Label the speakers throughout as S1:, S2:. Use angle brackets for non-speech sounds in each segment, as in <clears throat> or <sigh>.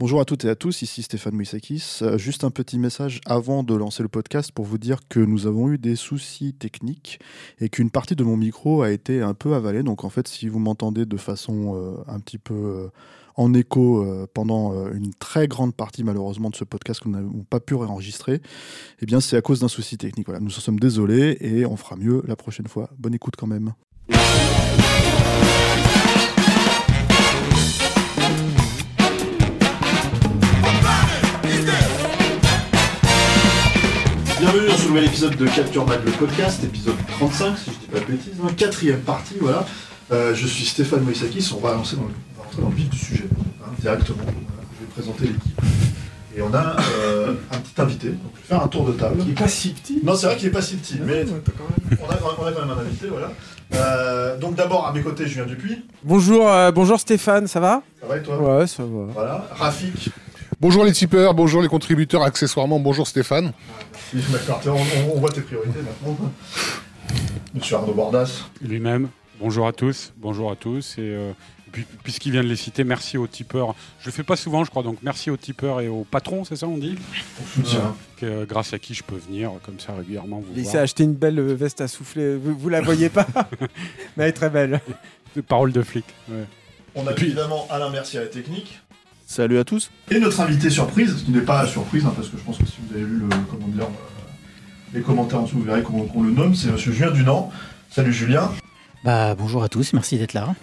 S1: Bonjour à toutes et à tous, ici Stéphane Mouissakis. Euh, juste un petit message avant de lancer le podcast pour vous dire que nous avons eu des soucis techniques et qu'une partie de mon micro a été un peu avalée. Donc en fait, si vous m'entendez de façon euh, un petit peu euh, en écho pendant une très grande partie malheureusement de ce podcast que nous n'avons pas pu réenregistrer, eh bien c'est à cause d'un souci technique. Nous en sommes désolés et on fera mieux la prochaine fois. Bonne écoute quand même. Bienvenue dans ce nouvel épisode de Capture Mag le podcast, épisode 35 si je dis pas de bêtises, hein, quatrième partie, voilà. Euh, je suis Stéphane Moïsakis, on va, lancer dans le, on va rentrer dans le vif du sujet, hein, directement. Voilà, je vais présenter l'équipe. Et on a euh, un petit invité, donc je vais faire un tour de table.
S2: Il est pas si petit.
S1: Non, c'est vrai qu'il est pas si petit, mais on a, on a quand même un invité, voilà. Euh, donc d'abord, à mes côtés, Julien Dupuis.
S2: Bonjour, euh, bonjour Stéphane, ça va?
S1: Ça va et toi?
S2: Ouais, ça va.
S1: Voilà. Rafik.
S3: Bonjour les tipeurs, bonjour les contributeurs, accessoirement bonjour Stéphane.
S1: D'accord, on, on- on voit tes priorités maintenant. Monsieur Arnaud Bordas.
S4: Lui-même. Bonjour à tous. Bonjour à tous. Et euh, puis- puisqu'il vient de les citer, merci aux tipeurs. Je le fais pas souvent, je crois. Donc merci aux tipeurs et aux patrons, c'est ça on dit
S1: Pour soutien.
S4: Que, euh, Grâce à qui je peux venir comme ça régulièrement vous
S2: Il s'est acheté une belle euh, veste à souffler. Vous, vous la voyez pas <laughs> Mais elle est très belle.
S4: Des paroles de flic. ouais.
S1: On a
S4: puis-
S1: évidemment Alain Mercier à la technique.
S5: Salut à tous.
S1: Et notre invité surprise, ce qui n'est pas surprise, hein, parce que je pense que si vous avez lu le, comment dire, euh, les commentaires en dessous, vous verrez qu'on le nomme, c'est Monsieur Julien Dunant. Salut Julien.
S6: Bah bonjour à tous, merci d'être là.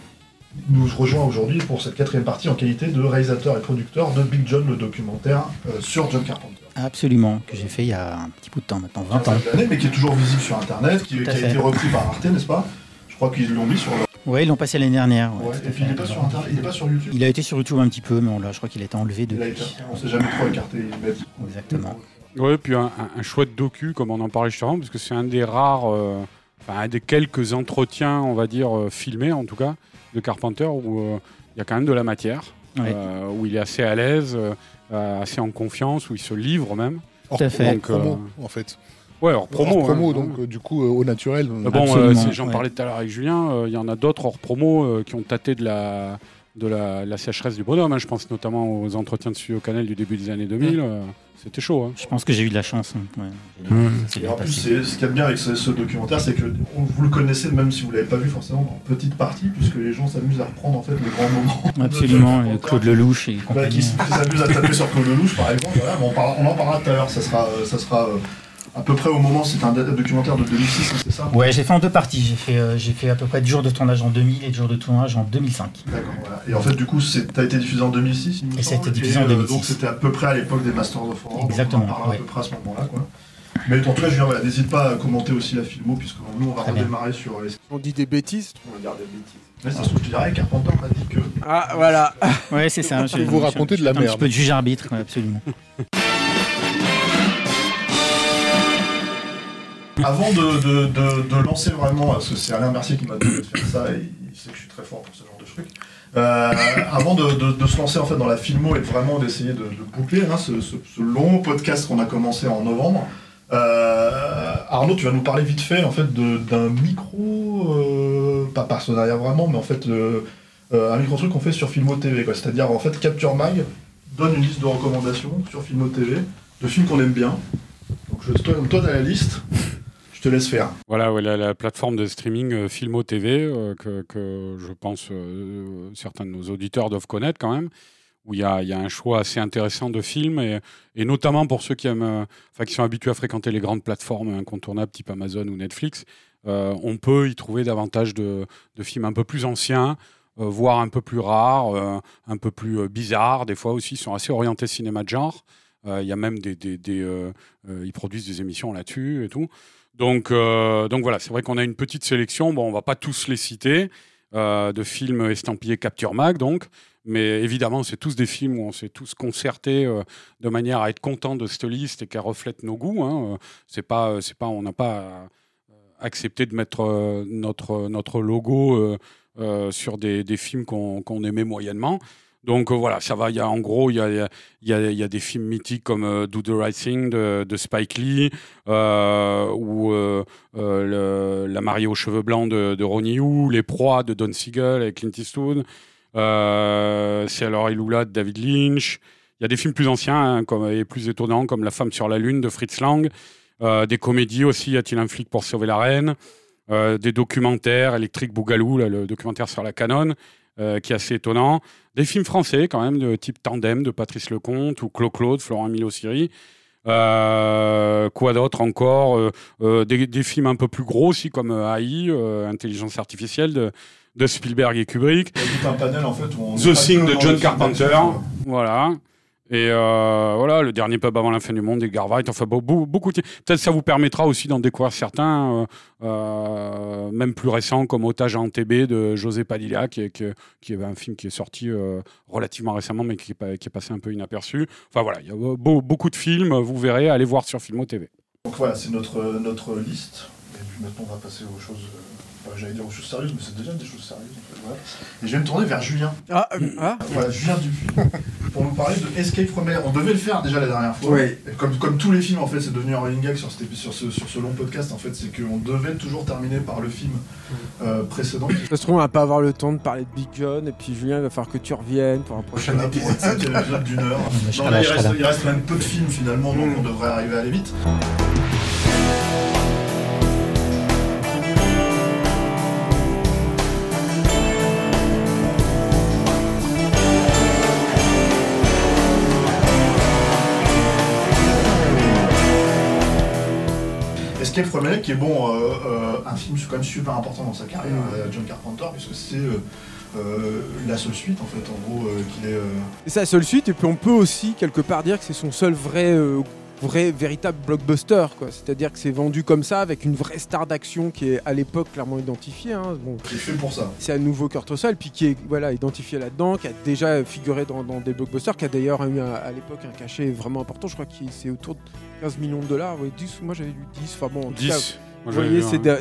S1: Il nous rejoint aujourd'hui pour cette quatrième partie en qualité de réalisateur et producteur de Big John, le documentaire euh, sur John Carpenter.
S6: Absolument, que j'ai fait il y a un petit bout de temps maintenant, 20 ans.
S1: Mais qui est toujours visible sur Internet, qui, qui a été repris par Arte, n'est-ce pas? Je crois qu'ils l'ont mis sur leur...
S6: Ouais, ils l'ont passé l'année dernière. ouais,
S1: Ouais, et puis il n'est pas sur Internet, il n'est pas sur YouTube.
S6: Il a été sur YouTube un petit peu, mais on l'a- je crois qu'il a été enlevé depuis.
S1: été, on s'est jamais trop écarté.
S6: Exactement.
S4: Ouais, puis un, un- un chouette docu, comme on en parlait justement, parce que c'est un des rares, euh, enfin un des quelques entretiens, on va dire, euh, filmés en tout cas, de Carpenter, où euh, il y a quand même de la matière,
S6: Ouais.
S4: euh, où il est assez à l'aise, euh, assez en confiance, où il se livre même.
S6: Tout à fait.
S4: Donc,
S3: promo en fait.
S4: Ouais, hors promo.
S3: Hors promo,
S4: hein,
S3: donc
S4: ouais.
S3: euh, du coup euh, au naturel.
S4: Mais bon, euh, j'en
S6: ouais.
S4: parlais tout à l'heure avec Julien, euh, il y en a d'autres hors promo euh, qui ont tâté de la, de la, la sécheresse du bonhomme. hein. Je pense notamment aux entretiens de Studio Canal du début des années 2000. euh, C'était chaud. hein.
S6: Je pense que j'ai eu de la chance. hein.
S4: Mmh.
S1: Et en plus, ce qu'il y a de bien avec ce, ce documentaire, c'est que vous le connaissez, même si vous l'avez pas vu forcément, en petite partie, puisque les gens s'amusent à reprendre en fait les grands moments.
S6: Absolument, Claude Lelouch et
S1: Bah, qui, s'amusent à taper sur Claude Lelouch, par exemple. Voilà, on, on en parlera tout à l'heure. Ça sera, ça sera euh, à peu près au moment. C'est un documentaire de 2006, hein, c'est ça?
S6: Ouais, j'ai fait en deux parties. J'ai fait, euh, j'ai fait à peu près 10 jours de tournage en 2000 et 10 jours de tournage en 2005.
S1: D'accord. Voilà. Et en fait, du coup, c'est- t'as été diffusé en 2006. il me
S6: Et ça a été diffusé en
S1: euh,
S6: 2006.
S1: Donc c'était à peu près à l'époque des Masters of Horror. donc
S6: Exactement,
S1: On en parlera
S6: ouais.
S1: à peu près à ce moment-là, quoi. Mais en tout cas, Julien, n'hésite pas à commenter aussi la filmo, puisque nous, on va redémarrer sur les.
S2: On dit des bêtises.
S1: On va dire des bêtises. Mais ça se trouve, je dirais, Carpenter m'a dit que.
S2: Ah, voilà.
S6: Ouais, c'est ça. <laughs> je-
S3: vous
S6: je-
S3: raconter
S6: je-
S3: de la
S6: Un petit
S3: merde.
S6: peu de juge-arbitre, ouais, absolument. <laughs> <laughs>
S1: Avant de, de, de, lancer vraiment, parce que c'est Alain Mercier qui m'a demandé de faire ça, et il sait que je suis très fort pour ce genre de truc. Euh, avant de, se lancer en fait dans la filmo et vraiment d'essayer de, boucler hein, ce, long podcast qu'on a commencé en novembre, euh, Arnaud, tu vas nous parler vite fait en fait d'un micro, euh, pas partenariat vraiment, mais en fait euh, un micro truc qu'on fait sur Filmo TV. C'est-à-dire en fait Capture Mag donne une liste de recommandations sur Filmo TV de films qu'on aime bien. Donc je, toi, toi t'as la liste, laisse faire.
S4: Voilà, la, la plateforme de streaming euh, Filmo TV, euh, que, je pense euh, certains de nos auditeurs doivent connaître quand même, où il y a, un choix assez intéressant de films, et, notamment pour ceux qui, aiment, sont habitués à fréquenter les grandes plateformes incontournables type Amazon ou Netflix, on peut y trouver davantage de, films un peu plus anciens, voire un peu plus rares, un peu plus bizarres, des fois aussi, ils sont assez orientés cinéma de genre. Il y a même des, ils produisent des émissions là-dessus et tout. Donc, euh, donc voilà, c'est vrai qu'on a une petite sélection. Bon, on va pas tous les citer euh, de films estampillés Capture Mag, donc. Mais évidemment, c'est tous des films où on s'est tous concertés euh, de manière à être content de cette liste et qu'elle reflète nos goûts. Hein. Euh, C'est pas, c'est pas, on n'a pas euh, accepté de mettre euh, notre notre logo euh, euh, sur des, des films qu'on qu'on aimait moyennement. Donc euh, voilà, ça va. Y a en gros, il y a, des films mythiques comme euh, Do the Right Thing de, Spike Lee euh, ou La mariée aux cheveux blancs de, Ronnie Hu, Les proies de Don Siegel avec Clint Eastwood. C'est alors Ilula de David Lynch. Il y a des films plus anciens hein, et plus étonnants comme La femme sur la lune de Fritz Lang. Des comédies aussi, Y a-t-il un flic pour sauver la reine? Des documentaires, Electric Boogaloo, le documentaire sur la canon, qui est assez étonnant. Des films français quand même, de type Tandem de Patrice Lecomte ou Clo-Claude, Florent Milo-Siri. Euh, quoi d'autre encore Euh, euh, des, des films un peu plus gros aussi comme AI, Intelligence artificielle de, de Spielberg et Kubrick.
S7: Il y a tout un panel en fait où on.
S4: The Thing de John Carpenter. Voilà. Et euh, voilà, le dernier pub avant la fin du monde des Wright. Enfin, beau- beau- beaucoup. de- Peut-être ça vous permettra aussi d'en découvrir certains, euh, euh, même plus récents, comme Otage en TB de José Padilla, qui est, qui, un film qui est sorti relativement récemment, mais qui est, passé un peu inaperçu. Enfin voilà, il y a beau- beaucoup de films. Vous verrez, allez voir sur Filmo TV.
S7: Donc voilà, c'est notre, notre liste. Et puis maintenant, on va passer aux choses. Enfin, J'allais dire aux choses sérieuses, mais c'est déjà des choses sérieuses. En fait, voilà. Et je vais me tourner vers Julien.
S2: Ah, euh, ah <clears throat>
S7: Voilà, Julien Dupuis. pour nous parler de Escape from LA. On devait le faire déjà la dernière fois.
S2: Oui.
S7: Comme, comme tous les films, en fait, c'est devenu un running gag sur, ce, sur ce long podcast. En fait, c'est qu'on devait toujours terminer par le film euh, précédent.
S2: Ça se trouve, on va pas avoir le temps de parler de Big John, et puis Julien, il va falloir que tu reviennes pour un prochain épisode.
S7: un septième épisode d'une heure. Non, il, reste, il reste même peu de films finalement, donc
S2: Mm.
S7: on devrait arriver à aller vite. Escape from LA, qui est bon, euh, euh, un film quand même super important dans sa carrière, euh, John Carpenter, puisque c'est euh, la seule suite en fait, en gros, euh, qu'il est. euh,
S2: C'est sa seule suite, et puis on peut aussi quelque part dire que c'est son seul vrai, vrai véritable blockbuster, quoi. C'est-à-dire que c'est vendu comme ça, avec une vraie star d'action qui est à l'époque clairement identifiée. hein. Bon,
S7: qui est fait pour ça.
S2: c'est un nouveau Kurt Russell, puis qui est voilà, identifié là-dedans, qui a déjà figuré dans, dans des blockbusters, qui a d'ailleurs eu à l'époque un cachet vraiment important. Je crois qu'il c'est autour de 15 millions de dollars, ouais, 10, moi j'avais lu 10. Enfin bon, en tout cas,
S4: 10. Moi,
S2: vous voyez, c'est
S4: hein.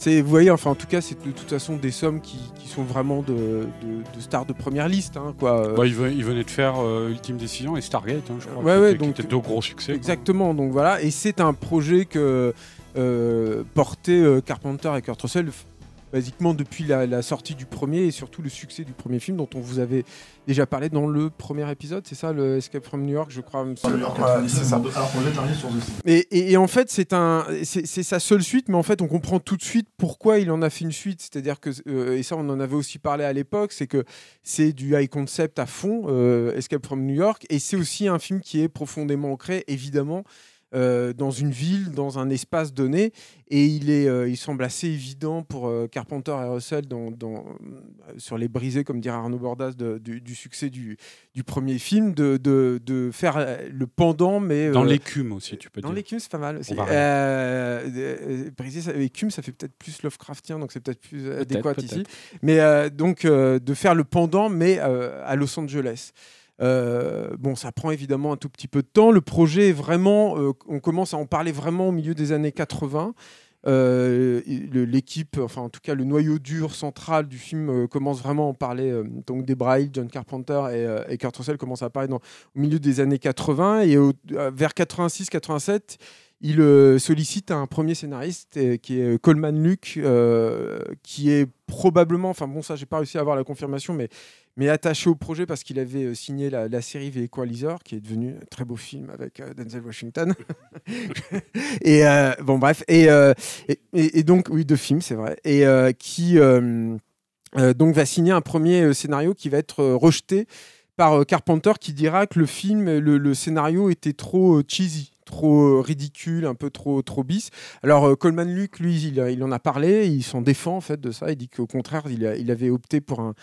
S2: C'est- vous voyez, enfin en tout cas, c'est de toute façon des sommes qui, qui sont vraiment de, de- de stars de première liste, hein, quoi.
S4: Bah, il, venait, de faire euh, Ultime Décision et Stargate, hein, je crois.
S2: Ouais,
S4: qui
S2: donc-
S4: étaient deux gros succès. quoi.
S2: Exactement, donc voilà, et c'est un projet que euh, portait euh, Carpenter et Kurt Russell basiquement depuis la, la sortie du premier et surtout le succès du premier film dont on vous avait déjà parlé dans le premier épisode, c'est ça, le Escape from New York, je crois. me
S7: Dans le
S2: semble.
S7: York
S2: Ouais,
S7: 97,
S2: c'est ça.
S7: alors qu'on sur Thing.
S2: Et, et- et en fait, c'est un, c'est c'est sa seule suite, mais en fait, on comprend tout de suite pourquoi il en a fait une suite. C'est-à-dire que, euh, et ça, on en avait aussi parlé à l'époque, c'est que c'est du high concept à fond, euh, Escape from New York, et c'est aussi un film qui est profondément ancré, évidemment. Euh, dans une ville, dans un espace donné, et il est, euh, il semble assez évident pour euh, Carpenter et Russell dans, dans- sur les brisés, comme dirait Arnaud Bordas, de- du, du succès du, du premier film, de, de, de faire le pendant, mais
S4: Dans l'écume aussi, tu peux
S2: dans
S4: dire.
S2: l'écume, c'est pas mal aussi. Ça- écume, ça fait peut-être plus Lovecraftien, donc c'est peut-être plus adéquat ici. Mais donc, de faire le pendant, mais à Los Angeles. Euh, bon, ça prend évidemment un tout petit peu de temps. Le projet est vraiment, euh, on commence à en parler vraiment au milieu des années 80. Euh, L'équipe, enfin en tout cas le noyau dur central du film commence vraiment à en parler. donc Debra Hill, John Carpenter et, et Kurt Russell commencent à parler dans, au milieu des années 80 et vers 86-87, il euh, sollicite un premier scénariste euh, qui est Coleman Luke, euh, qui est probablement, enfin bon ça j'ai pas réussi à avoir la confirmation, mais mais attaché au projet parce qu'il avait euh, signé la, la série The Equalizer, qui est devenu un très beau film avec euh, Denzel Washington. <laughs> et euh, bon, bref, et, euh, et, et- et donc oui, deux films, c'est vrai, et euh, qui euh, euh, donc va signer un premier euh, scénario qui va être euh, rejeté par euh, Carpenter, qui dira que le film, le, le scénario était trop euh, cheesy trop euh, ridicule, un peu trop trop bis. Alors euh, Coleman Luke, lui, il, il en a parlé, il s'en défend en fait de ça. Il dit qu'au contraire, il, avait opté pour un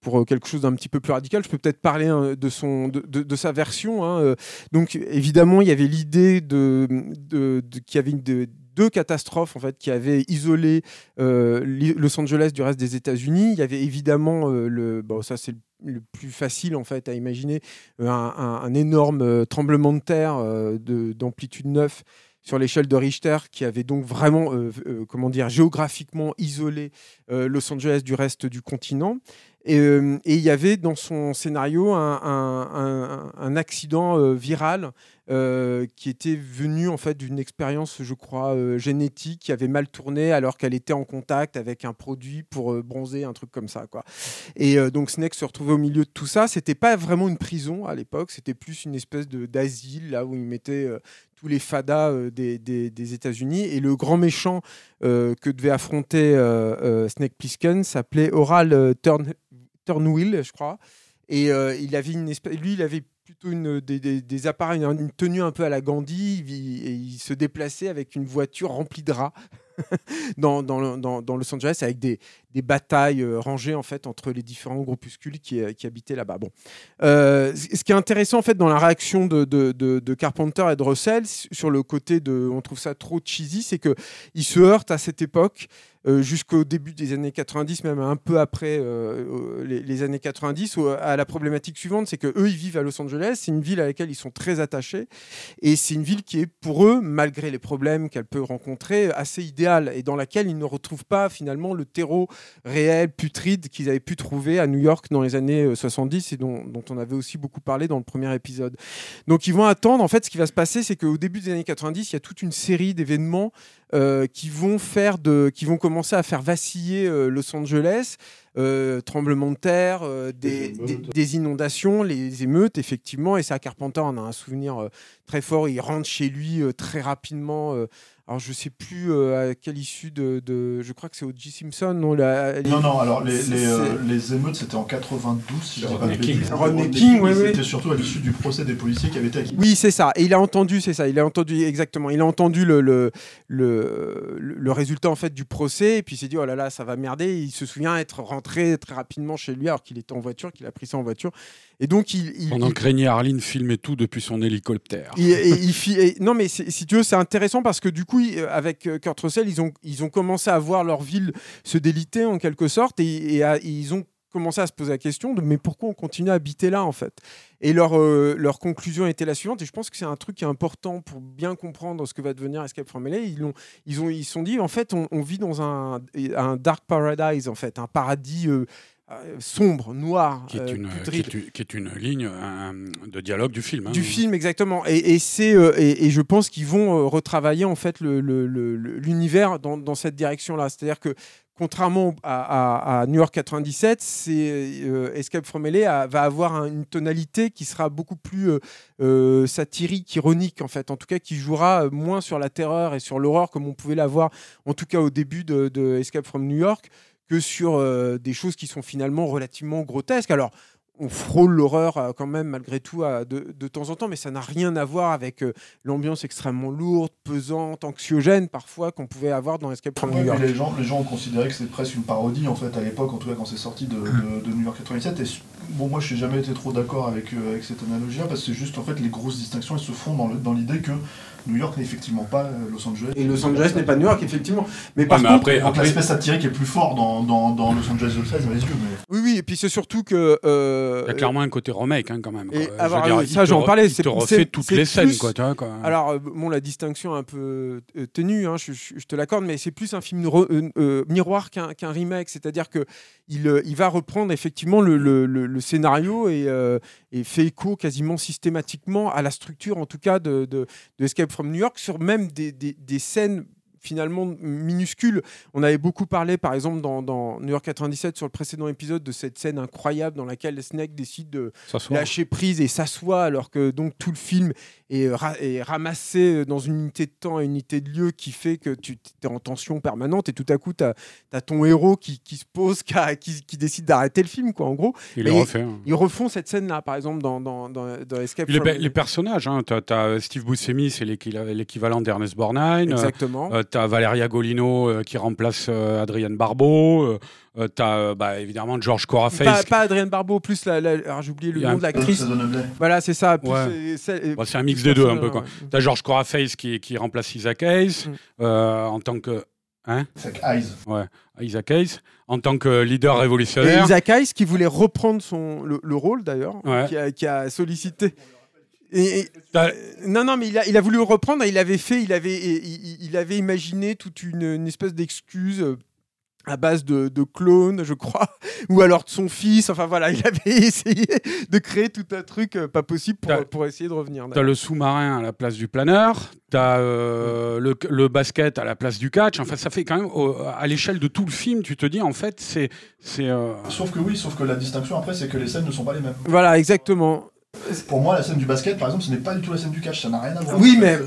S2: pour euh, quelque chose d'un petit peu plus radical. Je peux peut-être parler hein, de, son, de, de- sa version. hein. Donc évidemment, il y avait l'idée de, de, qu'il y avait deux catastrophes en fait qui avaient isolé Los Angeles du reste des États-Unis. Il y avait évidemment le, bon ça c'est le, le plus facile en fait à imaginer euh, un, énorme euh, tremblement de terre euh, de- d'amplitude 9 sur l'échelle de Richter qui avait donc vraiment comment dire géographiquement isolé Los Angeles du reste du continent. Et, il y avait dans son scénario un, un- accident viral euh, qui était venu en fait d'une expérience, je crois, euh, génétique qui avait mal tourné alors qu'elle était en contact avec un produit pour euh, bronzer, un truc comme ça, quoi. Et donc Snake se retrouvait au milieu de tout ça. C'était pas vraiment une prison à l'époque, c'était plus une espèce d'asile là où il mettait euh, tous les fadas des, des- États-Unis. Et le grand méchant que devait affronter Snake Plissken s'appelait Oral Turn, Turnwheel, je crois. Et il avait une espèce, lui, il avait plutôt une, des, appareils, une, tenue un peu à la Gandhi, il, et il se déplaçait avec une voiture remplie de rats <laughs> dans, dans, dans- dans Los Angeles, avec des, des batailles euh, rangées en fait entre les différents groupuscules qui, euh, qui habitaient là-bas. Bon, Euh, ce qui est intéressant en fait dans la réaction de, de, Carpenter et de Russell sur le côté de, on trouve ça trop cheesy, c'est que ils se heurtent à cette époque jusqu'au début des années 90, même un peu après euh, euh, les, années 90, où, euh, à la problématique suivante, c'est que eux ils vivent à Los Angeles, c'est une ville à laquelle ils sont très attachés, et c'est une ville qui est pour eux, malgré les problèmes qu'elle peut rencontrer, assez idéale et dans laquelle ils ne retrouvent pas finalement le terreau réel, putride qu'ils avaient pu trouver à New York dans les années euh, 70 et dont, on avait aussi beaucoup parlé dans le premier épisode. Donc ils vont attendre, en fait ce qui va se passer, c'est qu'au début des années 90, il y a toute une série d'événements euh, qui vont faire de, qui vont commencer à faire vaciller euh, Los Angeles, euh, tremblements de terre, euh, des, des- des inondations, les émeutes effectivement. Et ça, Carpenter en a un souvenir euh, très fort. Il rentre chez lui euh, très rapidement. euh, alors je sais plus euh, à quelle issue de, de- je crois que c'est O.J. Simpson, non la-
S7: Non, non, alors les, les, euh, émeutes c'était en 92, si je dis pas de
S4: Rodney King.
S2: Rodney King, oui.
S7: C'était surtout à l'issue du procès des policiers qui avaient été acquittés.
S2: Oui, c'est ça. Et il a entendu, c'est ça. Il a entendu exactement. Il a entendu le, le, le, le résultat en fait du procès. Et puis il s'est dit oh là là, ça va merder. Il se souvient être rentré très rapidement chez lui alors qu'il était en voiture, qu'il a pris ça en voiture. Et donc il, il,
S4: Pendant
S2: il-
S4: que Harlin filmait tout depuis son hélicoptère.
S2: et et- non mais si tu veux c'est intéressant parce que du coup il- avec euh, Kurt Russell ils ont ils ont commencé à voir leur ville se déliter en quelque sorte et, et à- et ils ont commencé à se poser la question de mais pourquoi on continue à habiter là en fait? Et leur, euh, leur conclusion était la suivante et je pense que c'est un truc qui est important pour bien comprendre ce que va devenir Escape from LA ils ont ils ont ils sont dit en fait on, vit dans un, dark paradise en fait un paradis euh, sombre noir
S4: Qui est,
S2: euh,
S4: une, qui, est une, qui est une ligne un- de dialogue du film. hein.
S2: Du film, exactement. Et, et c'est, euh, et, et je pense qu'ils vont euh, retravailler en fait le- le- le- le- l'univers dans, dans cette direction-là. C'est-à-dire que contrairement à, à- à New York 97, c'est, euh, Escape from LA va avoir un- une tonalité qui sera beaucoup plus euh, euh, satirique, ironique en fait. En tout cas, qui jouera euh, moins sur la terreur et sur l'horreur comme on pouvait l'avoir, en tout cas au début de, de Escape from New York, que sur euh, des choses qui sont finalement relativement grotesques. Alors on frôle l'horreur euh, quand même malgré tout à- de, de temps en temps, mais ça n'a rien à voir avec euh, l'ambiance extrêmement lourde, pesante, anxiogène parfois qu'on pouvait avoir dans Escape from
S7: Ouais,
S2: New York.
S7: les, gens, les gens ont considéré que c'était presque une parodie en fait à l'époque, en tout cas quand c'est sorti de, de- de New York 87. Et bon, moi je n'ai jamais été trop d'accord avec, euh, avec cette analogie-là parce que c'est juste en fait les grosses distinctions elles se font dans l'idée que New York n'est effectivement pas euh, Los Angeles.
S2: Et Los Angeles n'est pas New York, effectivement. Mais
S4: Ouais,
S2: par
S4: mais
S2: contre,
S4: après, après,
S7: l'aspect satirique est plus fort dans, dans, dans Los Angeles de 13 à mes yeux. Mais...
S2: oui, oui, et puis c'est surtout que. euh,
S4: il y a clairement un côté remake hein, quand même.
S2: et
S4: quoi. Je
S2: avoir-
S4: veux dire,
S2: oui,
S4: il
S2: ça, j'en parlais,
S4: Il
S2: c'est-
S4: te refait toutes les scènes. Quoi, tu vois, quoi.
S2: Alors, euh, bon, la distinction est un peu ténue, hein, je, je- je te l'accorde, mais c'est plus un film euh, euh, miroir qu'un qu'un remake. C'est-à-dire que il, euh, il va reprendre effectivement le, le- le- le scénario et, euh, et fait écho quasiment systématiquement à la structure, en tout cas, de, de- de Escape from New York, sur même des, des- des scènes finalement minuscules. On avait beaucoup parlé, par exemple, dans, dans New York 97, sur le précédent épisode, de cette scène incroyable dans laquelle Snake décide de, lâcher prise et s'assoit alors que donc tout le film est, ra- est ramassé dans une unité de temps et une unité de lieu qui fait que tu es en tension permanente et tout à coup tu as, ton héros qui, qui se pose, qui, a- qui- qui décide d'arrêter le film quoi en gros.
S4: il le refait. hein.
S2: Ils refont cette scène là par exemple dans, dans, dans, dans Escape
S4: Les,
S2: from
S4: pe- les personnages, hein, tu as, Steve Buscemi, c'est l'équi- l'équivalent d'Ernest Borgnine.
S2: Exactement.
S4: Euh, as Valeria Golino euh, qui remplace euh, Adrienne Barbeau. Euh, tu as bah, évidemment Georges Coraface.
S2: Pas, pas Adrienne Barbeau, plus la, la- alors, j'ai oublié le nom
S4: un-
S2: de l'actrice. Voilà, c'est ça. plus,
S4: Ouais.
S2: euh, celle-
S4: Bah, c'est un mix des deux un peu.
S2: Ouais.
S4: quoi. Tu as Georges Coraface qui, qui remplace Isaac Hayes
S2: Mm.
S4: euh, en tant que. Hein?
S7: Fake eyes.
S4: Ouais, Isaac Hayes en tant que leader
S2: Et
S4: révolutionnaire.
S2: Isaac Hayes qui voulait reprendre son, le, le rôle d'ailleurs,
S4: Ouais.
S2: qui, a, qui a sollicité. Et, et-
S4: T'as-
S2: euh, non, non, mais il a, il a voulu reprendre il avait fait, il avait, il, il- il avait imaginé toute une, une espèce d'excuse euh, à base de, de clone, je crois, <laughs> ou alors de son fils. Enfin voilà, il avait <laughs> essayé de créer tout un truc euh, pas possible pour, pour essayer de revenir.
S4: T'as le sous-marin à la place du planeur, t'as euh, le, le basket à la place du catch. Enfin, ça fait quand même, à l'échelle de tout le film, tu te dis, en fait, c'est. c'est euh,
S7: Sauf que oui, sauf que la distinction après, c'est que les scènes ne sont pas les mêmes.
S2: Voilà, exactement.
S7: Pour moi, la scène du basket, par exemple, ce n'est pas du tout la scène du catch, ça n'a rien à voir.
S2: Oui, mais-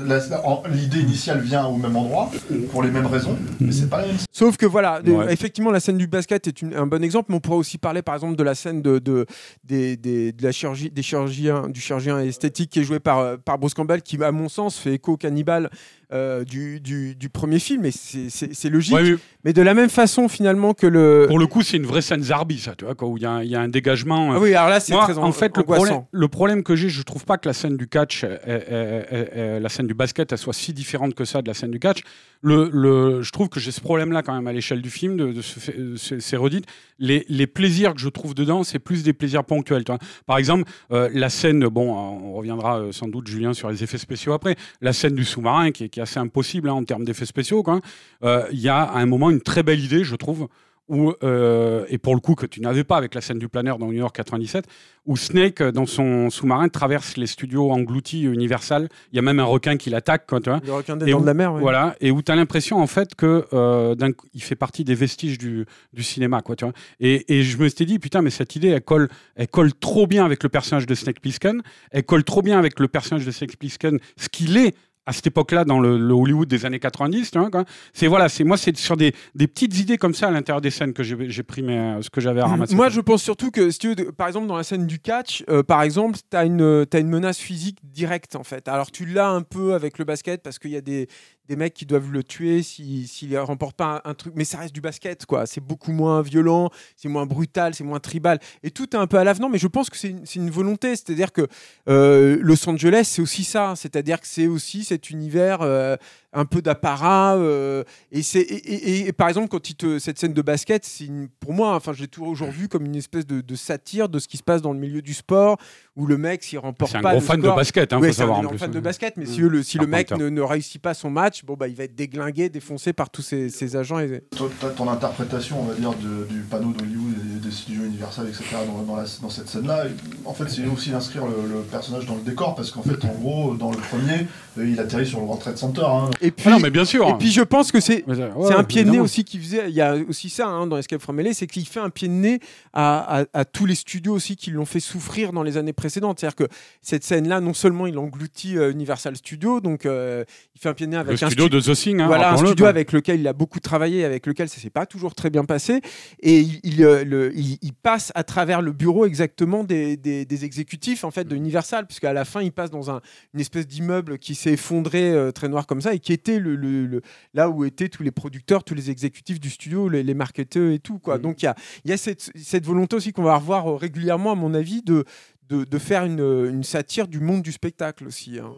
S7: L'idée initiale vient au même endroit, pour les mêmes raisons, mais c'est pas la même scène.
S2: Sauf que voilà,
S4: Ouais.
S2: effectivement, la scène du basket est une- un bon exemple, mais on pourrait aussi parler par exemple de la scène de, de, des, des- de la chirurgie, des chirurgiens, du chirurgien esthétique qui est joué par, euh, par Bruce Campbell, qui à mon sens fait écho au cannibale euh, du, du, du premier film, et c'est- logique.
S4: ouais, mais
S2: Mais de la même façon finalement que le.
S4: pour le coup, c'est une vraie scène Zarbi, ça, tu vois, quoi, où il y, a un- il y a un dégagement. euh,
S2: Ah oui, alors là c'est très
S4: en fait, le problème, le problème que j'ai, je trouve pas que la scène du catch, euh, la scène du basket, elle soit si différente que ça de la scène du catch. Le, le, je trouve que j'ai ce problème-là quand même à l'échelle du film, de, de ce ces redites. Les, les plaisirs que je trouve dedans, c'est plus des plaisirs ponctuels. tu vois. Par exemple, la scène, bon, on reviendra sans doute, Julien, sur les effets spéciaux après. La scène du sous-marin, qui, est- qui est assez impossible hein, en termes d'effets spéciaux. quoi. Euh, Il y a à un moment une très belle idée, je trouve, où, euh, et pour le coup que tu n'avais pas avec la scène du planeur dans New York 97, où Snake, euh, dans son sous-marin, traverse les studios engloutis Universal. Il y a même un requin qui l'attaque. quoi, tu vois.
S2: Le requin des dents de la mer. oui.
S4: Voilà, et où tu as l'impression en fait que euh, il fait partie des vestiges du, du cinéma, quoi, tu vois. Et, et je me suis dit, putain, mais cette idée, elle colle, elle colle trop bien avec le personnage de Snake Plissken, elle colle trop bien avec le personnage de Snake Plissken, ce qu'il est à cette époque-là dans le, le Hollywood des années 90, tu vois, quoi. C'est voilà, c'est moi, c'est sur des, des petites idées comme ça à l'intérieur des scènes que j'ai pris mes, ce que j'avais à ramasser.
S2: Moi, je pense surtout que, si tu veux, par exemple, dans la scène du catch, euh, par exemple, tu as une, euh, t'as une menace physique directe, en fait. Alors, tu l'as un peu avec le basket parce qu'il y a des, des mecs qui doivent le tuer s'il s'il ne remporte pas un, un truc. Mais ça reste du basket, quoi. C'est beaucoup moins violent, c'est moins brutal, c'est moins tribal. Et tout est un peu à l'avenant, mais je pense que c'est une, c'est une volonté. C'est-à-dire que euh, Los Angeles, c'est aussi ça. C'est-à-dire que c'est aussi cet univers euh, un peu d'apparat. euh, et, c'est, et, et- et par exemple, quand il te, cette scène de basket, une- pour moi, enfin, je l'ai toujours vu comme une espèce de, de satire de ce qui se passe dans le milieu du sport, où le mec, s'il remporte
S4: C'est un
S2: pas
S4: gros fan
S2: score-
S4: de basket, hein,
S2: Ouais,
S4: faut
S2: c'est un
S4: savoir en plus.
S2: fan de
S4: hein.
S2: basket, mais
S4: Mm.
S2: si, le, si le mec ne réussit pas son match, bon, bah, il va être déglingué, défoncé par tous ses, ses agents. Et...
S7: Toi, toi, ton interprétation, on va dire, de- du panneau d'Hollywood et des studios Universal, etc., dans, dans la- dans cette scène-là, en fait, c'est aussi d'inscrire le, le personnage dans le décor, parce qu'en fait, en gros, dans le premier, euh, il atterrit sur le World Trade Center. hein.
S2: Et puis,
S4: Ah non, mais bien sûr.
S2: et puis je pense que c'est,
S4: euh,
S2: c'est un pied de nez aussi qui faisait. Il y a aussi ça hein, dans Escape from LA, c'est qu'il fait un pied de nez à, à- à tous les studios aussi qui l'ont fait souffrir dans les années précédentes. C'est-à-dire que cette scène-là, non seulement il engloutit euh, Universal Studios, donc euh, il fait un pied de nez avec
S4: Le
S2: un
S4: studio
S2: stu-
S4: de The Thing, hein,
S2: voilà, un studio
S4: quoi.
S2: avec lequel il a beaucoup travaillé, avec lequel ça s'est pas toujours très bien passé, et il, il, euh, le- il- il passe à travers le bureau exactement des, des- des exécutifs en fait de Universal, puisqu'à la fin il passe dans un- une espèce d'immeuble qui s'est effondré euh, très noir comme ça et qui était le, le- le- là où étaient tous les producteurs, tous les exécutifs du studio, les, les marketeurs et tout quoi.
S4: Mm.
S2: Donc il y a, il y a cette, cette volonté aussi qu'on va revoir euh, régulièrement à mon avis de de, de faire une, une satire du monde du spectacle aussi. hein.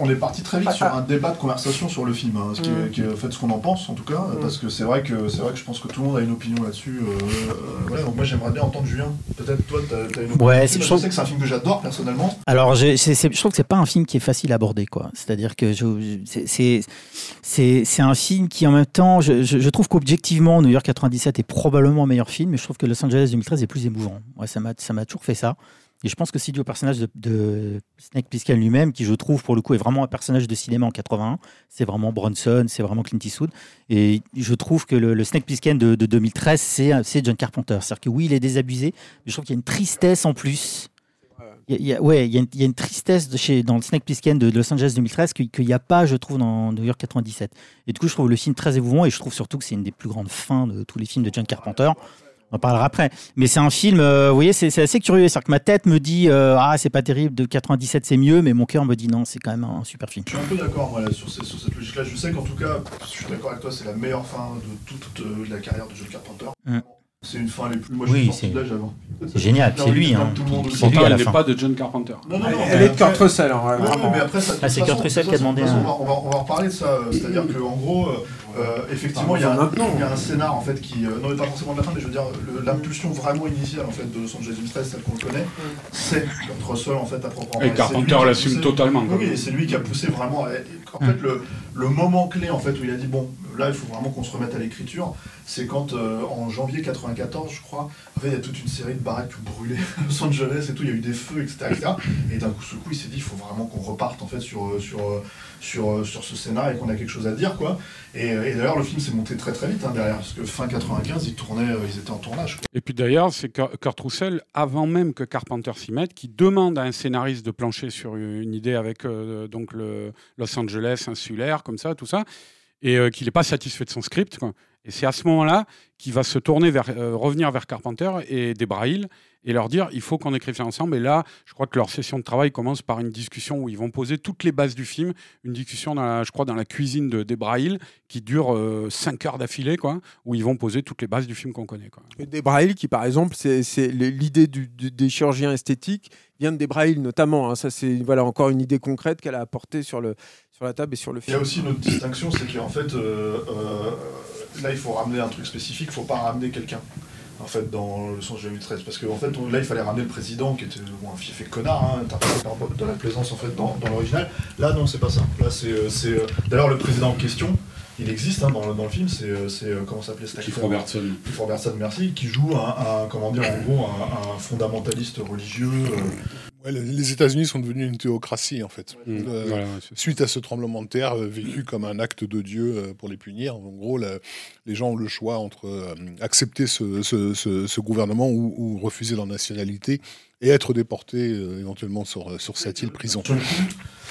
S7: On est parti très vite sur un débat de conversation sur le film, hein, ce qui, est,
S2: Mm.
S7: qui est, en fait ce qu'on en pense en tout cas,
S2: Mm.
S7: parce que c'est vrai que c'est vrai que je pense que tout le monde a une opinion là-dessus. euh, euh, moi j'aimerais bien entendre Julien. Peut-être toi t'as as une opinion.
S6: Ouais, je
S7: je
S6: trouve-
S7: sais que c'est un film que j'adore personnellement.
S6: Alors, c'est- je trouve que c'est pas un film qui est facile à aborder, quoi. C'est-à-dire que je- c'est- c'est c'est c'est un film qui, en même temps, je, je- je trouve qu'objectivement, New York 97 est probablement un meilleur film, mais je trouve que Los Angeles 2013 est plus émouvant. Ouais, ça m'a ça m'a toujours fait ça. Et je pense que c'est dû au personnage de, Snake Plissken lui-même, qui je trouve pour le coup est vraiment un personnage de cinéma en 81. C'est vraiment Bronson, c'est vraiment Clint Eastwood. Et je trouve que le, Snake Plissken de, de 2013, c'est John Carpenter. C'est-à-dire que oui, il est désabusé, mais je trouve qu'il y a une tristesse en plus. Il y a- ouais, il y, a une- tristesse dans le Snake Plissken de, Los Angeles 2013 qu'il qu'il n'y a pas, je trouve, dans New York 97. Et du coup, je trouve le film très émouvant et je trouve surtout que c'est une des plus grandes fins de tous les films de John Carpenter. On en parlera après. Mais c'est un film, euh, vous voyez, c'est assez curieux. C'est-à-dire que ma tête me dit euh, Ah, c'est pas terrible, de 97 c'est mieux, mais mon cœur me dit non, c'est quand même un super film.
S1: Je suis un peu d'accord moi, là, sur, ces- sur cette logique-là. Je sais qu'en tout cas, je suis d'accord avec toi, c'est la meilleure fin de toute euh, la carrière de John Carpenter.
S6: Mm.
S1: C'est une fin les plus. Moi,
S6: Oui,
S1: je suis sorti
S6: c'est-. C'est génial, c'est lui.
S1: de
S6: Hein, c'est lui à la
S4: elle n'est
S6: fin.
S4: pas de John Carpenter.
S1: Non, non, non.
S2: Elle est de Kurt Russell, hein,
S1: Ouais, ouais,
S2: vraiment.
S1: mais après, ça, de
S6: Ah, c'est Kurt Russell qui a demandé
S1: façon, On va, on va- on va reparler de ça. C'est-à-dire qu'en gros, euh, effectivement, il y, a un- il y a un scénar en fait qui. euh, non, mais pas forcément de la fin, mais je veux dire, l'impulsion vraiment initiale en fait de Los Angeles Mistress, celle qu'on le connaît, c'est Kurt Russell en fait à proprement
S4: Et
S1: parler. C'est
S4: Carpenter l'assume totalement.
S1: Oui,
S4: quoi.
S1: oui, et c'est lui qui a poussé vraiment. à- En fait, le, le moment clé en fait où il a dit bon, là, il faut vraiment qu'on se remette à l'écriture, c'est quand euh, en janvier 94, je crois, en fait, il y a toute une série de baraques qui ont brûlé à Los Angeles et tout, il y a eu des feux, etc. etc. et d'un coup, ce coup, il s'est dit, il faut vraiment qu'on reparte en fait sur, euh, sur, euh, sur, sur ce scénar et qu'on a quelque chose à dire, quoi. Et, et d'ailleurs, le film s'est monté très très vite hein, derrière, parce que fin 95, ils tournaient, ils étaient en tournage. Quoi.
S4: Et puis d'ailleurs, c'est Kurt Kurt Russell, avant même que Carpenter s'y mette, qui demande à un scénariste de plancher sur une idée avec euh, donc le Los Angeles insulaire, comme ça, tout ça, et euh, qu'il n'est pas satisfait de son script. quoi. Et c'est à ce moment-là qu'il va se tourner vers, euh, revenir vers Carpenter et Debra Hill et leur dire il faut qu'on écrive ça ensemble. Et là, je crois que leur session de travail commence par une discussion où ils vont poser toutes les bases du film, une discussion, dans la- je crois, dans la cuisine de Debra Hill qui dure 5 heures d'affilée, quoi, où ils vont poser toutes les bases du film qu'on connaît. Quoi.
S2: Et Debra Hill, qui par exemple, c'est l'idée du- du- des chirurgiens esthétiques vient de Debra Hill notamment. hein. Ça, c'est voilà encore une idée concrète qu'elle a apportée sur le sur la table et sur le
S1: Il y a
S2: film.
S1: aussi une autre distinction, c'est qu'en fait, euh, euh, là, il faut ramener un truc spécifique, il faut pas ramener quelqu'un. En fait, dans le sens de 2013, parce qu'en fait, on- là, il fallait ramener le président qui était bon, un fief et connard, hein, interprété par de la plaisance en fait dans, dans l'original. Là, non, c'est pas ça. Là, c'est, euh, d'ailleurs le président en question. Il existe hein, dans, le- dans le film. C'est, comment s'appelait cet acteur
S4: Robertson.
S1: Cliff Robertson, merci, qui joue un, un- comment dire, en gros, un, un fondamentaliste religieux. euh,
S3: Ouais, les États-Unis sont devenus une théocratie, en fait.
S4: Mm,
S3: Euh,
S4: voilà,
S3: Suite à ce tremblement de terre, euh, vécu comme un acte de Dieu euh, pour les punir, en gros, la- les gens ont le choix entre euh, accepter ce, ce- ce- ce gouvernement ou, ou refuser leur nationalité et être déportés euh, éventuellement sur, sur cette île prison.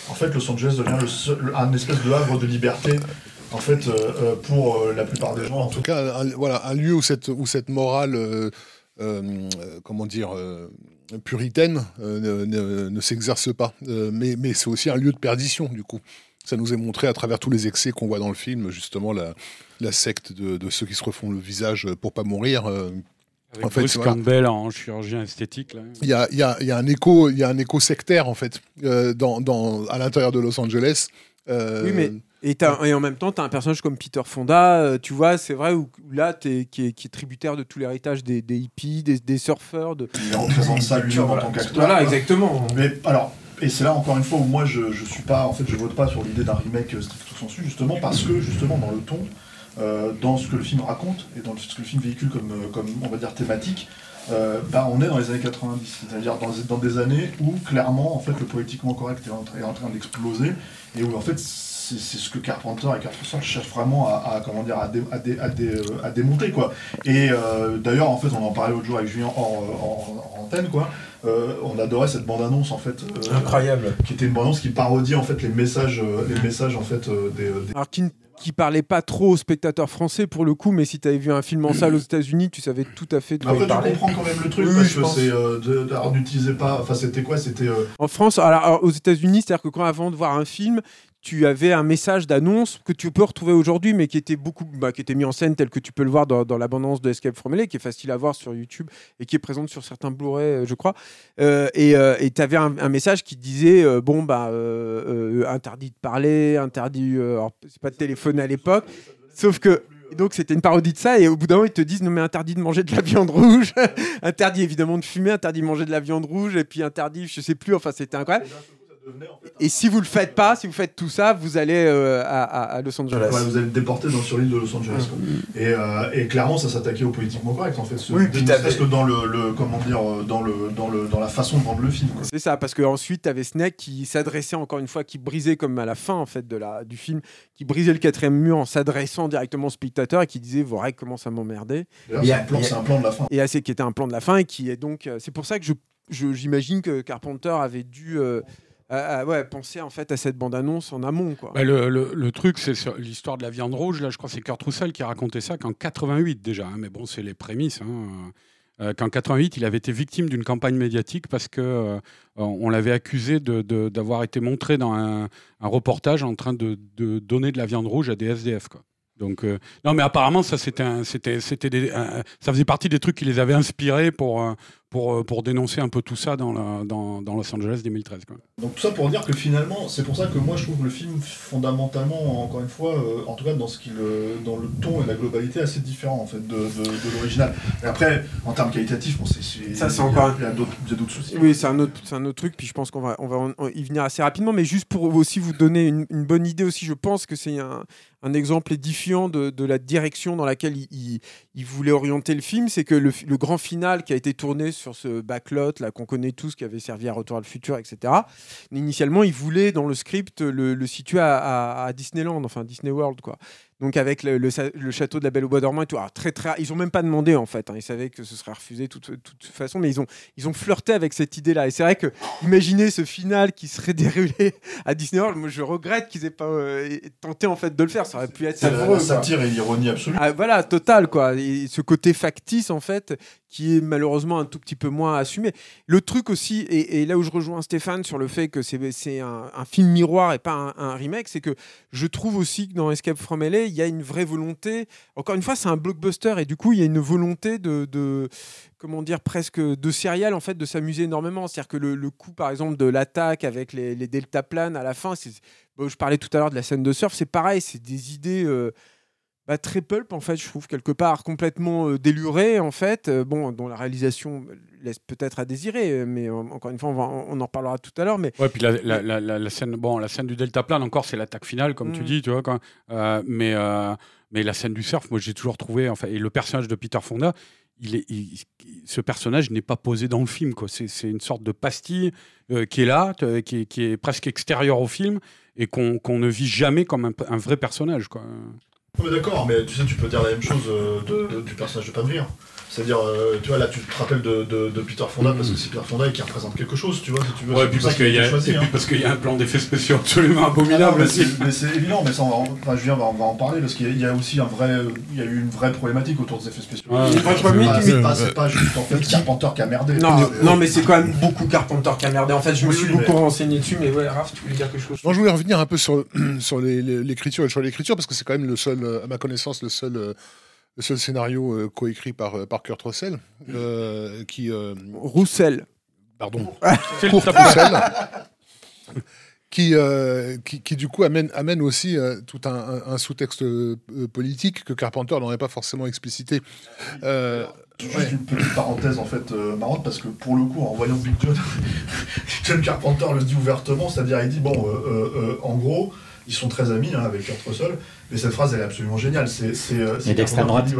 S1: En fait, Los Angeles devient le seul- un espèce de havre de liberté, en fait, euh, pour euh, la plupart des gens.
S3: En tout cas, un, voilà, un lieu où cette, où cette morale, euh, euh, euh, comment dire, euh, puritaine euh, ne, ne- ne s'exerce pas. Euh, mais mais c'est aussi un lieu de perdition, du coup. Ça nous est montré à travers tous les excès qu'on voit dans le film, justement, la, la secte de, de ceux qui se refont le visage pour pas mourir. euh,
S4: Avec
S3: En fait,
S4: Bruce
S3: voilà.
S4: Campbell en chirurgien esthétique.
S3: Il y a, il y a- il y a un écho, il y a un écho sectaire en fait euh, dans, dans- à l'intérieur de Los Angeles. Euh,
S2: Oui, mais- Et, en même temps, tu as un personnage comme Peter Fonda, euh, tu vois, c'est vrai, où, où là, t'es- qui, est, qui est tributaire de tout l'héritage des, des hippies, des, des surfeurs. De...
S1: Il représente ça lui-même en tant qu'acteur.
S2: Voilà, exactement.
S1: Mais alors, et c'est là encore une fois où moi je, je suis pas, en fait, je vote pas sur l'idée d'un remake euh, stricto sensu, justement parce que justement dans le ton, euh, dans ce que le film raconte et dans ce que le film véhicule comme, euh, comme on va dire thématique, euh, bah, on est dans les années 90, c'est-à-dire dans, dans des années où clairement en fait le politiquement correct est en, train- est en train d'exploser et où en fait c'est c'est ce que Carpenter et Carpenter cherchent vraiment à, à, comment dire à, dé- à, dé- à dé- euh, à démonter quoi. Et euh, d'ailleurs en fait on en parlait l'autre jour avec Julien euh, hors- hors antenne quoi. Euh, on adorait cette bande annonce en fait. euh,
S2: Incroyable.
S1: qui était une bande annonce qui parodie en fait les messages, euh, les messages en fait euh, des, des-
S2: Alors, qui, ne- qui parlait pas trop aux spectateurs français pour le coup, mais si tu avais vu un film en salle aux États-Unis, tu savais tout à fait de quoi
S1: Après
S2: il
S1: tu
S2: parlait.
S1: comprends quand même le truc
S2: Oui,
S1: parce
S2: je
S1: que c'est euh, de- de- alors, n'utilisez pas. Enfin c'était quoi C'était euh,
S2: En France, alors, alors, aux États-Unis, c'est-à-dire que quand avant de voir un film, tu avais un message d'annonce que tu peux retrouver aujourd'hui, mais qui était beaucoup, bah, qui était mis en scène tel que tu peux le voir dans, l'abondance de Escape from LA, qui est facile à voir sur YouTube et qui est présente sur certains Blu-ray, euh, je crois. Euh, et tu avais un, message qui disait euh, bon bah euh, euh, interdit de parler, interdit, euh, c'est pas de téléphoner à l'époque, sauf que donc c'était une parodie de ça et au bout d'un moment ils te disent non mais interdit de manger de la viande rouge, <laughs> interdit évidemment de fumer, interdit de manger de la viande rouge et puis interdit je sais plus enfin c'était incroyable. Et si vous le faites pas, si vous faites tout ça, vous allez euh, à, Los Angeles.
S1: ouais, vous êtes déporté dans, sur l'île de Los Angeles. quoi. Et, euh, et clairement ça s'attaquait au politiquement correct en fait. Ce,
S2: Oui, puis t'avais-
S1: serait-ce que dans le, le- comment dire euh, dans le dans le dans la façon de vendre le film.
S2: C'est ça, parce qu'ensuite, tu avais Snake qui s'adressait encore une fois, qui brisait comme à la fin en fait de la, du film, qui brisait le quatrième mur en s'adressant directement au spectateur et qui disait Vos règles commencent à m'emmerder.
S1: D'ailleurs,
S2: Il y
S1: c'est
S2: a-
S1: un plan,
S2: a-
S1: c'est un plan de la fin.
S2: Et assez qui était un plan de la fin et qui est donc. c'est pour ça que je, je- j'imagine que Carpenter avait dû. euh, à- ouais, penser en fait à cette bande-annonce en amont. Quoi.
S4: Bah, le, truc, c'est l'histoire de la viande rouge. Là, je crois que c'est Kurt Russell qui a raconté ça qu'en 88 déjà. hein, mais bon, c'est les prémices. hein. Euh, qu'en 88, il avait été victime d'une campagne médiatique parce que euh, on l'avait accusé d'avoir été montré dans un, reportage en train de, de donner de la viande rouge à des SDF. Quoi. Donc euh, non, mais apparemment ça c'était c'était c'était ça faisait partie des trucs qui les avaient inspirés pour euh, pour euh, pour dénoncer un peu tout ça dans la- dans, dans Los Angeles 2013. Quoi.
S1: Donc tout ça pour dire que finalement, c'est pour ça que moi je trouve le film fondamentalement, encore une fois, euh, en tout cas dans ce qu'il, euh, dans le ton et la globalité, assez différent en fait de, de- de l'original. Et après, en termes qualitatifs, bon, c'est,
S2: Ça, c'est
S1: il y a-
S2: encore-
S1: il y a d'autres, il y a d'autres soucis.
S2: Oui, c'est un autre, c'est un autre truc. Puis je pense qu'on va, on va y venir assez rapidement. Mais juste pour aussi vous donner une, une bonne idée aussi, je pense que c'est un, un exemple édifiant de, de la direction dans laquelle il, il- il voulait orienter le film. C'est que le, le grand final qui a été tourné sur ce backlot là qu'on connaît tous, qui avait servi à Retour à le futur, etc. Initialement, il voulait dans le script le, situer à- à Disneyland, enfin Disney World, quoi. Donc avec le, le sa- le château de la Belle au bois dormant et tout. Alors, très très, ils ont même pas demandé en fait. hein. Ils savaient que ce serait refusé de toute, toute façon, mais ils ont ils ont flirté avec cette idée-là. Et c'est vrai que imaginez ce final qui serait <laughs> déroulé à Disney World. Moi, je regrette qu'ils aient pas euh, tenté en fait de le faire. Ça aurait pu être savoureux.
S1: la satire et l'ironie absolue.
S2: Ah, voilà, total quoi. Et ce côté factice en fait, qui est malheureusement un tout petit peu moins assumé. Le truc aussi, et, et là où je rejoins Stéphane sur le fait que c'est c'est un, un film miroir et pas un, un remake, c'est que je trouve aussi que dans Escape from LA, il y a une vraie volonté. Encore une fois, c'est un blockbuster et du coup, il y a une volonté de, comment dire presque de serial en fait de s'amuser énormément. C'est-à-dire que le, coup par exemple de l'attaque avec les, les deltaplanes à la fin, je parlais tout à l'heure de la scène de surf, c'est pareil, c'est des idées. euh, bah, très pulp en fait je trouve quelque part complètement euh, déluré en fait euh, bon dont la réalisation laisse peut-être à désirer euh, mais euh, encore une fois on, va- on en reparlera tout à l'heure mais
S4: Ouais, puis la, la, la, la- la scène, bon, la scène du delta plane encore, c'est l'attaque finale, comme tu
S2: Mm.
S4: dis, tu vois. Euh, mais, mais la scène du surf, moi, j'ai toujours trouvé, enfin, et le personnage de Peter Fonda, il est, il- ce personnage n'est pas posé dans le film, quoi. C'est, une sorte de pastille euh, qui est là, qui est, qui est presque extérieure au film et qu'on, qu'on ne vit jamais comme un, un vrai personnage, quoi.
S1: Non, mais d'accord, mais tu sais, tu peux dire la même chose euh, de- du personnage de Pam Grier. C'est-à-dire, euh, tu vois, là, tu te rappelles de, de- de Peter Fonda parce que c'est Peter Fonda qui représente quelque chose, tu vois, si tu veux.
S4: Ouais, puis parce
S1: qu'il
S4: y,
S1: a
S4: a-
S1: été choisi,
S4: et puis
S1: hein.
S4: parce qu'il y a un plan d'effets spéciaux absolument
S1: Ah non,
S4: abominable
S1: mais
S4: aussi.
S1: c'est- mais c'est évident, mais ça, on va, en- enfin, Julien va, on va en parler parce qu'il y a- il y a aussi un vrai, il y a eu une vraie problématique autour des effets spéciaux.
S4: Ouais.
S1: C'est pas- juste en fait Carpenter qui a merdé.
S2: non, non mais c'est quand même beaucoup Carpenter qui a merdé en fait je me suis beaucoup renseigné dessus mais ouais Raph tu voulais dire quelque chose
S3: Moi, je voulais revenir un peu sur, <clears throat> sur l'écriture et le choix de l'écriture, parce que c'est quand même le seul, euh, à ma connaissance, le seul, euh, le seul scénario euh, coécrit par, euh, par Kurt Russell, euh, qui... euh,
S2: Roussel
S3: pardon. <laughs>
S4: Top-
S3: Russell, qui, euh, qui, qui, du coup amène, amène aussi euh, tout un, un- un sous-texte euh, politique que Carpenter n'aurait pas forcément explicité. Euh,
S1: Juste
S3: Ouais.
S1: une petite parenthèse en fait euh, marrante parce que pour le coup en voyant Big John, <laughs> John Carpenter le dit ouvertement, c'est-à-dire il dit bon euh, euh, euh, en gros ils sont très amis hein, avec Kurt Russell, mais cette phrase elle est absolument géniale. C'est c'est euh,
S6: d'extrême droite.
S1: il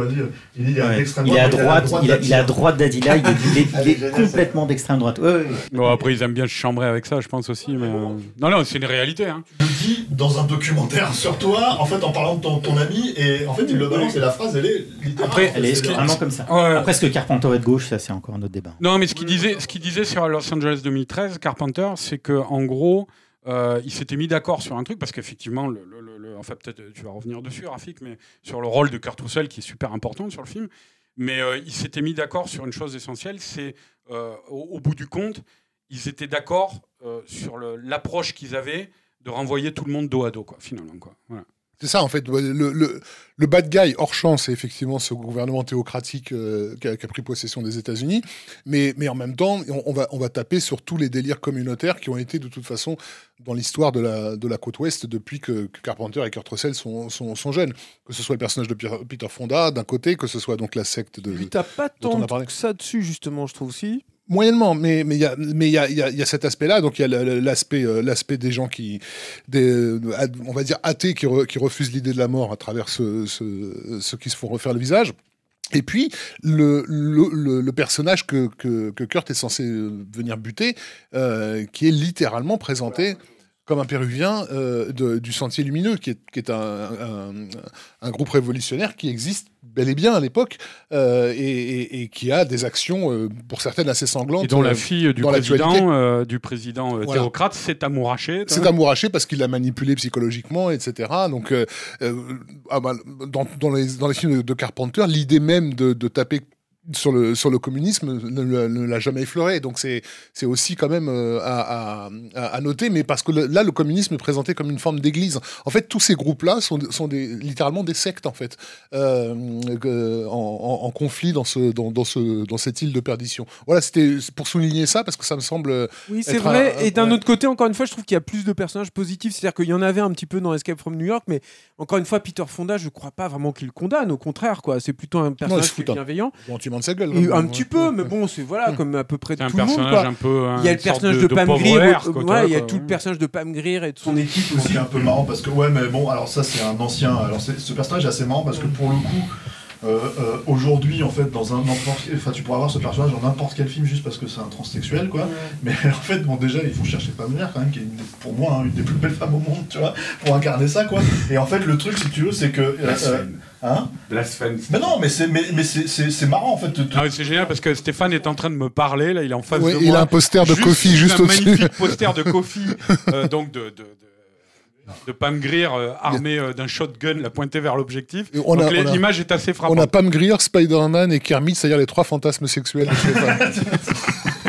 S1: dit il est à
S6: Ouais. Il est à
S1: droite,
S6: il, est à droite d'Adila, il est, il est- il
S1: Elle est
S6: est
S1: géniale,
S6: complètement d'extrême droite. Ouais, ouais, ouais.
S4: Bon, après, ils aiment bien se chambrer avec ça, je pense aussi. Mais... euh, Non, non, c'est une réalité. Hein.
S1: Il le dit dans un documentaire sur toi, en fait en parlant de ton, ton ami, et en fait il le balance et la phrase elle est littérale.
S4: Après,
S6: Elle est
S1: C'est-
S6: vraiment comme ça.
S4: Ouais.
S6: Après, ce que Carpenter est de gauche, ça c'est encore un autre débat.
S4: Non, mais ce qu'il disait, ce qu'il disait sur Los Angeles 2013, Carpenter, c'est que en gros, euh, il s'était mis d'accord sur un truc parce qu'effectivement, enfin peut-être tu vas revenir dessus, Rafik, mais sur le rôle de Kurt Russell qui est super important sur le film. Mais euh, il s'était mis d'accord sur une chose essentielle, c'est euh, au, bout du compte, ils étaient d'accord euh, sur l'approche qu'ils avaient de renvoyer tout le monde dos à dos, quoi, finalement, quoi. Voilà.
S3: C'est ça, en fait. Le, le, le bad guy, hors champ, c'est effectivement ce gouvernement théocratique euh, qui, a, qui a pris possession des États-Unis. Mais, mais en même temps, on, on va, on va taper sur tous les délires communautaires qui ont été, de toute façon, dans l'histoire de la, de la côte ouest depuis que, que Carpenter et Kurt Russell sont, sont, sont jeunes. Que ce soit le personnage de Peter Fonda, d'un côté, que ce soit donc la secte de.
S2: Puis t'as pas tant que ça dessus, justement, je trouve aussi.
S3: Moyennement, mais mais il y a mais il y y y a cet aspect-là. Donc il y a l'aspect euh, l'aspect des gens qui des euh, on va dire athées qui, qui refusent l'idée de la mort à travers ce, ce- ceux qui se font refaire le visage. Et puis le, le, personnage que, que, que Kurt est censé euh, venir buter, qui est littéralement présenté comme un Péruvien euh, de- du Sentier Lumineux, qui est, qui est un, un- un groupe révolutionnaire qui existe bel et bien à l'époque, euh, et, et- et qui a des actions, euh, pour certaines, assez sanglantes.
S4: Et dont la fille du président, du président
S3: Voilà.
S4: théocrate s'est amourachée.
S3: C'est amouraché parce qu'il l'a manipulé psychologiquement, etc. Donc, ah bah, dans, dans les, dans les films de, de Carpenter, l'idée même de, de taper sur le, sur le communisme ne, ne- ne l'a jamais effleuré. Donc, c'est aussi quand même euh, à, à- à- noter, mais parce que le- là, le communisme est présenté comme une forme d'église. En fait, tous ces groupes-là sont, sont des, littéralement des sectes, en fait, euh, en, en- en conflit dans, ce, dans, dans, ce, dans cette île de perdition. Voilà, c'était pour souligner ça, parce que ça me semble
S2: Oui, c'est vrai.
S3: un-
S2: et d'un
S3: ouais.
S2: autre côté, encore une fois, je trouve qu'il y a plus de personnages positifs. C'est-à-dire qu'il y en avait un petit peu dans Escape from New York, mais encore une fois, Peter Fonda, je crois pas vraiment qu'il le condamne. Au contraire, quoi. C'est plutôt un personnage qui est
S3: un-
S2: bienveillant.
S3: De sa gueule.
S2: Et un petit peu, mais bon, c'est voilà, comme à peu près
S4: C'est
S2: tout le monde.
S4: un peu.
S2: Il y a le personnage de, Pam Grier, euh, il y a
S4: quoi,
S2: tout le personnage de Pam Grier et de son équipe
S1: aussi est un peu marrant parce que ouais mais bon alors ça c'est un ancien alors c'est- ce personnage est assez marrant parce que pour le coup euh, euh, aujourd'hui en fait dans un n'importe enfin tu pourras avoir ce personnage dans n'importe quel film juste parce que c'est un transsexuel quoi. Mais <laughs> en fait bon déjà il faut chercher Pamela quand même qui est une des- pour moi hein, une des plus belles femmes au monde tu vois pour incarner ça quoi. Et en fait le truc si tu veux c'est que euh, euh, hein
S4: Blasphème.
S1: mais non mais c'est mais, mais c'est- marrant en fait
S4: Ah c'est génial parce que Stéphane est en train de me parler, là, il est en face
S3: Ouais,
S4: de
S3: il
S4: moi.
S3: a un poster de Kofi juste
S4: un
S3: au-dessus.
S4: magnifique poster de Kofi, euh, donc de, de, de, de Pam Grier euh, armé euh, d'un shotgun, la pointée vers l'objectif.
S3: Et on
S4: Donc
S3: on
S4: l'image est assez
S3: On
S4: frappante.
S3: a Pam Grier, Spider-Man et Kermit, c'est-à-dire les trois fantasmes sexuels de Stéphane. <laughs>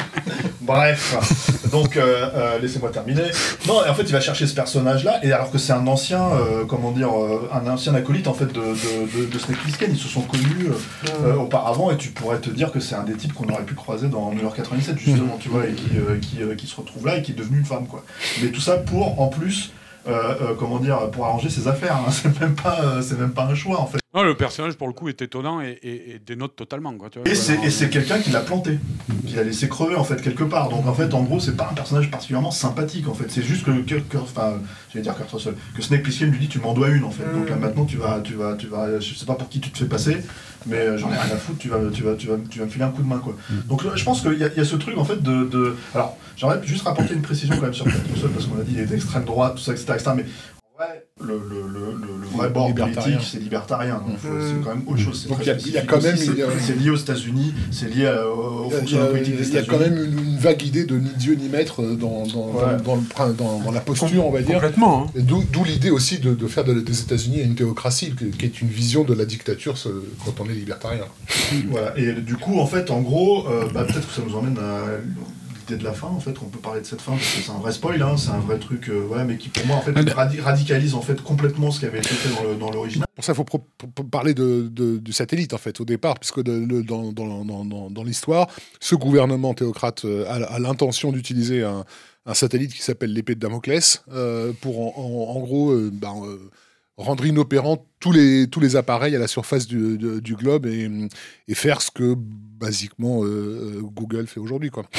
S1: Bref, donc euh, euh, laissez-moi terminer. Non, et en fait, il va chercher ce personnage-là, et alors que c'est un ancien, euh, comment dire, euh, un ancien acolyte en fait de, de, de, de Snake Plissken. Ils se sont connus euh, euh, auparavant, et tu pourrais te dire que c'est un des types qu'on aurait pu croiser dans New York 97 justement, tu vois, et qui, euh, qui, euh, qui se retrouve là et qui est devenu une femme, quoi. Mais tout ça pour, en plus. euh, euh, comment dire, pour arranger ses affaires, hein. <laughs> c'est même pas, euh, c'est même pas un choix en fait.
S4: Non, le personnage, pour le coup, est étonnant et, et- et dénote totalement. Quoi, tu vois,
S1: Et c'est, quelqu'un qui l'a planté, qui l'a laissé crever en fait quelque part. Donc en fait, en gros, c'est pas un personnage particulièrement sympathique en fait. C'est juste que, que, que- enfin, j'allais dire Kurt Russell, que Snake Plissken lui dit tu m'en dois une en fait. Donc là maintenant tu vas, tu vas, tu vas, je sais pas pour qui tu te fais passer, mais euh, j'en ai rien à foutre. Tu vas, tu vas, tu vas, tu vas me filer un coup de main quoi. Donc là, je pense qu'il y, a- il y a ce truc en fait de, de... alors j'aimerais juste rapporter une précision quand même sur Kurt Russell parce qu'on a dit il est d'extrême droite, tout ça, etc., etc., mais le, le, le, le- le vrai bord
S3: Libertarien.
S1: politique, c'est libertarien. Faut- c'est quand même autre chose. c'est
S3: Donc il y a- y quand même
S1: c'est- lié aux États-Unis, c'est lié euh, au
S3: Il y a-
S1: fonctionnement politique des
S3: il y a
S1: États-Unis.
S3: quand même une, une vague idée de ni Dieu ni maître euh, dans, dans,
S1: Ouais.
S3: dans, dans le prin- dans- dans la posture, on va dire.
S2: Complètement. hein.
S3: D'où l'idée aussi de, de faire de- des États-Unis une théocratie, qui qui est une vision de la dictature ce- quand on est libertarien.
S1: Voilà. Et du coup, en fait, en gros, euh, bah, peut-être que ça nous emmène à de la fin, en fait, qu'on peut parler de cette fin, parce que c'est un vrai spoil, hein, c'est un vrai truc, euh, ouais, mais qui pour moi, en fait, radi- radicalise en fait complètement ce qui avait été fait dans l'original.
S3: Pour ça, il faut parler de, de- du satellite, en fait, au départ, puisque de- dans, dans- dans- dans- l'histoire, ce gouvernement théocrate euh, a, a l'intention d'utiliser un, un satellite qui s'appelle l'épée de Damoclès euh, pour, en, en- en gros, euh, euh, rendre inopérants tous les, tous les appareils à la surface du, du globe et, et faire ce que, basiquement, euh, euh, Google fait aujourd'hui, quoi. <laughs>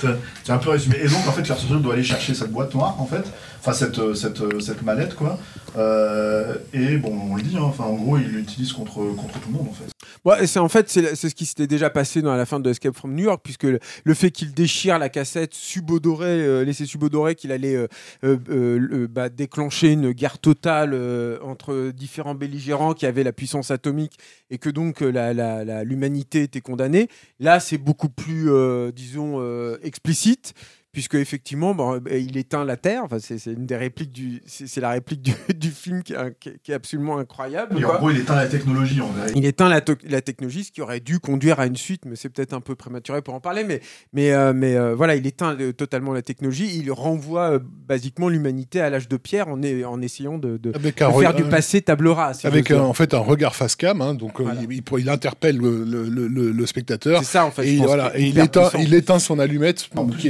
S1: T'as- un peu résumé. Et donc, en fait, Claire doit aller chercher cette boîte noire, en fait, enfin, cette, euh, cette, euh, cette mallette, quoi. Euh, et bon, on le dit, hein, enfin, en gros, il l'utilise contre, contre tout le monde, en fait.
S2: Ouais, c'est en fait c'est ce qui s'était déjà passé dans la fin de Escape from New York puisque le, fait qu'il déchire la cassette subodorait, euh, subodorer qu'il allait bah, déclencher une guerre totale entre différents belligérants qui avaient la puissance atomique et que donc l'humanité était condamnée. Là, c'est beaucoup plus, disons, explicite. Puisque effectivement, bon, euh, il éteint la Terre. Enfin, c'est c'est une des répliques du, c'est c'est la réplique du, <laughs> du film qui est, qui est- qui est absolument incroyable.
S1: Et
S2: quoi.
S1: en gros, il éteint la technologie, en vrai.
S2: Il éteint la, to- la technologie, ce qui aurait dû conduire à une suite, mais c'est peut-être un peu prématuré pour en parler. Mais, mais, euh, mais euh, voilà, il éteint euh, totalement la technologie. Il renvoie euh, basiquement l'humanité à l'âge de pierre en, est- en essayant de, faire du passé table rase.
S3: Avec un- en fait un regard face cam, hein, donc euh,
S2: Voilà.
S3: il, il- il interpelle le, le- le- le spectateur
S2: C'est ça en fait.
S3: et,
S2: je
S3: il-
S2: pense,
S3: voilà,
S2: qui est
S3: et il,
S2: hyper
S3: éteint,
S2: puissant.
S3: il éteint son allumette qui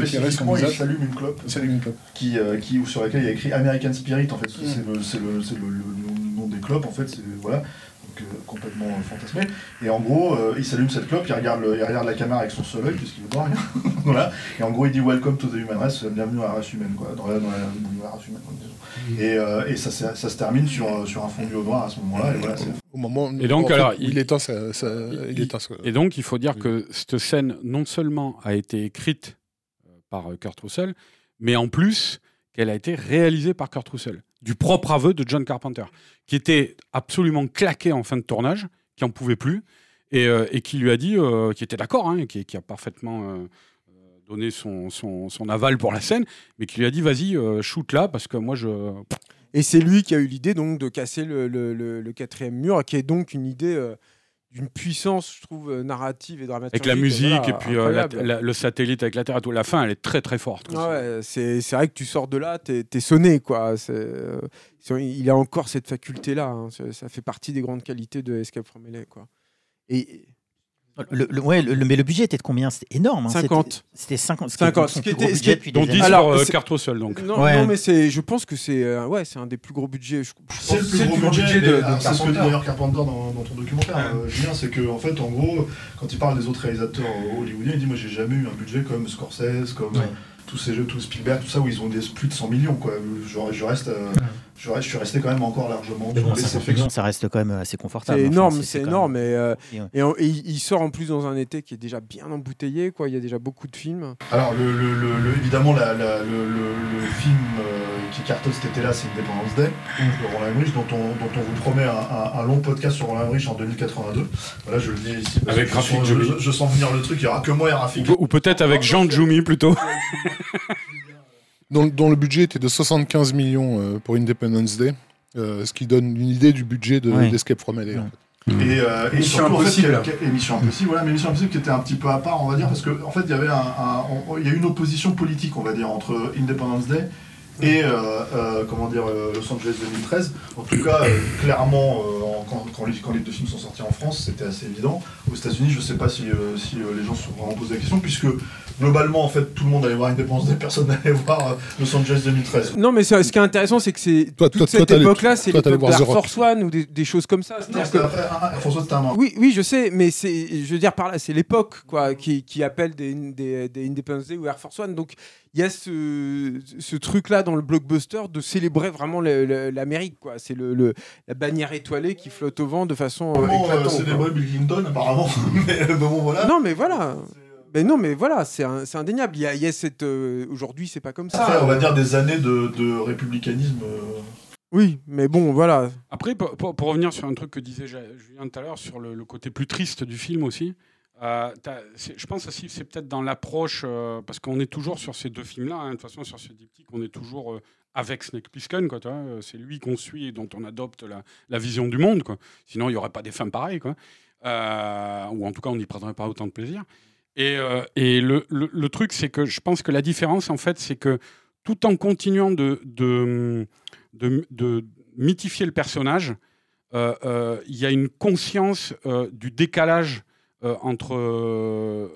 S1: spécifiquement, il s'allume une clope.
S3: Ça allume une clope.
S1: qui, euh, qui, ou sur laquelle il y a écrit American Spirit, en fait,
S3: Mm.
S1: c'est le, c'est le, c'est le, le nom des clopes, en fait, c'est voilà, donc, euh, complètement euh, fantasmé. Et en gros, euh, il s'allume cette clope, il regarde, le- il regarde la caméra avec son seul œil, puisqu'il ne voit rien. voilà. Et en gros, il dit Welcome to the human race, bienvenue à la race humaine, quoi, dans la, dans la, dans la race humaine, disons. Et, euh, et ça, se- ça se termine sur, euh, sur un fondu au noir à ce moment-là, et voilà, c'est
S3: Au moment
S4: Et donc,
S3: fait,
S4: alors,
S3: où
S4: il-
S3: il éteint sa- il
S4: il-
S3: éteint
S4: Et donc, il faut dire que cette scène, non seulement a été écrite euh, par euh, Kurt Russell, mais en plus qu'elle a été réalisée par Kurt Russell. du propre aveu de John Carpenter, qui était absolument claqué en fin de tournage, qui en pouvait plus, et, euh, qui lui a dit, euh, qui était d'accord, hein, qui, a parfaitement euh, donné son, aval pour la scène, mais qui lui a dit, vas-y, shoot là, parce que moi, je...
S2: Et c'est lui qui a eu l'idée donc de casser le, quatrième mur, qui est donc une idée d'une puissance, je trouve, euh, narrative et dramatique.
S4: Avec la musique, et puis euh, la-
S2: incroyable.
S4: la- le satellite avec la Terre, et tout. la fin, elle est très très forte.
S2: Ah ouais, c'est vrai que tu sors de là, t'es es sonné quoi. Euh, il a encore cette faculté là. Ça fait partie des grandes qualités de Escape from LA quoi. Et
S6: Le, le- ouais, le- mais le budget était de combien? C'était énorme. hein.
S2: 50.
S6: C'était c'était 50. ce qui est
S2: 50,
S6: son
S2: ce qui était-
S6: budget depuis
S4: Dont
S6: des
S4: 10
S6: années.
S2: Alors,
S4: sur euh, donc.
S2: non,
S6: Ouais.
S2: non, mais c'est, je pense que c'est, euh, ouais, c'est un des plus gros budgets. Je, je
S1: C'est le plus gros budget,
S2: de,
S1: c'est ce que dit
S2: Carpenter.
S1: d'ailleurs Carpenter dans, dans ton documentaire, euh, Julien, c'est que en fait, en gros, quand il parle des autres réalisateurs hollywoodiens, il dit moi j'ai jamais eu un budget comme Scorsese, comme
S6: Ouais.
S1: tous ces jeux, tous Spielberg, tout ça où ils ont des plus de 100 millions quoi. Je, je reste, euh, je, reste- je suis resté quand même encore largement.
S8: Mais bon, ça fait
S6: ça reste quand même assez confortable.
S2: C'est
S6: Enfin,
S2: énorme, c'est énorme.
S6: même-
S2: Et, euh,
S6: Et ouais.
S2: et, on- et il sort en plus dans un été qui est déjà bien embouteillé. Quoi. Il y a déjà beaucoup de films.
S1: Alors le, le- le- le- évidemment la- la- le, le- le film euh, qui cartonne cet été-là, c'est Independence Day de Roland Emmerich, dont on, dont on vous promet un, un- un long podcast sur Roland Emmerich en 2082. Voilà, je le dis ici.
S4: Avec
S1: je
S4: Rafik
S1: je, je sens venir le truc. Il y aura que moi et Rafik.
S4: Ou, ou peut-être avec Jean Djoumi plutôt. <laughs>
S3: dont, dont le budget était de 75 millions euh, pour Independence Day, euh, ce qui donne une idée du budget de-
S6: Ouais.
S3: d'Escape from LA. en fait.
S1: Et, euh, et
S2: Mission
S1: surtout, en fait,
S2: Impossible.
S1: quel- et Mission Impossible, voilà, mais Mission Impossible qui était un petit peu à part, on va dire, parce qu'en en fait, il y avait un, un- on- il y a une opposition politique, on va dire, entre Independence Day et euh, euh, comment dire euh, Los Angeles 2013. En tout cas, euh, clairement, euh, en- quand, quand les, quand les deux films sont sortis en France, c'était assez évident. Aux États-Unis, je ne sais pas si, euh, si euh, les gens se sont vraiment posé la question, puisque globalement, en fait, tout le monde allait voir Independence Day, personne n'allait voir euh, Los Angeles 2013.
S2: Non, mais ça- ce qui est intéressant, c'est que c'est
S3: Toi-
S2: toute
S3: toi-
S2: cette époque-là, c'est l'époque d'Air. Force One ou des, des choses comme ça.
S1: Non,
S2: que-
S1: après, ah, François, c'était un an.
S2: Oui, oui, je sais, mais c'est, je veux dire par là, c'est l'époque quoi, qui, qui appelle des, des, des Independence Day ou Air Force One. Donc il y a ce, ce truc-là dans le blockbuster de célébrer vraiment l'Amérique. quoi. C'est le, le- la bannière étoilée qui flotte au vent de façon euh,
S1: Comment euh,
S2: éclatante. quoi.
S1: célébrer Bill Clinton, apparemment <laughs> Mais euh, bon, voilà.
S2: Non, mais voilà. Mais non, mais voilà, c'est, indéniable. Il y a, il y a cette. euh, aujourd'hui, c'est pas comme ça.
S1: Après, on va dire des années de, de républicanisme. euh,
S2: Oui, mais bon, voilà.
S4: Après, pour, pour- pour revenir sur un truc que disait Julien tout à l'heure, sur le, le côté plus triste du film aussi, euh, je pense aussi que c'est peut-être dans l'approche, euh, parce qu'on est toujours sur ces deux films-là, hein, de toute façon, sur ce diptyque, on est toujours euh, avec Snake Plissken, quoi, c'est lui qu'on suit et dont on adopte la, vision du monde, quoi. sinon il n'y aurait pas des fins pareilles, quoi. Ou en tout cas on n'y prendrait pas autant de plaisir. Et, le, truc, c'est que je pense que la différence, en fait, c'est que tout en continuant de, mythifier le personnage, il y a une conscience du décalage euh, entre euh,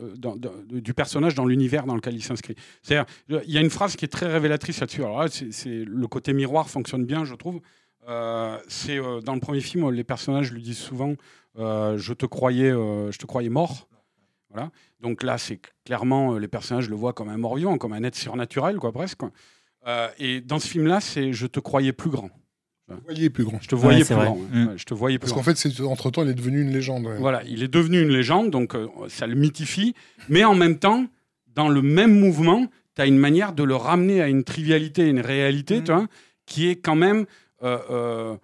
S4: du personnage dans l'univers dans lequel il s'inscrit. Il y a une phrase qui est très révélatrice là-dessus. Là, le côté miroir fonctionne bien, je trouve. Euh, c'est dans le premier film, les personnages lui disent souvent "Je te croyais, je te croyais mort." Voilà. Donc là, c'est clairement les personnages le voient comme un mort-vivant, comme un être surnaturel, quoi, presque. et dans ce film-là, c'est "Je te croyais plus grand."
S3: Plus grand.
S4: Je te voyais plus grand. ouais.
S6: Mm.
S4: Je te voyais plus
S3: Parce
S4: grand.
S3: qu'en fait, c'est- entre-temps, il est devenu une légende. ouais.
S4: Voilà, il est devenu une légende, donc euh, ça le mythifie. Mais en même temps, dans le même mouvement, tu as une manière de le ramener à une trivialité, une réalité,
S2: Mhm.
S4: tu vois, qui est quand même euh, euh,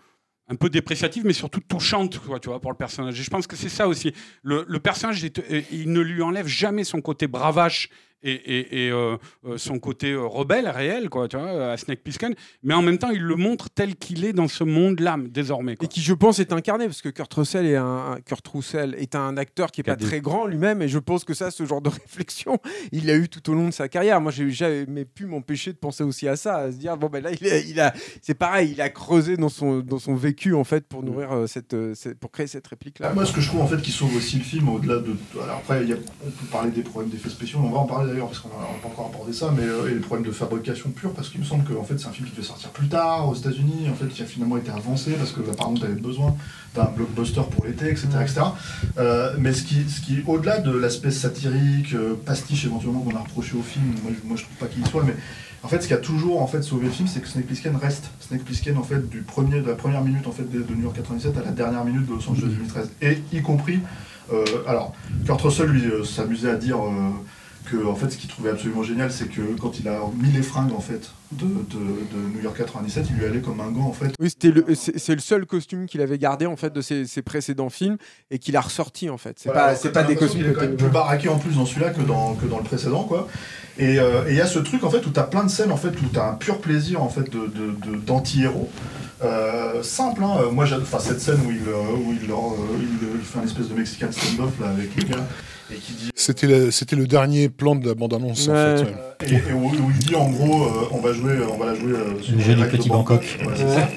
S4: un peu dépréciative, mais surtout touchante, quoi, tu vois, pour le personnage. Et je pense que c'est ça aussi. Le, le personnage, est- il ne lui enlève jamais son côté bravache et, et- et, euh, euh, son côté euh, rebelle, réel, quoi, tu vois, à Snake Plissken. Mais en même temps, il le montre tel qu'il est dans ce monde-là, désormais. quoi.
S2: Et qui, je pense, est incarné, parce que Kurt Russell est un, Kurt Russell est un acteur qui est
S4: a
S2: pas
S4: des-
S2: très grand lui-même, et je pense que ça, ce genre de <laughs> réflexion, il l'a eu tout au long de sa carrière. Moi, j'ai jamais pu m'empêcher de penser aussi à ça, à se dire bon ben là, il, a, c'est pareil, il a creusé dans son dans son vécu en fait pour nourrir euh, cette, cette- pour créer cette réplique là.
S1: Moi, ce que je trouve en fait qui sauve aussi le film, au-delà de. Alors après, il y a- on peut parler des problèmes d'effets spéciaux, on va en parler d'ailleurs parce qu'on n'a pas encore abordé ça, mais euh, et les problèmes de fabrication pure, parce qu'il me semble que en fait, c'est un film qui devait sortir plus tard aux États-Unis, en fait, qui a finalement été avancé parce que apparemment, tu avais besoin d'un blockbuster pour l'été, etc., etc. Euh, mais ce qui, ce qui, au-delà de l'aspect satirique, euh, pastiche éventuellement qu'on a reproché au film, moi, je- moi je trouve pas qu'il y soit, mais en fait, ce qui a toujours en fait sauvé le film, c'est que Snake Plissken reste. Snake Plissken, en fait, du premier, de la première minute en fait de, de New York 97 à la dernière minute de Los Angeles 2013, et y compris. euh, alors, Kurt Russell lui euh, s'amusait à dire. euh, que en fait, ce qu'il trouvait absolument génial, c'est que quand il a mis les fringues en fait de, de, de New York 97, il lui allait comme un gant en fait.
S2: Oui, c'était le, c'est le seul costume qu'il avait gardé en fait de ses, ses précédents films et qu'il a ressorti en fait. C'est
S1: Voilà,
S2: pas, c'est pas
S1: t'as
S2: des costumes
S1: est quand même
S2: t'as-
S1: plus baraqué en plus dans celui-là que dans, que dans le précédent, quoi. Et euh, et il y a ce truc en fait où tu as plein de scènes en fait où tu as un pur plaisir en fait de, d'anti-héros. Euh, simple, hein. Euh, moi j'adore cette scène où il, où il, leur, euh, il, il fait un espèce de Mexican stand-off là avec le gars dit
S3: C'était le, c'était le dernier plan de la bande-annonce, en fait. ouais.
S1: euh, et, et où, où il dit en gros euh, on va jouer on va la jouer euh, sur
S6: Le jeu du
S1: règles
S6: petit Bangkok.
S1: Ouais, c'est ça.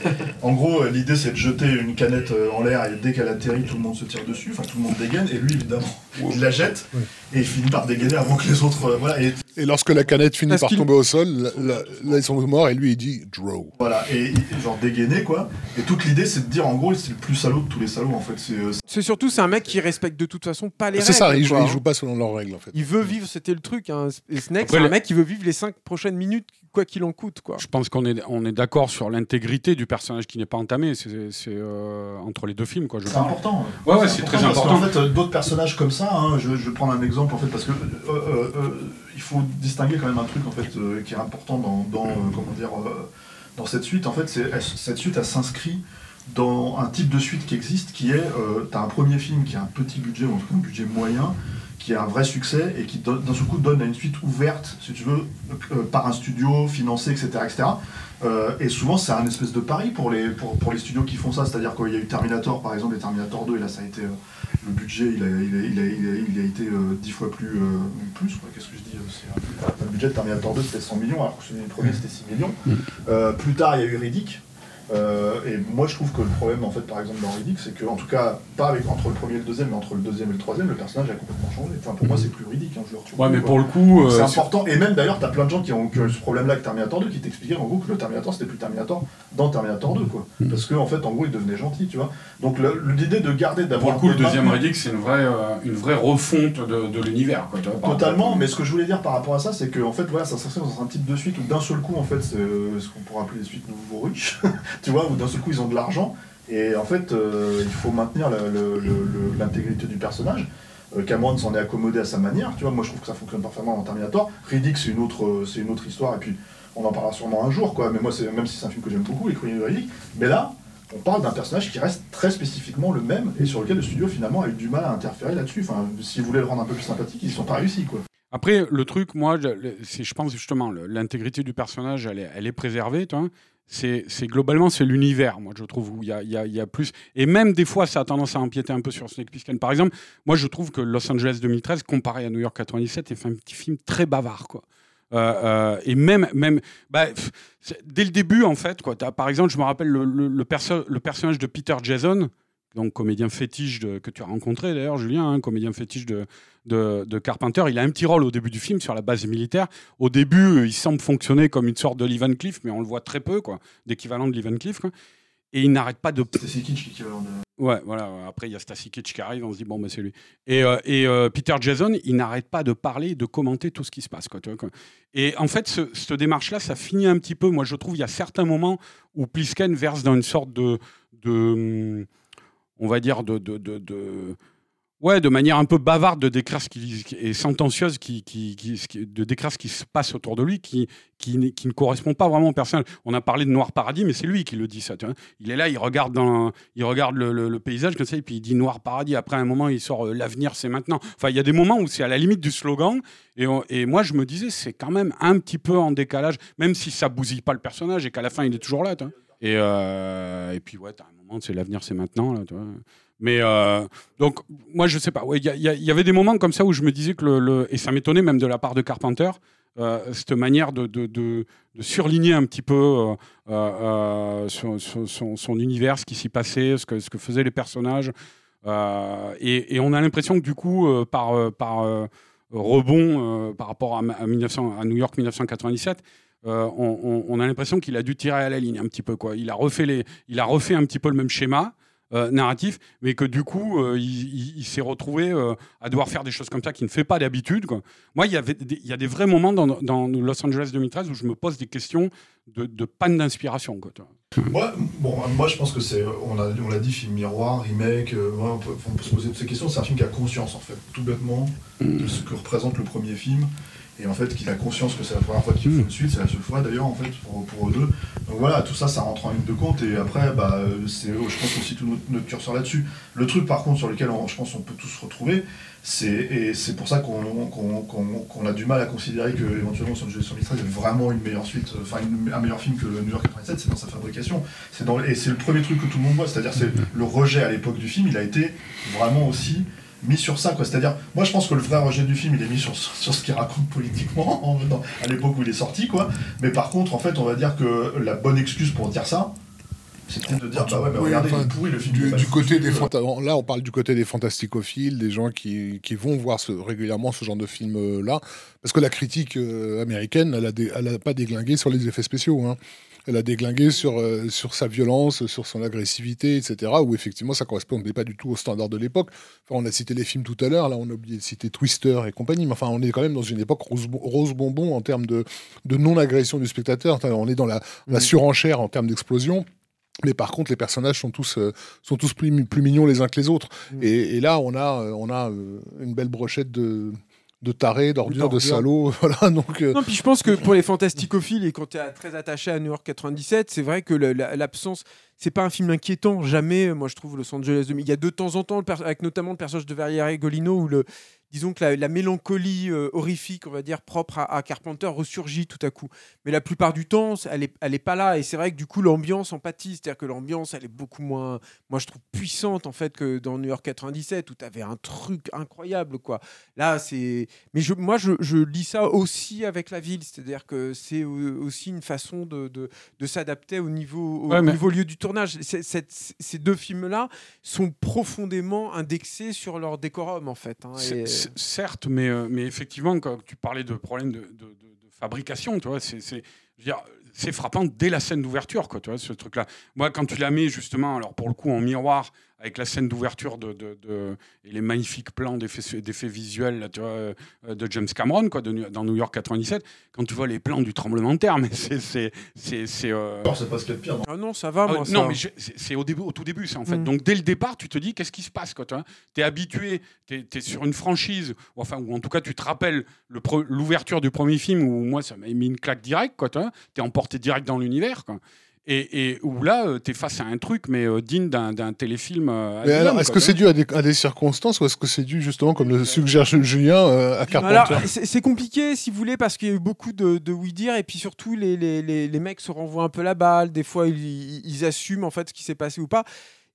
S1: En gros euh, l'idée c'est de jeter une canette euh, en l'air et dès qu'elle atterrit tout le monde se tire dessus, enfin tout le monde dégaine et lui évidemment il la jette
S3: Ouais.
S1: et il finit par dégainer avant que les autres euh, voilà et
S3: Et lorsque la canette finit par
S2: qu'il-
S3: tomber au sol, là, là- là, ils sont morts et lui, il dit « Draw
S1: Voilà, et, genre dégainé quoi. Et toute l'idée c'est de dire en gros c'est le plus salaud de tous les salauds en fait. C'est, euh,
S2: C'est surtout c'est un mec qui respecte de toute façon pas les »
S3: C'est ça,
S2: règles,
S3: il joue,
S2: quoi,
S3: il
S2: hein.
S3: joue pas selon leurs règles, en fait.
S2: Il veut vivre, c'était le truc. Hein. Et Snake, c'est un
S4: le-
S2: mec qui veut vivre les cinq prochaines minutes, quoi qu'il en coûte. Quoi.
S4: Je pense qu'on est, on est d'accord sur l'intégrité du personnage qui n'est pas entamé. C'est c'est, euh, entre les deux films, quoi. Je
S1: c'est important.
S4: Ouais, ouais, c'est très
S1: parce
S4: important.
S1: qu'en fait d'autres personnages comme ça, hein, je, je vais prendre un exemple en fait parce que euh, euh, euh, il faut distinguer quand même un truc en fait euh, qui est important dans, dans, euh, comment dire euh, dans cette suite en fait cette suite elle s'inscrit dans un type de suite qui existe qui est euh, t'as un premier film qui a un petit budget ou en tout cas un budget moyen qui a un vrai succès et qui d'un seul coup donne à une suite ouverte si tu veux euh, par un studio financé etc etc Euh, et souvent c'est un espèce de pari pour les pour, pour les studios qui font ça. C'est à dire qu'il y a eu Terminator par exemple et Terminator 2 et là ça a été euh, le budget il a, il a, il a, il a, il a été dix fois plus plus qu'est-ce que je dis le budget de Terminator 2 c'était 100 millions alors que celui du premier c'était 6 millions. Euh, plus tard il y a eu Riddick Euh, et moi je trouve que le problème en fait par exemple dans Riddick c'est que en tout cas pas avec, entre le premier et le deuxième mais entre le deuxième et le troisième le personnage a complètement changé enfin pour moi c'est plus Riddick hein, je le retrouve
S4: Ouais, mais
S1: quoi.
S4: pour le coup, euh,
S1: C'est important, et même d'ailleurs, t'as plein de gens qui ont, eu ce problème-là avec Terminator 2 qui t'expliquaient en gros que le Terminator c'était plus Terminator dans Terminator 2, quoi.
S4: Mm.
S1: Parce qu'en en fait, en gros, il devenait gentil, tu vois. Donc l'idée de garder,
S4: pour
S1: d'avoir.
S4: le coup, le
S1: de
S4: deuxième Riddick, c'est une vraie, euh, une vraie refonte de, de l'univers, quoi. tu vois, par
S1: Totalement, mais ce que je voulais dire par rapport à ça, c'est que en fait, voilà, ça s'inscrit dans un type de suite où d'un seul coup, en fait, c'est ce qu'on pourrait appeler des suites nouveaux riches, tu vois, d'un seul coup, ils ont de l'argent, et en fait, euh, il faut maintenir l'intégrité du personnage. Euh, Cameron s'en est accommodé à sa manière, tu vois, moi je trouve que ça fonctionne parfaitement dans Terminator. Riddick, c'est une, autre, euh, une autre histoire, et puis on en parlera sûrement un jour, quoi, mais moi, même si c'est un film que j'aime beaucoup, Les Chroniques de Riddick, mais là, on parle d'un personnage qui reste très spécifiquement le même, et sur lequel le studio finalement a eu du mal à interférer là-dessus. Enfin, s'ils voulaient le rendre un peu plus sympathique, ils n'y sont pas réussis, quoi.
S4: Après, le truc, moi, je, pense justement, l'intégrité du personnage, elle est, elle est préservée. tu vois. C'est, globalement, c'est l'univers, moi, je trouve, où il y a, y a- plus. Et même des fois, ça a tendance à empiéter un peu sur Snake Plissken. Par exemple, moi, je trouve que Los Angeles 2013, comparé à New York 97, est un petit film très bavard, quoi. Euh, euh, et même, même bah, dès le début, en fait, quoi, t'as- par exemple, je me rappelle le, le- le perso- le personnage de Peter Jason, donc comédien fétiche de- que tu as rencontré d'ailleurs, Julien, hein, comédien fétiche de, de, de Carpenter. Il a un petit rôle au début du film sur la base militaire. Au début, euh, il semble fonctionner comme une sorte de Lee Van Cleef, mais on le voit très peu, quoi, d'équivalent de Lee Van Cleef. quoi. Et il n'arrête pas de
S1: de.
S4: Ouais, voilà. Après, il y a Stacy Kitsch qui arrive, on se dit, bon, bah, c'est lui. Et, euh, et euh, Peter Jason, il n'arrête pas de parler, de commenter tout ce qui se passe. Quoi, tu vois, quoi. Et en fait, ce- cette démarche-là, ça finit un petit peu. Moi, je trouve, il y a certains moments où Plisken verse dans une sorte de. de hum, on va dire, de. Ouais, de manière un peu bavarde de décrire ce qui, et sentencieuse qui, de décrire ce qui se passe autour de lui, qui, qui, ne correspond pas vraiment au personnage. On a parlé de Noir Paradis, mais c'est lui qui le dit ça. Il est là, il regarde il regarde le, paysage comme ça, et puis il dit Noir Paradis. Après, un moment, il sort euh, L'avenir, c'est maintenant. Enfin, il y a des moments où c'est à la limite du slogan. Et, moi, je me disais, c'est quand même un petit peu en décalage, même si ça bousille pas le personnage et qu'à la fin, il est toujours là. Et, euh, et puis, ouais, t'as un moment, c'est L'avenir, c'est maintenant. Mais euh, donc, moi, je sais pas. Il y, avait des moments comme ça où je me disais que le. et ça m'étonnait même de la part de Carpenter, euh, cette manière de, de, de- surligner un petit peu son, univers, ce qui s'y passait, ce que, ce que faisaient les personnages. Et, on a l'impression que du coup, par, par rebond par rapport à, ma- à 1900 à New York 1997, euh, on, a l'impression qu'il a dû tirer à la ligne un petit peu. Quoi. Il, a refait les, il a refait un petit peu le même schéma. euh, narratif, mais que du coup, euh, il, s'est retrouvé à devoir faire des choses comme ça qu'il ne fait pas d'habitude. Moi, il y, avait il y a des vrais moments dans, Los Angeles 2013 où je me pose des questions de, de panne d'inspiration.
S1: Moi, bon, moi, je pense que c'est, on l'a on dit, film miroir, remake, on, on peut se poser toutes ces questions. C'est un film qui a conscience, en fait, tout bêtement, de ce que représente le premier film. Et en fait, qu'il a conscience que c'est la première fois qu'il fait une suite, c'est la seule fois d'ailleurs, en fait, pour, pour eux deux. Donc voilà, tout ça, ça rentre en ligne de compte. Et après, bah, c'est, je pense aussi tout notre, notre curseur là-dessus. Le truc, par contre, sur lequel on- je pense qu'on peut tous se retrouver, c'est, et c'est pour ça qu'on, qu'on, qu'on- qu'on a du mal à considérer que éventuellement Los Angeles 113 est vraiment une meilleure suite, euh, enfin une- un meilleur film que le New York 97, c'est dans sa fabrication. C'est dans, et c'est le premier truc que tout le monde voit, c'est-à-dire c'est le rejet à l'époque du film, il a été vraiment aussi mis sur ça quoi c'est-à-dire moi je pense que le vrai rejet du film il est mis sur, sur ce qu'il raconte politiquement <laughs> en- à l'époque où il est sorti quoi mais par contre en fait on va dire que la bonne excuse pour dire ça c'est peut-être de dire bah ouais mais
S3: Oui,
S1: regardez
S3: enfin,
S1: il est pourri le film
S3: Du, côté des là, on parle du côté des fantasticophiles, des gens qui, qui vont voir ce- régulièrement ce genre de film-là, parce que la critique euh, américaine, elle a, dé- elle a pas déglingué sur les effets spéciaux. hein. Elle a déglingué sur, euh, sur sa violence, sur son agressivité, etc., où effectivement ça correspondait pas du tout aux standards de l'époque. Enfin, on a cité les films tout à l'heure, là on a oublié de citer Twister et compagnie, mais enfin on est quand même dans une époque rose, rose bonbon en termes de, de non-agression du spectateur. Enfin, on est dans la, la surenchère en termes d'explosion. Mais par contre, les personnages sont tous, euh, sont tous plus, mi- plus mignons les uns que les autres.
S2: Mm.
S3: Et, et là, on a, euh, on a une belle brochette de, de tarés, d'ordures, de salauds. <laughs> Voilà, donc, euh,
S2: Non, puis je pense que pour les fantasticophiles et quand tu es très attaché à New York 97, c'est vrai que l'absence, c'est pas un film inquiétant. Jamais, moi je trouve Los Angeles 2000. Il y a de temps en temps, avec notamment le personnage de Verriere Golino, où le, disons que la, la mélancolie euh, horrifique, on va dire, propre à, à Carpenter ressurgit tout à coup. Mais la plupart du temps, elle est, elle est pas là. Et c'est vrai que du coup, l'ambiance en pâtit. C'est-à-dire que l'ambiance, elle est beaucoup moins, moi je trouve, puissante en fait que dans New York 97, où tu avais un truc incroyable, quoi. Là, c'est. Mais je, moi, je, je lis ça aussi avec la ville, c'est-à-dire que c'est au- aussi une façon de, de, de s'adapter au niveau, au
S4: Ouais, mais-
S2: niveau lieu du tournage. Ces deux films-là sont profondément indexés sur leur décorum, en fait. hein,
S4: C'est-
S2: et-
S4: c'est- Certes, mais, euh, mais effectivement, quand tu parlais de problèmes de, fabrication, tu vois, c'est, c'est frappant dès la scène d'ouverture, quoi, tu vois, ce truc-là. Moi, quand tu la mets justement, alors pour le coup, en miroir, avec la scène d'ouverture de, de- de- et les magnifiques plans d'effets, visuels là, tu vois, euh, de James Cameron, quoi, de dans New York 97, quand tu vois les plans du tremblement de terre, mais c'est, c'est, c'est, c'est, euh,
S1: pas ce qu'il y a de pire non.
S2: Ah non, ça va,
S4: ah,
S2: ça.
S4: non, mais c'est au, début, au tout début, ça, en fait.
S2: Mm.
S4: Donc, dès le départ, tu te dis qu'est-ce qui se passe. Tu es habitué, tu es, sur une franchise, ou, enfin, ou en tout cas, tu te rappelles l'ouverture du premier film où moi, ça m'a mis une claque directe. Tu es emporté direct dans l'univers. Et, et où là, tu es face à un truc, mais euh, digne d'un d'un téléfilm. euh,
S3: mais alors, est-ce que c'est dû à des, à des circonstances ou est-ce que c'est dû justement, comme le suggère Julien, euh, à Carpenter?
S2: Alors, c'est c'est compliqué, si vous voulez, parce qu'il y a eu beaucoup de, de oui-dire, et puis surtout, les, les, les, les mecs se renvoient un peu la balle. Des fois, ils, ils assument en fait ce qui s'est passé ou pas.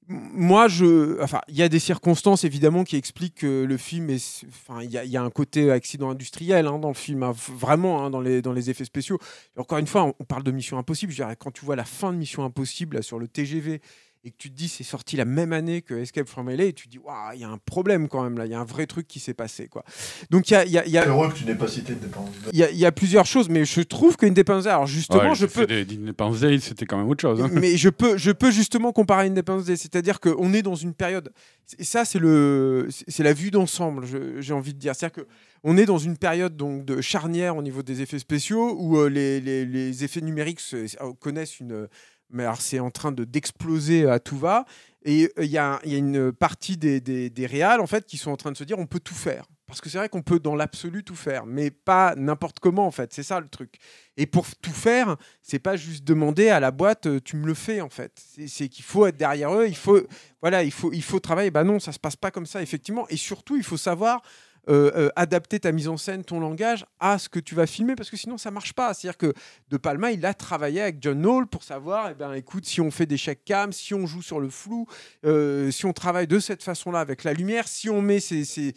S2: Moi, je, enfin, il y a des circonstances évidemment qui expliquent que le film est, enfin, il y, a- un côté accident industriel hein, dans le film, hein, vraiment hein, dans les effets spéciaux. Encore une fois, on, parle de Mission Impossible. Je dirais, quand tu vois la fin de Mission Impossible sur le TGV et que tu te dis c'est sorti la même année que Escape from LA, et tu te dis waouh, il y a un problème quand même là, il y a un vrai truc qui s'est passé quoi. Donc il y a, il y a- il y a-
S1: heureux que tu n'aies pas cité Independence
S2: il y, a- il y a plusieurs choses, mais je trouve qu'Independence Day, alors justement,
S4: Ouais,
S2: je peux,
S4: des d'Independence Day, c'était quand même autre chose. hein. <laughs>
S2: mais je peux, je peux justement comparer Independence Day, c'est-à-dire qu'on est dans une période, et ça c'est le, c'est la vue d'ensemble, j'ai envie de dire, c'est-à-dire que on est dans une période donc de charnière au niveau des effets spéciaux où euh, les, les- les effets numériques se- se- connaissent une, mais alors c'est en train de d'exploser à tout va, et euh, il y, y a une partie des, des, des réals en fait qui sont en train de se dire on peut tout faire. Parce que c'est vrai qu'on peut dans l'absolu tout faire, mais pas n'importe comment en fait. C'est ça le truc. Et pour tout faire, c'est pas juste demander à la boîte euh, tu me le fais en fait. C'est- qu'il faut être derrière eux, il faut voilà, il faut il faut travailler. Bah non, ça se passe pas comme ça effectivement. Et surtout, il faut savoir euh, euh, adapter ta mise en scène, ton langage à ce que tu vas filmer parce que sinon ça marche pas. C'est-à-dire que De Palma, il a travaillé avec John Knoll pour savoir, eh ben écoute, si on fait des check cam, si on joue sur le flou, euh, si on travaille de cette façon-là avec la lumière, si on met ces,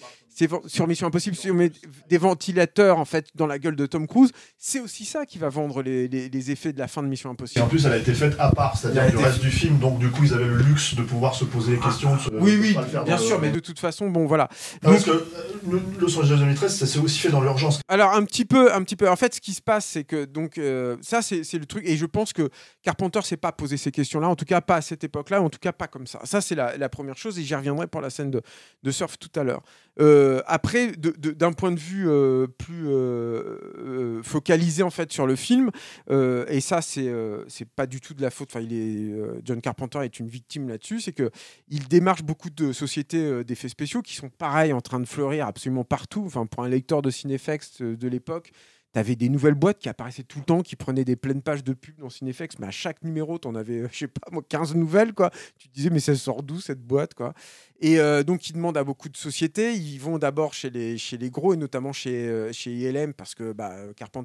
S2: sur Mission Impossible, si on met des ventilateurs en fait dans la gueule de Tom Cruise, c'est aussi ça qui va vendre les, les- les effets de la fin de Mission
S1: Et
S2: Impossible.
S1: en plus, elle a été faite à part, c'est-à-dire
S2: été
S1: reste du film, donc du coup, ils avaient le luxe de pouvoir se poser des questions. de
S2: Oui,
S1: de
S2: oui, bien sûr, mais de toute façon, bon voilà.
S1: Non, parce que euh, le Los Angeles 2013, ça s'est aussi fait dans l'urgence.
S2: Alors un petit peu, un petit peu. En fait, ce qui se passe, c'est que donc euh, ça, c'est c'est le truc. Et je pense que Carpenter s'est pas posé ces questions-là. En tout cas, pas à cette époque-là. En tout cas, pas comme ça. Ça, c'est la, la première chose. Et j'y reviendrai pour la scène de, de surf tout à l'heure. Euh, après, d'un point de vue euh, plus euh, focalisé en fait sur le film, et ça c'est c'est pas du tout de la faute. Enfin, il est John Carpenter est une victime là-dessus, c'est que il démarche beaucoup de sociétés d'effets spéciaux qui sont pareil en train de fleurir absolument partout. Enfin, pour un lecteur de Cinefex de l'époque. T'avais des nouvelles boîtes qui apparaissaient tout le temps, qui prenaient des pleines pages de pub dans Cinefex, mais à chaque numéro, t'en avais, euh, je sais pas moi, 15 nouvelles, quoi. Tu te disais, mais ça sort d'où cette boîte, quoi? Et euh, donc, ils demandent à beaucoup de sociétés. Ils vont d'abord chez les, chez les gros, et notamment chez, euh, chez ILM, parce que bah,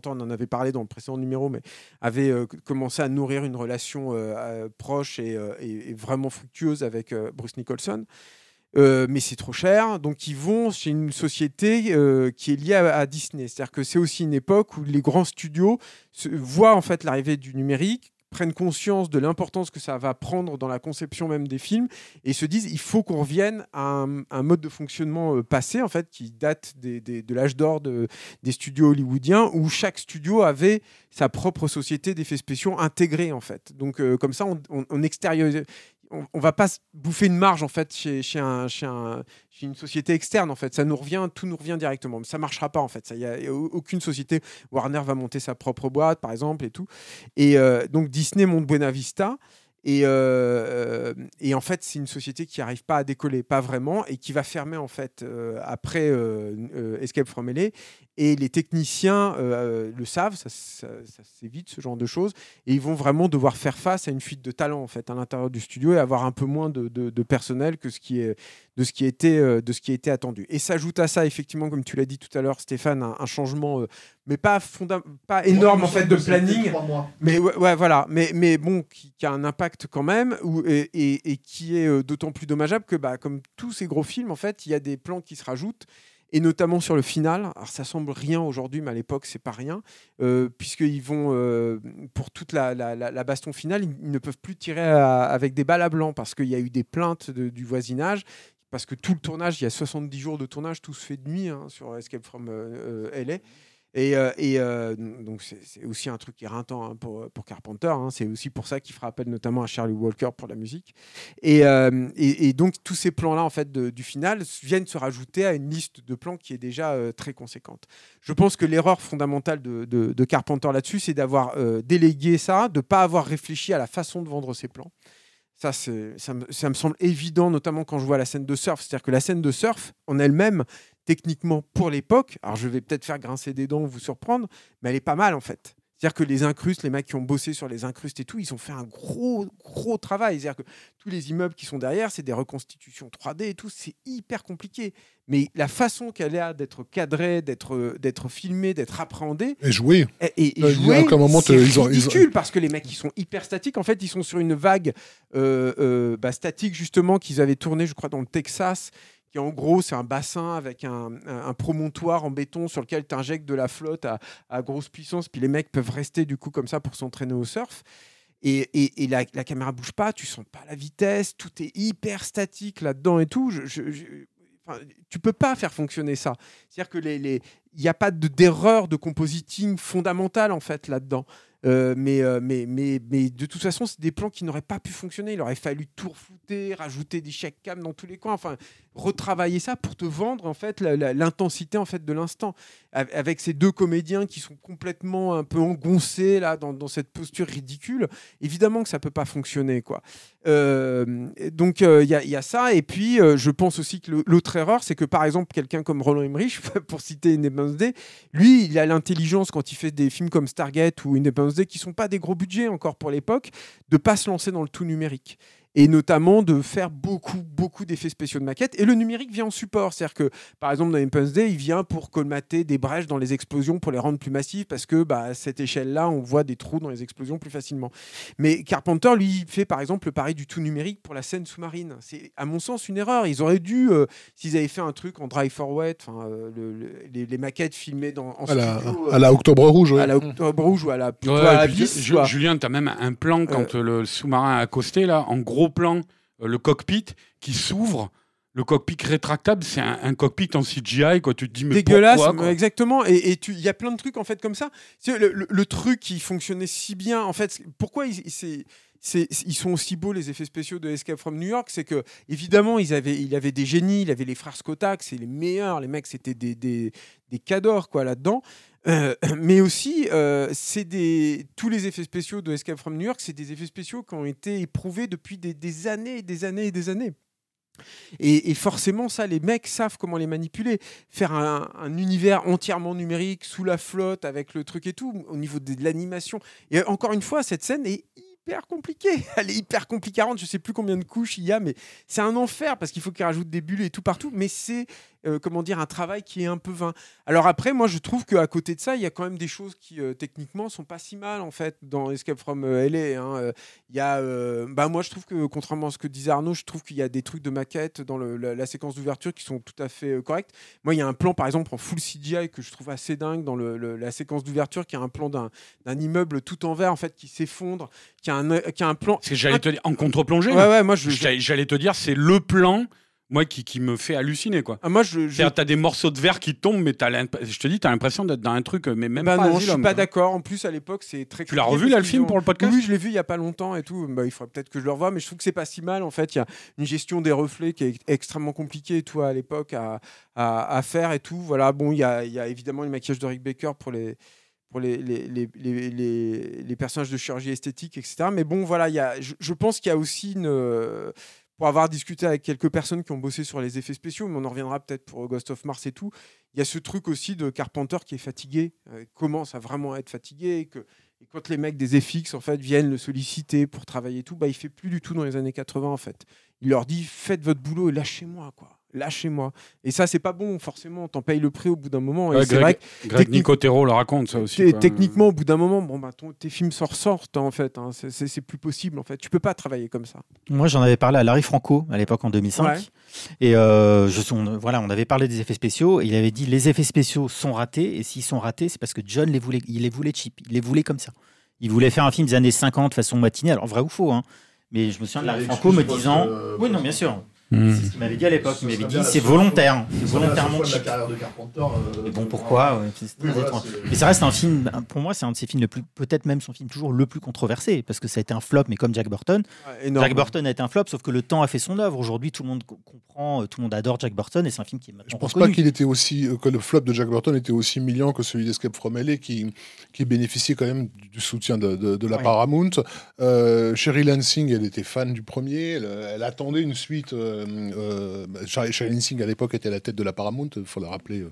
S2: on en avait parlé dans le précédent numéro, mais avait commencé à nourrir une relation proche et, vraiment fructueuse avec Bruce Nicholson. Euh, mais c'est trop cher, donc ils vont chez une société euh, qui est liée à, Disney. C'est-à-dire que c'est aussi une époque où les grands studios voient en fait l'arrivée du numérique, prennent conscience de l'importance que ça va prendre dans la conception même des films et se disent il faut qu'on revienne à un, mode de fonctionnement euh, passé en fait qui date de l'âge d'or de- des studios hollywoodiens où chaque studio avait sa propre société d'effets spéciaux intégrée en fait. Donc comme ça on, on, on, on va pas bouffer une marge en fait chez, chez, un, chez, un- chez une société externe en fait. Ça nous revient tout nous revient directement mais ça marchera pas en fait. Ça y a, aucune société Warner va monter sa propre boîte par exemple et tout. Et euh, donc Disney monte Buena Vista et, euh, et en fait, c'est une société qui n'arrive pas à décoller, pas vraiment, et qui va fermer en fait euh, après euh, euh, Escape from LA. Et les techniciens euh, le savent, ça, ça, ça s'évite ce genre de choses, et ils vont vraiment devoir faire face à une fuite de talent en fait à l'intérieur du studio et avoir un peu moins de, de- de personnel que ce qui est de ce qui était euh, de ce qui était attendu. Et s'ajoute à ça effectivement, comme tu l'as dit tout à l'heure, Stéphane, un, un changement, euh, mais pas fonda- pas énorme en fait de planning. Mais ouais, ouais, voilà, mais, mais bon, qui, qui a un impact quand même, ou- et, et- et qui est euh, d'autant plus dommageable que, bah, comme tous ces gros films, en fait, il y a des plans qui se rajoutent, et notamment sur le final. Alors, ça semble rien aujourd'hui, mais à l'époque, c'est pas rien, euh, puisqu'ils vont, euh, pour toute la, la- la- baston finale, ils, ne peuvent plus tirer avec des balles à blanc, parce qu'il y a eu des plaintes du voisinage. Parce que tout le tournage, il y a 70 jours de tournage, tout se fait de nuit hein, sur Escape from euh, euh, LA. Et, euh, euh, donc c'est aussi un truc éreintant hein, pour, Carpenter. hein. C'est aussi pour ça qu'il fera appel notamment à Charlie Walker pour la musique. Et, euh, donc tous ces plans-là en fait du final viennent se rajouter à une liste de plans qui est déjà très conséquente. Je pense que l'erreur fondamentale de, Carpenter là-dessus, c'est d'avoir délégué ça, de ne pas avoir réfléchi à la façon de vendre ses plans. Ça, ça me semble évident, notamment quand je vois la scène de surf. C'est-à-dire que la scène de surf, en elle-même, techniquement, pour l'époque, alors je vais peut-être faire grincer des dents, vous surprendre, mais elle est pas mal en fait. C'est-à-dire que les incrustes, les mecs qui ont bossé sur les incrustes et tout, ils ont fait un gros, gros travail. C'est-à-dire que tous les immeubles qui sont derrière, c'est des reconstitutions 3D et tout, c'est hyper compliqué. Mais la façon qu'elle a d'être cadrée, d'être d'être filmée, d'être appréhendée,
S3: Et jouer.
S2: et, et- et c'est
S3: te- ils ont-
S2: ridicule parce que les mecs ils sont hyper statiques. En fait, ils sont sur une vague euh, euh, bah, statique justement qu'ils avaient tourné, je crois, dans le Texas. Qui en gros, c'est un bassin avec un, promontoire en béton sur lequel tu injectes de la flotte à, grosse puissance. Puis les mecs peuvent rester du coup comme ça pour s'entraîner au surf. Et, et- la, la caméra bouge pas, tu sens pas la vitesse, tout est hyper statique là-dedans et tout. Tu peux pas faire fonctionner ça. C'est-à-dire que les, il n'y a pas de- d'erreur de compositing fondamentale en fait là-dedans. Euh, mais, euh, mais, mais, mais de toute façon, c'est des plans qui n'auraient pas pu fonctionner. Il aurait fallu tout reflouter, rajouter des chèques cam dans tous les coins, enfin retravailler ça pour te vendre en fait l'intensité en fait de l'instant. Av- Avec ces deux comédiens qui sont complètement un peu engoncés là dans, cette posture ridicule, évidemment que ça peut pas fonctionner quoi. Euh, donc euh, il y, a- ça et puis euh, je pense aussi que l'autre erreur, c'est que par exemple quelqu'un comme Roland Emmerich, <laughs> pour citer Independence Day, lui, il a l'intelligence quand il fait des films comme Stargate ou Independence Day, qui sont pas des gros budgets encore pour l'époque, de pas se lancer dans le tout numérique. Et notamment de faire beaucoup, beaucoup d'effets spéciaux de maquettes. Et le numérique vient en support. C'est-à-dire que, par exemple, dans Independence Day, il vient pour colmater des brèches dans les explosions pour les rendre plus massives parce que, bah, à cette échelle-là, on voit des trous dans les explosions plus facilement. Mais Carpenter, lui, il fait par exemple le pari du tout numérique pour la scène sous-marine. C'est, à mon sens, une erreur. Ils auraient dû, euh, s'ils avaient fait un truc en dry for wet, enfin, euh, le- le- les, les maquettes filmées dans, en
S3: À la,
S2: studio, euh,
S3: à la Octobre Rouge, ouais.
S2: à la Octobre Rouge ou à la, plutôt
S4: Ouais,
S2: à la.
S4: Julien, tu as même un plan quand euh, le sous-marin a accosté, là, en gros plan, euh, le cockpit qui s'ouvre. Le cockpit rétractable, c'est un, un cockpit en CGI, quoi. Tu te dis, mais
S2: dégueulasse,
S4: pourquoi, quoi
S2: exactement. Et il y a plein de trucs en fait comme ça. Le, le- le truc qui fonctionnait si bien, en fait, pourquoi il- c'est c'est, ils sont aussi beaux les effets spéciaux de Escape from New York, c'est que évidemment ils avaient, il avait des génies, il avait les frères Skotak, c'est les meilleurs, les mecs c'était des, des, des cadors quoi là-dedans. Euh, <clears throat> mais aussi, euh, c'est tous les effets spéciaux de Escape from New York, c'est des effets spéciaux qui ont été éprouvés depuis des, années, et des années et des années. Et, forcément, ça, les mecs savent comment les manipuler. Faire un, un univers entièrement numérique, sous la flotte, avec le truc et tout, au niveau de, l'animation. Et encore une fois, cette scène est hyper compliquée. <laughs> Elle est hyper compliquée. Je sais plus combien de couches il y a, mais c'est un enfer parce qu'il faut qu'ils rajoutent des bulles et tout partout. Mais c'est euh, comment dire un travail qui est un peu vain. Alors après, moi, je trouve qu'à côté de ça, il y a quand même des choses qui euh, techniquement sont pas si mal en fait dans Escape from euh, LA. hein. Euh, Il y a, bah moi, je trouve que contrairement à ce que disait Arnaud, je trouve qu'il y a des trucs de maquette dans le- la, la séquence d'ouverture qui sont tout à fait corrects. Moi, il y a un plan par exemple en full CGI que je trouve assez dingue dans le- le- la séquence d'ouverture, qui a un plan d'un immeuble tout en verre en fait qui s'effondre, qui a un, qui a un plan.
S4: C'est j'allais te dire en contre-plongée.
S2: Ouais, ouais, moi
S4: j'allais te dire, c'est le plan, moi, qui, qui me fait halluciner, quoi.
S2: Ah, moi, je, je-
S4: C'est-à-dire, T'as des morceaux de verre qui tombent, mais t'as l'imp- je te dis, t'as l'impression d'être dans un truc, mais même
S2: bah
S4: pas
S2: non, je suis pas d'accord. En plus, à l'époque, c'est très.
S4: Tu l'as revu, là, le film,
S2: ont-
S4: pour le podcast
S2: Oui, je l'ai vu il y a pas longtemps et tout. Bah, il faudrait peut-être que je le revoie, mais je trouve que c'est pas si mal. En fait, il y a une gestion des reflets qui est extrêmement compliquée tout à l'époque à, à, à faire et tout. Voilà. Bon, il y a, y a évidemment le maquillage de Rick Baker pour les pour les, les, les, les, personnages de chirurgie esthétique, etc. Mais bon, voilà, il y a, je, je pense qu'il y a aussi une. Pour avoir discuté avec quelques personnes qui ont bossé sur les effets spéciaux, mais on en reviendra peut-être pour Ghost of Mars et tout, il y a ce truc aussi de Carpenter qui est fatigué, euh, commence à vraiment être fatigué, et quand les mecs des FX en fait viennent le solliciter pour travailler et tout, bah il fait plus du tout dans les années 80 en fait. Il leur dit faites votre boulot et lâchez-moi quoi, lâchez-moi. Et ça c'est pas bon forcément, t'en payes le prix au bout d'un moment. et
S4: Ouais,
S2: c'est vrai
S4: Greg,
S2: que
S4: Greg Nicotero le raconte, ça aussi.
S2: Techniquement, au bout d'un moment, bon, bah, ton- tes films s'en ressortent hein, en fait. hein. C'est- plus possible en fait. Tu peux pas travailler comme ça.
S6: Moi, j'en avais parlé à Larry Franco à l'époque en 2005.
S2: Ouais.
S6: Et euh, je, on, voilà, on avait parlé des effets spéciaux. Et il avait dit les effets spéciaux sont ratés. Et s'ils sont ratés, c'est parce que John les voulait, il les voulait cheap. Il les voulait comme ça. Il voulait faire un film des années 50 façon matinée. Alors, vrai ou faux hein. Mais je me souviens de Larry Franco me disant. Oui, non, bien sûr.
S4: Hmm.
S6: C'est ce qu'il m'avait dit à l'époque. Il m'avait dit c'est volontaire. C'est volontairement cheap.
S7: carrière de Carpenter. euh,
S6: Mais bon, pourquoi ouais, c'est
S7: Oui, voilà,
S6: Mais ça reste un film, pour moi, c'est un de ses films le plus, peut-être même son film toujours le plus controversé, parce que ça a été un flop, mais comme Jack Burton.
S2: Ouais.
S6: Jack Burton a été un flop, sauf que le temps a fait son œuvre. Aujourd'hui, tout le monde co- comprend, euh, tout le monde adore Jack Burton, et c'est un film qui est
S3: Je
S6: maintenant
S3: pense pas qu'il était aussi euh, que le flop de Jack Burton était aussi million que celui d'Escape from LA qui qui bénéficiait quand même du soutien de, de- de la
S6: Ouais.
S3: Paramount. Euh, Sherry Lansing, elle était fan du premier, elle, elle attendait une suite. Euh, euh, bah, Sherry Sherry Lansing à l'époque était à la tête de la Paramount, il faut le rappeler. euh.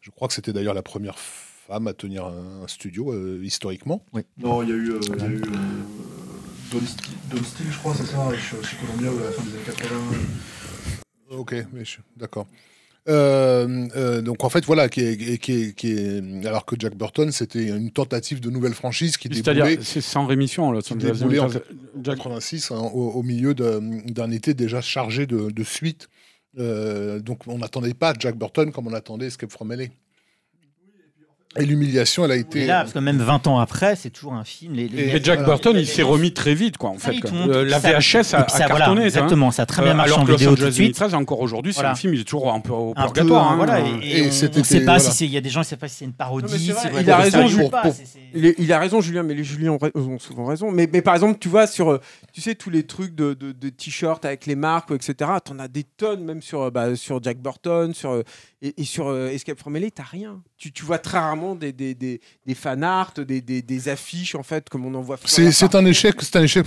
S3: Je crois que c'était d'ailleurs la première femme à tenir un, un studio euh, historiquement.
S7: Non, il y a eu, euh, y a eu euh, Don, St- Don Steele, je crois, c'est ça, chez, chez Columbia, à la fin des années 80.
S3: Ok, d'accord. Euh, euh, donc en fait voilà qui est, qui est- qui est- alors que Jack Burton c'était une tentative de nouvelle franchise qui
S4: C'est-à-dire,
S3: déboulait
S4: c'est sans rémission, Los
S3: qui déboulait en
S4: Jack-
S3: 86 hein, au, au milieu d'un été déjà chargé de, de suites. Euh, donc on n'attendait pas Jack Burton comme on attendait Escape from LA. Et l'humiliation, elle a été.
S6: Et là, parce que même 20 ans après, c'est toujours un film. Les, les-
S3: Et-
S4: Mais Jack
S3: Voilà.
S4: Burton, il s'est remis très vite, quoi, en fait. quoi. Euh, la
S6: ça-
S4: VHS a,
S6: et puis ça,
S4: a
S6: voilà,
S4: cartonné, ça, hein.
S6: exactement, ça a très bien
S4: Euh,
S6: marché
S4: alors
S6: en
S4: que Los
S6: vidéo tout de suite.
S4: 2013, encore aujourd'hui, c'est
S6: Voilà.
S4: un film, il est toujours un peu au
S6: Un peu,
S4: purgatoire. hein.
S6: voilà, et,
S3: Et
S6: et on- ne sait pas
S3: voilà.
S6: si c'est. Il y a des gens qui ne savent pas si c'est une parodie.
S2: Non, vrai, il a
S6: ça
S2: raison,
S6: joue
S3: pour-
S6: pas,
S3: pour-
S6: c'est- c'est-
S2: Il, est- il a raison, Julien, mais les Julien ont, souvent raison. Mais, mais par exemple, tu vois, sur euh, tu sais, tous les trucs de, de, de t-shirts avec les marques, etc., t'en as des tonnes, même sur, bah, sur Jack Burton, sur, et, sur Escape from LA, t'as rien. Tu, tu vois très rarement des, des, des, des fan art, des, des, des affiches, en fait, comme on en voit.
S3: C'est c'est un échec, c'est un échec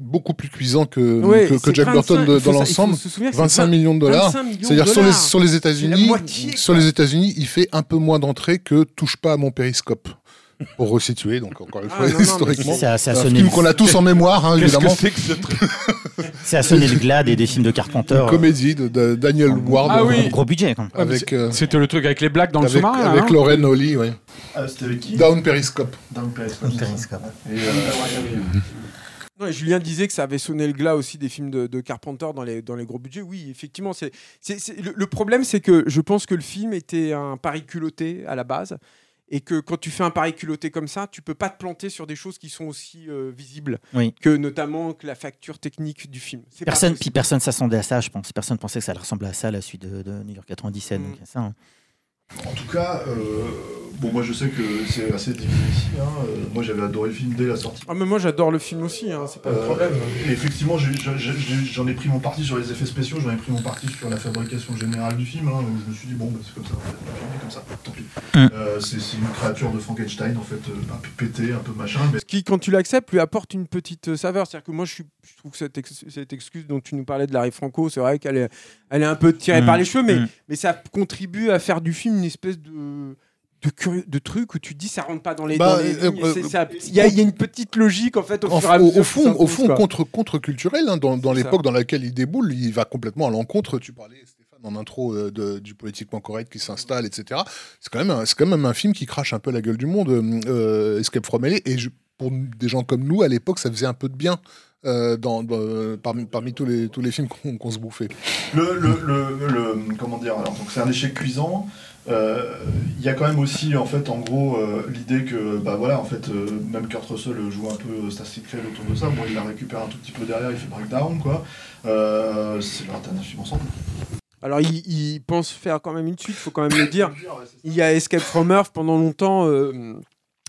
S3: beaucoup plus cuisant que,
S2: Ouais,
S3: que, que
S2: c'est
S3: Jack
S2: 25
S3: Burton dans l'ensemble.
S2: se souvenir que c'est
S3: 25
S2: vingt-
S3: millions de dollars.
S2: 25 millions de
S3: C'est-à-dire sur les, sur les États-Unis, sur les États-Unis, il fait un peu moins d'entrées que Touche pas à mon périscope. Pour resituer, donc encore une
S2: Ah,
S3: fois,
S2: non, non, mais
S3: historiquement.
S6: C'est à, c'est à
S3: Un
S6: sonner,
S3: film qu'on a tous en mémoire, hein,
S4: Qu'est-ce que
S3: évidemment.
S4: c'est que ce truc
S6: c'est à sonner le glade et des films de Carpenter.
S3: Une comédie de, de Daniel Ward
S4: Ah oui.
S6: Gros budget, quand même.
S4: C'est-
S3: euh,
S4: C'était le truc avec les blagues dans le sous-marin,
S3: avec
S4: hein
S3: Lorraine Holly, ouais.
S7: Ah, c'était qui
S3: Down Periscope.
S7: Down Periscope.
S6: Periscope.
S7: Et, euh,
S2: Non, et Julien disait que ça avait sonné le glas aussi des films de, de Carpenter dans les, dans les gros budgets. Oui, effectivement. c'est- le, le problème, c'est que je pense que le film était un pari culotté à la base. Et que quand tu fais un pari culotté comme ça, tu peux pas te planter sur des choses qui sont aussi euh, visibles
S6: Oui.
S2: que notamment que la facture technique du film.
S6: Personne, puis personne s'attendait à ça, je pense. Personne pensait que ça ressembler à ça, la suite de, de New York 97.
S2: Mm.
S6: donc, ça, hein.
S7: En tout cas, euh,
S1: bon, moi je sais que c'est assez divisé ici. Hein. Euh, moi j'avais adoré le film dès la sortie.
S2: Ah, mais moi j'adore le film aussi, hein, c'est pas le
S1: Euh,
S2: problème.
S1: et effectivement, j'en ai pris mon parti sur les effets spéciaux, j'en ai pris mon parti sur la fabrication générale du film. hein, où je me suis dit, bon, bah, c'est comme ça, en fait. Le film est comme ça, tant pis.
S6: Mm.
S1: Euh, c'est une créature de Frankenstein, en fait, euh, un peu pété, un peu machin. Mais
S2: Ce qui, quand tu l'acceptes, lui apporte une petite saveur. C'est-à-dire que moi, je, suis, je trouve que cette, ex- cette excuse dont tu nous parlais de Larry Franco, c'est vrai qu'elle est, elle est un peu tirée
S6: Mm.
S2: par les cheveux, mais,
S6: Mm.
S2: mais ça contribue à faire du film une espèce de. De, curieux, de truc où tu te dis ça rentre pas dans les.
S3: Bah, euh, euh,
S2: Il y, a- il y a une petite logique en fait au
S3: En-
S2: fur et à
S3: au,
S2: mesure.
S3: au
S2: que
S3: fond, au fond
S2: quoi.
S3: contre, contre-culturel, hein, dans, l'époque dans laquelle il déboule, il va complètement à l'encontre. Tu parlais, Stéphane, en intro euh, de- du politiquement correct qui s'installe, etc. C'est quand, même un- c'est quand même un film qui crache un peu la gueule du monde, Escape from LA. Et je- pour des gens comme nous, à l'époque, ça faisait un peu de bien. euh, dans, dans- parmi, parmi tous, les, tous les films qu'on se bouffait.
S1: Le, le, le, le- comment dire alors, donc c'est un échec cuisant. Euh, Il y a quand même aussi en fait en gros euh, l'idée que bah voilà en fait euh, même Kurt Russell joue un peu Stacy Creel autour de ça. Bon il la récupère un tout petit peu derrière, il fait breakdown quoi. C'est leur dernier ensemble.
S2: Alors, il, il pense faire quand même une suite, faut quand même le dire. Il y a Escape from Earth pendant longtemps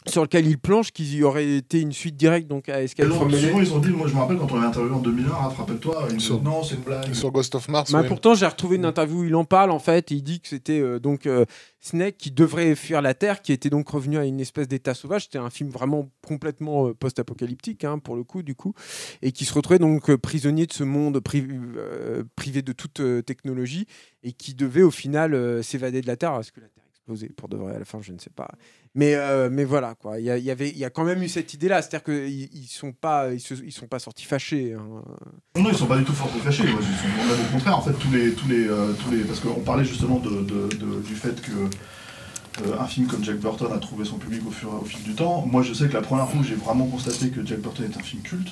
S2: sur lequel il planche, qu'il y aurait été une suite directe donc à Escape from
S1: souvent ils ont dit, moi je me rappelle quand on l'avait interviewé en 2001, Raph, rappelle-toi, ils
S3: Sur-
S1: non c'est une blague.
S3: Sur Ghost of Mars,
S2: Bah,
S3: ouais.
S2: Pourtant, j'ai retrouvé une interview où il en parle en fait. Et il dit que c'était euh, donc euh, Snake qui devrait fuir la Terre, qui était donc revenu à une espèce d'état sauvage. C'était un film vraiment complètement euh, post-apocalyptique hein, pour le coup, du coup, et qui se retrouvait donc euh, prisonnier de ce monde pri- euh, privé de toute euh, technologie et qui devait au final euh, s'évader de la Terre. Est-ce que la Terre pour de vrai à la fin Je ne sais pas. Mais, euh, mais voilà, quoi. Il y, avait, il y a quand même eu cette idée-là. C'est-à-dire qu'ils ils sont pas, ils, sont pas sortis fâchés. hein.
S1: Non, ils sont pas du tout forts fâchés. Au contraire, en fait, tous les, tous les, euh, tous les, parce qu'on parlait justement du fait que euh, un film comme Jack Burton a trouvé son public au, fur, au fil du temps. Moi, je sais que la première fois où j'ai vraiment constaté que Jack Burton est un film culte,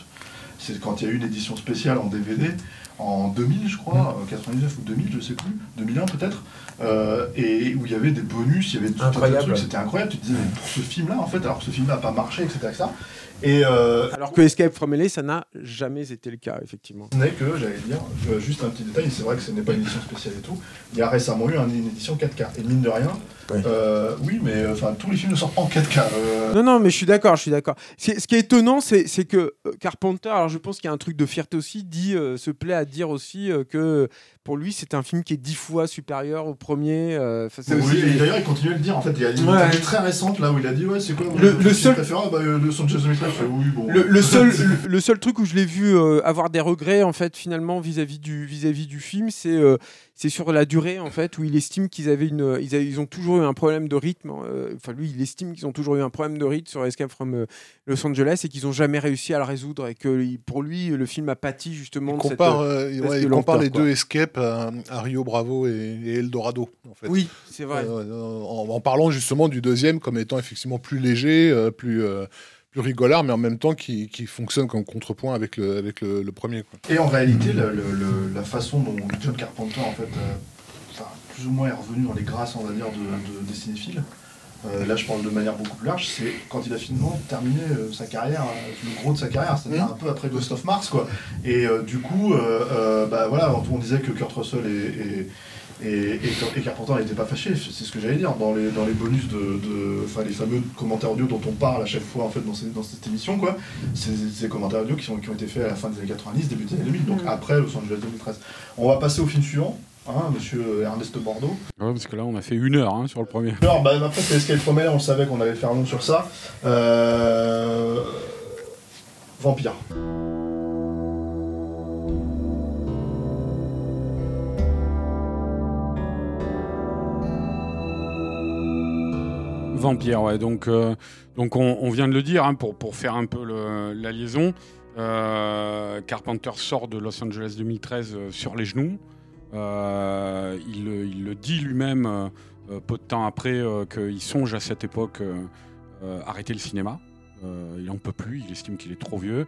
S1: c'est quand il y a eu une édition spéciale en DVD en 2000, je crois, euh, 99 ou 2000, je sais plus, 2001 peut-être, euh, et où il y avait des bonus, il y avait tout un tas de trucs, c'était incroyable. Tu te disais, mais pour ce film-là, en fait, alors que ce film-là n'a pas marché, etc. etc. Et euh,
S2: Alors que Escape from LA, ça n'a jamais été le cas, effectivement.
S1: ce n'est que, j'allais dire, euh, juste un petit détail, c'est vrai que ce n'est pas une édition spéciale et tout, il y a récemment eu un- une édition 4K, et mine de rien,
S2: Oui.
S1: euh, oui, mais euh, enfin tous les films ne sortent pas en 4K. euh,
S2: Non, non, mais je suis d'accord, je suis d'accord. Ce qui est étonnant, c'est c'est que Carpenter, alors je pense qu'il y a un truc de fierté aussi, dit, euh, se plaît à dire aussi euh, que pour lui, c'est un film qui est dix fois supérieur au premier. euh,
S1: oui, et d'ailleurs, il continue à le dire. En fait, il y a une
S2: Ouais.
S1: très récente là où il a dit Ouais, c'est quoi
S2: Le- seul-
S1: préféré Ah, bah, euh, Le son de Jason Statham. Je fais, Oui, bon.
S2: Le, le <laughs> seul, le, le seul truc où je l'ai vu euh, avoir des regrets en fait finalement vis-à-vis du film, c'est c'est sur la durée en fait où il estime qu'ils avaient une ils, ont toujours eu un problème de rythme. euh, Enfin lui il estime qu'ils ont toujours eu un problème de rythme sur Escape from euh, Los Angeles et qu'ils ont jamais réussi à le résoudre et que pour lui le film a pâti justement
S3: Il
S2: de cette
S3: compare, euh, ouais,
S2: de
S3: il compare les
S2: quoi.
S3: deux Escape à, à Rio Bravo et, et Eldorado, en fait.
S2: Oui c'est vrai.
S3: En, en parlant justement du deuxième comme étant effectivement plus léger, plus rigolard, mais en même temps qui, qui fonctionne comme contrepoint avec le, avec le, le premier. Quoi.
S1: Et en réalité, le- le- le- la façon dont John Carpenter, en fait, euh, enfin, plus ou moins est revenu dans les grâces, on va dire, de, de- des cinéphiles. euh, là, je parle de manière beaucoup plus large. C'est quand il a finalement terminé euh, sa carrière, euh, le gros de sa carrière, c'est-à-dire
S3: Mhm.
S1: un peu après Ghost of Mars, quoi. Et euh, du coup, euh, euh, bah voilà, on on disait que Kurt Russell et, et, et, et, et Carpenter n'étaient pas fâchés. C'est ce que j'allais dire dans les, dans les bonus de, de- enfin les fameux commentaires audio dont on parle à chaque fois en fait dans, ces- dans cette émission, quoi. C'est ces commentaires audio qui, sont, qui ont été faits à la fin des années 90, début des années 2000, donc après Los Angeles 2013. On va passer au film suivant, hein, Monsieur Ernest Bordeaux.
S4: Ouais, parce que là, on a fait une heure hein, sur le premier.
S1: Alors, bah, après, c'est Escape from on le savait qu'on allait faire long sur ça. Euh... Vampire.
S4: Vampire, ouais. Donc, euh, donc on, vient de le dire, hein, pour, pour faire un peu la liaison. euh, Carpenter sort de Los Angeles 2013 euh, sur les genoux. Il, il le dit lui-même peu de temps après qu'il songe à cette époque arrêter le cinéma. Il n'en peut plus, il estime qu'il est trop vieux,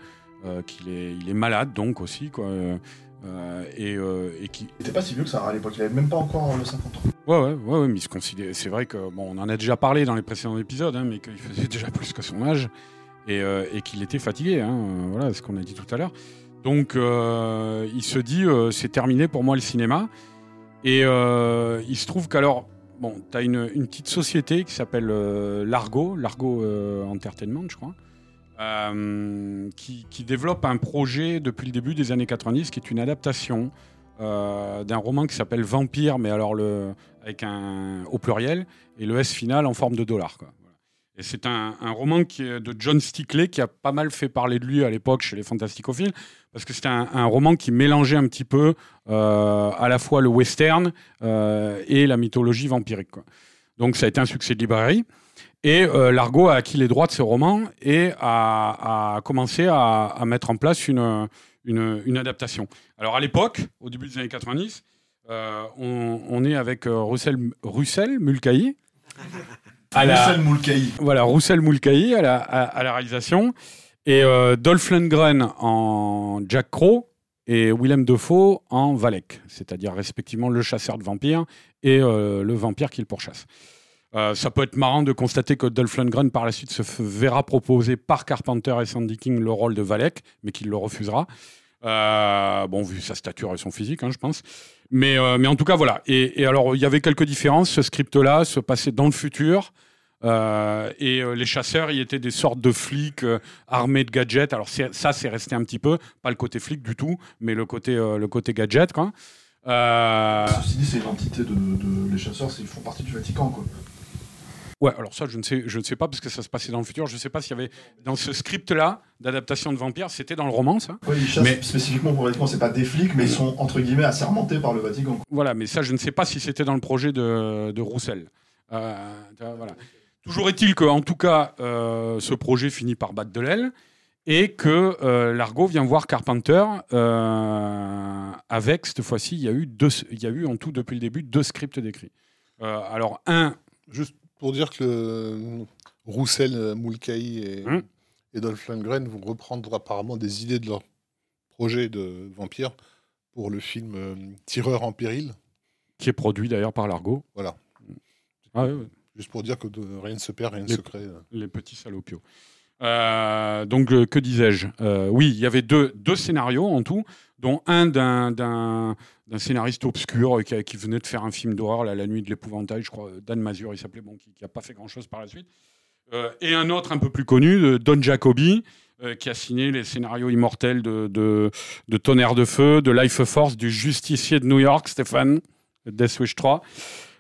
S4: qu'il est, il est malade donc aussi. Quoi, euh, euh, et, euh, et qui,
S1: Il était pas si vieux que ça à l'époque, il avait même pas encore le 50 ans.
S4: Ouais, ouais, ouais, ouais, mais il se considère. C'est vrai que bon, on en a déjà parlé dans les précédents épisodes, hein, mais qu'il faisait <laughs> déjà plus que son âge et, euh, et qu'il était fatigué. Hein, voilà, ce qu'on a dit tout à l'heure. Donc, il se dit, c'est terminé pour moi le cinéma. Et il se trouve qu'alors, bon, tu as une, une petite société qui s'appelle Largo, Largo Entertainment, je crois, euh, qui, développe un projet depuis le début des années 90 qui est une adaptation euh, d'un roman qui s'appelle Vampire, mais alors avec un au pluriel et le S final en forme de dollar. Et c'est un, roman qui de John Stickley qui a pas mal fait parler de lui à l'époque chez les Fantasticophiles, parce que c'était un, roman qui mélangeait un petit peu euh, à la fois le western et la mythologie vampirique. Donc ça a été un succès de librairie. Et euh, Largo a acquis les droits de ce roman et a, a commencé à, à mettre en place une, une, une adaptation. Alors à l'époque, au début des années 90, euh, on, on est avec euh, Russell, Russell Mulcahy. À la-
S7: Moulkaï.
S4: voilà, Roussel Moulkaï à la, à, à la réalisation et euh, Dolph Lundgren en Jack Crow et Willem Dafoe en Valek, c'est-à-dire respectivement le chasseur de vampires et euh, le vampire qui le pourchasse. Euh, ça peut être marrant de constater que Dolph Lundgren par la suite se verra proposer par Carpenter et Sandy King le rôle de Valek, mais qu'il le refusera. Euh, bon, vu sa stature et son physique, hein, je pense. Mais, euh, mais en tout cas, voilà. Et, alors, il y avait quelques différences. Ce script-là se passait dans le futur. Et les chasseurs, ils étaient des sortes de flics armés de gadgets. Alors ça, c'est resté un petit peu, pas le côté flic du tout, mais le côté, gadget. Quoi.
S7: Ceci dit, c'est l'entité de, de- Les chasseurs, ils font partie du Vatican, quoi.
S4: Ouais, alors ça, je ne, sais, je ne sais pas, parce que ça se passait dans le futur. Je ne sais pas s'il y avait, dans ce script-là, d'adaptation de vampires, c'était dans le roman, ça
S7: ils chassent
S4: Mais-
S7: spécifiquement pour Vatican, c'est pas des flics, mais ils sont entre guillemets assermentés par le Vatican. quoi.
S4: Voilà, mais ça, je ne sais pas si c'était dans le projet de, de Roussel. Euh, voilà. Toujours est-il qu'en tout cas, euh, ce projet finit par battre de l'aile et que euh, Largo vient voir Carpenter avec, cette fois-ci, il y, a eu deux, il y a eu en tout, depuis le début, deux scripts d'écrits. Alors, un,
S3: Juste pour dire que le Roussel, euh, Moulkaï et, et Dolph Lundgren vont reprendre apparemment des idées de leur projet de vampire pour le film euh, Tireur en péril.
S4: qui est produit d'ailleurs par Largo.
S3: Voilà.
S4: Ah, ouais, ouais.
S3: Juste pour dire que de- rien ne se perd, rien ne
S4: Les-
S3: se crée. euh.
S4: Les petits salopios. Euh, donc, euh, que disais-je? Euh, Oui, il y avait deux, deux scénarios en tout, dont un d'un, scénariste obscur qui, venait de faire un film d'horreur, La Nuit de l'Épouvantail, je crois, Dan Mazur, il s'appelait, bon, qui n'a pas fait grand-chose par la suite. Et un autre un peu plus connu, Don Jacobi, qui a signé les scénarios immortels de, de, de Tonnerre de Feu, de Life Force, du Justicier de New York, Stéphane, de Death Wish 3.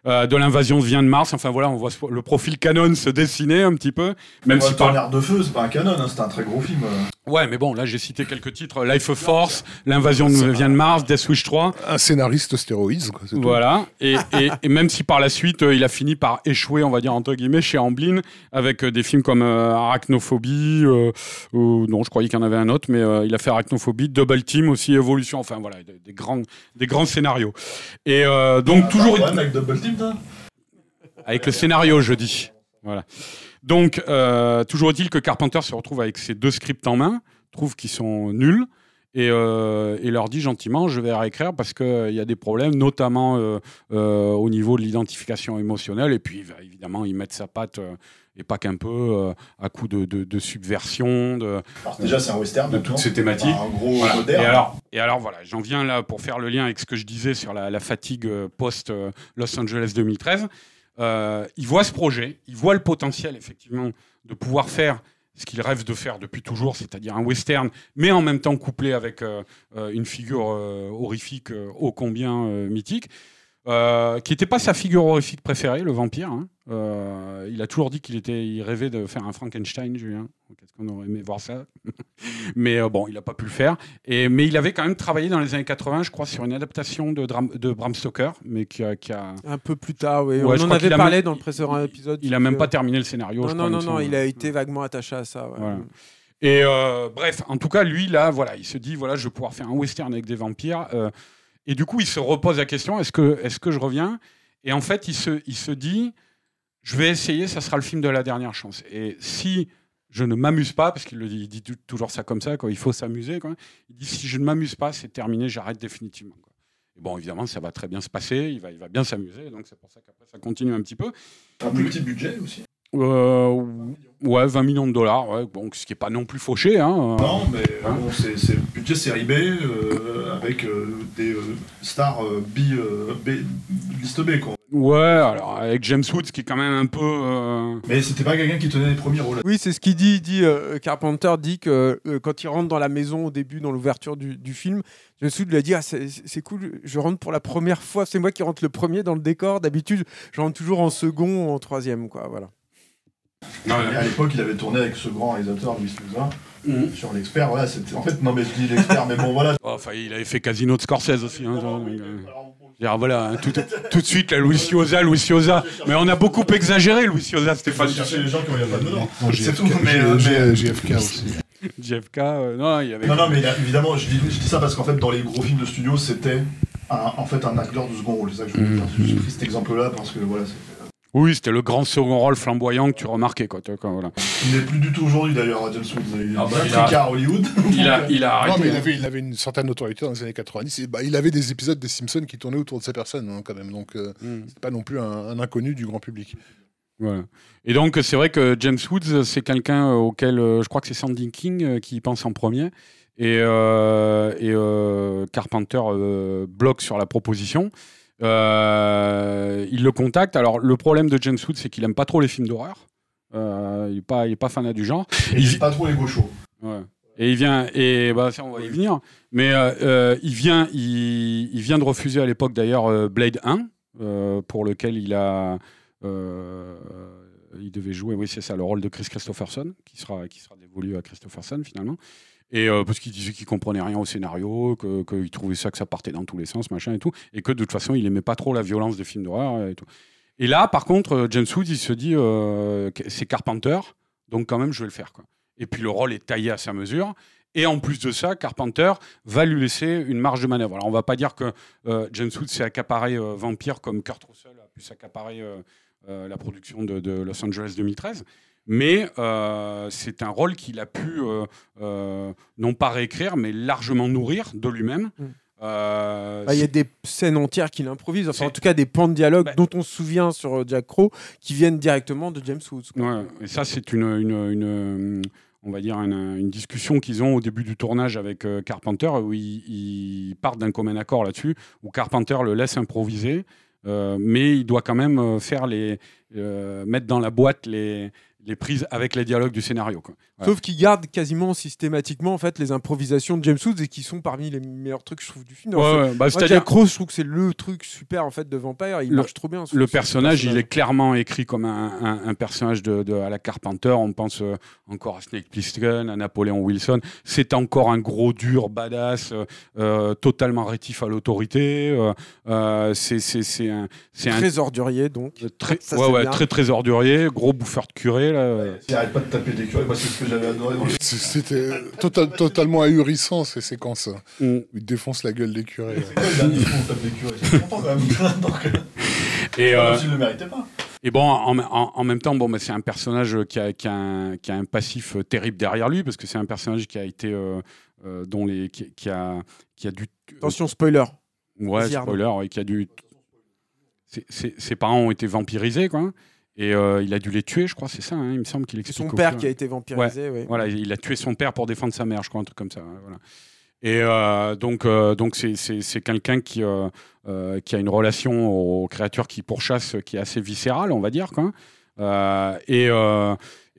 S4: Euh, de l'invasion vient de Mars, enfin voilà, on voit le profil canon se dessiner un petit peu, même
S7: Ouais,
S4: si par,
S7: Tonnerre de feu, c'est pas un canon, hein, c'est un très gros film. euh.
S4: Ouais, mais bon, là j'ai cité quelques titres Life of Force, L'invasion vient de Mars, Death Wish 3.
S3: Un scénariste stéroïde, quoi.
S4: Voilà. Et, et- et même si par la suite euh, il a fini par échouer, on va dire entre guillemets, chez Amblin, avec euh, des films comme euh, Arachnophobie, euh, ou non, je croyais qu'il y en avait un autre, mais euh, il a fait Arachnophobie, Double Team aussi, Evolution, enfin voilà, des, des grands, des grands scénarios. Et euh, donc
S7: T'as
S4: toujours
S7: Double Team,
S4: avec le scénario, je dis. Voilà. Donc, euh, toujours est-il que Carpenter se retrouve avec ces deux scripts en main, trouve qu'ils sont nuls, et, euh, leur dit gentiment je vais réécrire parce qu'il y a des problèmes, notamment euh, euh, au niveau de l'identification émotionnelle, et puis bah, évidemment, ils mettent sa patte, euh, et pas qu'un peu, euh, à coup de, de- de subversion, de,
S7: Alors, déjà, c'est un western.
S4: de
S7: maintenant.
S4: toutes ces thématiques.
S7: Enfin, un gros
S4: Voilà. Et alors, et alors voilà, j'en viens là pour faire le lien avec ce que je disais sur la, la fatigue euh, post euh, Los Angeles 2013. Euh, il voit ce projet, il voit le potentiel effectivement de pouvoir faire ce qu'il rêve de faire depuis toujours, c'est-à-dire un western, mais en même temps couplé avec euh, une figure euh, horrifique ô combien mythique, euh, qui n'était pas sa figure horrifique préférée, le vampire. hein. Euh, il a toujours dit qu'il était, il rêvait de faire un Frankenstein, Julien. Qu'est-ce qu'on aurait aimé voir ça? <laughs> Mais euh, bon, il n'a pas pu le faire. Et, mais il avait quand même travaillé dans les années 80, je crois, sur une adaptation de, Dram- de Bram Stoker, mais qui a, qui a-
S2: Un peu plus tard, oui.
S4: Ouais,
S2: On en avait
S4: a
S2: parlé dans le précédent épisode.
S4: il a même pas terminé le scénario. je
S2: Non,
S4: crois,
S2: non, non, non, il a été vaguement attaché à ça. ouais.
S4: Voilà. Et bref, en tout cas, lui, là, voilà, il se dit, voilà, je vais pouvoir faire un western avec des vampires. Et du coup, il se repose la question, est-ce que, est que je reviens? Et en fait, il se, il se dit, je vais essayer, ça sera le film de la dernière chance. Et si je ne m'amuse pas, parce qu'il dit, toujours ça comme ça, quoi, il faut s'amuser, il dit, si je ne m'amuse pas, c'est terminé, j'arrête définitivement. Et bon, évidemment, ça va très bien se passer, il va, il va bien s'amuser, donc c'est pour ça qu'après, ça continue un petit peu.
S7: Un petit budget aussi.
S4: Euh, ouais, 20 millions de dollars, ouais, bon, ce qui n'est pas non plus fauché. Hein.
S7: Non, mais
S4: Hein
S7: bon, c'est c'est le budget série B euh, avec euh, des euh, stars euh, B, euh, B- liste B. Quoi.
S4: Ouais, alors avec James Woods qui est quand même un peu. euh,
S1: Mais c'était pas quelqu'un qui tenait les premiers rôles.
S2: Oui, c'est ce qu'il dit. Il dit euh, Carpenter dit que euh, quand il rentre dans la maison au début, dans l'ouverture du, du film, James Woods lui a dit ah, c'est c'est cool, je rentre pour la première fois. C'est moi qui rentre le premier dans le décor. D'habitude, je rentre toujours en second ou en troisième. Quoi, voilà.
S1: Et à l'époque, il avait tourné avec ce grand réalisateur, Louis Souza,
S4: Mhm.
S1: sur l'expert. Voilà, c'était. En fait, non, mais je dis l'expert, mais bon, voilà.
S4: oh, Enfin, il avait fait Casino de Scorsese aussi. hein, donc, euh, je veux dire, voilà, hein, tout, tout de suite, la Louis Ciosa, Louis Ciosa. Mais on a beaucoup exagéré, Louis Ciosa, Stéphane.
S1: chercher les gens qui ont pas dedans.
S3: Non,
S1: C'est
S3: JFK,
S1: tout, mais, euh,
S3: JFK aussi.
S4: JFK, euh, non, il y avait.
S1: Non, non, mais évidemment, je dis, je dis ça parce qu'en fait, dans les gros films de studio, c'était un- en fait un acteur de second rôle. C'est ça que je voulais dire. J'ai pris cet exemple-là parce que voilà, c'est-
S4: Oui, c'était le grand second rôle flamboyant que tu remarquais, quoi. voilà.
S1: il n'est plus du tout aujourd'hui d'ailleurs, James Woods. Il
S4: Ah bah, il a-
S1: à Hollywood.
S4: Il a, il a
S3: Non, mais il avait, il avait une certaine notoriété dans les années 90. Et, bah, il avait des épisodes des Simpsons qui tournaient autour de ces personnes, hein, quand même. Donc, euh,
S4: Mm.
S3: c'est pas non plus un, un inconnu du grand public.
S4: Voilà. Et donc, c'est vrai que James Woods, c'est quelqu'un euh, auquel euh, je crois que c'est Sandy King euh, qui y pense en premier. Et, euh, et euh, Carpenter euh, bloque sur la proposition. Euh, il le contacte. Alors, le problème de James Woods, c'est qu'il aime pas trop les films d'horreur. Euh, il n'est pas, il est pas fanat du genre.
S1: Et il dit pas trop les gauchos.
S4: Ouais. Et il vient, et bah, ça, on va y venir. Mais euh, il, vient, il, il vient de refuser à l'époque d'ailleurs Blade 1, euh, pour lequel il a. il devait jouer, oui, c'est ça, le rôle de Chris Christopherson, qui sera, qui sera dévolu à Christopherson finalement. Et euh, parce qu'il disait qu'il comprenait rien au scénario, qu'il trouvait ça que ça partait dans tous les sens, machin et tout, et que de toute façon, il aimait pas trop la violence des films d'horreur et tout. Et là, par contre, euh, James Woods, il se dit, euh, c'est Carpenter, donc quand même, je vais le faire. Quoi. Et puis le rôle est taillé à sa mesure. Et en plus de ça, Carpenter va lui laisser une marge de manœuvre. Alors on va pas dire que euh, James Woods s'est accaparé Vampire comme Kurt Russell a pu s'accaparer la production de Los Angeles 2013. Mais euh, c'est un rôle qu'il a pu, euh, euh, non pas réécrire, mais largement nourrir de lui-même.
S2: Mm.
S4: Euh,
S2: Bah, Il y a des scènes entières qu'il improvise, enfin en tout cas des pans de dialogue
S4: Bah-
S2: dont on se souvient sur Jack Crow qui viennent directement de James Woods. quoi.
S4: Ouais, et ça, c'est une, une, une, on va dire une, une discussion qu'ils ont au début du tournage avec euh, Carpenter, où ils, ils partent d'un commun accord là-dessus, où Carpenter le laisse improviser, euh, mais il doit quand même faire les, euh, mettre dans la boîte les, les prises avec les dialogues du scénario.
S2: Sauf qu'il garde quasiment systématiquement en fait les improvisations de James Woods et qui sont parmi les meilleurs trucs je trouve du film.
S4: Ouais, ouais, bah, c'est-à-dire
S2: je trouve que c'est le truc super en fait de Vampire. Il
S4: Le-
S2: marche trop bien.
S4: le personnage, il est clairement écrit comme un, un- un personnage de, de- à la Carpenter. On pense euh, encore à Snake Plissken, à Napoléon Wilson. C'est encore un gros dur, badass, euh, euh, totalement rétif à l'autorité. euh, c'est c'est- c'est un, c'est un
S2: Très ordurier donc.
S4: très,
S2: Ça,
S4: ouais,
S2: c'est
S4: ouais,
S2: bien.
S4: très très ordurier, gros bouffeur de curé là.
S1: Il arrête pas de taper des curés. Moi, c'est ce que j'avais adoré
S3: C'était total- totalement ahurissant, ces séquences.
S4: Mm.
S3: Où il défonce la gueule des curés.
S1: C'est quoi le des curés C'est content quand même. <laughs> Donc, euh,
S4: Et,
S1: pas
S4: euh,
S1: comme s'il le méritait pas.
S4: Et bon, en, en- en même temps, bon, bah, c'est un personnage qui a, qui a un, qui a un passif euh, terrible derrière lui, parce que c'est un personnage qui a été, euh, euh, dont les, qui, qui a, qui a dû,
S2: Attention spoiler.
S4: ouais, spoiler, ouais, qui a dû, ses, ses- ses parents ont été vampirisés, quoi, et euh, il a dû les tuer, je crois, c'est ça, hein, il me semble qu'il
S2: C'est
S4: explique.
S2: son
S4: au
S2: père qui a été vampirisé. oui.
S4: Voilà, il a tué son père pour défendre sa mère, je crois, un truc comme ça. Voilà. Et euh, donc, euh, donc c'est, c'est, c'est quelqu'un qui, euh, euh, qui a une relation aux créatures qui pourchassent qui est assez viscérale, on va dire. Quoi. Et,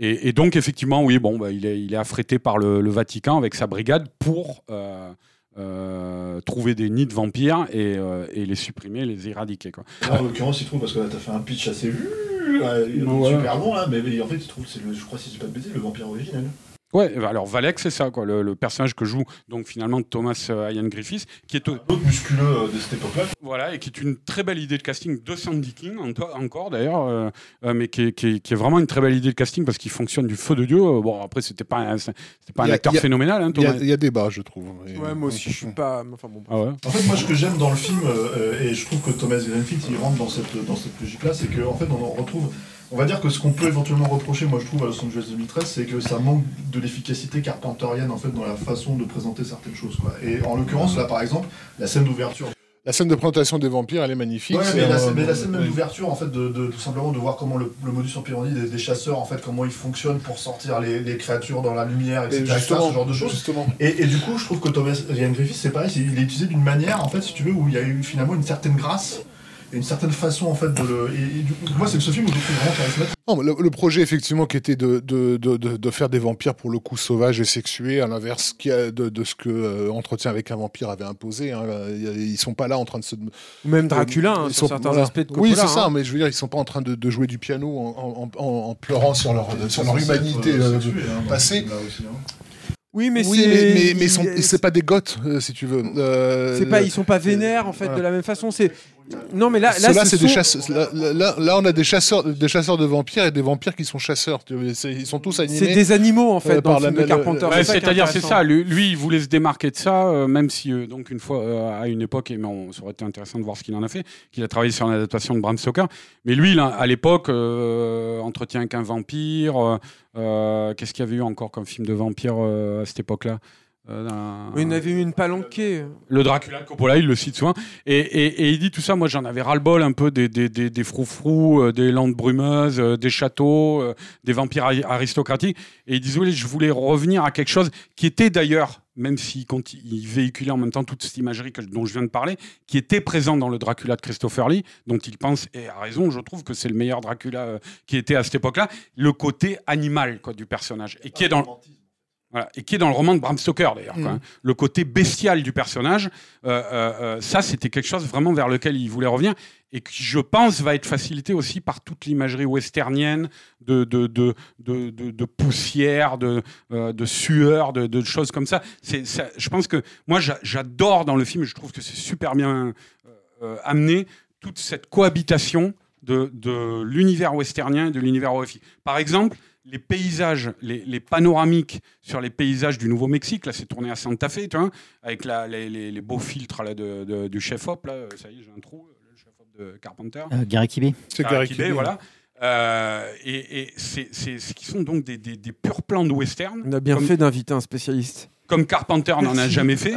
S4: et, et donc, effectivement, oui, bon, bah, il, est, il est affrété par le, le Vatican avec sa brigade pour euh, euh, trouver des nids de vampires et, euh, et les supprimer, les éradiquer. Quoi.
S1: Là, en l'occurrence, il trouve parce que là, t'as fait un pitch assez euh,
S4: Ouais.
S1: super long là, mais, mais en fait, il trouve, c'est le, je crois, si je dis pas de bêtises, le vampire originel.
S4: Ouais, alors Valek, c'est ça, quoi, le, le personnage que joue donc finalement Thomas euh, Ian Griffiths, qui est, au-
S1: L'autre musculeux euh, de cette époque-là.
S4: Voilà, et qui est une très belle idée de casting de Sandy King, encore d'ailleurs, euh, euh, mais qui est, qui, est, qui est vraiment une très belle idée de casting parce qu'il fonctionne du feu de Dieu. Euh, Bon, après, c'était pas un, c'était pas un
S3: a-
S4: acteur
S3: a-
S4: phénoménal, hein,
S3: Il y, a,
S4: Thomas.
S3: il y a débat, je trouve. Et-
S2: Ouais, moi aussi, je suis <laughs> pas. Enfin bon.
S4: Ah ouais.
S1: En fait, moi, ce que j'aime dans le film, euh, et je trouve que Thomas Greenfield, il rentre dans cette, dans cette logique-là, c'est qu'en fait, on en retrouve. On va dire que ce qu'on peut éventuellement reprocher, moi je trouve, à Los Angeles 2013, c'est que ça manque de l'efficacité carpenterienne en fait dans la façon de présenter certaines choses. Quoi. Et en l'occurrence, là par exemple, la scène d'ouverture.
S3: La scène de présentation des vampires, elle est magnifique.
S1: Ouais, mais, la,
S3: un-
S1: mais la scène même d'ouverture, en fait, de, de- tout simplement de voir comment le, le modus operandi des, des chasseurs, en fait, comment ils fonctionnent pour sortir les, les créatures dans la lumière, etc.
S3: Et justement,
S1: ce genre de choses.
S3: justement.
S1: Et, et du coup, je trouve que Thomas Ian Griffith, c'est pareil, c'est- il est utilisé d'une manière, en fait, si tu veux, où il y a eu finalement une certaine grâce
S7: une certaine façon en fait de le. Et, et du coup, moi, c'est ce film où je trouve vraiment charismatique.
S3: Non, le, le projet, effectivement, qui était de, de, de, de, de faire des vampires pour le coup sauvages et sexués, à l'inverse de, de ce que euh, Entretien avec un vampire avait imposé. Hein. Ils sont pas là en train de se.
S2: Même Dracula, hein,
S3: Ils
S2: sur
S3: sont-
S2: certains
S3: voilà.
S2: aspects de
S3: Oui,
S2: Coppola,
S3: c'est ça,
S2: hein.
S3: mais je veux dire, ils sont pas en train de, de jouer du piano en, en, en, en pleurant sur leur, sur leur humanité
S7: euh,
S3: euh,
S7: hein,
S3: passée.
S7: aussi, hein.
S2: Oui, mais
S3: oui,
S2: c'est.
S3: mais, mais, mais ils sont-
S2: il-
S3: c'est pas des goths, euh, si tu veux. Euh,
S2: C'est pas,
S3: le-
S2: ils sont pas vénères en fait
S3: Voilà.
S2: de la même façon. C'est non, mais là, là, ce
S3: c'est des
S2: sont-
S3: chasseurs. Là, là, là, on a des chasseurs, des chasseurs de vampires et des vampires qui sont chasseurs. Tu vois, c'est- Ils sont tous animés.
S2: C'est des animaux en fait
S3: euh,
S2: dans
S3: par
S2: le film
S3: la-
S2: de Carpenter.
S4: Ouais, C'est-à-dire, c'est ça. Lui, lui, il voulait se démarquer de ça, euh, même si, euh, donc, une fois, euh, à une époque, et mais on, ça aurait été intéressant de voir ce qu'il en a fait, qu'il a travaillé sur une adaptation de Bram Stoker. Mais lui, là, à l'époque, euh, Entretien avec un vampire. Euh, Qu'est-ce qu'il y avait eu encore comme film de vampire euh, à cette époque-là Euh,
S2: il y en avait eu une palanquée.
S4: le Dracula de Coppola, il le cite souvent. Et, et- et il dit tout ça, moi j'en avais ras-le-bol un peu des, des, des, des froufrous, euh, des landes brumeuses, euh, des châteaux, des vampires ari- aristocratiques. Et il disait, oui, je voulais revenir à quelque chose qui était d'ailleurs, même s'il il véhiculait en même temps toute cette imagerie dont je viens de parler, qui était présent dans le Dracula de Christopher Lee, dont il pense, et a raison, je trouve que c'est le meilleur Dracula euh, qui était à cette époque-là, le côté animal du personnage. Et qui est dans... Voilà, et qui est dans le roman de Bram Stoker d'ailleurs. quoi, hein. Le côté bestial du personnage, euh, euh, euh, ça c'était quelque chose vraiment vers lequel il voulait revenir et qui, je pense, va être facilité aussi par toute l'imagerie westernienne de, de, de, de, de- de poussière, de, euh, de sueur, de, choses comme ça. Je pense que moi j'a- j'adore dans le film, je trouve que c'est super bien amené, toute cette cohabitation de, de l'univers westernien et de l'univers horrifique. Par exemple, les paysages, les, les panoramiques sur les paysages du Nouveau-Mexique, là c'est tourné à Santa Fe, tu vois, avec la- les, les- les beaux filtres là, de, de- du chef-op, là, ça y est, j'ai un trou, le chef-op de Carpenter.
S6: Euh, Gary Kibé.
S3: C'est
S4: Gary
S3: Gary
S4: Kibé,
S3: Kibé,
S4: voilà. Euh, et et c'est c'est- ce qui sont donc des, des, des purs plans de western,
S2: On a bien
S4: Comme-
S2: fait d'inviter un spécialiste.
S4: comme Carpenter n'en a jamais fait,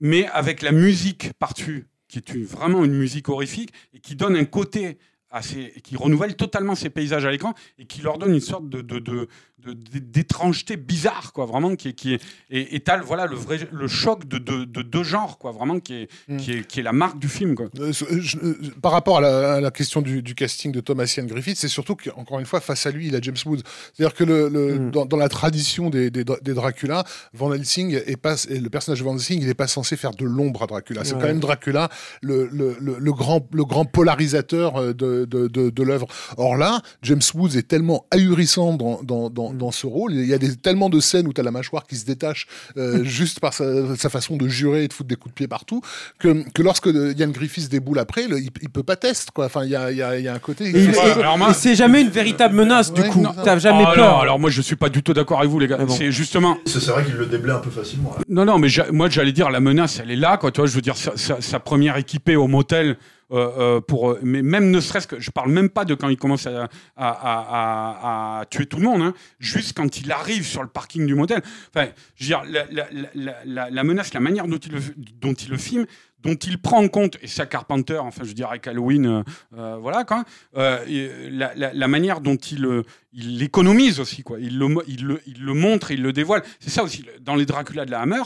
S4: mais avec la musique par-dessus, qui est une- vraiment une musique horrifique, et qui donne un côté assez, qui renouvelle totalement ces paysages à l'écran, et qui leur donne une sorte de, de, de- de- d'étrangeté bizarre, quoi, vraiment, qui est, qui est, et voilà, le vrai, le choc de, de, de deux genres, quoi, vraiment, qui est,
S3: Mm.
S4: qui est, qui est la marque du film, quoi.
S3: Euh, je- euh, par rapport à la, à la question du, du casting de Thomas Ian Griffith, c'est surtout qu'encore une fois, face à lui, il a James Woods. C'est-à-dire que le, le-
S2: Mm.
S3: dans, dans la tradition des, des, des Dracula, Van Helsing est pas, et le personnage de Van Helsing, il n'est pas censé faire de l'ombre à Dracula. C'est
S2: Ouais.
S3: quand même Dracula, le, le, le, le grand, le grand polarisateur euh, de, de, de, de l'œuvre. Or là, James Woods est tellement ahurissant dans, dans, dans,
S2: Mm.
S3: dans ce rôle. Il y a des, tellement de scènes où tu as la mâchoire qui se détache euh, <laughs> juste par sa, sa façon de jurer et de foutre des coups de pied partout, que, que lorsque Ian Griffiths déboule après, le- il, il peut pas tester. Quoi. Enfin, il y a, il y, a, y a un côté.
S2: Et, et-
S4: alors moi-
S2: et c'est jamais une véritable menace du
S3: Ouais,
S2: coup.
S3: non.
S2: T'as jamais
S4: Ah,
S2: peur.
S4: alors, alors moi je suis pas du tout d'accord avec vous les gars.
S2: Ah bon.
S4: C'est justement
S7: C'est vrai qu'il le déblaye un peu facilement. là.
S4: non non mais moi j'allais dire la menace elle est là quoi. Tu vois je veux dire sa, sa- sa première équipée au motel. Euh, euh, pour euh, mais même ne serait-ce que je parle même pas de quand il commence à, tuer tout le monde hein. juste quand il arrive sur le parking du motel enfin je dire la, menace la manière dont il le, dont il le filme dont il prend en compte et ça Carpenter enfin je veux dire avec Halloween euh, euh, voilà quoi la, manière dont il il l'économise aussi quoi il le, il le il le montre il le dévoile c'est ça aussi dans les Dracula de la Hammer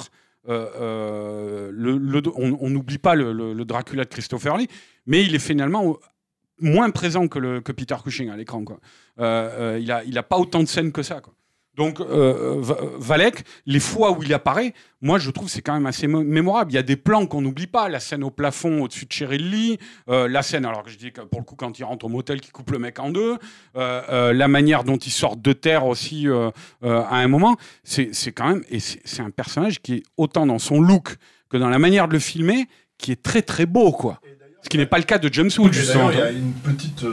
S4: euh, euh, on n'oublie pas le, Dracula de Christopher Lee mais il est finalement moins présent que, Peter Cushing à l'écran Euh, il a il a pas autant de scènes que ça donc euh, Va- Valek, les fois où il apparaît, moi je trouve c'est quand même assez mo- mémorable. Il y a des plans qu'on n'oublie pas, la scène au plafond au-dessus de Lee, euh, la scène, alors que je dis que pour le coup quand il rentre au motel qui coupe le mec en deux, euh, euh, la manière dont il sort de terre aussi euh, euh, à un moment, c'est c'est quand même, et c'est un personnage qui est autant dans son look que dans la manière de le filmer, qui est très très beau quoi. Ce qui n'est pas le cas de James Wood justement.
S7: il y a une petite,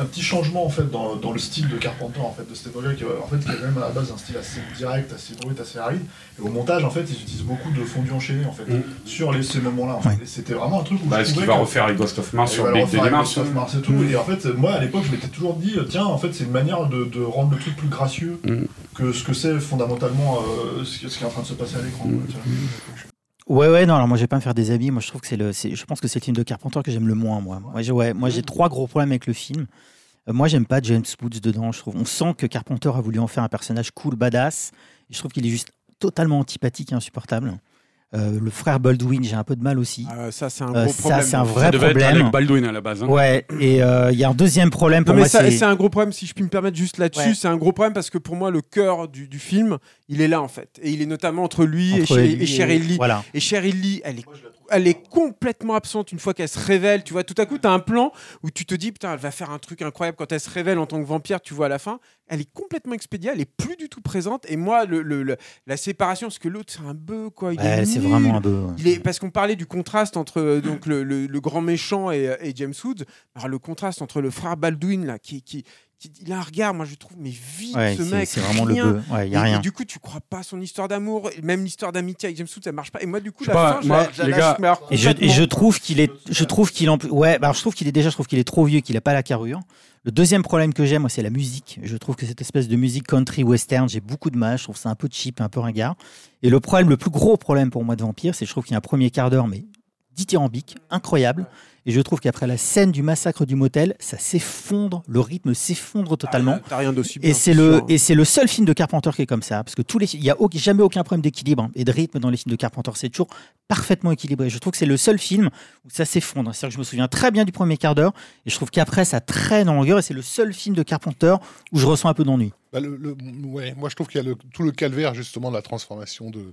S7: un petit changement en fait dans, dans le style de Carpenter en fait de cette époque-là, qui, en fait qui est quand même à la base un style assez direct, assez brut, assez aride. Et au montage en fait, ils utilisent beaucoup de fondu enchaîné en fait
S4: Mm.
S7: sur les, ces moments-là. En fait.
S6: Ouais.
S7: Et c'était vraiment un truc où
S4: Bah,
S7: je
S4: ce qu'il va refaire avec Ghost of Mars
S7: Et
S4: sur Big
S7: avec
S4: Mars.
S7: Ghost of Mars et tout.
S4: Mm.
S7: Et en fait, moi à l'époque, je m'étais toujours dit, euh, tiens, en fait, c'est une manière de, de rendre le truc plus gracieux
S4: Mm.
S7: que ce que c'est fondamentalement euh, ce qui est en train de se passer à l'écran.
S4: Mm.
S6: Ouais, ouais, non, alors moi, je vais pas me faire des amis. Moi, je trouve que c'est le, je pense que c'est le film de Carpenter que j'aime le moins, moi. Moi, j'ai, ouais, moi, j'ai trois gros problèmes avec le film. Euh, moi, j'aime pas James Woods dedans. Je trouve, on sent que Carpenter a voulu en faire un personnage cool, badass. Et je trouve qu'il est juste totalement antipathique et insupportable. Euh, le frère Baldwin, j'ai un peu de mal aussi.
S2: Ah, ça, c'est un
S6: Euh,
S2: gros
S6: ça,
S2: problème.
S6: c'est un
S4: Ça
S6: vrai
S4: être
S6: problème.
S4: Alec Baldwin à la base. hein.
S6: Ouais, et euh, il y a un deuxième problème
S2: Non,
S6: pour
S2: mais
S6: moi.
S2: ça,
S6: c'est-
S2: un gros problème, si je puis me permettre juste là-dessus,
S6: Ouais.
S2: c'est un gros problème parce que pour moi, le cœur du, du film, il est là en fait. Et il est notamment entre lui et,
S6: entre
S2: Cheryl Lee.
S6: Voilà.
S2: Et Cheryl Lee, elle est, elle est complètement absente une fois qu'elle se révèle. Tu vois, tout à coup, tu as un plan où tu te dis, putain, elle va faire un truc incroyable quand elle se révèle en tant que vampire, tu vois à la fin. Elle est complètement expédiée, elle est plus du tout présente. Et moi, le, le- le- la séparation, parce que l'autre, c'est un bœuf, quoi. Il est
S6: Ouais, c'est vraiment un peu. ouais.
S2: Il est, parce qu'on parlait du contraste entre euh, donc, le, grand méchant et, euh, et James Woods. Alors, le contraste entre le frère Baldwin, là, qui, qui- il a un regard, moi je trouve, mais vide
S6: Ouais,
S2: ce
S6: c'est
S2: mec.
S6: c'est vraiment le
S2: rien.
S6: bœuf. Ouais, il y a
S2: Et-
S6: rien.
S2: Et du coup, tu crois pas à son histoire d'amour, même l'histoire d'amitié avec James Woods, ça marche pas. Et moi, du coup,
S4: Je
S2: la
S4: pas,
S2: fin,
S4: moi, les gars-
S6: Et je, et
S2: complètement.
S6: je trouve qu'il est, je trouve qu'il en, ouais, bah, je trouve qu'il est déjà, je trouve qu'il est trop vieux, qu'il a pas la carrure. Le deuxième problème que j'ai, moi, c'est la musique. Je trouve que cette espèce de musique country western, j'ai beaucoup de mal. Je trouve ça un peu cheap, un peu ringard. Et le problème, le plus gros problème pour moi de Vampire, c'est que je trouve qu'il y a un premier quart d'heure, mais dithyrambique, incroyable. Et je trouve qu'après la scène du massacre du motel, ça s'effondre, le rythme s'effondre totalement.
S2: T'as rien d'aussi
S6: Et c'est le et c'est le seul film de Carpenter qui est comme ça parce que tous les il y a au- jamais aucun problème d'équilibre hein, et de rythme dans les films de Carpenter c'est toujours parfaitement équilibré. Je trouve que c'est le seul film où ça s'effondre. C'est-à-dire que je me souviens très bien du premier quart d'heure et je trouve qu'après ça traîne en longueur et c'est le seul film de Carpenter où je ressens un peu d'ennui.
S3: Bah, le- le- ouais, moi je trouve qu'il y a le- tout le calvaire justement de la transformation de,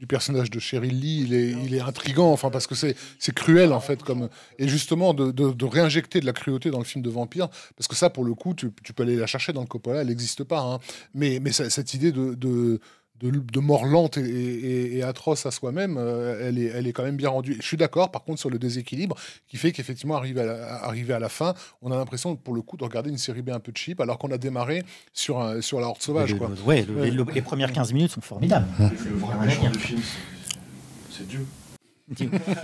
S3: du personnage de Cheryl Lee, il est, il est intrigant, enfin parce que c'est c'est cruel en fait, comme et justement de, de- de réinjecter de la cruauté dans le film de vampire, parce que ça pour le coup tu, tu peux aller la chercher dans le Coppola, elle n'existe pas, hein. mais cette idée de, de de, de mort lente et, et- et atroce à soi-même, euh, elle, est, elle est quand même bien rendue. Je suis d'accord, par contre, sur le déséquilibre qui fait qu'effectivement, arrivé à, la, arrivé à la fin, on a l'impression, pour le coup, de regarder une série B un peu cheap, alors qu'on a démarré sur, un- sur la Horde Sauvage.
S6: Le-
S3: Quoi.
S6: le- ouais, le- les, le- les premières 15 minutes sont formidables.
S7: Le vrai méchant du film, c'est- c'est Dieu.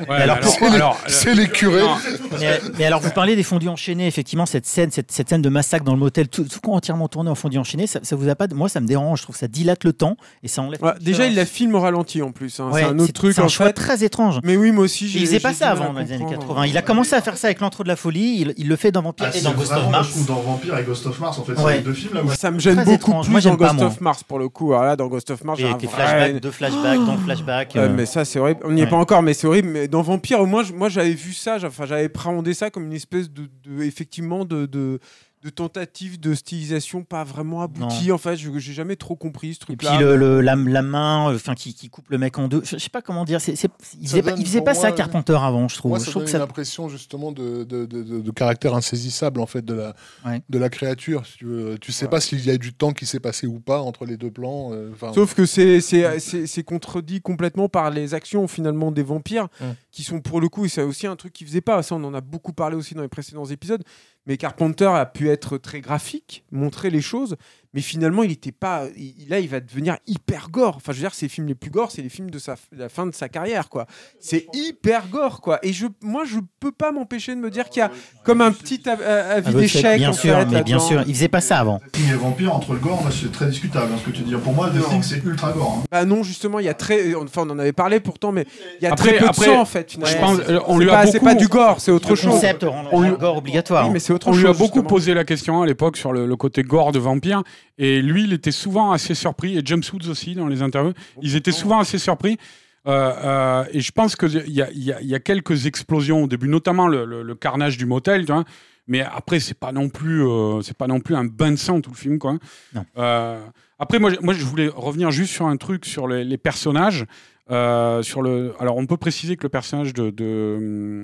S4: Ouais,
S6: alors,
S4: alors,
S3: C'est les, les curés. <laughs>
S6: Mais, mais alors, vous parlez des fondus enchaînés, effectivement, cette scène, cette, cette scène de massacre dans le motel, tout, tout entièrement tourné en fondus enchaînés, ça, ça vous a pas, moi, ça me dérange. Je trouve que ça dilate le temps et ça enlève.
S2: Ouais, déjà, il la filme au ralenti en plus. hein.
S6: Ouais,
S2: c'est un autre truc
S6: C'est un
S2: en
S6: choix
S2: fait.
S6: très étrange.
S2: Mais oui, moi aussi, j'ai.
S6: Il faisait pas ça avant dans les années
S2: comprendre.
S6: 80. Il a commencé à faire ça avec l'entre de la folie. Il, il le fait dans Vampire
S7: Ah,
S6: et
S7: c'est
S6: dans Ghost of Mars.
S7: dans Vampire et Ghost of Mars, en fait, c'est deux films là
S2: ça me gêne
S6: Très
S2: beaucoup
S6: étrange.
S2: plus
S6: Moi,
S2: dans
S6: j'aime pas,
S2: Ghost of Mars pour le coup. Là, dans Ghost of Mars, j'ai
S6: des flashbacks, deux flashbacks, dans le flashback. Euh,
S2: mais ça, c'est horrible. On n'y est pas encore, mais c'est horrible. Mais dans Vampire, moi, moi, j'avais vu ça. j'avais appréhendé ça comme une espèce de, effectivement, de, de tentative de stylisation pas vraiment aboutie. En fait, je j'ai jamais trop compris ce
S6: Et puis
S2: truc-là.
S6: le, le- la, la main, euh, enfin qui, qui coupe le mec en deux. Je, je sais pas comment dire. c'est c'est- il faisait pas,
S3: donne
S6: il faisait pas
S3: moi,
S6: ça
S3: euh,
S6: Carpenter avant, je trouve.
S3: Moi,
S6: je
S3: ça
S6: trouve
S3: donne
S6: que ça-
S3: une impression justement de, de, de- de- de caractère insaisissable en fait de la,
S6: Ouais.
S3: de la créature. Si tu, sais pas s'il y a du temps qui s'est passé ou pas entre les deux plans. euh,
S2: Sauf que c'est c'est- c'est- c'est contredit complètement par les actions finalement des vampires, qui sont pour le coup, et c'est aussi un truc qu'ils faisaient pas, ça on en a beaucoup parlé aussi dans les précédents épisodes, mais Carpenter a pu être très graphique, montrer les choses, mais finalement il était pas, il- là il va devenir hyper gore, enfin je veux dire ses films les plus gore, c'est les films de sa, la fin de sa carrière quoi, c'est hyper gore quoi, et je, moi je peux pas m'empêcher de me dire qu'il y a comme un petit av- avis
S6: Ah,
S2: d'échec
S6: bien
S2: en
S6: sûr,
S2: fait,
S6: mais bien sûr, il faisait pas ça avant.
S7: The Thing et Vampire, entre le gore, c'est très discutable hein, ce que tu dis. Pour moi, The Thing, c'est ultra gore. hein.
S2: Bah non, justement, il y a très. Enfin, on en avait parlé pourtant, mais il y a
S4: Après-
S2: très peu
S4: après,
S2: de sang en fait. Finalement.
S4: je pense, euh, on
S2: C'est
S4: lui a
S2: pas, c'est
S4: beaucoup-
S2: pas du gore, c'est autre
S6: Le
S2: chose.
S6: concept rend
S4: on
S6: gore obligatoire.
S2: Oui, mais c'est autre
S4: On
S2: chose.
S4: lui a beaucoup
S2: justement.
S4: posé la question à l'époque sur le, le côté gore de Vampire, et lui, il était souvent assez surpris, et James Woods aussi dans les interviews, ils étaient souvent assez surpris. Euh, euh, et je pense qu'il y y, a, il y a quelques explosions au début, notamment le, le- le carnage du motel, tu vois. Mais après, c'est pas non plus, euh, c'est pas non plus un bain de sang tout le film, quoi.
S6: Non.
S4: Euh, après, moi, je- moi, je voulais revenir juste sur un truc sur les, les personnages. Euh, sur le, alors, on peut préciser que le personnage de, de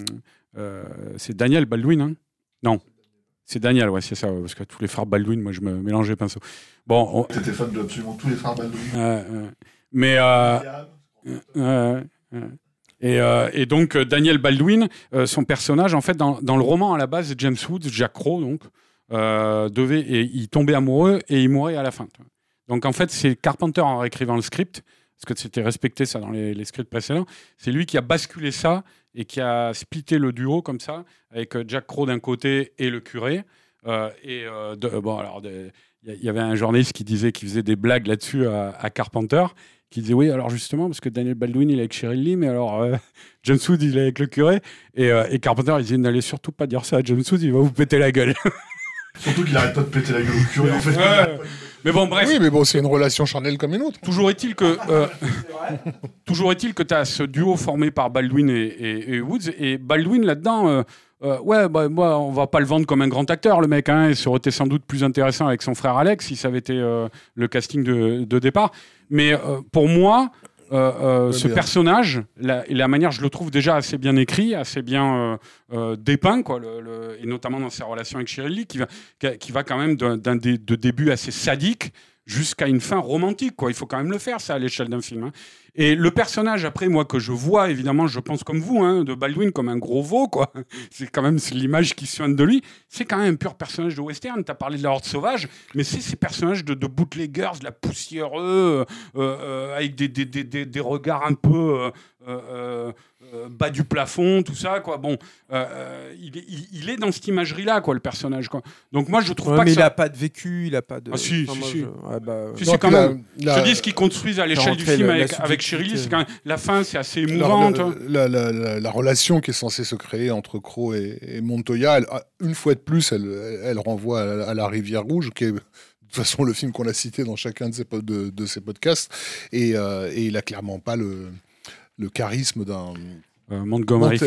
S4: c'est Daniel Baldwin, hein? Non, c'est Daniel, ouais, c'est ça, ouais, parce que tous les frères Baldwin, moi, je me mélange les pinceaux. Bon, on-
S7: T'étais fan de absolument tous les frères Baldwin.
S4: euh, euh, mais euh, et, euh, et donc euh, Daniel Baldwin, son personnage, en fait, dans, dans le roman à la base, James Woods, Jack Crow, donc, devait, et il tombait amoureux et il mourait à la fin. Donc en fait, c'est Carpenter en réécrivant le script, parce que c'était respecté ça dans les, les scripts précédents, c'est lui qui a basculé ça et qui a splitté le duo comme ça, avec euh, Jack Crow d'un côté et le curé. Euh, et euh, de- bon, alors, il y avait un journaliste qui disait qu'il faisait des blagues là-dessus à, à Carpenter, qui disait oui, alors justement, parce que Daniel Baldwin, il est avec Cheryl Lee, mais alors euh, <laughs> James Woods, il est avec le curé. Et, et Carpenter, il disait n'allez surtout pas dire ça à James Woods, il va vous péter la gueule. <laughs>
S7: Surtout qu'il arrête pas de péter la gueule au curé, en fait.
S4: Ouais. <laughs> Mais bon, bref.
S3: Oui, mais bon, c'est une relation charnelle comme une autre.
S4: Toujours est-il que, euh, <laughs> toujours est-il que tu as ce duo formé par Baldwin et, et- et Woods. Et Baldwin, là-dedans, euh, euh, ouais, bah, moi, on va pas le vendre comme un grand acteur, le mec. Hein, et ça aurait été sans doute plus intéressant avec son frère Alex si ça avait été euh, le casting de, de départ. Mais euh, pour moi, euh, euh, ce personnage, la, manière, je le trouve déjà assez bien écrit, assez bien euh, dépeint, quoi, le- le- et notamment dans ses relations avec Lee, qui va, qui, va quand même d'un de début assez sadique jusqu'à une fin romantique. Quoi. Il faut quand même le faire, ça, à l'échelle d'un film. hein. Et le personnage, après, moi, que je vois, évidemment, je pense comme vous, hein, de Baldwin comme un gros veau, quoi. <laughs> C'est quand même l'image qui soigne de lui. C'est quand même un pur personnage de western. Tu as parlé de la horde sauvage, mais c'est ces personnages de, bootleggers, de la poussiéreux, euh, euh, avec des, des, des, des, regards un peu euh, euh, bas du plafond, tout ça, quoi. Bon, euh, euh, il, est, il, il est dans cette imagerie-là, quoi, le personnage, quoi. Donc moi, je trouve
S2: Ouais,
S4: pas
S2: mais
S4: que
S2: il
S4: ça...
S2: a pas de vécu, il a pas de.
S4: Ah, si,
S2: Enfin,
S4: si,
S2: moi,
S4: si.
S2: je- ouais, bah,
S4: Si, quand
S3: la-
S4: même.
S3: la-
S4: Je te dis ce qu'ils construisent à l'échelle du film
S2: la-
S4: avec, avec c'est quand même la fin, c'est assez émouvante. hein.
S3: la, la- la- la relation qui est censée se créer entre Crow et, et Montoya, elle- une fois de plus, elle, elle renvoie à, la- à la Rivière Rouge, qui est de toute façon le film qu'on a cité dans chacun de ces, po- de, de podcasts. Et, euh, et il a clairement pas le, le charisme d'un
S4: Euh, Montgomery.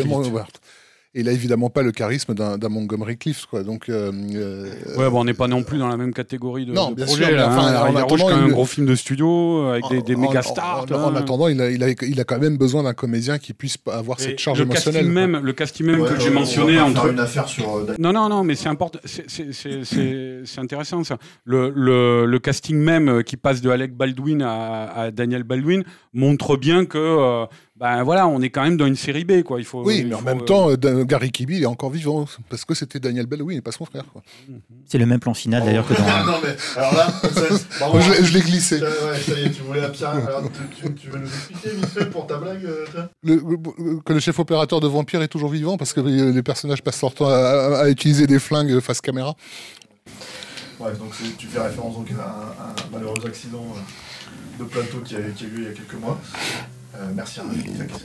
S3: Et il a évidemment pas le charisme d'un Montgomery Clift, quoi. Donc, euh, euh,
S4: Ouais, bon, on n'est pas non plus dans la même catégorie de,
S3: Non,
S4: de
S3: bien
S4: projet.
S3: sûr,
S4: là,
S3: enfin,
S4: hein. Rouge,
S3: attendant,
S4: quand même un
S3: il-
S4: gros film de studio avec des, des
S3: en-
S4: méga
S3: en-
S4: stars.
S3: En, en attendant, il a, il, a, il a quand même besoin d'un comédien qui puisse avoir cette charge
S4: le
S3: émotionnelle.
S4: casting même, le casting même
S7: Ouais,
S4: que j'ai
S7: on
S4: mentionné entre
S7: une affaire sur. euh,
S4: Non, non, non, mais c'est important. c'est- intéressant ça. Le, le, le casting même qui passe de Alec Baldwin à, à Daniel Baldwin montre bien que, euh, ben voilà, on est quand même dans une série B, quoi. Il faut.
S3: Oui,
S4: il
S3: mais en
S4: faut,
S3: même
S4: euh,
S3: temps, euh, Gary Kibbe il est encore vivant parce que c'était Daniel Baldwin et pas son frère. Quoi.
S6: C'est le même plan final d'ailleurs que dans. <laughs>
S7: non, mais alors là,
S3: je l'ai- je l'ai glissé.
S7: Ça, ouais, ça y est, tu voulais la pierre. Alors, tu, tu- tu veux nous expliquer vite fait pour ta blague euh,
S3: Le- le- que le chef opérateur de Vampire est toujours vivant parce que les personnages passent leur temps à, à- à utiliser des flingues face caméra.
S7: Ouais, donc tu fais référence donc, à un, un malheureux accident de plateau qui a, qui a eu lieu il y a quelques mois. Euh, merci l'ambiance.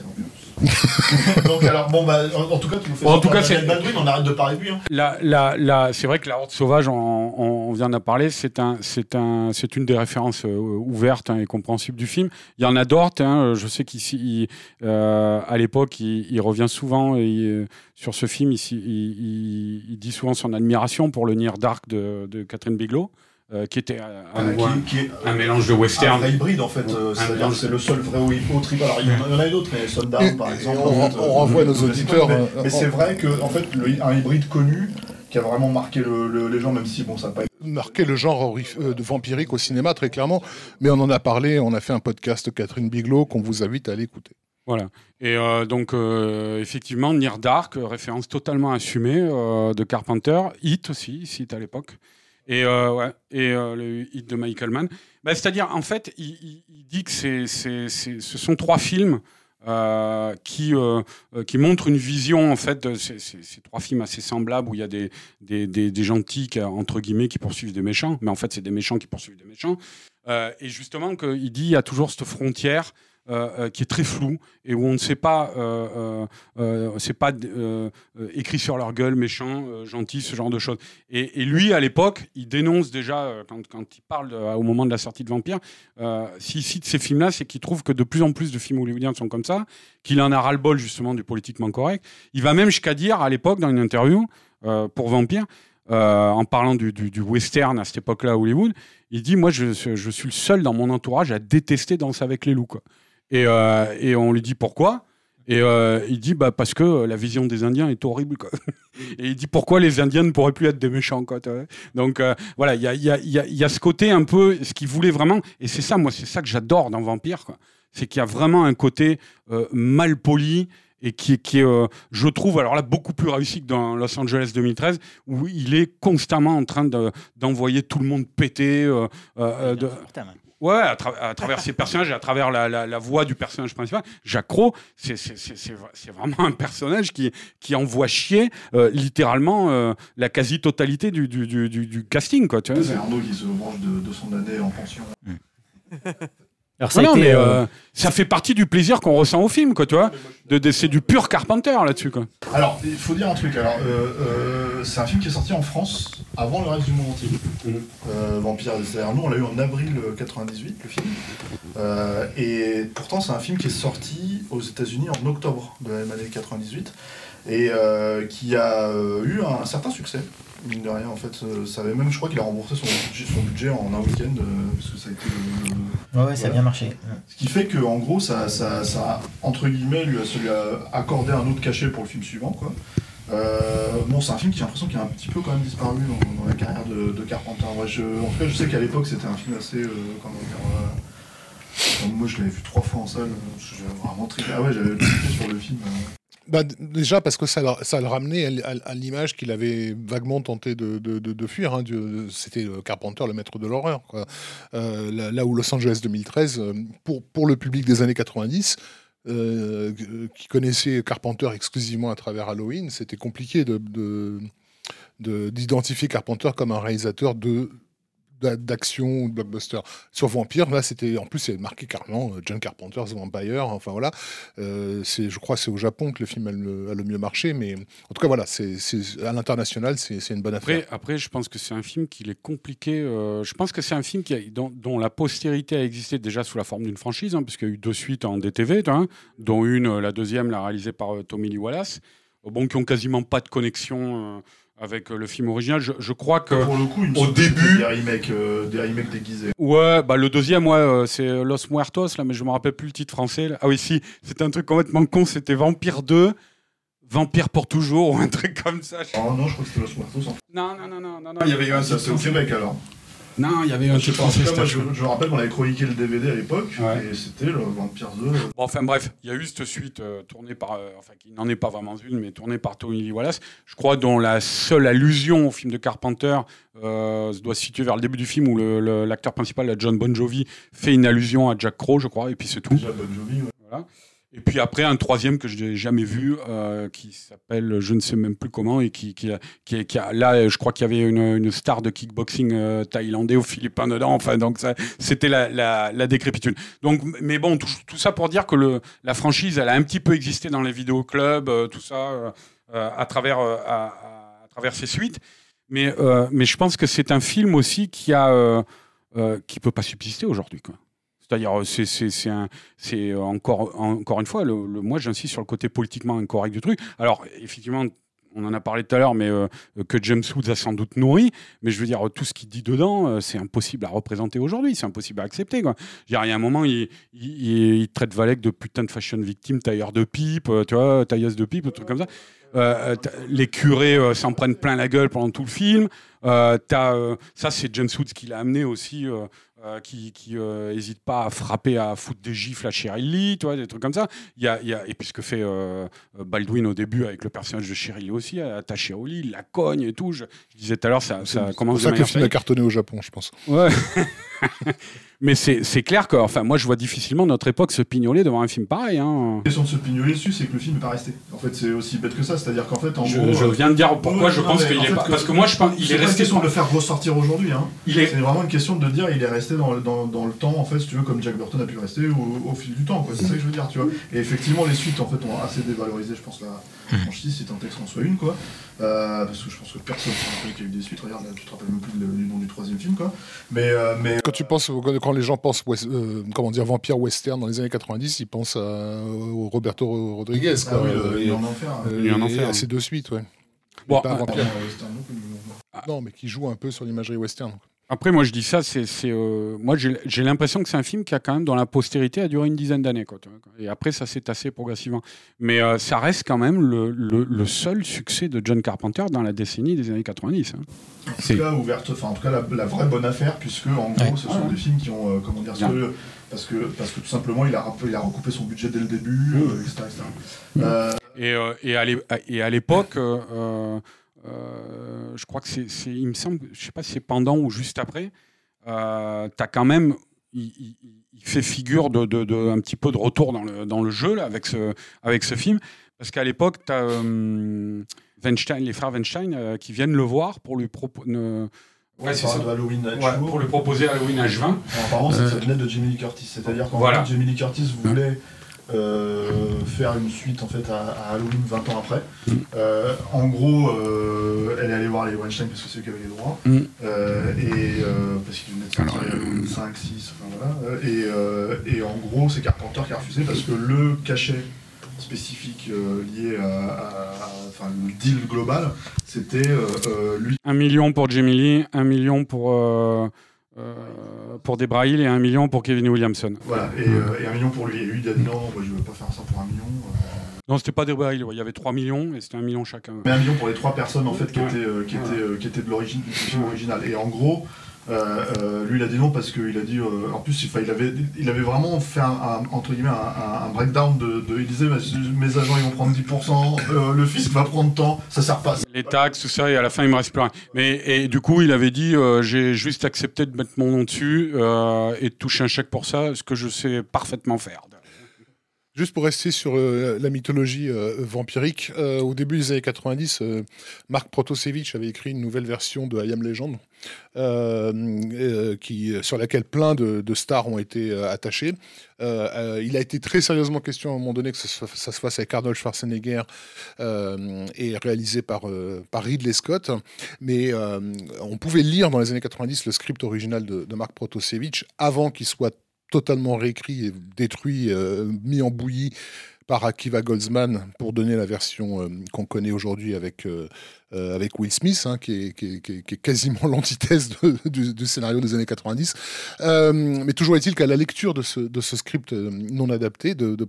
S7: <laughs> donc alors, bon, bah, en, en tout cas, tu nous fais
S4: Bon, en
S7: ça
S4: tout
S7: par
S4: cas, c'est-
S7: Daniel Baldwin, on arrête de parler de lui. Hein.
S4: La, la, la- c'est vrai que la Horde sauvage, on, vient d'en parler, c'est un, c'est un, c'est une des références euh, ouvertes hein, et compréhensibles du film. Il y en a d'autres. hein, je sais qu'ici, euh, à l'époque, il, il revient souvent et, euh, sur ce film. Il, il- dit souvent son admiration pour le Near Dark de, de Catherine Bigelow, euh, qui était euh, un,
S7: qui, qui est
S4: un mélange de
S7: un
S4: western.
S7: vrai hybride en fait. euh,
S4: Un
S7: C'est-à-dire
S4: mélange.
S7: que c'est le seul vrai haut trip. Alors il y en a d'autres, mais Sundown par exemple.
S3: on-
S7: fait,
S3: on renvoie nos auditeurs,
S7: Mais,
S3: euh,
S7: c'est vrai que en fait, le- un hybride connu qui a vraiment marqué le- le- les gens, même si bon, ça n'a pas été
S3: Marquer le genre euh, de vampirique au cinéma, très clairement. Mais on en a parlé, on a fait un podcast Catherine Bigelow qu'on vous invite à aller écouter.
S4: Voilà. Et euh, donc, euh, effectivement, Near Dark, référence totalement assumée euh, de Carpenter. Hit aussi, Hit à l'époque. Et, euh, ouais, et euh, le hit de Michael Mann. Bah, C'est-à-dire, en fait, il, dit que c'est, ce sont trois films euh, qui, qui montrent une vision, en fait, ces, trois films assez semblables où il y a des, des, des- gentils, qui, entre guillemets, qui poursuivent des méchants. Mais en fait, c'est des méchants qui poursuivent des méchants. Et justement, que, il dit il y a toujours cette frontière euh, euh, qui est très floue et où on ne sait pas, euh, c'est pas écrit sur leur gueule, méchant, gentil, ce genre de choses. Et, lui, à l'époque, il dénonce déjà, quand, il parle au moment de la sortie de Vampire, s'il cite ces films-là, c'est qu'il trouve que de plus en plus de films hollywoodiens sont comme ça, qu'il en a ras-le-bol justement du politiquement correct. Il va même jusqu'à dire, à l'époque, dans une interview pour Vampire, en parlant du western à cette époque-là à Hollywood, il dit Moi, je, je suis le seul dans mon entourage à détester Danse avec les loups. Quoi. Et, euh, et on lui dit pourquoi et euh, il dit bah, parce que la vision des Indiens est horrible. Quoi. <laughs> Et il dit pourquoi les Indiens ne pourraient plus être des méchants. Quoi. Donc euh, voilà, il y a, il y, a, il y a- il y a ce côté un peu, ce qu'il voulait vraiment, et c'est ça, moi, c'est ça que j'adore dans Vampire, c'est qu'il y a vraiment un côté euh, mal poli et qui, est- qui est, euh, je trouve, alors là, beaucoup plus réussi que dans Los Angeles 2013, où il est constamment en train de- d'envoyer tout le monde péter. euh, euh, de- Ouais, à, tra- à travers ses personnages et à travers la, la- la voix du personnage principal. Jacques Cro, c'est c'est- c'est- c'est vra- c'est vraiment un personnage qui, qui envoie chier euh, littéralement euh, la quasi-totalité du, du, du- du- du casting.
S7: C'est Arnaud qui se venge de, de son année en pension.
S6: Alors ça
S4: Non,
S6: a
S4: non,
S6: été,
S4: mais,
S6: euh,
S4: euh, ça fait partie du plaisir qu'on ressent au film, quoi, tu vois. De, de- c'est du pur Carpenter là-dessus, quoi.
S1: Alors, il faut dire un truc. Alors, euh, euh, c'est un film qui est sorti en France avant le reste du monde entier. Euh, Vampire, c'est-à-dire nous, on l'a eu en avril euh, 98, le film. Euh, et pourtant, c'est un film qui est sorti aux États-Unis en octobre de la même année 98 et euh, qui a eu un certain succès. Mine de rien, en fait, euh, ça avait même, je crois qu'il a remboursé son budget, son budget en un week-end, euh, parce que ça a été le-
S6: Ouais, ouais, ça a bien marché.
S1: ce qui fait que en gros, ça, ça, ça entre guillemets, lui a, ça lui a accordé un autre cachet pour le film suivant. Quoi. Euh, bon, c'est un film qui j'ai l'impression qu'il a un petit peu quand même disparu dans, dans la carrière de, de Carpenter. Moi, je, en tout cas, je sais qu'à l'époque, c'était un film assez, euh, comment dire, euh, moi, je l'avais vu trois fois en salle. euh, J'avais vraiment trippé. Ah ouais, j'avais sur le film.
S3: Bah, déjà parce que ça, le- ramenait à, l'image qu'il avait vaguement tenté de, de- fuir. hein, C'était Carpenter, le maître de l'horreur. Euh, là, où Los Angeles 2013, euh, pour, pour le public des années 90, euh, qui connaissait Carpenter exclusivement à travers Halloween, c'était compliqué de, de- de- d'identifier Carpenter comme un réalisateur de d'action ou de blockbuster. Sur Vampire, là, c'était en plus c'est marqué carrément euh, John Carpenter's Vampire. Enfin voilà, Euh, je crois, c'est au Japon que le film a le, mieux marché, mais en tout cas voilà, c'est, à l'international, c'est, une bonne affaire.
S4: Après, je pense que c'est un film qu'il est compliqué. euh, je pense que c'est un film qui dont, la postérité a existé déjà sous la forme d'une franchise, hein, parce qu'il y a eu deux suites en DTV, hein, dont une, la deuxième, la réalisée par Tommy Lee Wallace, bon, qui ont quasiment pas de connexion avec euh, le film original. Je, je crois que.
S1: Pour le coup, il me
S4: au
S1: c'était
S4: début-
S1: des remakes, euh, des remakes déguisés.
S4: Ouais, bah le deuxième, ouais, euh, c'est Los Muertos, là, mais je me rappelle plus le titre français. là. Ah oui, si, c'était un truc complètement con, c'était Vampire 2, Vampire pour toujours, <laughs> ou un truc comme ça.
S1: Oh non, je crois que c'était Los Muertos. En fait.
S4: Non, non, non, non, non, non.
S1: Ah, il y avait eu un, ça, c'est au Québec alors.
S4: Non, il y avait un français.
S1: cas, moi,
S4: c'était
S1: je, je me rappelle qu'on avait chroniqué le DVD à l'époque,
S4: Ouais.
S1: et c'était le Vampire 2.
S4: Bon, enfin bref, il y a eu cette suite euh, tournée par, euh, enfin qui n'en est pas vraiment une, mais tournée par Tony Lee Wallace. Je crois dont la seule allusion au film de Carpenter euh, se doit se situer vers le début du film où l'acteur principal, John Bon Jovi, fait une allusion à Jack Crow, je crois, et puis c'est tout.
S1: Déjà Bon Jovi, ouais.
S4: Voilà. Et puis après, un troisième que je n'ai jamais vu, euh, qui s'appelle je ne sais même plus comment, et qui, qui, qui, qui a- là, je crois qu'il y avait une, une star de kickboxing euh, thaïlandais aux Philippines dedans, enfin, donc ça- c'était la, la, la décrépitude. Donc, mais bon, tout, ça pour dire que le, la franchise, elle a un petit peu existé dans les vidéoclubs, euh, tout ça, euh, euh, à, travers, à, à- travers ses suites. Mais, mais je pense que c'est un film aussi qui a, qui peut pas subsister aujourd'hui, quoi. C'est-à-dire, euh, euh, encore, une fois, moi j'insiste sur le côté politiquement incorrect du truc. Alors, effectivement, on en a parlé tout à l'heure, mais euh, que James Woods a sans doute nourri. Mais je veux dire, tout ce qu'il dit dedans, c'est impossible à représenter aujourd'hui, c'est impossible à accepter. Quoi. Je veux il y a un moment, il, traite Valek de putain de fashion victime, tailleur de pipe, euh, tailleuse de pipe, truc comme ça. Les curés s'en prennent plein la gueule pendant tout le film. Ça, c'est James Woods qui l'a amené aussi, euh, qui, qui euh, hésite pas à frapper, à foutre des gifles à Cheryl Lee, tu vois, des trucs comme ça. Il y a, il y a, et puis ce que fait euh, Baldwin au début avec le personnage de Cheryl Lee aussi, attaché au lit, il la cogne et tout. Je, je disais tout à l'heure, ça, ça
S3: c'est pour
S4: commence
S3: ça que le film a cartonné au Japon, je pense.
S4: Ouais. <laughs> Mais c'est c'est clair que, enfin, moi, je vois difficilement notre époque se pignoler devant un film pareil. Hein.
S1: La question de se pignoler dessus, c'est que le film n'est pas resté. En fait, c'est aussi bête que ça. C'est-à-dire qu'en fait, en
S4: Je,
S1: gros.
S4: je
S1: euh,
S4: viens de dire pourquoi
S1: ouais,
S4: je
S1: non,
S4: pense qu'il est
S1: fait,
S4: pas.
S1: que-
S4: Parce que moi, je pense il
S1: C'est
S4: est
S1: pas une
S4: resté.
S1: question de le faire ressortir aujourd'hui. Hein.
S4: Il est,
S1: C'est vraiment une question de dire il est resté dans, le- dans, dans le temps, en fait, si tu veux, comme Jack Burton a pu rester au, au fil du temps. quoi. C'est ça que je veux dire, tu vois. Et effectivement, les suites, en fait, ont assez dévalorisé, je pense, la franchise, si tant est que soit une, quoi. Euh, parce que je pense que personne ne se rappelle qu'il y a eu des suites. Regarde, là, tu te rappelles même plus du nom du troisième film, quoi. Mais, euh, mais
S3: Quand tu penses, quand les gens pensent, west- euh, comment dire, vampire western dans les années 90, ils pensent à, au Roberto Rodriguez,
S1: ah
S3: quoi,
S1: oui,
S3: euh,
S1: le-
S3: et-
S1: il est en enfer. hein.
S4: Il est en
S3: et
S4: enfer, hein.
S3: ces deux suites, ouais.
S4: Bon,
S3: Pas vampire.
S1: non mais bon.
S3: Non, mais qui joue un peu sur l'imagerie western.
S4: Après, moi, je dis ça, c'est, euh, moi, j'ai, l'impression que c'est un film qui a quand même, dans la postérité, a duré une dizaine d'années. Et après, ça s'est tassé progressivement. Mais euh, ça reste quand même le, le- le seul succès de John Carpenter dans la décennie des années 90. hein.
S1: En
S4: C'est-
S1: tout cas, ouverte, enfin, en tout cas, la, la vraie bonne affaire, puisque en gros,
S6: Ouais.
S1: ce sont des films qui ont, euh, comment dire, ce- parce que, parce que tout simplement, il a, il a recoupé son budget dès le début, etc. etc.
S4: Et, et à l'époque, euh, je crois que c'est, c'est- il me semble, je sais pas si c'est pendant ou juste après, euh, t'as quand même, il, il- il fait figure de, de- de- un petit peu de retour dans le, dans le jeu là, avec, ce, avec ce film, parce qu'à l'époque, t'as euh, Weinstein, les frères Weinstein euh, qui viennent le voir pour lui proposer. Ouais, c'est ça.
S1: de Halloween
S4: Ouais, pour le proposer Halloween H20.
S1: Alors, Apparemment, ça,
S4: Euh.
S1: ça venait de Jamie Lee Curtis. C'est-à-dire qu'en
S4: Voilà.
S1: fait, Jamie Lee Curtis voulait euh, faire une suite en fait à, à Halloween 20 ans après.
S4: Mm.
S1: Euh, en gros, euh, elle est allée voir les Weinstein parce que c'est eux qui avaient les droits.
S4: Mm.
S1: Euh, et euh, parce qu'ils venaient de sortir
S4: Alors, euh,
S1: Halloween 5, 6, enfin voilà. Euh, Et, euh, et en gros, c'est Carpenter qui a refusé parce que le cachet spécifique euh, lié à, à- à- enfin le deal global, c'était euh, euh, lui.
S4: Un million pour Jamie Lee, un million pour, euh, euh, pour Debra Hill et un million pour Kevin Williamson.
S1: Voilà, et, euh, et un million pour lui. Et lui, il a dit non, moi je veux pas faire ça pour un million. euh,
S4: Non, c'était pas Debra Hill, ouais, il y avait 3 millions et c'était un million chacun.
S1: Mais un million pour les trois personnes en fait qui étaient, euh, qui étaient, euh, qui étaient de l'origine du film original. Et en gros, euh, euh, lui il a dit non parce qu'il a dit, euh, en plus il, avait, il avait vraiment fait un, un- entre guillemets un, un- breakdown de, de- il disait mes, agents ils vont prendre 10%, euh, le fisc va prendre tant, ça sert pas.
S4: Les taxes, tout ça, et à la fin, il me reste plus rien. Mais et du coup, il avait dit euh, j'ai juste accepté de mettre mon nom dessus et de toucher un chèque pour ça, ce que je sais parfaitement faire.
S3: Juste pour rester sur euh, la mythologie euh, vampirique, euh, au début des années 90, euh, Marc Protosevich avait écrit une nouvelle version de I Am Legend, sur laquelle plein de, stars ont été attachés. Il a été très sérieusement question à un moment donné que ça, se- fasse avec Arnold Schwarzenegger et réalisé par, Ridley Scott. Mais on pouvait lire dans les années 90 le script original de, de Marc Protosevich avant qu'il soit totalement réécrit et détruit, euh, mis en bouillie par Akiva Goldsman pour donner la version euh, qu'on connaît aujourd'hui avec, euh, avec Will Smith, hein, qui, est, qui est- qui est- quasiment <laughs> l'antithèse du, scénario des années 90. Euh, mais toujours est-il qu'à la lecture de ce, de ce script non adapté de, de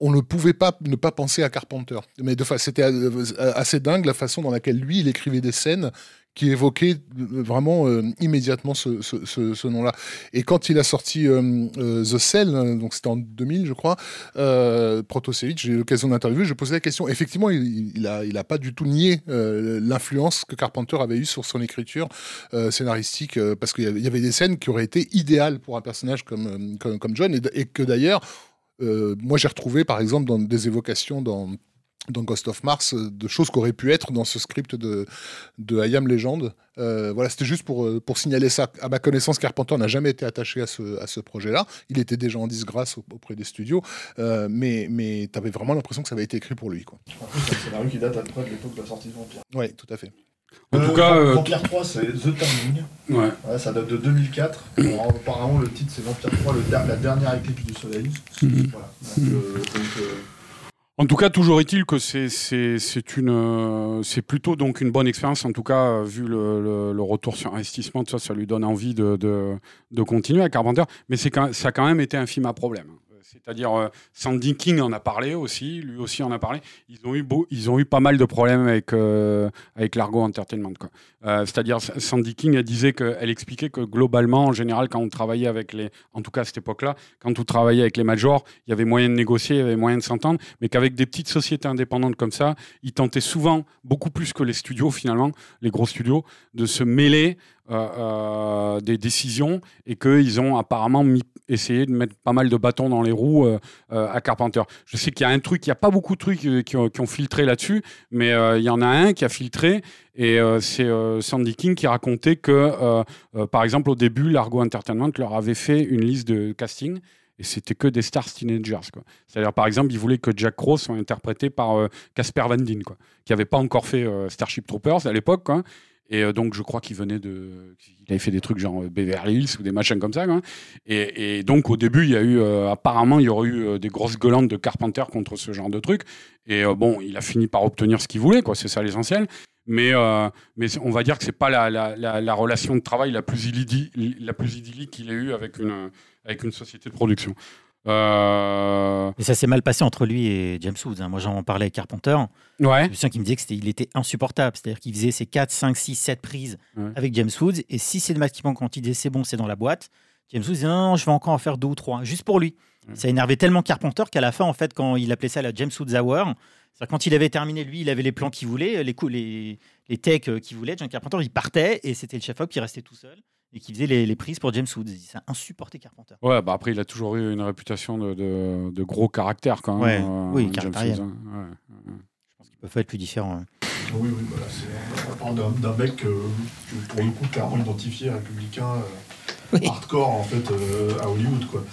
S3: on ne pouvait pas ne pas penser à Carpenter. Mais de c'était euh, assez dingue la façon dans laquelle lui, il écrivait des scènes qui évoquaient euh, vraiment euh, immédiatement ce, nom-là. Et quand il a sorti The Cell, euh, donc c'était en 2000, je crois, euh, Protosevich, j'ai eu l'occasion d'interviewer, je posais la question. Effectivement, il, il pas du tout nié l'influence que Carpenter avait eue sur son écriture scénaristique, parce qu'il y avait- des scènes qui auraient été idéales pour un personnage comme, comme, John, et que d'ailleurs, euh, moi j'ai retrouvé par exemple dans des évocations dans dans Ghost of Mars, euh, de choses qui auraient pu être dans ce script de, de I Am Legend. Euh, voilà, c'était juste pour, pour signaler ça. À ma connaissance, Carpenter n'a jamais été attaché à ce, à ce projet-là. Il était déjà en disgrâce au- auprès des studios, euh, mais, mais tu avais vraiment l'impression que ça avait été écrit pour lui. Quoi.
S1: En plus, c'est un scénario qui date à peu près de l'époque de la sortie de Vampire.
S3: Oui, tout à fait.
S4: En
S1: Euh,
S4: tout cas, euh,
S1: Vampire 3, c'est The Turning.
S4: Ouais.
S1: Ouais, ça date de 2004. Bon, apparemment, le titre c'est Vampire 3, le der- la dernière éclipse du soleil. Voilà. Donc, euh, donc, euh,
S4: En tout cas, toujours est-il que c'est c'est c'est une euh, c'est plutôt donc une bonne expérience. En tout cas, euh, vu le, le- le retour sur investissement, ça, ça lui donne envie de de, de continuer à Carpenter. Mais c'est ça a quand même été un film à problème. C'est-à-dire euh, Sandy King en a parlé aussi, lui aussi en a parlé. Ils ont eu ils ont eu pas mal de problèmes avec euh, avec Largo Entertainment. Euh, C'est-à-dire Sandy King elle disait qu'elle expliquait que globalement, en général, quand on travaillait avec les, en tout cas à cette époque-là, quand on travaillait avec les majors, il y avait moyen de négocier, il y avait moyen de s'entendre, mais qu'avec des petites sociétés indépendantes comme ça, ils tentaient souvent, beaucoup plus que les studios finalement, les gros studios, de se mêler euh, euh, des décisions et qu'ils ont apparemment essayé de mettre pas mal de bâtons dans les roues euh, à Carpenter. Je sais qu'il y a un truc, il n'y a pas beaucoup de trucs qui ont, filtré là-dessus, mais il y en a un qui a filtré et c'est Sandy King qui racontait que, par exemple, au début, Largo Entertainment leur avait fait une liste de casting et c'était que des stars teenagers. C'est-à-dire, par exemple, ils voulaient que Jack Crow soit interprété par Casper Van Dien, quoi, qui n'avait pas encore fait Starship Troopers à l'époque. Et euh, donc, je crois qu'il venait de. Il avait fait des trucs genre euh, Beverly Hills ou des machins comme ça. Et, donc, au début, il y a eu. euh, apparemment, il y aurait eu des grosses gueulantes de Carpenter contre ce genre de trucs. Et bon, il a fini par obtenir ce qu'il voulait, quoi. C'est ça l'essentiel. Mais, mais on va dire que c'est pas la, la, la, la relation de travail la plus, illidi- la plus idyllique qu'il ait eue avec une, avec une société de production. Euh,
S6: Et ça s'est mal passé entre lui et James Woods. hein. Moi, j'en parlais avec Carpenter.
S4: ouais.
S6: Je me souviens qu'il me disait qu'il était insupportable. C'est-à-dire qu'il faisait ses 4, 5, 6, 7 prises
S4: Ouais.
S6: avec James Woods. Et si c'est le match qui manque quand il disait c'est bon, c'est dans la boîte, James Woods disait non, non, je vais encore en faire deux ou trois, juste pour lui.
S4: Ouais.
S6: Ça énervait tellement Carpenter qu'à la fin, en fait, quand il appelait ça la James Woods Hour, quand il avait terminé, lui, il avait les plans qu'il voulait, les, coups, les, les takes euh, qu'il voulait. John Carpenter, il partait et c'était le chef-op qui restait tout seul et qui faisait les, les prises pour James Woods. Ça insupportait Carpenter.
S4: Ouais, bah après, il a toujours eu une réputation de, de, de gros caractère quand même.
S6: Ouais.
S4: euh,
S6: Oui,
S4: James. Woods, hein. Ouais, ouais.
S6: Ils peuvent pas être plus différents. hein.
S7: Oui, oui, voilà, c'est- on parle d'un d'un mec euh, que, pour le coup clairement identifié républicain euh, <laughs> hardcore en fait euh, à Hollywood quoi.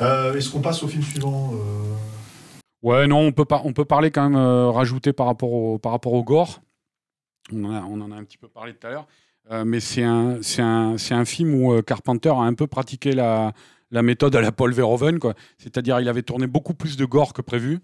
S7: Euh, Est-ce qu'on passe au film suivant euh,
S4: Ouais, non, on peut, pas, on peut parler quand même, euh, rajouter par rapport au, par rapport au gore. On en a, on en a un petit peu parlé tout à l'heure. Euh, mais c'est un, un, un film où euh, Carpenter a un peu pratiqué la, méthode à la Paul Verhoeven. C'est-à-dire il avait tourné beaucoup plus de gore que prévu.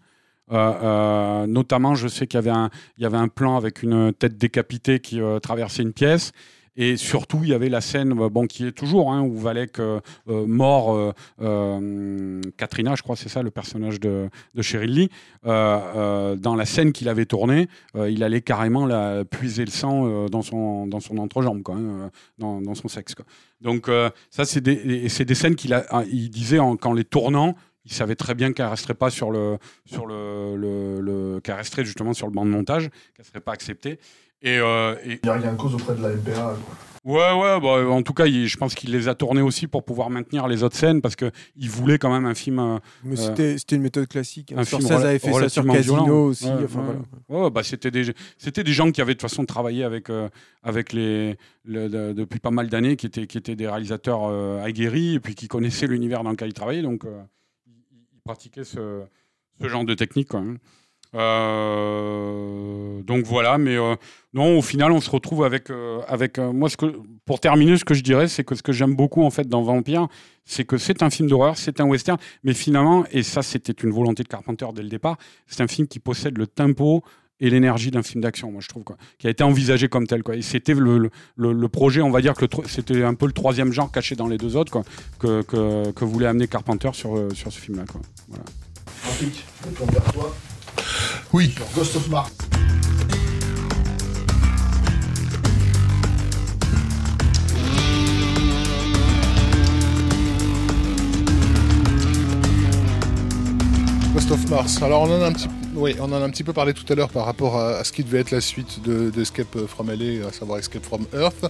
S4: Euh, notamment, je sais qu'il y avait un, il y avait un plan avec une tête décapitée qui traversait une pièce. Et surtout, il y avait la scène, euh, bon, qui est toujours, hein, où Valek euh, euh, mort, euh, Katrina, je crois, c'est ça, le personnage de, de Cheryl Lee. Dans la scène qu'il avait tournée, il allait carrément la, puiser le sang dans, son, dans son entrejambe, quoi, hein, dans, son sexe. Quoi. Donc, ça, c'est des, des scènes qu'il ah, il disait en, qu'en les tournant, il savait très bien qu'elle resterait pas sur le, sur le, le, le- justement sur le banc de montage, qu'elle serait pas acceptée. Et, euh, et-
S7: Il y a rien de cause auprès de la MPA. Quoi.
S4: Ouais, ouais, bah, en tout cas, il- je pense qu'il les a tournés aussi pour pouvoir maintenir les autres scènes parce qu'il voulait quand même un film. euh,
S2: Mais
S4: Euh,
S2: c'était c'était une méthode classique. hein.
S4: un
S2: Scorsese
S4: film rela-
S2: avait fait ça sur Casino
S4: violent.
S2: aussi.
S4: Ouais,
S2: enfin,
S4: ouais.
S2: voilà.
S4: Ouais, bah, c'était des, c'était des gens qui avaient de toute façon travaillé avec, euh, avec les, le- de- depuis pas mal d'années, qui étaient, qui étaient des réalisateurs euh, aguerris et puis qui connaissaient l'univers dans lequel ils travaillaient. Donc, euh, ils, ils pratiquaient ce, ce genre de technique. Quand même. Euh, donc voilà, mais euh, non, au final, on se retrouve avec, euh, avec moi. Pour terminer, ce que je dirais, c'est que ce que j'aime beaucoup en fait dans Vampire, c'est que c'est un film d'horreur, c'est un western, mais finalement, et ça, c'était une volonté de Carpenter dès le départ, c'est un film qui possède le tempo et l'énergie d'un film d'action, moi je trouve, quoi, qui a été envisagé comme tel. Quoi. Et c'était le, le, projet, on va dire que c'était un peu le troisième genre caché dans les deux autres, quoi, que, que, que voulait amener Carpenter sur, sur ce film-là.
S7: Patrick, je tourne vers toi
S3: Oui,
S7: sur Ghost of Mars.
S3: Ghost of Mars. Alors on en a un petit, oui, on en a un petit peu parlé tout à l'heure par rapport à, à ce qui devait être la suite de, de Escape from LA, à savoir Escape from Earth.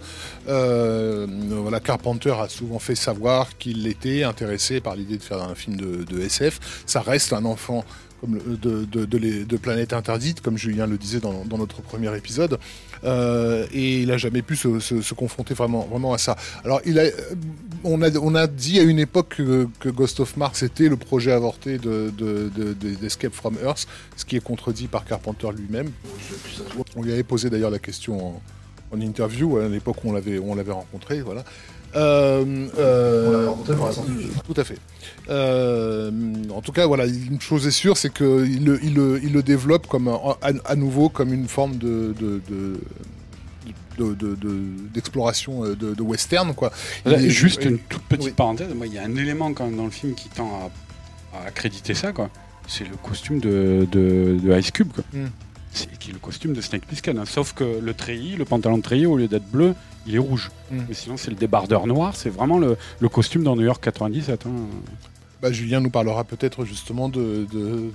S3: Euh, voilà, Carpenter a souvent fait savoir qu'il était intéressé par l'idée de faire un film de, de SF. Ça reste un enfant comme le- de, de, de, les- de Planète Interdite, comme Julien le disait dans, dans notre premier épisode. Euh, et il a jamais pu se, se- se confronter vraiment, vraiment à ça. Alors, il a, on, a, on a dit à une époque que, que Ghost of Mars était le projet avorté de, de, de- de- d'Escape from Earth, ce qui est contredit par Carpenter lui-même. On lui avait posé d'ailleurs la question en, en interview à l'époque où on l'avait, où on l'avait rencontré. Voilà. Euh, euh,
S7: On pour.
S3: Tout à fait. Euh, en tout cas, voilà, une chose est sûre, c'est qu'il le, il le, il le développe comme un- à, à nouveau comme une forme de, de, de- de- de- de- d'exploration euh, de, de western quoi. Il est-
S4: Juste une toute petite
S3: Oui.
S4: parenthèse, moi il y a un élément quand même dans le film qui tend à, à accréditer ça, quoi. C'est le costume de, de, de Ice Cube, quoi.
S3: Mm.
S4: C'est qui est le costume de Snake Plissken, hein. sauf que le treillis, le pantalon de treillis, au lieu d'être bleu, il est rouge.
S3: Mm.
S4: Mais sinon c'est le débardeur noir, c'est vraiment le, le costume dans New York 97. hein.
S3: Bah, Julien nous parlera peut-être justement de, de-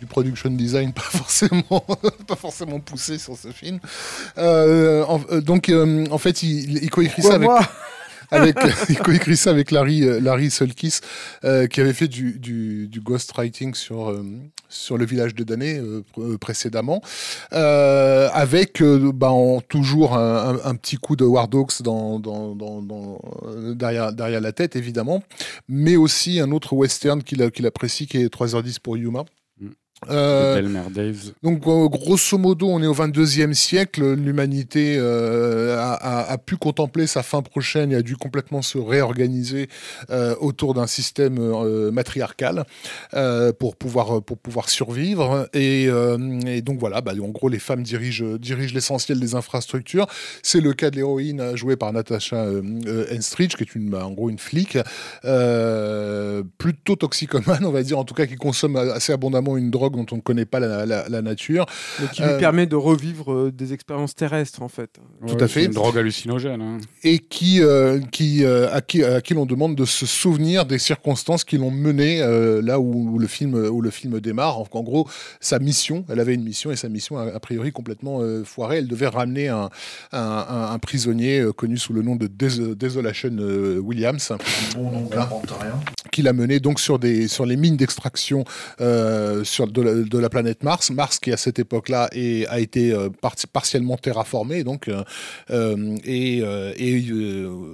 S3: du production design <laughs> pas forcément pas forcément poussé sur ce film. Euh, en- euh, donc euh, en fait il, il coécrit ça avec avec <laughs> coécrit ça avec Larry euh, Larry Sulkis euh, qui avait fait du, du, du ghostwriting sur euh, sur le village de Dané euh, euh, précédemment euh, avec bah, toujours un, petit coup de War Dogs dans, dans, dans, dans- derrière derrière la tête évidemment mais aussi un autre western qu'il qu'il apprécie qui est 3h10 pour Yuma. Euh, donc, euh, grosso modo, on est au 22e siècle. L'humanité euh, a, a- a pu contempler sa fin prochaine et a dû complètement se réorganiser euh, autour d'un système matriarcal pour, pouvoir, pour pouvoir survivre. Et, et donc, voilà, bah, en gros, les femmes dirigent, dirigent l'essentiel des infrastructures. C'est le cas de l'héroïne jouée par Natasha Henstridge, qui est une, bah, en gros une flic, plutôt toxicomane, on va dire, en tout cas, qui consomme assez abondamment une drogue dont on ne connaît pas la, la- la nature.
S2: Qui lui
S3: Euh,
S2: permet de revivre euh, des expériences terrestres, en fait.
S3: Tout
S4: Ouais,
S3: à fait.
S4: Une drogue hallucinogène. hein.
S3: et qui, euh, qui, euh, à, qui, à qui l'on demande de se souvenir des circonstances qui l'ont mené euh, là où, où le film, où le film démarre. En, en gros, sa mission, elle avait une mission et sa mission a, a priori complètement euh, foirée. Elle devait ramener un, un, un- un prisonnier euh, connu sous le nom de Des- Desolation euh, Williams,
S7: Bon nom carpenterien.
S3: qui l'a mené donc sur, des, sur les mines d'extraction euh, sur, de la, planète Mars. Mars qui à cette époque-là a été euh, par- partiellement terraformé, donc euh, euh, et,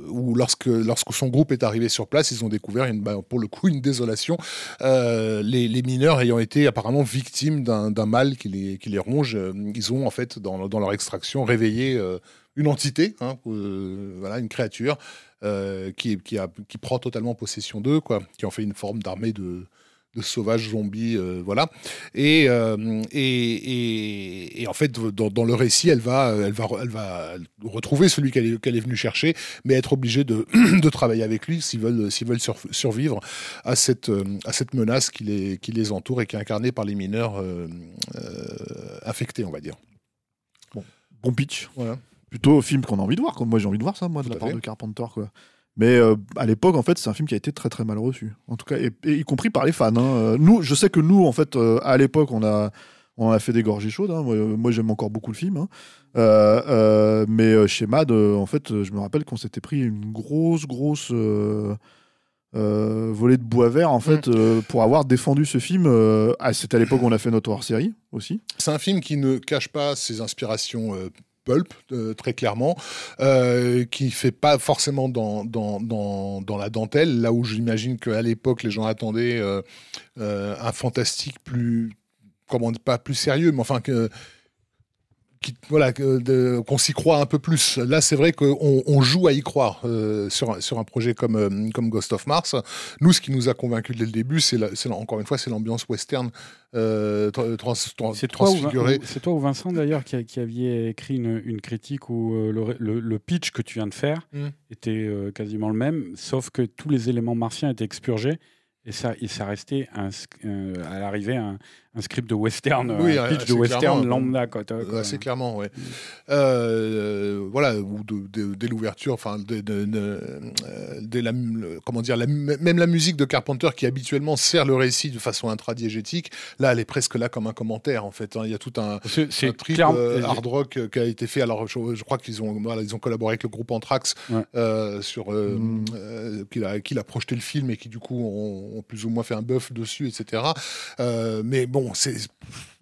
S3: où lorsque lorsque son groupe est arrivé sur place, ils ont découvert bah, pour le coup une désolation. Les, mineurs ayant été apparemment victimes d'un mal qui les ronge, ils ont en fait dans, leur extraction réveillé une entité, hein, voilà, une créature qui, qui, prend totalement possession d'eux, qui en fait une forme d'armée de, de sauvages zombies, euh, voilà. Et, euh, et, et, et en fait, dans, dans le récit, elle va, elle va, elle va retrouver celui qu'elle est, qu'elle est venue chercher, mais être obligée de, <clears throat> de travailler avec lui s'ils veulent, s'ils veulent sur- survivre à cette, euh, à cette menace qui les, qui les entoure et qui est incarnée par les mineurs euh, infectés, on va dire.
S1: Bon pitch.
S3: Voilà.
S1: Plutôt film qu'on a envie de voir. Comme moi, j'ai envie de voir ça, moi, de la part
S3: fait.
S1: de Carpenter, quoi. Mais euh, à l'époque, en fait, c'est un film qui a été très très mal reçu. En tout cas, et, et y compris par les fans. hein. Euh, Nous, je sais que nous, en fait, euh, à l'époque, on a, on a fait des gorgées chaudes. hein. Moi, moi, j'aime encore beaucoup le film. hein. Euh, euh, mais chez Mad, euh, en fait, je me rappelle qu'on s'était pris une grosse, grosse euh, euh, volée de bois vert, en fait, euh, pour avoir défendu ce film. euh, ah, C'était à l'époque où on a fait notre hors-série aussi.
S3: C'est un film qui ne cache pas ses inspirations euh, pulp, euh, très clairement, euh, qui fait pas forcément dans, la dentelle, là où j'imagine qu'à l'époque, les gens attendaient euh, un fantastique plus, comment pas plus sérieux, mais enfin que qui- voilà, qu'on s'y croit un peu plus. Là, c'est vrai qu'on on joue à y croire euh, sur, un- sur un projet comme, euh, comme Ghost of Mars. Nous, ce qui nous a convaincus dès le début, c'est encore une fois, c'est l'ambiance western euh, tra- trans- trans-
S4: C'est toi, ou,
S3: transfigurée.
S4: ou- c'est toi ou Vincent d'ailleurs qui, aviez écrit une, une critique où euh, le, le- le pitch que tu viens de faire
S3: Mm.
S4: était quasiment le même, sauf que tous les éléments martiens étaient expurgés et ça, et ça restait un, à l'arrivée un, un script de western,
S3: Oui,
S4: un pitch
S3: assez
S4: de western lambda. Quoi,
S3: Euh,
S4: quoi.
S3: assez clairement, ouais. Euh, voilà, ou de- de- dès l'ouverture, enfin, euh, dès la, comment dire, la- même la musique de Carpenter qui habituellement sert le récit de façon intradiégétique, là, elle est presque là comme un commentaire, en fait. hein. Il y a tout un, un trip euh, hard rock euh, qui a été fait. Alors, je, je crois qu'ils ont, voilà, ils ont collaboré avec le groupe Anthrax
S4: Ouais.
S3: euh, sur euh,
S1: Mm.
S3: euh, qu'il a, a projeté le film et qui du coup ont, ont plus ou moins fait un buff dessus, etc. Euh, mais bon, c'est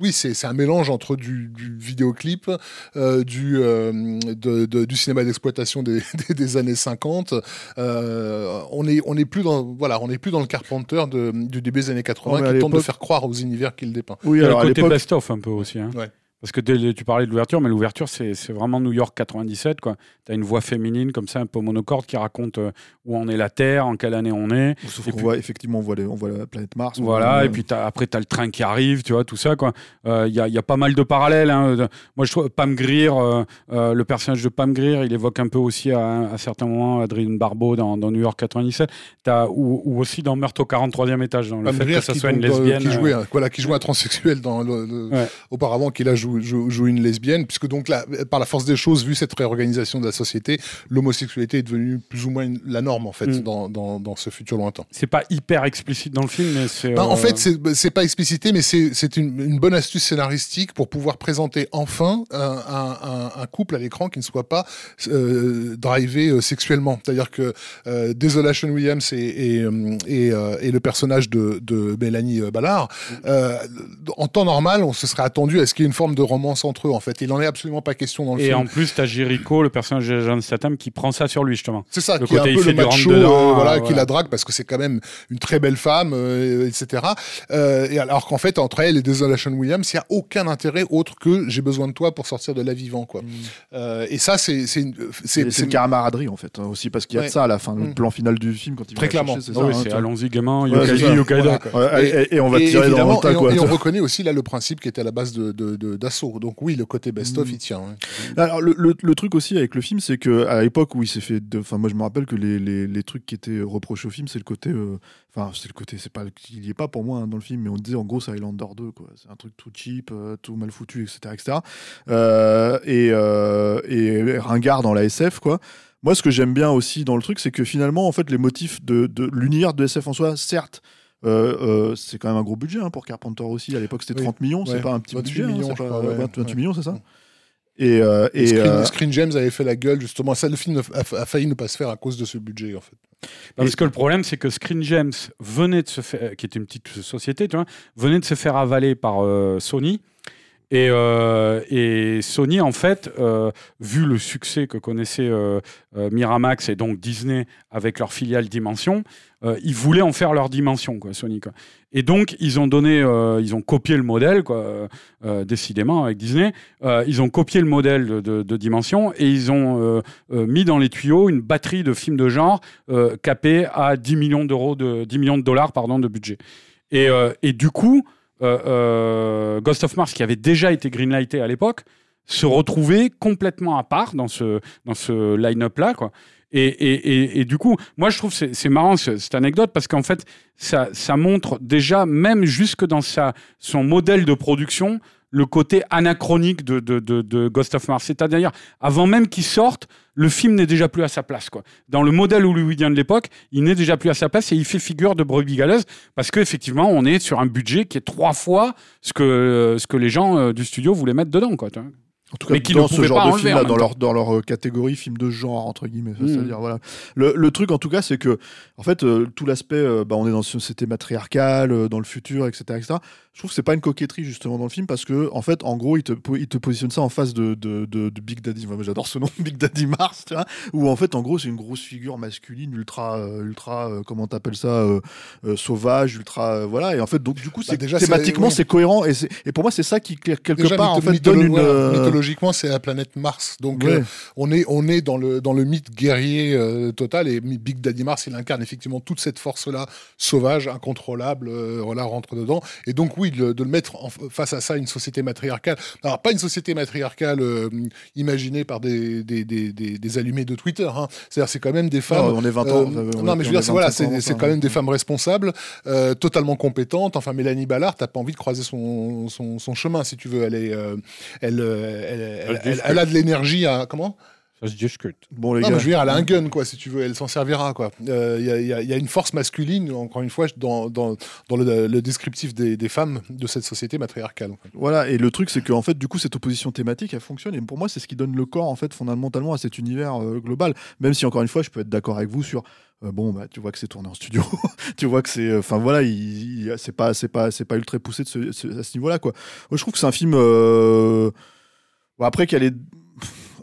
S3: oui, c'est un mélange entre du, du vidéoclip, euh, du, euh, de- de- du cinéma d'exploitation des, <laughs> des, des années 50. Euh, on est on est plus dans voilà, on est plus dans le Carpenter de, du début des années 80
S1: Ouais, mais à
S3: qui tente de faire croire aux univers qu'il dépeint.
S1: Oui, alors à
S4: côté
S1: l'époque,
S4: best-of un peu aussi. hein.
S3: Ouais.
S4: Parce que dès tu parlais de l'ouverture, mais l'ouverture, c'est vraiment New York 97. Tu as une voix féminine comme ça, un peu monocorde, qui raconte euh, où en est la Terre, en quelle année on est.
S1: sauf
S4: Et puis-
S1: voit effectivement, on voit, les- on voit la planète Mars. on
S4: Voilà,
S1: voit-
S4: et puis après, tu as le train qui arrive, tu vois, tout ça. quoi. Euh, Il y, a, il y a pas mal de parallèles. hein. De- Moi, je trouve Pam Grier, euh, euh, le personnage de Pam Grier, il évoque un peu aussi à, à certains moments Adrien Barbeau dans, dans New York 97, T'as- ou, ou aussi dans Meurtre au 43e étage, dans le
S3: Pam
S4: fait
S3: Grier
S4: que ça soit une
S3: euh,
S4: lesbienne.
S3: qui jouait,
S4: euh,
S3: un- voilà, qui jouait un transsexuel dans le, le-
S4: Ouais.
S3: auparavant, qui là joue, joue, joue une lesbienne, puisque donc là, par la force des choses, vu cette réorganisation de la société, l'homosexualité est devenue plus ou moins une- la norme en fait
S4: Mm.
S3: dans, dans, dans ce futur lointain.
S4: C'est pas hyper explicite dans le film, mais c'est.
S3: Ben, En
S4: euh,
S3: fait, c'est c'est pas explicité, mais c'est une, une bonne astuce scénaristique pour pouvoir présenter enfin un, un- un- un couple à l'écran qui ne soit pas euh, drivé euh, sexuellement. C'est-à-dire que euh, Desolation Williams et, et, et, euh, et le personnage de, de Mélanie Ballard, euh, en temps normal, on se serait attendu à ce qu'il y ait une forme de romance entre eux. En fait, il n'en est absolument pas question dans le
S4: Et
S3: film.
S4: en plus, t'as Jericho, le personnage de Jason Statham, qui prend ça sur lui, justement.
S3: C'est ça,
S4: Le
S3: qui est un
S4: côté, il
S3: peu
S4: fait
S3: le
S4: du
S3: macho,
S4: rentre-dedans,
S3: euh, voilà, qui la drague parce que c'est quand même une très belle femme, euh, etc. Euh, et alors qu'en fait, entre elle et Desolation Williams, il n'y a aucun intérêt autre que j'ai besoin de toi pour sortir de la vivant, quoi. Euh, et ça, c'est c'est
S1: camaraderie en fait, hein, aussi parce qu'il y a
S3: Ouais.
S1: de ça à la fin, le
S3: Mm.
S1: plan final du film quand il
S3: Très clairement.
S1: chercher,
S4: Ah
S1: c'est
S4: oui,
S1: ça, hein, tu
S4: allons-y, gamin,
S1: et, et on va
S3: Et
S1: tirer dans le tas
S3: et et on reconnaît aussi là le principe qui était à la base de, Donc oui, le côté best-of,
S1: Mm.
S3: il tient. hein.
S1: Alors, le, le- le truc aussi avec le film, c'est que à l'époque où il s'est fait, enfin moi je me rappelle que les, les, les trucs qui étaient reprochés au film, c'est le côté, euh, enfin c'est le côté, c'est pas, il y est pas pour moi hein, dans le film, mais on disait en gros c'est Highlander 2 quoi, c'est un truc tout cheap, euh, tout mal foutu, etc., etc. Euh, et, euh, et ringard dans la SF quoi. Moi, ce que j'aime bien aussi dans le truc, c'est que finalement, en fait, les motifs de, de l'univers de SF en soi, certes, c'est quand même un gros budget hein, pour Carpenter aussi. À l'époque, c'était
S3: Oui.
S1: 30 millions, c'est
S3: Ouais.
S1: pas un petit
S3: 28
S1: budget. hein,
S3: millions, je
S1: pas-
S3: crois, ouais.
S1: 28
S3: Ouais.
S1: millions, c'est ça Et, euh, et,
S3: Screen,
S1: euh,
S3: Screen avait fait la gueule, justement. Ça, le film a, a failli ne pas se faire à cause de ce budget, en fait.
S4: Parce que le problème, c'est que Screen Gems venait de se faire, qui est une petite société, tu vois, venait de se faire avaler par euh, Sony. Et, euh, et Sony, en fait, euh, vu le succès que connaissait euh, Miramax et donc Disney avec leur filiale Dimension, ils voulaient en faire leur Dimension, quoi, Sony. Et donc, ils ont donné, ils ont copié le modèle, quoi, décidément, avec Disney. Ils ont copié le modèle de, Dimension et ils ont mis dans les tuyaux une batterie de films de genre capée à 10 millions de 10 millions de dollars, pardon, de budget. Et, et du coup, Ghost of Mars, qui avait déjà été greenlighté à l'époque, se retrouvait complètement à part dans ce, dans ce line-up là, quoi. Et, et, et, du coup, moi je trouve c'est marrant ce- cette anecdote parce qu'en fait, ça, ça montre déjà, même jusque dans sa, son modèle de production, le côté anachronique de, de, de, Ghost of Mars. C'est-à-dire, avant même qu'il sorte, le film n'est déjà plus à sa place. Quoi. Dans le modèle hollywoodien de l'époque, il n'est déjà plus à sa place et il fait figure de brebis galeuse parce qu'effectivement, on est sur un budget qui est trois fois ce que, ce que les gens euh, du studio voulaient mettre dedans. Quoi.
S1: En tout cas,
S4: Mais qui
S1: dans
S4: ne
S1: ce genre de
S4: enlever
S1: film
S4: en
S1: là,
S4: même
S1: dans leur dans leur euh, catégorie film de genre entre guillemets. Ça,
S4: Mm.
S1: C'est-à-dire voilà. Le, le truc en tout cas, c'est que en fait euh, tout l'aspect, euh, bah, on est dans une société matriarcale, euh, dans le futur, etc., etc. Je trouve que c'est pas une coquetterie justement dans le film parce que en fait, en gros, il te il te positionne ça en face de de, de, de Big Daddy. Moi, j'adore ce nom, <laughs> Big Daddy Mars, tu vois. Où en fait, en gros, c'est une grosse figure masculine, ultra euh, ultra euh, comment t'appelles ça, euh, euh, sauvage, ultra euh, voilà. Et en fait, donc du coup,
S3: Bah,
S1: c'est
S3: déjà, c'est-
S1: thématiquement,
S3: oui.
S1: c'est cohérent et, et pour moi, c'est ça qui quelque
S3: Déjà,
S1: part en fait donne une
S3: voilà, mythologiquement, c'est la planète Mars. Donc,
S1: ouais.
S3: euh, on est, on est dans, le, dans le mythe guerrier euh, total. Et Big Daddy Mars, il incarne effectivement toute cette force-là, sauvage, incontrôlable, euh, voilà, rentre dedans. Et donc, oui, de, de le mettre en- face à ça, une société matriarcale. Alors, pas une société matriarcale euh, imaginée par des, des, des, des, des allumés de Twitter. hein. C'est-à-dire, c'est quand même des femmes.
S1: Non, on est 20 ans. On
S3: non, mais je veux dire, c'est voilà,
S1: 25 ans,
S3: c'est quand même des femmes responsables, totalement compétentes. Enfin, Mélanie Ballard, t'as pas envie de croiser son, son, son chemin, si tu veux. Elle est, elle, elle, elle, elle- elle a de l'énergie à comment
S4: Ça se discute.
S1: Bon les
S3: Non,
S1: gars,
S3: mais je veux dire, elle a un gun, quoi, si tu veux. Elle s'en servira, quoi. Euh, Il y, a, y y une force masculine, encore une fois, dans, dans, dans le, le descriptif des, des femmes de cette société matriarcale. en fait.
S1: Voilà, et le truc, c'est qu'en fait, du coup, cette opposition thématique, elle fonctionne. Et pour moi, c'est ce qui donne le corps, en fait, fondamentalement, à cet univers euh, global. Même si, encore une fois, je peux être d'accord avec vous sur. euh, bon, bah, tu vois que c'est tourné en studio. <laughs> tu vois que c'est. Enfin, voilà, il, il- c'est pas, c'est pas, c'est pas ultra poussé de ce- ce- à ce niveau-là, quoi. Moi, je trouve que c'est un film. euh, après, qu'il a les.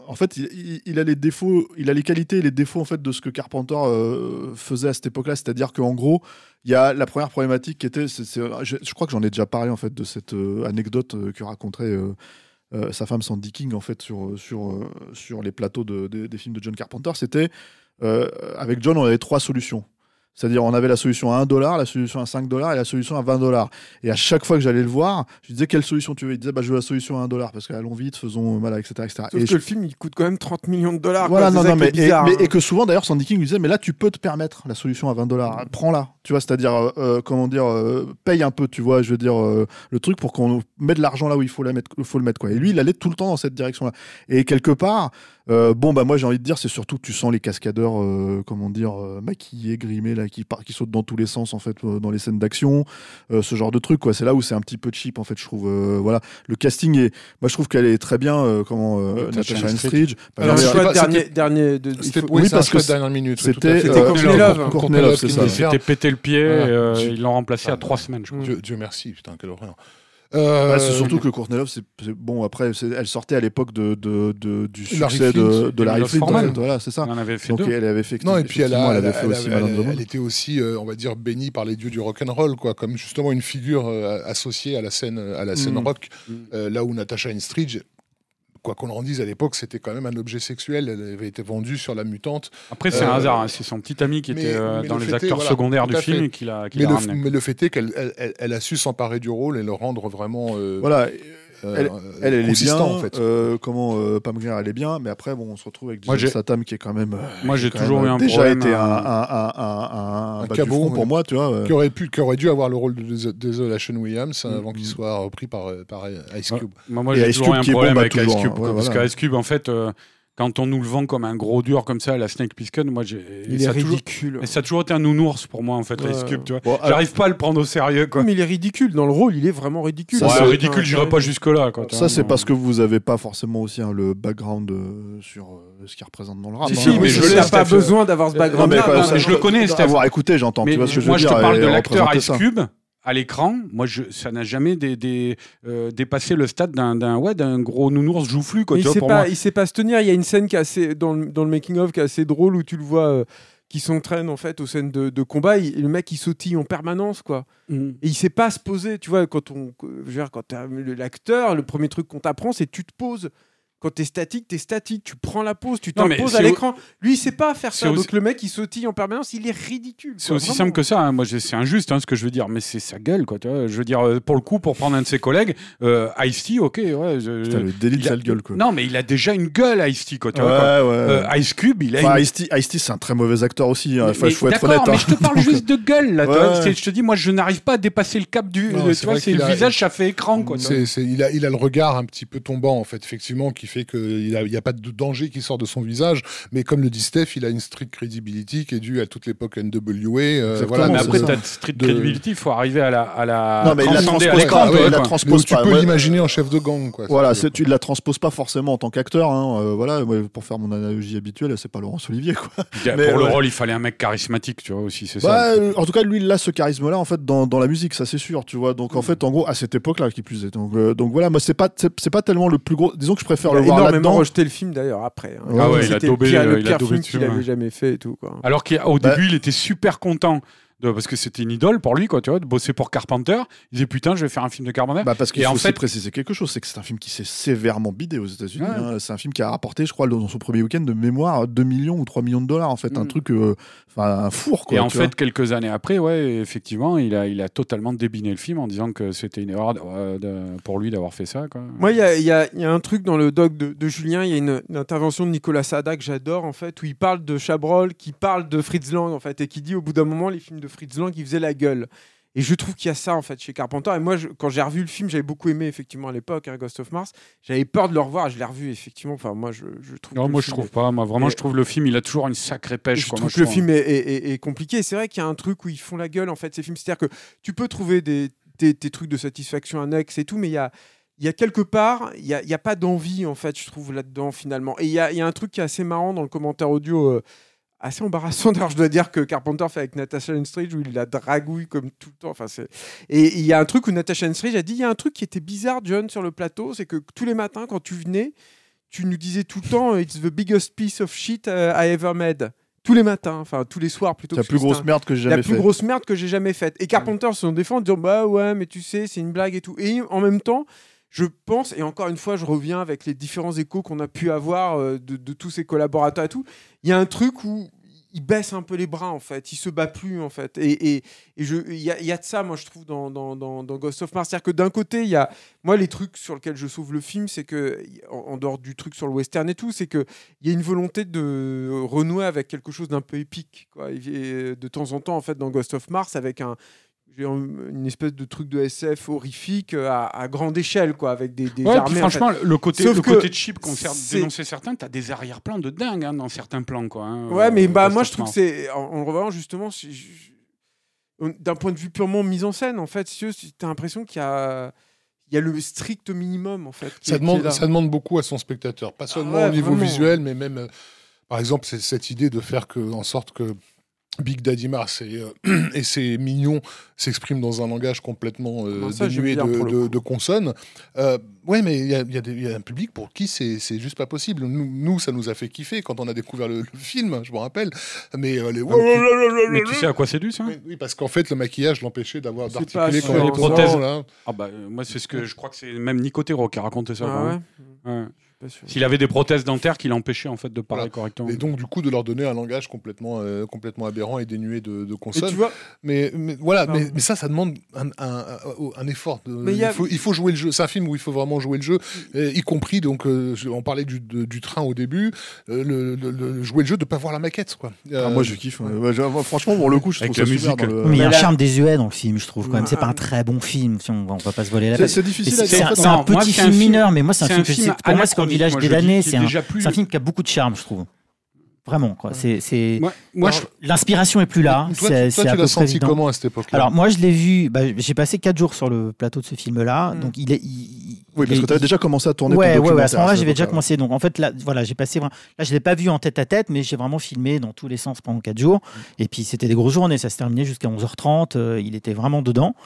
S1: En fait, il, a les défauts, il a les qualités et les défauts en fait de ce que Carpenter euh, faisait à cette époque-là. C'est-à-dire qu'en gros, il y a la première problématique qui était, je, crois que j'en ai déjà parlé en fait de cette euh, anecdote euh, que raconterait sa femme Sandy King en fait sur sur sur les plateaux de- de- des films de John Carpenter. C'était avec John, on avait trois solutions. C'est-à-dire, on avait la solution à 1 dollar, la solution à 5 dollars et la solution à 20 dollars. Et à chaque fois que j'allais le voir, je lui disais quelle solution tu veux? Il disait bah, je veux la solution à 1 dollar parce qu'allons vite, faisons mal, etc. etc.
S2: Sauf
S1: Et
S2: que
S1: je-
S2: le film, il coûte quand même 30 millions de dollars.
S1: voilà,
S2: quoi.
S1: non, non, mais, et,
S2: bizarre,
S1: mais-
S2: hein.
S1: et que souvent d'ailleurs Sandy King lui disait mais là tu peux te permettre la solution à 20 dollars, prends-la, tu vois, c'est-à-dire euh, euh, comment dire, euh, paye un peu, tu vois, je veux dire euh, le truc pour qu'on mette de l'argent là où il faut la mettre, faut le mettre quoi. Et lui il allait tout le temps dans cette direction-là. Et quelque part, euh, bon bah moi j'ai envie de dire c'est surtout que tu sens les cascadeurs, euh, comment dire, euh, maquillés, grimés là, qui qui sautent dans tous les sens en fait euh, dans les scènes d'action, euh, ce genre de truc quoi. C'est là où c'est un petit peu cheap en fait, je trouve. euh, voilà, le casting est, moi je trouve qu'elle est très bien, euh, comment euh,
S4: Natasha
S1: Natasha
S4: Henstridge.
S1: Bah,
S2: Alors,
S3: c'était
S2: le dernier, dernier de, il
S3: C'était
S2: faut-
S3: oui,
S1: oui, parce que
S3: choix de dernière minute.
S1: c'était,
S2: C'était Courtney Love.
S1: C'est ça.
S4: Il s'était pété le pied, ils l'ont remplacé à trois semaines, je crois.
S3: Dieu, Dieu merci, putain, quelle horreur. Euh,
S1: Bah, c'est surtout que Courtney Love, c'est bon. Après, elle sortait à l'époque de, de, de- du
S3: Larry
S1: succès de,
S3: Flint,
S1: de Larry Flint. en
S4: Forman.
S1: fait, Voilà, c'est ça.
S4: En avait fait
S1: Donc
S4: deux.
S1: elle avait fait.
S3: Non, et puis elle, a,
S1: elle
S3: elle,
S1: avait fait
S3: elle-
S1: aussi
S3: elle- elle- elle était aussi, euh, on va dire, bénie par les dieux du rock and roll, quoi, comme justement une figure euh, associée à la scène, à la scène
S1: Mhm.
S3: rock,
S4: Mhm.
S3: euh, là où Natasha Henstridge, quoi qu'on en dise à l'époque, c'était quand même un objet sexuel. Elle avait été vendue sur la mutante.
S4: Après, c'est
S3: Euh,
S4: un hasard. hein. C'est son petit ami qui
S3: mais-
S4: était euh, dans
S3: le
S4: les
S3: est,
S4: acteurs
S3: voilà,
S4: secondaires du film qui l'a qui
S3: Mais le,
S4: ramené.
S3: mais le fait est qu'elle elle, elle- elle a su s'emparer du rôle et le rendre vraiment euh,
S1: Voilà.
S3: euh,
S1: elle-
S3: euh,
S1: Elle, elle est bien.
S3: en fait.
S1: euh, comment euh, Pam Grier, elle est bien. Mais après, bon, on se retrouve avec
S4: Moi,
S1: Statham qui est quand même. euh,
S4: Moi, j'ai toujours
S1: même,
S4: eu un
S1: déjà
S4: problème,
S1: été un,
S4: euh,
S1: un, un,
S3: cabot,
S1: pour moi, tu vois. euh.
S3: qui aurait, pu, qui aurait dû avoir le rôle de Des- Desolation Williams avant qu'il soit repris par, euh, par Ice Cube.
S4: Moi, j'ai toujours
S1: Cube
S4: eu un problème
S1: bon, bah,
S4: avec Ice Cube.
S1: hein. Ouais,
S4: parce
S1: voilà.
S4: que Ice Cube, en fait, euh, quand on nous le vend comme un gros dur comme ça, la Snake Plissken, moi, j'ai.
S2: Il
S4: ça
S2: est
S4: a toujours-
S2: ridicule.
S4: mais ça a toujours été un nounours pour moi, en fait. Ice Cube, tu vois.
S1: Bon, alors-
S4: J'arrive pas à le prendre au sérieux, quoi.
S2: Mais il est ridicule. Dans le rôle, il est vraiment ridicule.
S1: Ça,
S4: Ouais,
S1: c'est-
S4: ridicule, j'irai pas jusque-là, quoi.
S1: Ça, c'est parce que vous avez pas forcément aussi hein, le background euh, sur euh, ce qu'il représente dans le rap.
S2: Si,
S1: hein.
S2: si,
S4: mais
S2: mais
S4: je
S2: n'ai pas besoin d'avoir ce
S1: Non,
S2: background.
S1: mais
S4: non, mais je le connais, Steph.
S1: Avoir écouté, j'entends.
S4: Mais
S1: Tu vois ce que je
S4: moi, je te parle de l'acteur Ice. Cube à l'écran. Moi, je, ça n'a jamais euh, dépassé le stade d'un ouais, gros nounours joufflu, quoi.
S2: Mais
S4: tu
S2: il
S4: vois,
S2: sait pas,
S4: moi.
S2: il sait pas se tenir. Il y a une scène qui est assez dans le, dans le making of qui est assez drôle où tu le vois euh, qui s'entraîne en fait aux scènes de, de combat. Il- le mec il sautille en permanence quoi.
S4: Mhm.
S2: Et il sait pas se poser. Tu vois quand on, je veux dire, quand l'acteur, le premier truc qu'on t'apprend c'est tu te poses. Quand t'es statique, t'es statique. Tu prends la pause, tu t'imposes à l'écran. Lui, il sait pas faire ça.
S4: aussi-
S2: Donc le mec, il sautille en permanence. Il est ridicule.
S4: C'est aussi
S2: vraiment.
S4: simple que ça. hein. Moi, c'est injuste hein, ce que je veux dire, mais c'est sa gueule, quoi. Tu vois. Je veux dire, euh, pour le coup, pour prendre un de ses collègues, euh, Ice-T, ok, ouais. je-
S1: Putain, le délit de
S4: il a-
S1: sale gueule, quoi.
S4: Non, mais il a déjà une gueule, Ice-T, quoi. Tu
S1: Ouais,
S4: vois, quoi.
S1: ouais.
S4: Euh, Ice Cube, il a
S1: Enfin,
S4: une
S1: Ice-T, c'est un très mauvais acteur aussi. hein.
S4: Mais-
S1: Enfin,
S4: mais
S1: il faut être
S4: d'accord,
S1: honnête.
S4: mais
S1: hein.
S4: je te parle
S1: Donc,
S4: juste de gueule là.
S1: Ouais,
S4: Je te dis, moi, je n'arrive pas à dépasser le cap du.
S3: Non,
S4: tu
S3: c'est
S4: vois, c'est le visage, ça fait écran, quoi. tu vois.
S3: C'est- c'est- il, a, il a le regard un petit peu tombant, en fait, effectivement, qui fait qu'il n'y a, il y a pas de danger qui sort de son visage. Mais comme le dit Steph, il a une street credibility qui est due à toute l'époque NWA. euh, voilà,
S4: mais après, de street
S3: de-
S4: credibility, il faut arriver à la, à la
S1: Non, mais il la transpose pas,
S4: tu
S1: ouais, la transpose pas.
S3: peux
S1: Ouais.
S3: l'imaginer en chef de gang. Quoi,
S1: Voilà,
S3: C'est-
S1: tu ne la transposes pas forcément en tant qu'acteur. hein, euh, voilà, pour faire mon analogie habituelle, c'est pas Laurence Olivier. Quoi.
S4: Il y a-
S1: Mais
S4: Pour le rôle, il fallait un mec charismatique, tu vois, aussi, c'est ça.
S1: Bah, euh, en tout cas, lui, il a ce charisme-là, en fait, dans, dans la musique, ça c'est sûr, tu vois. Donc, en fait, en gros, à cette époque-là, qui plus est. Donc, euh, donc voilà, moi, c'est pas, c'est c'est pas tellement le plus gros. Disons que je préfère
S2: a
S1: le voir
S2: énormément rejeté le film d'ailleurs après. hein.
S1: Ah ouais,
S4: il a
S2: C'était
S4: daubé,
S2: le pire,
S4: euh,
S2: le
S4: il a
S2: pire
S4: daubé
S2: film
S4: dessus,
S2: qu'il avait
S4: ouais.
S2: jamais fait et tout. Quoi.
S4: Alors qu'au
S1: Bah-
S4: début, il était super content. De, parce que c'était une idole pour lui, quoi, tu vois, de bosser pour Carpenter. Il disait putain, je vais faire un film de Carpenter.
S1: Bah parce qu'il faut
S4: en fait-
S1: préciser quelque chose, c'est que c'est un film qui s'est sévèrement bidé aux États-Unis.
S4: Ouais.
S1: hein. C'est un film qui a rapporté, je crois, dans son premier week-end de mémoire, 2 millions ou 3 millions de dollars, en fait. Un
S4: Mm.
S1: truc, euh, enfin, un four, quoi.
S4: et en fait,
S1: vois.
S4: quelques années après, ouais, effectivement, il a, il a totalement débiné le film en disant que c'était une erreur euh, de- pour lui d'avoir fait ça. Quoi.
S2: Moi, il y a, il y a- y a un truc dans le doc de, de Julien, il y a une, une intervention de Nicolas Sada que j'adore, en fait, où il parle de Chabrol, qui parle de Fritz Lang, en fait, et qui dit au bout d'un moment, les films de Fritz Lang, ils faisaient la gueule. Et je trouve qu'il y a ça, en fait, chez Carpenter. Et moi, je- quand j'ai revu le film, j'avais beaucoup aimé, effectivement, à l'époque, hein, Ghost of Mars. J'avais peur de le revoir, je l'ai revu, effectivement. Enfin, moi, je, je trouve.
S4: Non, moi, je trouve
S2: est-
S4: pas. Moi, vraiment,
S2: Et-
S4: je trouve le film, il a toujours une sacrée pêche.
S2: je
S4: quoi.
S2: trouve
S4: Moi,
S2: que le film est, est- est- est compliqué. C'est vrai qu'il y a un truc où ils font la gueule, en fait, ces films. C'est-à-dire que tu peux trouver des, trucs de satisfaction annexes et tout, mais il y a, il y a quelque part, il n'y a, il y a pas d'envie, en fait, je trouve, là-dedans, finalement. Et il y a, il y a un truc qui est assez marrant dans le commentaire audio. euh, assez embarrassant <laughs> d'ailleurs je dois dire que Carpenter fait avec Natasha Henstridge où il la dragouille comme tout le temps enfin c'est et il y a un truc où Natasha Henstridge a dit il y a un truc qui était bizarre John sur le plateau c'est que tous les matins quand tu venais tu nous disais tout le temps it's the biggest piece of shit uh, I ever made tous les matins enfin tous les soirs plutôt
S1: la plus grosse merde que j'ai
S2: la
S1: jamais
S2: plus
S1: fait.
S2: grosse merde que j'ai jamais faite. Et Carpenter se défend en disant bah ouais, mais tu sais, c'est une blague et tout. Et en même temps, je pense, et encore une fois, je reviens avec les différents échos qu'on a pu avoir euh, de, tous ses collaborateurs et tout. Il y a un truc où il baisse un peu les bras en fait, il se bat plus en fait. Et, il y a, de ça, moi je trouve dans, Ghost of Mars, c'est-à-dire que d'un côté, il y a moi les trucs sur lesquels je sauve le film, c'est que en, dehors du truc sur le western et tout, c'est que il y a une volonté de renouer avec quelque chose d'un peu épique, de temps en temps, en fait, dans Ghost of Mars, avec un- une espèce de truc de SF horrifique euh, à, à grande échelle, quoi, avec des, des
S4: Ouais,
S2: armées.
S4: puis
S2: en fait.
S4: franchement, le côté,
S2: Sauf
S4: le
S2: que
S4: côté cheap qu'on sert
S2: c'est-
S4: dénoncer certains, t'as des arrière-plans de dingue hein, dans certains plans. Quoi, hein,
S2: Ouais,
S4: euh,
S2: mais bah,
S4: Ghost
S2: moi
S4: of
S2: je trouve que c'est. En, en le revoyant, justement, d'un point de vue purement mise en scène, en fait, si tu as l'impression qu'il y a. Il y a le strict minimum en fait.
S3: ça
S2: est-
S3: demande, ça demande beaucoup à son spectateur, pas seulement
S2: ouais,
S3: au niveau
S2: vraiment.
S3: visuel, mais même, euh, par exemple, c'est cette idée de faire que, en sorte que Big Daddy Mars <clears throat> et, euh, et ses mignons s'expriment dans un langage complètement euh,
S2: Ah, ça,
S3: dénué de, consonnes. Euh, ouais, mais il y a, il y a des- il y a un public pour qui c'est juste pas possible. Nous, nous, ça nous a fait kiffer quand on a découvert le, le film, je me rappelle. Mais euh, les... <laughs>
S4: Mais tu sais à quoi c'est dû ça?
S3: Oui, oui, parce qu'en fait, le maquillage l'empêchait d'avoir d'articuler.
S4: Les prothèses.
S3: là.
S4: Ah bah euh, moi c'est ce que je crois que c'est même Nicotero qui a raconté ça.
S2: Ah ouais.
S4: Ouais. S'il avait des prothèses dentaires qui l'empêchaient en fait de parler
S3: Voilà.
S4: correctement.
S3: Et donc, du coup, de leur donner un langage complètement, euh, complètement aberrant et dénué de, de
S2: Et
S3: consonnes.
S2: tu vois,
S3: Mais, mais voilà, mais, mais ça, ça demande un, un- un- un effort. de-
S2: Mais il a-
S3: faut, il faut jouer le jeu. C'est un film où il faut vraiment jouer le jeu, euh, y compris, donc, euh, on parlait du, de- du train au début, euh, le, le- le- jouer le jeu de pas voir la maquette. Quoi.
S1: Ah, moi je kiffe. ouais. Ouais, je- moi, franchement, pour le coup, je trouve ça
S4: la
S1: super
S4: musique.
S1: dans le-
S6: Mais il y a un charme désuet dans le film, je trouve quand même. C'est pas un très bon film, si on, on va pas se voiler la face.
S1: c'est difficile
S6: C'est un, petit film mineur, mais moi c'est un film.
S4: un film
S6: c'est- Pour moi, c'est comme Village
S4: moi,
S6: des damnés, c'est un,
S4: plus-
S6: film qui a beaucoup de charme, je trouve. Vraiment, quoi. C'est, c'est...
S4: Moi, moi, je-
S6: L'inspiration est plus là.
S3: Toi,
S6: c'est,
S3: toi,
S6: à
S3: tu l'as senti
S6: évident.
S3: comment à cette époque-là?
S6: Alors moi je l'ai vu, bah, j'ai passé 4 jours sur le plateau de ce film-là,
S2: Mm.
S6: donc il est... il-
S1: Oui, parce que tu avais déjà commencé à tourner.
S6: Ouais,
S1: ton
S6: ouais, ouais, à ce moment-là, j'avais déjà commencé. Donc, en fait, là, voilà, j'ai passé. Là, je l'ai pas vu en tête à tête, mais j'ai vraiment filmé dans tous les sens pendant 4 jours. Et puis, c'était des grosses journées. Ça se terminait jusqu'à 11h30. euh, il était vraiment dedans.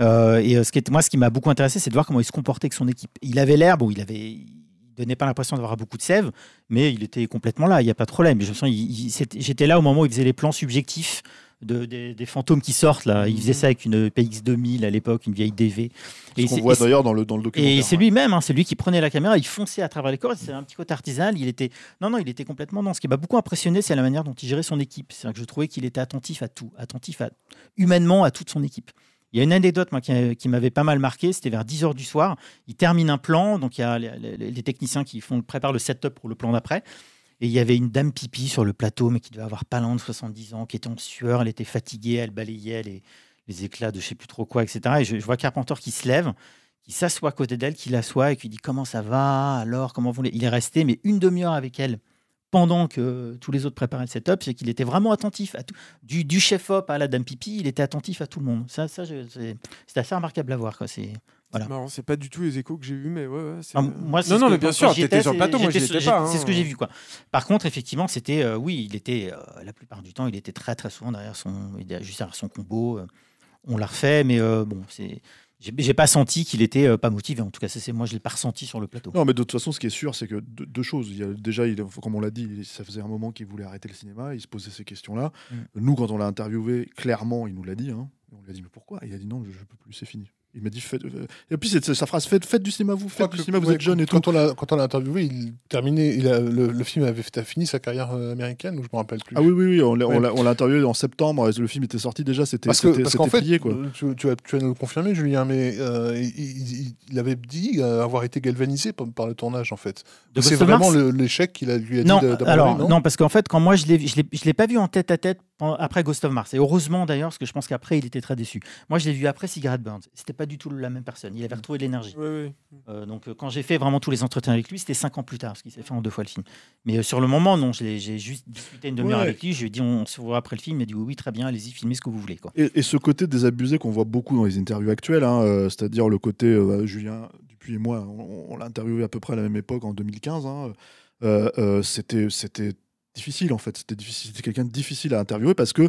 S6: Euh, et euh, ce qui était, moi, ce qui m'a beaucoup intéressé, c'est de voir comment il se comportait avec son équipe. Il avait l'air, bon, il avait. Donnait pas l'impression d'avoir beaucoup de sève, mais il était complètement là, il n'y a pas de problème. Je me sens, j'étais là au moment où il faisait les plans subjectifs de, des, des fantômes qui sortent. Là. Il faisait ça avec une PX2000 à l'époque, une vieille DV.
S1: Ce qu'on
S6: c'est-
S1: voit d'ailleurs dans le, dans le documentaire.
S6: et c'est
S1: ouais.
S6: lui-même, hein, c'est lui qui prenait la caméra, il fonçait à travers les corps. C'est un petit côté artisanal. Il était, non, non, il était complètement dans. Ce qui m'a beaucoup impressionné, c'est la manière dont il gérait son équipe. C'est que je trouvais qu'il était attentif à tout, attentif à, humainement à toute son équipe. Il y a une anecdote moi, qui, qui m'avait pas mal marqué. C'était vers 10 h du soir. Il termine un plan, donc il y a les, techniciens qui font, préparent le setup pour le plan d'après. Et il y avait une dame pipi sur le plateau, mais qui devait avoir pas loin de 70 ans, qui était en sueur. Elle était fatiguée, elle balayait les, les éclats de je sais plus trop quoi, etc. Et je, vois Carpenter qui se lève qui s'assoit à côté d'elle, qui l'assoit et qui dit comment ça va, alors comment vous. Il est resté mais une demi-heure avec elle pendant que tous les autres préparaient le setup, c'est qu'il était vraiment attentif à tout. Du, du chef op à la dame pipi, il était attentif à tout le monde. Ça, c'est assez remarquable à voir. Quoi. C'est voilà.
S2: Marrant, c'est pas du tout les échos que j'ai eu, mais ouais, ouais. c'est-
S6: Ah, moi,
S2: non, non, mais bien sûr, t'étais
S6: étais,
S2: sur le plateau, moi
S6: j'étais-. C'est
S2: hein.
S6: ce que j'ai vu. Quoi. Par contre, effectivement, c'était, euh, oui, il était, euh, la plupart du temps, il était très très souvent derrière son, juste derrière son combo. euh, on l'a refait, mais bon, c'est, j'ai pas senti qu'il était euh, pas motivé. En tout cas, c'est moi, je l'ai pas ressenti sur le plateau.
S1: Non, mais de toute façon, ce qui est sûr, c'est que deux, deux choses. Il y a, déjà, il, comme on l'a dit, ça faisait un moment qu'il voulait arrêter le cinéma. Il se posait ces questions-là.
S6: Mm.
S1: Nous, quand on l'a interviewé, clairement, il nous l'a dit. hein. On lui a dit, mais pourquoi? Il a dit, non, je, je peux plus, c'est fini. Il m'a dit, faites, euh, et puis c'est sa phrase, faites, faites du cinéma, vous, faites du cinéma, vous êtes jeune et tout.
S3: quand on l'a quand on l'a interviewé, il terminait, il a, le, le film avait fini sa carrière euh, américaine ou je me rappelle plus.
S1: Ah oui, oui, oui, on l'a
S3: Ouais.
S1: on l'a- on l'a interviewé en septembre, le film était sorti déjà, c'était
S3: Parce que
S1: c'était-
S3: parce qu'en
S1: c'était
S3: fait,
S1: plié, quoi.
S3: euh, tu, tu vas, tu vas nous le confirmer, Julien, mais euh, il, il- il avait dit avoir été galvanisé par, par le tournage en fait.
S6: De
S3: C'est
S6: Ghost of
S3: vraiment l'échec qu'il a lui a dit
S6: Non,
S3: d'a- d'abandonner,
S6: alors
S3: non,
S6: non, parce qu'en fait, quand moi je l'ai, je l'ai, je l'ai pas vu en tête à tête en- après Ghost of Mars. Et heureusement d'ailleurs, parce que je pense qu'après il était très déçu. Moi, je l'ai vu après Cigarette Burns. C'était pas du tout la même personne. Il avait retrouvé de l'énergie. Euh, donc euh, quand j'ai fait vraiment tous les entretiens avec lui, c'était cinq ans plus tard, parce qu'il s'est fait en deux fois le film. Mais euh, sur le moment, non, j'ai juste discuté une demi-heure
S1: Ouais.
S6: avec lui. Je lui ai dit, on, se voit après le film. Il m'a dit, oui, oui, très bien, allez-y, filmez ce que vous voulez. Quoi.
S1: Et, et ce côté désabusé qu'on voit beaucoup dans les interviews actuelles, hein, euh, c'est-à-dire le côté euh, Julien Dupuis et moi, on, on l'a interviewé à peu près à la même époque en 2015. hein, euh, euh, c'était c'était difficile en fait, c'était difficile, c'était quelqu'un de difficile à interviewer parce que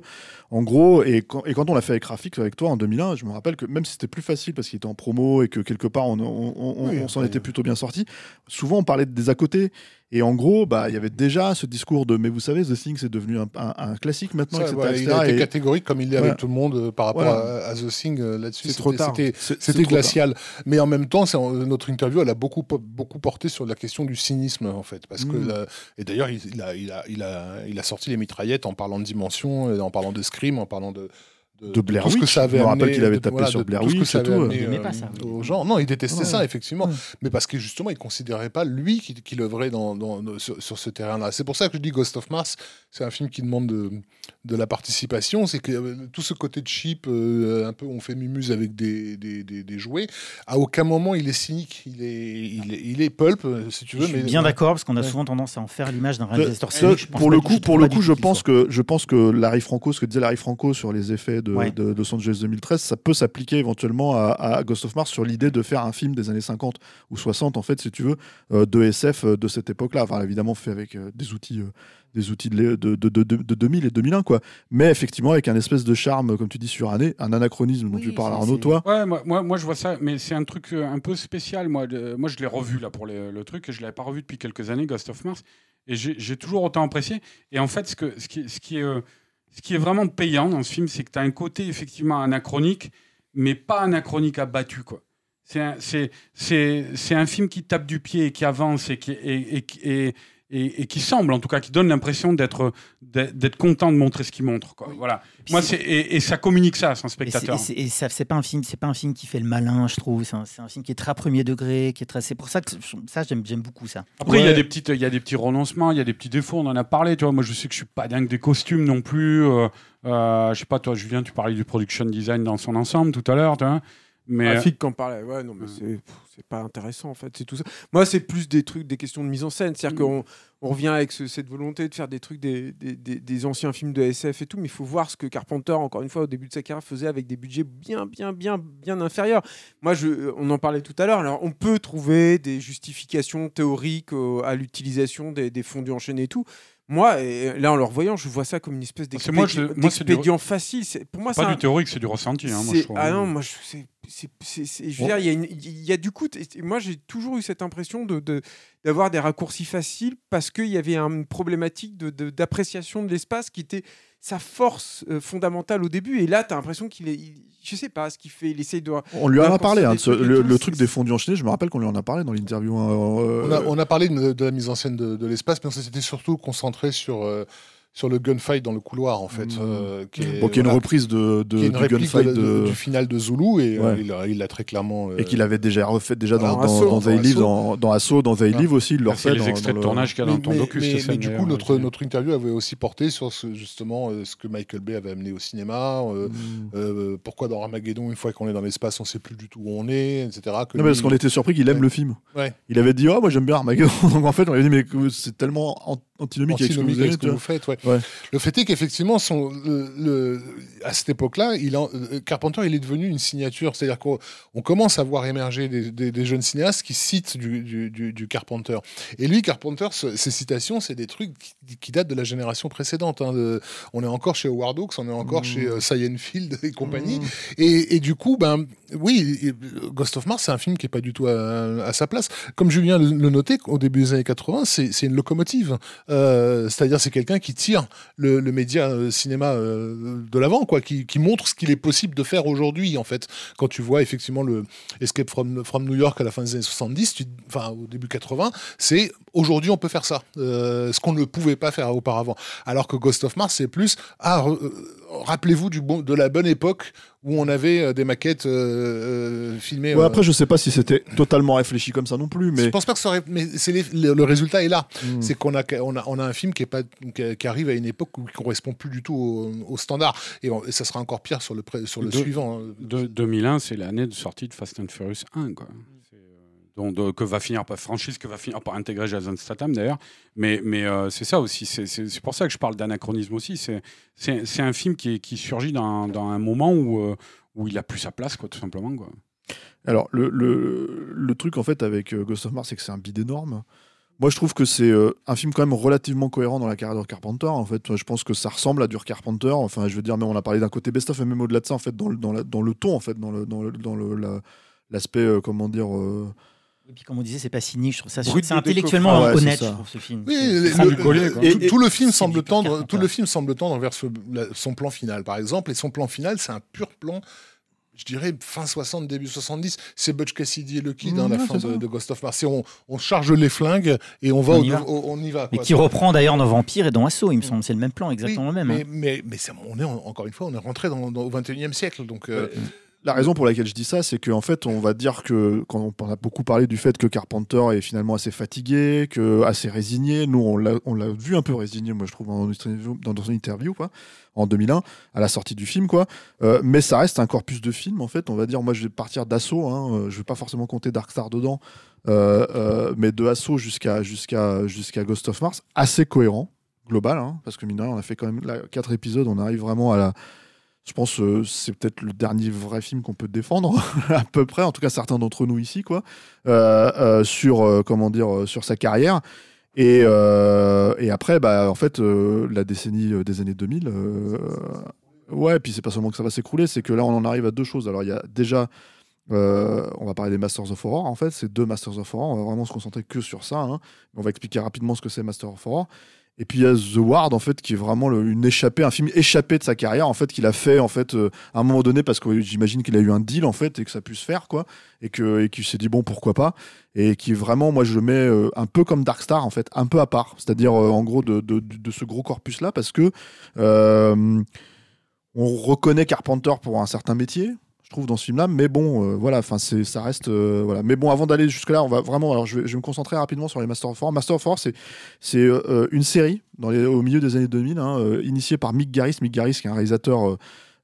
S1: en gros et quand, et quand on l'a fait avec Rafik avec toi en 2001, je me rappelle que même si c'était plus facile parce qu'il était en promo et que quelque part on, on- on-
S3: Oui,
S1: on s'en était plutôt bien sorti, souvent on parlait des à côté et en gros bah il y avait déjà ce discours de mais vous savez The Thing c'est devenu un, un- un classique maintenant
S3: Ça,
S1: etc.,
S3: ouais, il a été
S1: et-
S3: catégorique comme il l'est
S1: Voilà.
S3: avec tout le monde euh, par rapport
S1: Voilà.
S3: à, à The Thing euh, là-dessus.
S1: C'est trop
S3: C'était-
S1: tard.
S3: C'était glacial. Mais en même temps, notre interview, elle a beaucoup, beaucoup porté sur la question du cynisme, en fait. Parce que,
S1: Mm.
S3: la- et d'ailleurs, il, il a, il, a, il, a, il a sorti les mitraillettes en parlant de dimension, et en parlant de Scream, en parlant de.
S1: De Blair
S3: tout ce que ça avait
S1: Je me rappelle qu'il avait
S3: de-
S1: tapé
S3: voilà,
S1: sur
S3: de
S1: Blair
S3: tout ce que
S1: Witch
S3: avait
S1: tout.
S3: amené,
S6: Il
S3: euh,
S6: pas ça, oui.
S3: aux gens. Non, il détestait
S1: Ouais.
S3: ça, effectivement.
S1: Ouais.
S3: Mais parce que justement, il considérait pas, lui, qu'il qu'il œuvrait dans, dans- dans- sur, sur ce terrain-là. C'est pour ça que je dis Ghost of Mars, c'est un film qui demande de, de la participation. C'est que euh, tout ce côté cheap, euh, un peu on fait mumuse avec des, des, des- des jouets, à aucun moment il est cynique. Il est, il est, il est pulp, euh, si tu
S6: Je
S3: veux.
S6: suis
S3: mais
S6: bien d'accord, parce qu'on a
S3: Ouais.
S6: souvent tendance à en faire l'image d'un réalisateur cynique. Je
S1: pour le coup,
S6: je
S1: pour le coup, je
S6: tout
S1: pense que je pense que Larry Franco, ce que disait Larry Franco sur les effets de,
S6: Ouais.
S1: de, Los Angeles 2013, ça peut s'appliquer éventuellement à, à Ghost of Mars sur l'idée de faire un film des années 50 ou 60, en fait, si tu veux, euh, de SF euh, de cette époque-là. Enfin, évidemment, fait avec euh, des outils. euh, des outils de, de, de, de, de 2000 et 2001 quoi mais effectivement avec un espèce de charme comme tu dis suranné un anachronisme dont
S6: Oui,
S1: tu parles Arnaud toi
S4: Ouais, moi, moi, moi, je vois ça, mais c'est un truc euh, un peu spécial. Moi, de- moi je l'ai revu là pour le, le truc, et je l'avais pas revu depuis quelques années, Ghost of Mars, et j'ai j'ai toujours autant apprécié. Et en fait, ce, que, ce, qui, ce, qui est, euh, ce qui est vraiment payant dans ce film, c'est que tu as un côté effectivement anachronique, mais pas anachronique abattu, quoi. C'est un, film qui tape du pied et qui avance et qui, et- et qui semble, en tout cas, qui donne l'impression d'être d'être content de montrer ce qu'il montre. Quoi. Voilà.
S6: Puis
S4: Moi,
S6: c'est-
S4: et, et ça communique ça à
S6: c'est-
S4: spectateur.
S6: Et, c'est- et ça, c'est pas un film, c'est pas un film qui fait le malin, je trouve. C'est un, un film qui est très premier degré, qui est très. C'est pour ça que ça, j'aime, beaucoup ça.
S4: Après, il y a des petites, il y a des petits renoncements, il y a des petits défauts. On en a parlé, tu vois. Moi, je sais que je suis pas dingue des costumes non plus. Euh, euh, je sais pas, toi, Julien, tu parlais du production design dans son ensemble tout à l'heure, tu vois. Mais
S2: flic qui en parlait, ouais, non, mais
S4: Ouais.
S2: c'est pas intéressant en fait, c'est tout ça. Moi, c'est plus des trucs, des questions de mise en scène. C'est-à-dire qu'on on revient avec ce- cette volonté de faire des trucs des, des, des- des anciens films de SF et tout, mais il faut voir ce que Carpenter, encore une fois, au début de sa carrière, faisait avec des budgets bien, bien, bien, bien inférieurs. Moi, je, on en parlait tout à l'heure. Alors, on peut trouver des justifications théoriques euh, à l'utilisation des, des fondus enchaînés et tout. Moi, et là, en le revoyant, je vois ça comme une espèce d'expédient facile. Pour moi, c'est
S4: pas
S2: un-
S4: du théorique, c'est du ressenti. Hein, moi, je trouve.
S2: ah non, moi je, c'est, c'est- c'est- c'est- je veux dire, il y, a une- il y a du coup, t- moi j'ai toujours eu cette impression de, de- d'avoir des raccourcis faciles parce qu'il y avait une problématique de, de- d'appréciation de l'espace qui était sa force euh, fondamentale au début. Et là, tu as l'impression qu'il est, il- je sais pas, ce qu'il fait, il essaye de.
S1: On lui en a parlé, hein, de ce- le, truc des fondus enchaînés, je me rappelle qu'on lui en a parlé dans l'interview. hein, euh,
S3: On a, on a parlé de, de la mise en scène de, de l'espace, mais on s'était surtout concentré sur, euh, sur le gunfight dans le couloir, en fait.
S1: Mmh.
S3: euh, qui est,
S1: bon, qui est une reprise de, de-
S3: qui est une
S1: du gunfight
S3: de- de-
S1: de-
S3: du final de Zulu, et euh,
S1: Ouais.
S3: il l'a- il l'a très clairement. euh,
S1: et qu'il avait déjà refait déjà dans,
S3: dans
S1: dans, Live,
S3: Assaut.
S1: dans, dans Assaut, dans They. Live aussi, il le refait
S4: les extraits de tournage qu'il y a dans ton docu,
S3: mais- du coup,
S4: d'ailleurs,
S3: notre, interview avait aussi porté sur ce, justement euh, ce que Michael Bay avait amené au cinéma. euh,
S1: Mm.
S3: euh, pourquoi dans Armageddon, une fois qu'on est dans l'espace, on sait plus du tout où on est, etc. Que
S1: Non,
S3: lui-
S1: parce qu'on était surpris qu'il aime
S3: Ouais.
S1: le film.
S3: Ouais.
S1: Il avait dit, oh, moi j'aime bien Armageddon. <laughs> Donc en fait, on lui a dit, mais c'est tellement antinomique avec ce que
S3: antinomique
S1: vous
S3: avec
S1: aimez,
S3: ce que
S1: tu
S3: vous
S1: vois.
S3: faites. Ouais.
S1: Ouais.
S3: Le fait est qu'effectivement, son, le, le- à cette époque-là, il en- euh, Carpenter, il est devenu une signature. C'est-à-dire qu'on on commence à voir émerger des, des- des jeunes cinéastes qui citent du, du- du- du Carpenter. Et lui, Carpenter, ce- ses citations, c'est des trucs qui, qui datent de la génération précédente. hein, de- on est encore chez Howard Hawks, on est encore
S1: Mmh.
S3: chez euh, Scienfield et compagnie. Et, et du coup, ben, oui, et- Ghost of Mars, c'est un film qui est pas du tout à, à sa place. Comme Julien le, le notait, au début des années 80, c'est c'est une locomotive. Euh, C'est-à-dire, c'est quelqu'un qui tire le, le média euh, cinéma euh, de l'avant, quoi, qui, qui montre ce qu'il est possible de faire aujourd'hui, en fait. Quand tu vois effectivement le Escape from, from New York à la fin des années 70, tu- enfin au début 80, c'est aujourd'hui on peut faire ça, euh, ce qu'on ne pouvait pas faire auparavant. Alors que Ghost of Mars, c'est plus, ah, rappelez-vous du bon, de la bonne époque où on avait euh, des maquettes euh, euh, filmées.
S1: Ouais,
S3: euh,
S1: après, je sais pas si c'était totalement réfléchi comme ça non plus,
S3: je
S1: mais.
S3: pense pas que ça aurait. Mais c'est les- le, résultat est là.
S1: Mm.
S3: C'est qu'on a, on a, on a un film qui, est pas, qui, qui arrive à une époque où il correspond plus du tout au, au standard. Et, on- et ça sera encore pire sur le, pré- sur le
S4: De-
S3: suivant. hein.
S4: De- 2001, c'est l'année de sortie de Fast and Furious 1, quoi. Que va finir par franchise, que va finir par intégrer Jason Statham d'ailleurs. Mais, mais euh, c'est ça aussi. C'est, pour ça que je parle d'anachronisme aussi. C'est, un film qui, qui surgit dans, dans un moment où, euh, où il a plus sa place, quoi, tout simplement. Quoi.
S1: Alors, le, le, le truc en fait avec euh, Ghost of Mars, c'est que c'est un bide énorme. Moi, je trouve que c'est un film quand même relativement cohérent dans la carrière de Carpenter. En fait, je pense que ça ressemble à du Carpenter. Enfin, je veux dire, mais on a parlé d'un côté best-of, et même au-delà de ça, en fait, dans le, dans la- dans le ton, en fait, dans le, dans dans le- l'aspect, euh, comment dire.
S6: Et puis, comme on disait, c'est pas cynique. Je trouve ça c'est intellectuellement
S1: décoffrage. Ouais,
S6: honnête, trouve, ce film.
S3: Oui,
S6: C'est-
S3: le- le-
S4: du collier, quoi.
S3: et
S6: Et-
S3: tout le film semble tendre, tout le film semble tendre vers ce- la- son plan final, par exemple. Et son plan final, c'est un pur plan. Je dirais fin 60, début 70, c'est Butch Cassidy et le Kid, hein, la fin de, de Ghost of Mars. On, on charge les flingues et on va,
S6: On
S3: au-
S6: y va.
S3: au- on y va.
S6: Mais
S3: quoi.
S6: qui reprend d'ailleurs dans Vampire et dans Assaut, il me semble. C'est le même plan, exactement
S3: Oui,
S6: le même.
S3: Mais,
S6: hein.
S3: mais, on est en- encore une fois, on est rentré dans, dans- au 21e siècle. Donc, euh,
S1: La raison pour laquelle je dis ça, c'est qu'en fait, on va dire que quand on a beaucoup parlé du fait que Carpenter est finalement assez fatigué, que assez résigné. Nous, on l'a vu un peu résigné, moi je trouve, dans, dans, une interview, en 2001, à la sortie du film, quoi. Euh, mais ça reste un corpus de films, en fait. On va dire, moi, je vais partir d'assaut. Hein, euh, je vais pas forcément compter Dark Star dedans, euh, mais de assaut jusqu'à jusqu'à jusqu'à Ghost of Mars, assez cohérent, global, hein, parce que mine de rien, on a fait quand même là, quatre épisodes, on arrive vraiment à la je pense que c'est peut-être le dernier vrai film qu'on peut défendre, <laughs> à peu près, en tout cas certains d'entre nous ici, quoi, euh, euh, sur, euh, comment dire, euh, sur sa carrière. Et, euh, et après, bah, en fait, euh, la décennie euh, des années 2000, euh, ouais, puis c'est pas seulement que ça va s'écrouler, c'est que là, on en arrive à deux choses. Alors, il y a déjà, euh, on va parler des Masters of Horror, en fait, c'est deux Masters of Horror, on va vraiment se concentrer que sur ça. hein. On va expliquer rapidement ce que c'est Master of Horror. Et puis il y a The Ward en fait qui est vraiment une échappée, un film échappé de sa carrière en fait qu'il a fait en fait euh, à un moment donné parce que j'imagine qu'il a eu un deal en fait et que ça puisse faire quoi et que et qu'il s'est dit bon pourquoi pas et qui vraiment moi je le mets euh, un peu comme Dark Star en fait un peu à part c'est-à-dire euh, en gros de, de, de ce gros corpus là parce que on reconnaît Carpenter pour un certain métier je trouve dans ce film là mais bon euh, voilà enfin ça reste euh, mais bon avant d'aller jusque là on va vraiment alors je vais, me concentrer rapidement sur les Master of Horror. Master of Horror c'est euh, une série au milieu des années 2000 hein, initiée par Mick Garris. Mick Garris qui est un réalisateur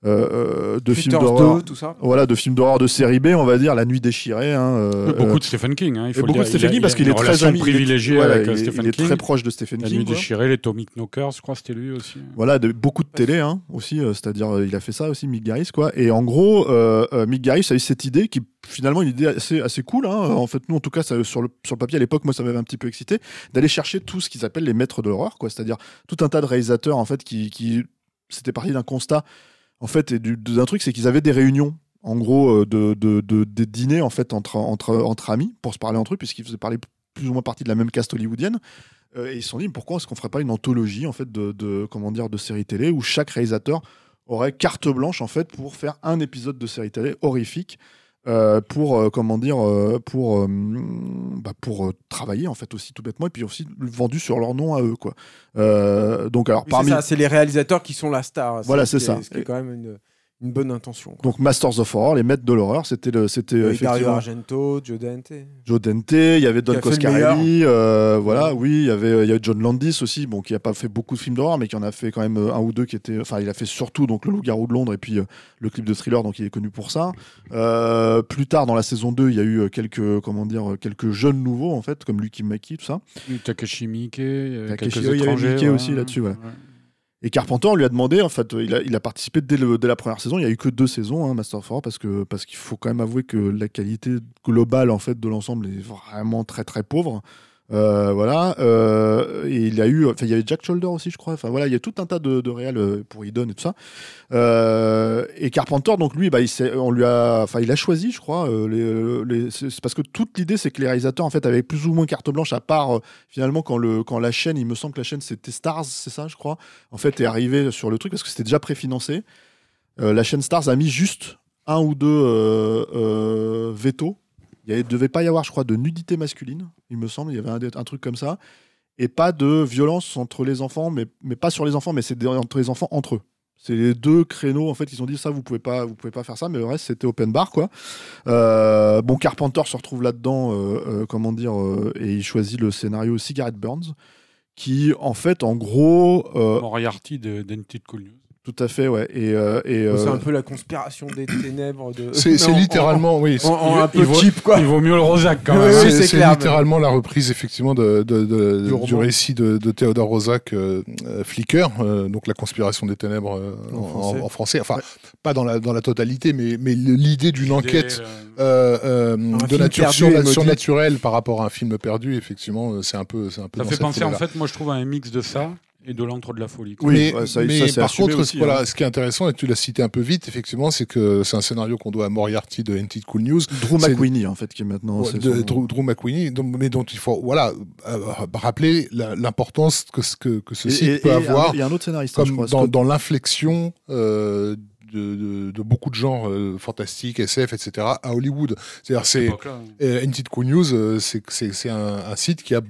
S1: euh, euh, de films d'horreur.
S2: 2, tout ça.
S1: Voilà, de films d'horreur de série B, on va dire, La Nuit déchirée. hein, euh,
S4: Beaucoup de Stephen King. Hein, il faut le
S1: beaucoup
S4: dire.
S1: de Stephen King parce qu'il est très ami, est- voilà,
S4: avec
S1: il est-
S4: Stephen
S1: il est
S4: King.
S1: très proche de Stephen
S4: La
S1: King.
S4: nuit
S1: quoi.
S4: déchirée, les Atomic Knockers, je crois que c'était lui aussi.
S1: Voilà, de, beaucoup de télé hein, aussi, euh, c'est-à-dire euh, il a fait ça aussi, Mick Garris, quoi. Et en gros, euh, euh, Mick Garris a eu cette idée qui finalement une idée assez, assez cool. hein. En fait, nous en tout cas, ça, sur, le, sur le papier à l'époque, moi ça m'avait un petit peu excité d'aller chercher tout ce qu'ils appellent les maîtres de l'horreur, quoi. C'est-à-dire tout un tas de réalisateurs en fait qui, qui c'était parti d'un constat en fait d'un truc, c'est qu'ils avaient des réunions. En gros, euh, de, de, de- des dîners en fait entre, entre, entre amis pour se parler entre eux, puisqu'ils faisaient parler plus ou moins partie de la même caste hollywoodienne. Euh, et ils se sont dit pourquoi est-ce qu'on ferait pas une anthologie en fait de, de comment dire de séries télé où chaque réalisateur aurait carte blanche en fait pour faire un épisode de série télé horrifique euh, pour euh, comment dire euh, pour euh, bah, pour travailler en fait aussi tout bêtement et puis aussi vendu sur leur nom à eux quoi. Donc alors
S2: Oui,
S1: parmi
S2: c'est les réalisateurs qui sont la star.
S1: Voilà,
S2: ce
S1: c'est
S2: est-
S1: ça.
S2: Ce qui est quand même une, une bonne intention. quoi.
S1: donc Masters of Horror, les maîtres de l'horreur, c'était le c'était euh,
S2: Avec Dario
S1: effectivement
S2: Argento, Joe Dante.
S1: Joe Dante, il y avait Don Coscarelli, euh, voilà, oui, il y avait il y avait John Landis aussi, bon, qui a pas fait beaucoup de films d'horreur, mais qui en a fait quand même euh, un ou deux qui étaient, enfin, il a fait surtout donc le Loup-garou de Londres et puis euh, le clip de Thriller, donc il est connu pour ça. Euh, plus tard dans la saison 2, il y a eu quelques, comment dire, quelques jeunes nouveaux en fait, comme Lucky Maki, tout ça.
S4: Takashi Miike,
S1: Takeshi,
S4: quelques
S1: oui, il y avait
S4: étrangers.
S1: Miike
S4: ouais.
S1: aussi là-dessus, ouais. Et Carpenter on lui a demandé, en fait, il a, participé dès, le- dès la première saison. Il y a eu que deux saisons, hein, Master of Horror, parce que parce qu'il faut quand même avouer que la qualité globale en fait de l'ensemble est vraiment très très pauvre. Euh, voilà. Euh, et il y a eu, il y avait Jack Shoulder aussi, je crois. Enfin voilà, il y a tout un tas de, de réals euh, pour Idon et tout ça. Et Carpenter, donc lui, bah, il on lui a, enfin, il a choisi, je crois. c'est parce que toute l'idée, c'est que les réalisateurs, en fait, avaient plus ou moins carte blanche, à part finalement quand le quand la chaîne, il me semble que la chaîne c'était Stars, c'est ça, je crois. En fait, est arrivé sur le truc parce que c'était déjà préfinancé. La chaîne Stars a mis juste un ou deux veto. Il ne devait pas y avoir, je crois, de nudité masculine, il me semble. Il y avait un, truc comme ça. Et pas de violence entre les enfants, mais, pas sur les enfants, mais c'est entre les enfants entre eux. C'est les deux créneaux en fait ils ont dit ça vous pouvez pas pouvez pas faire ça mais le reste c'était open bar quoi. Euh, bon Carpenter se retrouve là-dedans euh, euh, comment dire et il choisit le scénario Cigarette Burns qui en fait en gros
S4: Moriarty de Cool News.
S1: Tout à fait ouais et, euh, et
S2: C'est
S1: euh,
S2: un peu la conspiration des ténèbres de.
S3: C'est c'est <laughs> littéralement, oui.
S2: En, en- en un
S3: il
S2: peu
S3: vaut-
S2: cheap, quoi.
S4: Il vaut mieux le Rosac quand même.
S2: oui.
S3: C'est
S2: c'est
S3: c'est
S2: clair,
S3: littéralement la reprise effectivement de, de- de-
S2: Du
S3: récit de, de Théodore Rosac, euh, euh, Flicker, euh, donc la conspiration des ténèbres euh,
S2: En
S3: en,
S2: français.
S3: en français. Enfin, pas dans la, dans la totalité, mais, mais l'idée d'une
S4: L'idée,
S3: enquête
S4: euh,
S3: euh, euh, de
S2: film
S3: nature
S2: perdu
S3: surnaturelle par rapport à un film perdu, effectivement, euh, c'est un peu, c'est un peu.
S4: Ça
S3: dans
S4: fait
S3: cette
S4: penser en fait, moi je trouve à un mix de ça et de l'antre de la folie. quoi.
S1: Oui,
S3: mais,
S1: ouais, ça-
S3: mais
S1: ça,
S3: par contre,
S1: aussi,
S3: voilà,
S1: hein.
S3: ce qui est intéressant, et tu l'as cité un peu vite, effectivement, c'est que c'est un scénario qu'on doit à Moriarty de NT Cool News.
S1: Drew McWeeny en fait qui est maintenant
S3: Ouais,
S1: c'est
S3: de
S1: son-
S3: Drew, Drew dont- mais dont il faut voilà, euh, rappeler l'importance que, ce- que, que ce
S1: Et-
S3: site
S1: et-
S3: peut
S1: et
S3: avoir
S1: il y a un autre scénariste je
S3: comme
S1: crois,
S3: dans, l'inflexion euh, de, de- de beaucoup de genres euh, fantastiques, SF, etc. à Hollywood. C'est-à-dire, c'est
S4: hein.
S3: euh, NT Cool News, euh, c'est c'est- c'est un, un site qui a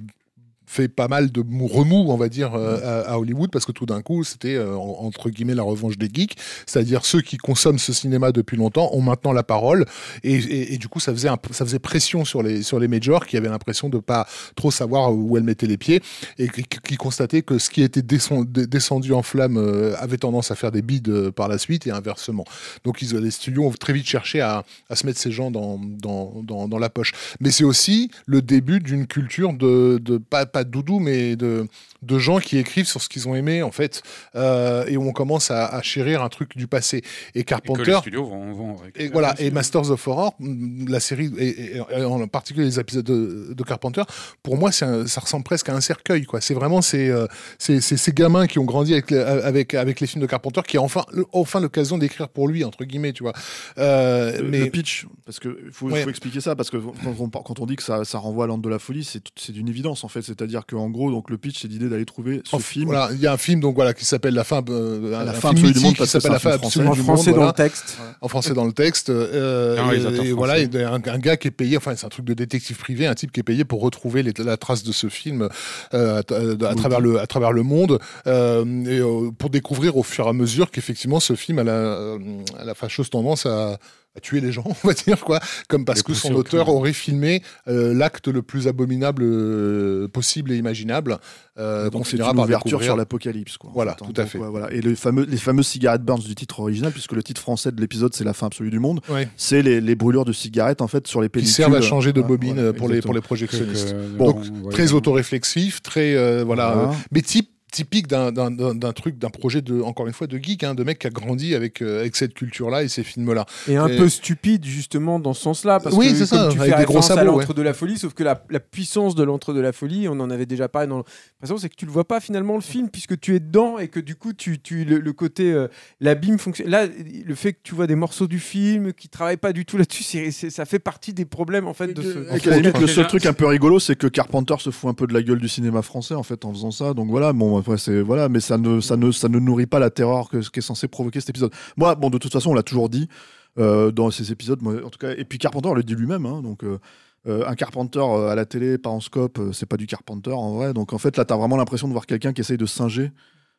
S3: fait pas mal de mou- remous, on va dire, euh, à, Hollywood, parce que tout d'un coup, c'était euh, en- entre guillemets la revanche des geeks, c'est-à-dire ceux qui consomment ce cinéma depuis longtemps ont maintenant la parole, et, du coup, ça faisait, ça faisait pression sur les, sur les majors qui avaient l'impression de pas trop savoir où elles mettaient les pieds, et qui, qui constataient que ce qui était descend- de- descendu en flamme euh, avait tendance à faire des bides par la suite, et inversement. Donc les studios ont très vite cherché à, à se mettre ces gens dans, dans, dans, la poche. Mais c'est aussi le début d'une culture de, de pas de doudou, mais de, de gens qui écrivent sur ce qu'ils ont aimé, en fait, euh, et où on commence à, à chérir un truc du passé. Et
S4: Et que
S3: Carpenter.
S4: les studios vont,
S3: Et voilà, et Masters of Horror, mm, la série, et, en particulier les épisodes de, de Carpenter, pour moi, un- ça ressemble presque à un cercueil. quoi. C'est vraiment ces, euh, ces, ces- ces gamins qui ont grandi avec, les- avec, avec les films de Carpenter, qui ont enfin, enfin l'occasion d'écrire pour lui, entre guillemets, tu vois. Euh,
S1: Le-
S3: mais
S1: le pitch, parce que faut,
S3: Ouais.
S1: faut expliquer ça, parce que quand on, quand on dit que ça, ça renvoie à l'ordre de la folie, c'est c'est d'une évidence en fait. C'est-à-dire qu'en gros, donc le pitch, c'est l'idée d'aller trouver ce
S3: en-
S1: film.
S3: voilà, il y a un film donc voilà qui s'appelle La fin, euh,
S1: La fin absolue du monde,
S3: qui
S1: parce que
S3: s'appelle La fin absolue
S2: En français
S3: monde.
S2: dans
S3: voilà.
S2: le texte.
S3: en français dans le texte. euh,
S4: Un réalisateur
S3: et voilà, et un, un gars qui est payé, enfin c'est un truc de détective privé, un type qui est payé pour retrouver les- la trace de ce film euh, à, à- à travers le, à travers le monde, euh, et euh, pour découvrir au fur et à mesure qu'effectivement ce film a la, euh, a la fâcheuse tendance à à tuer les gens, <laughs> on va dire quoi, comme parce
S4: Les
S3: que son
S4: au
S3: auteur
S4: crime.
S3: aurait filmé euh, l'acte le plus abominable euh, possible et imaginable, euh,
S1: Donc c'est une
S3: par
S1: ouverture sur l'apocalypse. quoi,
S3: Voilà,
S1: fait, hein.
S3: tout à
S1: Donc,
S3: fait.
S1: ouais, voilà. Et les, fameux, les fameuses cigarettes burns du titre original, puisque le titre français de l'épisode c'est La fin absolue du monde,
S3: Ouais.
S1: c'est les, les brûlures de cigarettes en fait sur les
S3: qui
S1: pellicules.
S3: servent à changer de bobine
S1: voilà,
S3: pour, les, pour les projectionnistes.
S4: Que-
S3: Bon,
S4: ouais,
S3: très
S4: ouais.
S3: autoréflexif, très euh, voilà,
S1: Voilà.
S3: euh, mais type typique d'un- d'un d'un- d'un truc, d'un projet de encore une fois de geek, hein, de mec qui a grandi avec euh, avec cette culture-là et ces films-là.
S2: Et un
S3: Et-
S2: peu stupide justement dans ce sens-là. Parce
S3: Oui,
S2: que,
S3: c'est ça,
S2: tu
S3: avec
S2: fais
S3: des gros sabots,
S2: l'entre de la folie, sauf que la, la puissance de l'entre de la folie, on en avait déjà parlé dans l'impression, c'est que tu le vois pas finalement le film puisque tu es dedans et que du coup tu, tu le, le côté euh, l'abîme fonctionne. Là, le fait que tu vois des morceaux du film qui travaillent pas du tout là-dessus, ça fait partie des problèmes en fait de ce.
S1: La limite, le seul truc un peu rigolo, c'est que Carpenter se fout un peu de la gueule du cinéma français en fait en faisant ça. Donc voilà, bon c'est voilà, mais ça ne ça ne ça ne nourrit pas la terreur que ce qui est censé provoquer cet épisode. Moi, bon de toute façon, on l'a toujours dit euh, dans ces épisodes, en tout cas. Et puis Carpenter le dit lui-même, hein, donc. euh, euh, un Carpenter à la télé, pas en scope, c'est pas du Carpenter en vrai. Donc en fait, là, t'as vraiment l'impression de voir quelqu'un qui essaye de singer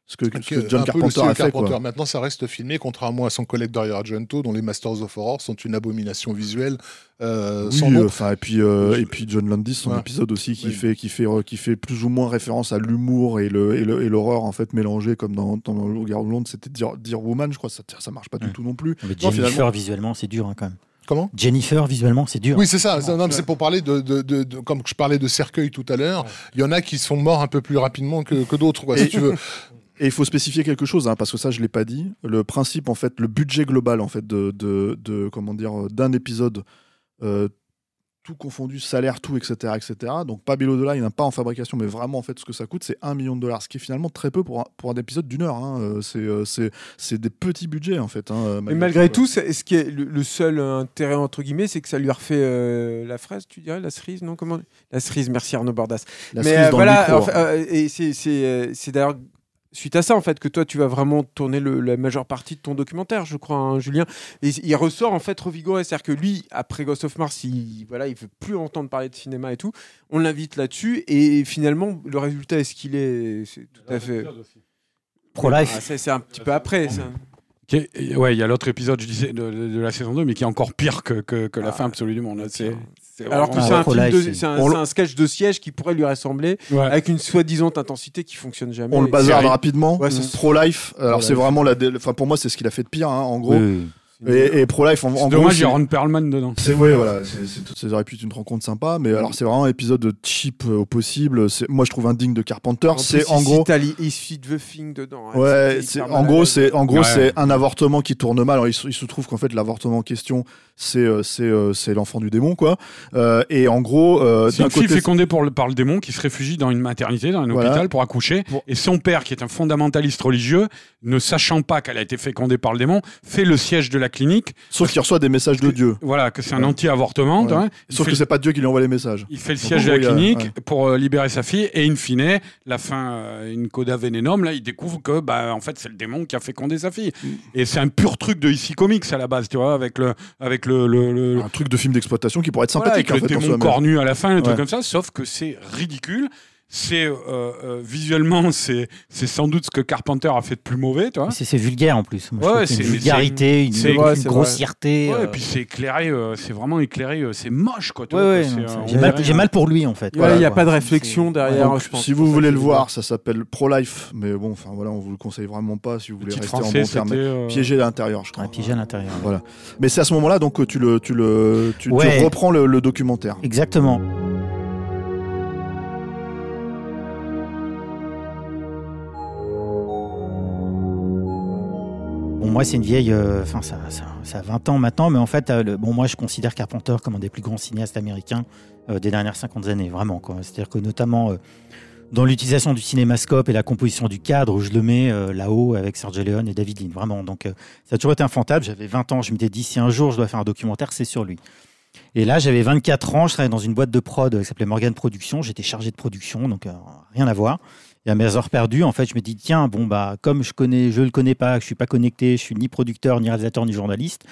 S1: ce que, ce que
S3: Un
S1: John
S3: peu le
S1: Carpenter a fait.
S3: Carpenter.
S1: Quoi.
S3: Maintenant, ça reste filmé, contrairement à son collègue Dario Argento, dont les Masters of Horror sont une abomination visuelle euh,
S1: Oui,
S3: sans nom.
S1: euh, enfin et puis euh, et puis John Landis son
S3: Ouais.
S1: épisode aussi qui
S3: Oui.
S1: fait qui fait euh, qui fait plus ou moins référence à l'humour et le et le- et l'horreur en fait mélangé comme dans dans le Regard de Londres c'était Dear, Dear Woman je crois ça ça marche pas du
S6: Ouais.
S1: tout non plus
S6: Mais
S1: Non,
S6: Jennifer,
S1: finalement-
S6: visuellement, c'est dur hein, quand même.
S3: Comment?
S6: Jennifer, visuellement, c'est dur.
S3: Oui, c'est ça. Non, c'est pour parler de, de, de- de- comme je parlais de cercueil tout à l'heure. Il y en a qui sont morts un peu plus rapidement que, que d'autres, quoi, si tu veux. <laughs>
S1: et il faut spécifier quelque chose hein, parce que ça je l'ai pas dit le principe en fait le budget global en fait de de, de comment dire euh, d'un épisode euh, tout confondu, salaire, tout, etc., etc. Donc pas below the line, pas en fabrication, mais vraiment en fait ce que ça coûte, c'est 1 million de dollars, ce qui est finalement très peu pour un, pour un épisode d'une heure. hein. Euh, C'est c'est c'est des petits budgets en fait. hein,
S2: Mais malgré tout, ce qui est le, le seul intérêt entre guillemets, c'est que ça lui a refait euh, la fraise, tu dirais, la cerise, non comment? La cerise, merci Arnaud Bordas.
S1: La
S2: Mais euh, voilà,
S1: hein.
S2: et c'est c'est, c'est d'ailleurs suite à ça en fait que toi tu vas vraiment tourner le- la majeure partie de ton documentaire, je crois, hein, Julien. Et il ressort en fait revigoré, c'est-à-dire que lui, après Ghost of Mars, il voilà, il veut plus entendre parler de cinéma et tout. On l'invite là-dessus et finalement le résultat est ce qu'il est, c'est tout à fait.
S6: Pro-life.
S2: Ah, c'est un petit peu après. ça.
S4: Ouais, il y a l'autre épisode, je disais, de, de- de la saison 2, mais qui est encore pire que, que, que la
S2: Ah,
S4: fin absolue du monde. là. C'est, c'est
S2: Alors que c'est un, un, un sketch de siège qui pourrait lui ressembler
S4: Ouais.
S2: avec une soi-disant intensité qui fonctionne jamais.
S1: On le bazarde
S4: c'est-
S1: rapidement.
S2: Ouais, c'est-
S1: Pro-life, alors
S2: Pro-life.
S1: c'est vraiment la. dé- Enfin, pour moi, c'est ce qu'il a fait de pire, hein, en gros.
S6: Oui,
S1: Et, et Pro-life, en, en
S4: dommage, il y a Ron Perlman dedans.
S1: C'est ouais, voilà, c'est- c'est- ça aurait pu être une rencontre sympa, mais alors c'est vraiment un épisode cheap au possible. C'est- Moi, je trouve indigne de Carpenter.
S2: En
S1: C'est
S2: plus,
S1: en gros,
S2: il The Thing dedans. hein.
S1: ouais,
S2: hyper
S1: en gros, c'est en gros,
S4: Ouais.
S1: c'est un avortement qui tourne mal. Alors, il, se- il se trouve qu'en fait, l'avortement en question, c'est euh, c'est euh, c'est l'enfant du démon, quoi. Euh, et en gros,
S4: C'est une fille
S1: côté,
S4: fécondée pour le- par le démon qui se réfugie dans une maternité, dans un
S1: Voilà.
S4: hôpital pour accoucher.
S1: Pour-
S4: Et son père, qui est un fondamentaliste religieux, ne sachant pas qu'elle a été fécondée par le démon, fait le siège de la clinique.
S1: sauf qu'il reçoit des messages de Dieu.
S4: Voilà, que c'est un anti-avortement. Il
S1: Sauf
S4: fait
S1: que c'est pas Dieu qui lui envoie les messages.
S4: Il fait le siège de la clinique
S1: ouais.
S4: pour euh, libérer sa fille et in fine, la fin, euh, une coda vénénum, là, il découvre que bah, en fait, c'est le démon qui a fécondé sa fille.
S1: Mm.
S4: Et c'est un pur truc de ici comics à la base, tu vois, avec le, avec le, le, le-
S1: Un truc de film d'exploitation qui pourrait être
S4: voilà,
S1: sympathique
S4: avec
S1: en
S4: le
S1: fait.
S4: démon cornu à la fin, un truc
S1: Ouais.
S4: comme ça, sauf que c'est ridicule. C'est euh, euh, visuellement, c'est c'est sans doute ce que Carpenter a fait de plus mauvais.
S6: C'est vulgaire en plus. Moi,
S4: Ouais,
S6: c'est une vulgarité, une,
S2: ouais,
S6: grossièreté.
S4: Ouais,
S6: euh,
S4: et puis c'est éclairé, euh, c'est vraiment éclairé, euh, c'est moche, quoi.
S6: J'ai mal, pour lui en fait.
S2: Ouais,
S6: Voilà,
S2: il n'y a
S6: quoi.
S2: pas de réflexion derrière.
S1: Donc,
S2: je pense.
S1: si vous voulez le voir, ça s'appelle Pro-Life, mais bon, enfin voilà, on vous le conseille vraiment pas si vous
S4: Le
S1: voulez rester en bon terme. Piégé à l'intérieur, je crois.
S6: Piégé à l'intérieur.
S1: Voilà. Mais c'est à ce moment-là donc que tu le, tu le, tu, reprends le, le documentaire.
S6: Exactement. Moi, c'est une vieille. euh, Enfin, ça, ça, ça a 20 ans maintenant, mais en fait, euh, bon, moi, je considère Carpenter comme un des plus grands cinéastes américains euh, des dernières 50 années, vraiment. C'est-à-dire que, notamment, dans l'utilisation du cinémascope et la composition du cadre, je le mets là-haut avec Sergio Leone et David Lean, vraiment. Donc, ça a toujours été infantable. J'avais 20 ans, je m'étais dit, si un jour je dois faire un documentaire, c'est sur lui. Et là, j'avais 24 ans, je travaillais dans une boîte de prod qui s'appelait Morgan Productions. J'étais chargé de production, donc rien à voir. Et à mes heures perdues, en fait, je me dis tiens, bon bah comme je connais, je le connais pas, je suis pas connecté, je suis ni producteur, ni réalisateur, ni journaliste,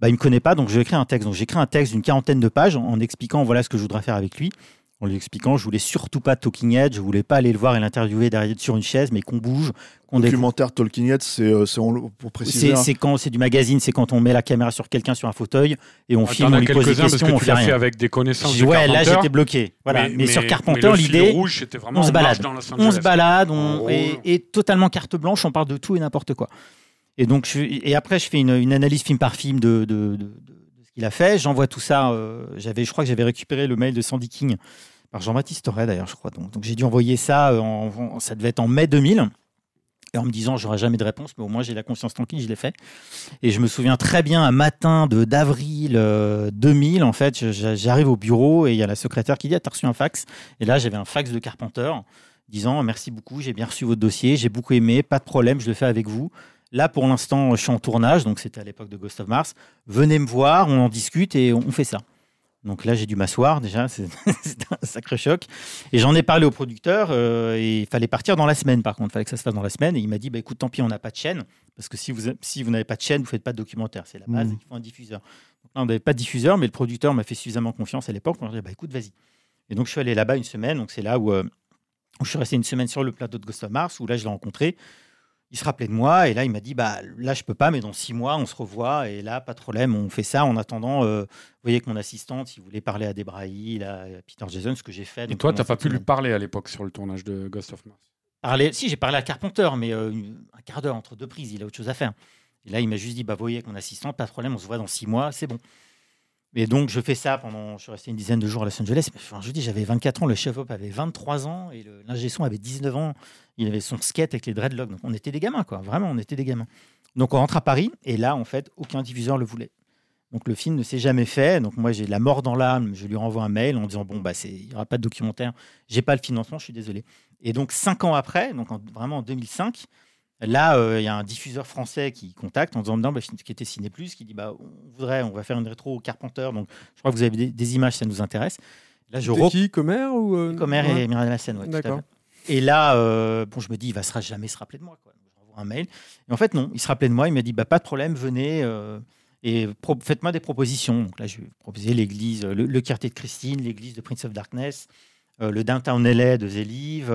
S6: bah il me connaît pas, donc je vais écrire un texte. Donc j'écris un texte d'une quarantaine de pages en, en expliquant voilà ce que je voudrais faire avec lui. En lui expliquant je voulais surtout pas Talking Head, je voulais pas aller le voir et l'interviewer derrière sur une chaise, mais qu'on bouge, qu'on découvre.
S1: Documentaire Talking Head, c'est euh, pour préciser.
S6: C'est
S1: hein.
S6: c'est quand c'est du magazine, c'est quand on met la caméra sur quelqu'un sur un fauteuil et on
S4: Ah,
S6: filme, on lui pose des questions,
S4: que
S6: on
S4: tu
S6: fait rien.
S4: avec des connaissances de
S6: ouais, là j'étais bloqué. Voilà. Mais, sur Carpenter, l'idée, on se balade. on se balade, on,
S4: En
S6: et, totalement carte blanche, on parle de tout et n'importe quoi. Et donc, je, et après, je fais une, une analyse film par film de, de, qu'il a fait. J'envoie tout ça. euh, j'avais, je crois que j'avais récupéré le mail de Sandy King par Jean-Baptiste Torret d'ailleurs, je crois. Donc, j'ai dû envoyer ça. euh, En, ça devait être en mai 2000. Et en me disant, j'aurai jamais de réponse, mais au moins j'ai la conscience tranquille, je l'ai fait. Et je me souviens très bien, un matin de d'avril euh, 2000, en fait, j'arrive au bureau et il y a la secrétaire qui dit, ah, t'as reçu un fax? Et là, j'avais un fax de Carpenter disant, merci beaucoup, j'ai bien reçu votre dossier, j'ai beaucoup aimé, pas de problème, je le fais avec vous. Là, pour l'instant, je suis en tournage, donc c'était à l'époque de Ghost of Mars. Venez me voir, on en discute et on fait ça. Donc là, j'ai dû m'asseoir déjà, <laughs> c'est un sacré choc. Et j'en ai parlé au producteur, euh, et il fallait partir dans la semaine par contre, il fallait que ça se fasse dans la semaine. Et il m'a dit, bah, écoute, tant pis, on n'a pas de chaîne, parce que si vous, si vous n'avez pas de chaîne, vous faites pas de documentaire, c'est la base,
S1: Mhm.
S6: il faut un diffuseur. Donc là, on n'avait pas de diffuseur, mais le producteur m'a fait suffisamment confiance à l'époque, on m'a dit, bah, écoute, vas-y. Et donc je suis allé là-bas une semaine, donc c'est là où, euh, où je suis resté une semaine sur le plateau de Ghost of Mars, où là, je l'ai rencontré. Il se rappelait de moi et là il m'a dit bah là je peux pas mais dans six mois on se revoit. Et là pas de problème on fait ça en attendant euh, vous voyez que mon assistante il voulait parler à Debrahi à Peter Jason ce que j'ai fait
S4: Et toi, t'as pas pu lui parler à l'époque sur le tournage de Ghost of Mars?
S6: Parler- si j'ai parlé à Carpenter mais euh, un quart d'heure entre deux prises il a autre chose à faire. Et là il m'a juste dit bah vous voyez avec mon assistante pas de problème on se voit dans six mois c'est bon et donc je fais ça pendant je suis resté une dizaine de jours à Los Angeles. Enfin, je vous dis j'avais 24 ans le chef op avait 23 ans et l'ingé son avait 19 ans. Il avait son skate avec les dreadlocks. Donc on était des gamins quoi. Vraiment on était des gamins. Donc on rentre à Paris et là en fait aucun diffuseur le voulait. Donc le film ne s'est jamais fait. Donc moi j'ai la mort dans l'âme. Je lui renvoie un mail en disant bon bah il y aura pas de documentaire. J'ai pas le financement je suis désolé. Et donc cinq ans après donc en- vraiment en 2005 Là, euh, il y a un diffuseur français qui contacte en disant non, bah, qui était Ciné Plus, qui dit bah, on voudrait, on va faire une rétro au Carpenter. Donc, je crois que vous avez des, des images, ça nous intéresse. Là, je rep-
S2: qui Comer ou euh,
S6: Comer
S2: ouais.
S6: et Myriam Lassen, ouais,
S2: D'accord.
S6: Et là, euh, bon, je me dis, il va se jamais se rappeler de moi. Quoi. Donc, Je renvoie un mail. Et en fait, non, il se rappelait de moi. Il m'a dit, bah, pas de problème, venez euh, et pro- faites-moi des propositions. Donc là, je lui ai proposé l'église, le, le quartier de Christine, l'église de Prince of Darkness, le downtown LA de Zélive,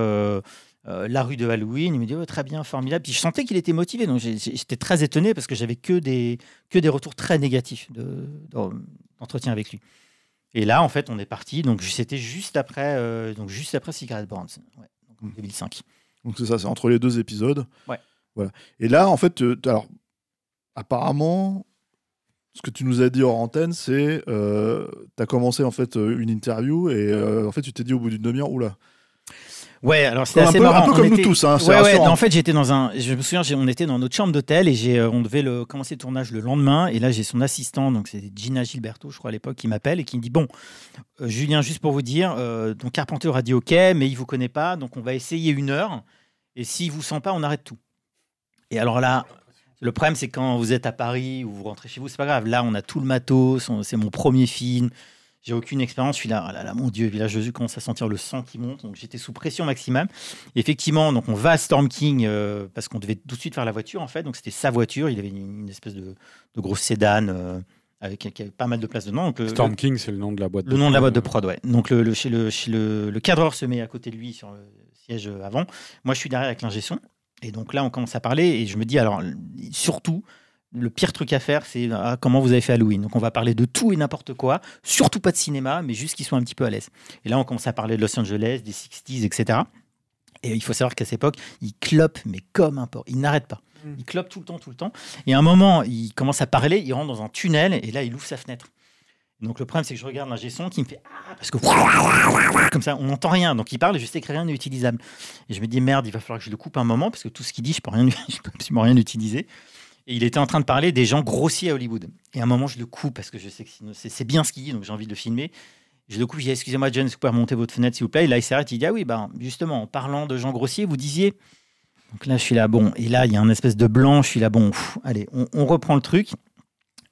S6: euh, la rue de Halloween. Il me dit, oh, très bien, formidable. Puis je sentais qu'il était motivé. Donc j'étais très étonné parce que j'avais que des, que des retours très négatifs de- d'en- d'entretien avec lui. Et là, en fait, on est parti. Donc, c'était juste après, euh, donc juste après Cigarette Burns, ouais, donc en 2005.
S1: Donc c'est ça, c'est entre les deux épisodes.
S6: Ouais.
S1: Voilà. Et là, en fait, euh, alors, apparemment, ce que tu nous as dit hors antenne, c'est euh, tu as commencé en fait une interview et euh, en fait tu t'es dit au bout d'une demi-heure, oula.
S6: Ouais, alors c'était assez
S1: peu- un
S6: marrant.
S1: peu
S6: On
S1: comme nous tous, hein, c'est
S6: ouais, ouais, non, en fait, j'étais dans un. Je me souviens, on était dans notre chambre d'hôtel et j'ai, euh, on devait le, commencer le tournage le lendemain. Et là, j'ai son assistant, donc c'était Gina Gilberto, je crois à l'époque, qui m'appelle et qui me dit bon, euh, Julien, juste pour vous dire, euh, donc Carpenter a dit OK, mais il vous connaît pas, donc on va essayer une heure. Et s'il vous sent pas, on arrête tout. Et alors là. Le problème, c'est quand vous êtes à Paris ou vous rentrez chez vous, c'est pas grave. Là, on a tout le matos, on- c'est mon premier film. J'ai aucune expérience. Je suis là, oh là, là, mon Dieu. Là, je commence à sentir le sang qui monte. Donc, j'étais sous pression maximum. Et effectivement, donc on va à Storm King euh, parce qu'on devait tout de suite faire la voiture, en fait. Donc, c'était sa voiture. Il avait une, une espèce de, de grosse sédane euh, avec qui avait pas mal de place dedans. Donc, le-
S4: Storm King, c'est le nom de la boîte.
S6: le nom de la boîte de
S4: prod.
S6: ouais. Donc le, le- chez, le, chez le, le cadreur se met à côté de lui sur le siège avant. Moi, je suis derrière avec l'ingé son. Et donc là, on commence à parler et je me dis, alors, surtout, le pire truc à faire, c'est ah, comment vous avez fait Halloween. Donc on va parler de tout et n'importe quoi, surtout pas de cinéma, mais juste qu'ils soient un petit peu à l'aise. Et là, on commence à parler de Los Angeles, des 60s, etc. Et il faut savoir qu'à cette époque, il clope, mais comme un porc. Il n'arrête pas. Il clope tout le temps, tout le temps. Et à un moment, il commence à parler, il rentre dans un tunnel et là, il ouvre sa fenêtre. Donc le problème, c'est que je regarde l'ingé son qui me fait Ah, parce que comme ça, on n'entend rien. Donc il parle et je sais que rien n'est utilisable. Et je me dis Merde, il va falloir que je le coupe un moment parce que tout ce qu'il dit, je peux rien, <laughs> je peux absolument rien utiliser. Et il était en train de parler des gens grossiers à Hollywood. Et à un moment, je le coupe parce que je sais que c'est bien ce qu'il dit, donc j'ai envie de le filmer. Je le coupe, je dis Excusez-moi, John, est-ce que vous pouvez remonter votre fenêtre, s'il vous plaît? Et là, il s'arrête, il dit Ah oui, ben, justement, en parlant de gens grossiers, vous disiez. Donc là, je suis là, bon. Et là, il y a un espèce de blanc, je suis là, bon, allez, on, reprend le truc.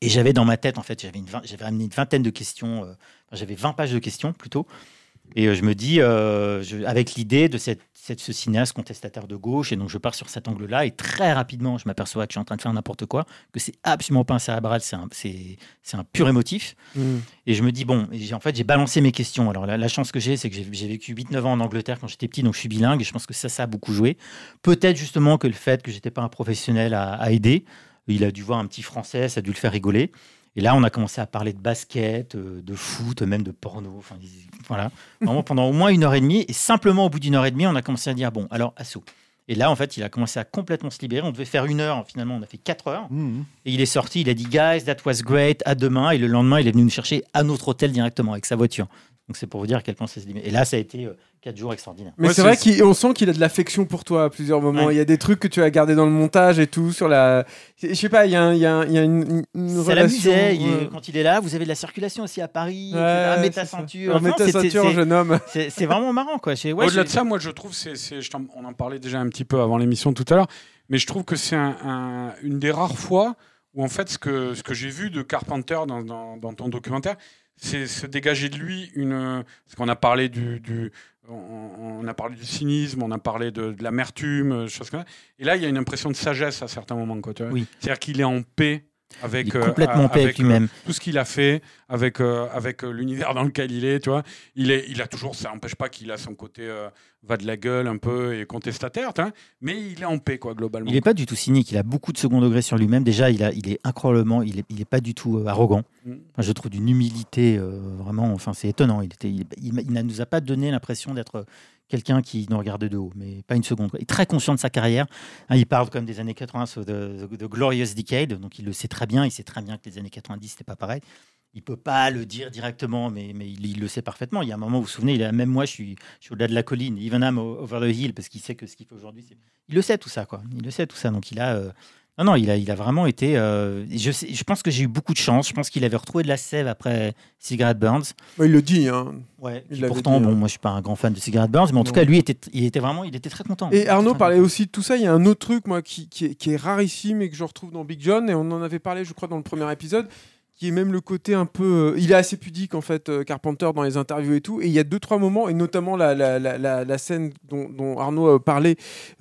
S6: Et j'avais dans ma tête, en fait, j'avais amené une vingtaine de questions, euh, j'avais 20 pages de questions plutôt. Et euh, je me dis, euh, avec l'idée de cette, cette- ce cinéaste contestataire de gauche, et donc je pars sur cet angle-là, et très rapidement, je m'aperçois que je suis en train de faire n'importe quoi, que c'est absolument pas un cérébral, c'est un, c'est, c'est un pur émotif.
S2: Mm.
S6: Et je me dis, bon, j'ai- en fait, j'ai balancé mes questions. Alors, la, la chance que j'ai, c'est que j'ai, j'ai vécu 8-9 ans en Angleterre quand j'étais petit, donc je suis bilingue, et je pense que ça, ça a beaucoup joué. Peut-être justement que le fait que j'étais pas un professionnel a, a aidé. Il a dû voir un petit français, ça a dû le faire rigoler. Et là, on a commencé à parler de basket, euh, de foot, même de porno. Enfin, voilà. Vraiment pendant au moins une heure et demie. Et simplement, au bout d'une heure et demie, on a commencé à dire bon, alors, assaut. Et là, en fait, il a commencé à complètement se libérer. On devait faire une heure. Finalement, on a fait quatre heures.
S1: Mhm.
S6: Et il est sorti. Il a dit guys, that was great. À demain. Et le lendemain, il est venu nous chercher à notre hôtel directement avec sa voiture. Donc, c'est pour vous dire à quel point se libère. Et là, ça a été euh, quatre jours extraordinaires.
S2: Mais
S4: Ouais,
S2: c'est
S4: c'est-
S2: vrai qu'on sent qu'il a de l'affection pour toi à plusieurs moments.
S6: Ouais.
S2: Il y a des trucs que tu as gardés dans le montage et tout sur la. Je sais pas, il y a, un- il y a un- il y a une, une
S6: Ça
S2: relation.
S6: Il-
S2: ouais.
S6: Quand il est là, vous avez de la circulation aussi à Paris.
S2: Ouais,
S6: etc. Mets
S2: c'est
S6: ta ceinture.
S2: Mets ta
S6: c'est-
S2: jeune homme.
S6: C'est c'est vraiment marrant, quoi.
S4: Au-delà de ça, moi, je trouve, c'est, c'est- on en parlait déjà un petit peu avant l'émission tout à l'heure, mais je trouve que c'est un- un- une des rares fois où, en fait, ce que, ce que j'ai vu de Carpenter dans, dans- dans ton documentaire, c'est se dégager de lui une. Parce qu'on a parlé du. du- on, a parlé du cynisme, on a parlé de, de l'amertume, euh, choses comme ça. Et là, il y a une impression de sagesse à certains moments. Quoi.
S6: Oui.
S4: C'est-à-dire qu'il est en paix avec,
S6: il est
S4: euh,
S6: complètement en paix avec
S4: euh,
S6: lui-même.
S4: tout ce qu'il a fait avec, euh, avec euh, l'univers dans lequel il est, tu vois. Il, est, il a toujours, ça n'empêche pas qu'il a son côté euh, va de la gueule un peu et contestataire, mais il est en paix, quoi, globalement.
S6: Il n'est pas du tout cynique, il a beaucoup de second degré sur lui-même. Déjà, il, a, il est incroyablement, il n'est il est pas du tout euh, arrogant.
S4: Mm.
S6: Enfin, je trouve d'une humilité euh, vraiment, enfin, c'est étonnant. Il, était, il, il- il ne nous a pas donné l'impression d'être quelqu'un qui nous regarde de haut, mais pas une seconde. Il est très conscient de sa carrière. Hein, il parle comme des années 80, so de, Glorious Decade, donc il le sait très bien. Il sait très bien que les années 90, c'était pas pareil. Il peut pas le dire directement, mais, mais il, le sait parfaitement. Il y a un moment, vous vous souvenez, il a, même moi, je suis, au-delà de la colline, even over the hill, parce qu'il sait que ce qu'il fait aujourd'hui, il le sait tout ça, quoi. Il le sait tout ça. Donc il a, euh, non, non, il a, il a vraiment été. euh, je, sais- je pense que j'ai eu beaucoup de chance. Je pense qu'il avait retrouvé de la sève après Cigarette Burns.
S2: Ouais, il le dit. Hein.
S6: Ouais.
S2: Il
S6: pourtant,
S2: dit,
S6: bon,
S2: hein.
S6: moi, je suis pas un grand fan de Cigarette Burns, mais en tout cas, lui était, il était vraiment, il était très content.
S2: Et Arnaud parlait aussi de tout ça. Il y a un autre truc, moi, qui, qui est, qui est rarissime et que je retrouve dans Big John, et on en avait parlé, je crois, dans le premier épisode, qui est même le côté un peu. euh, il est assez pudique, en fait, euh, Carpenter, dans les interviews et tout. Et il y a deux, trois moments, et notamment la, la, la, la, la scène dont, dont Arnaud euh,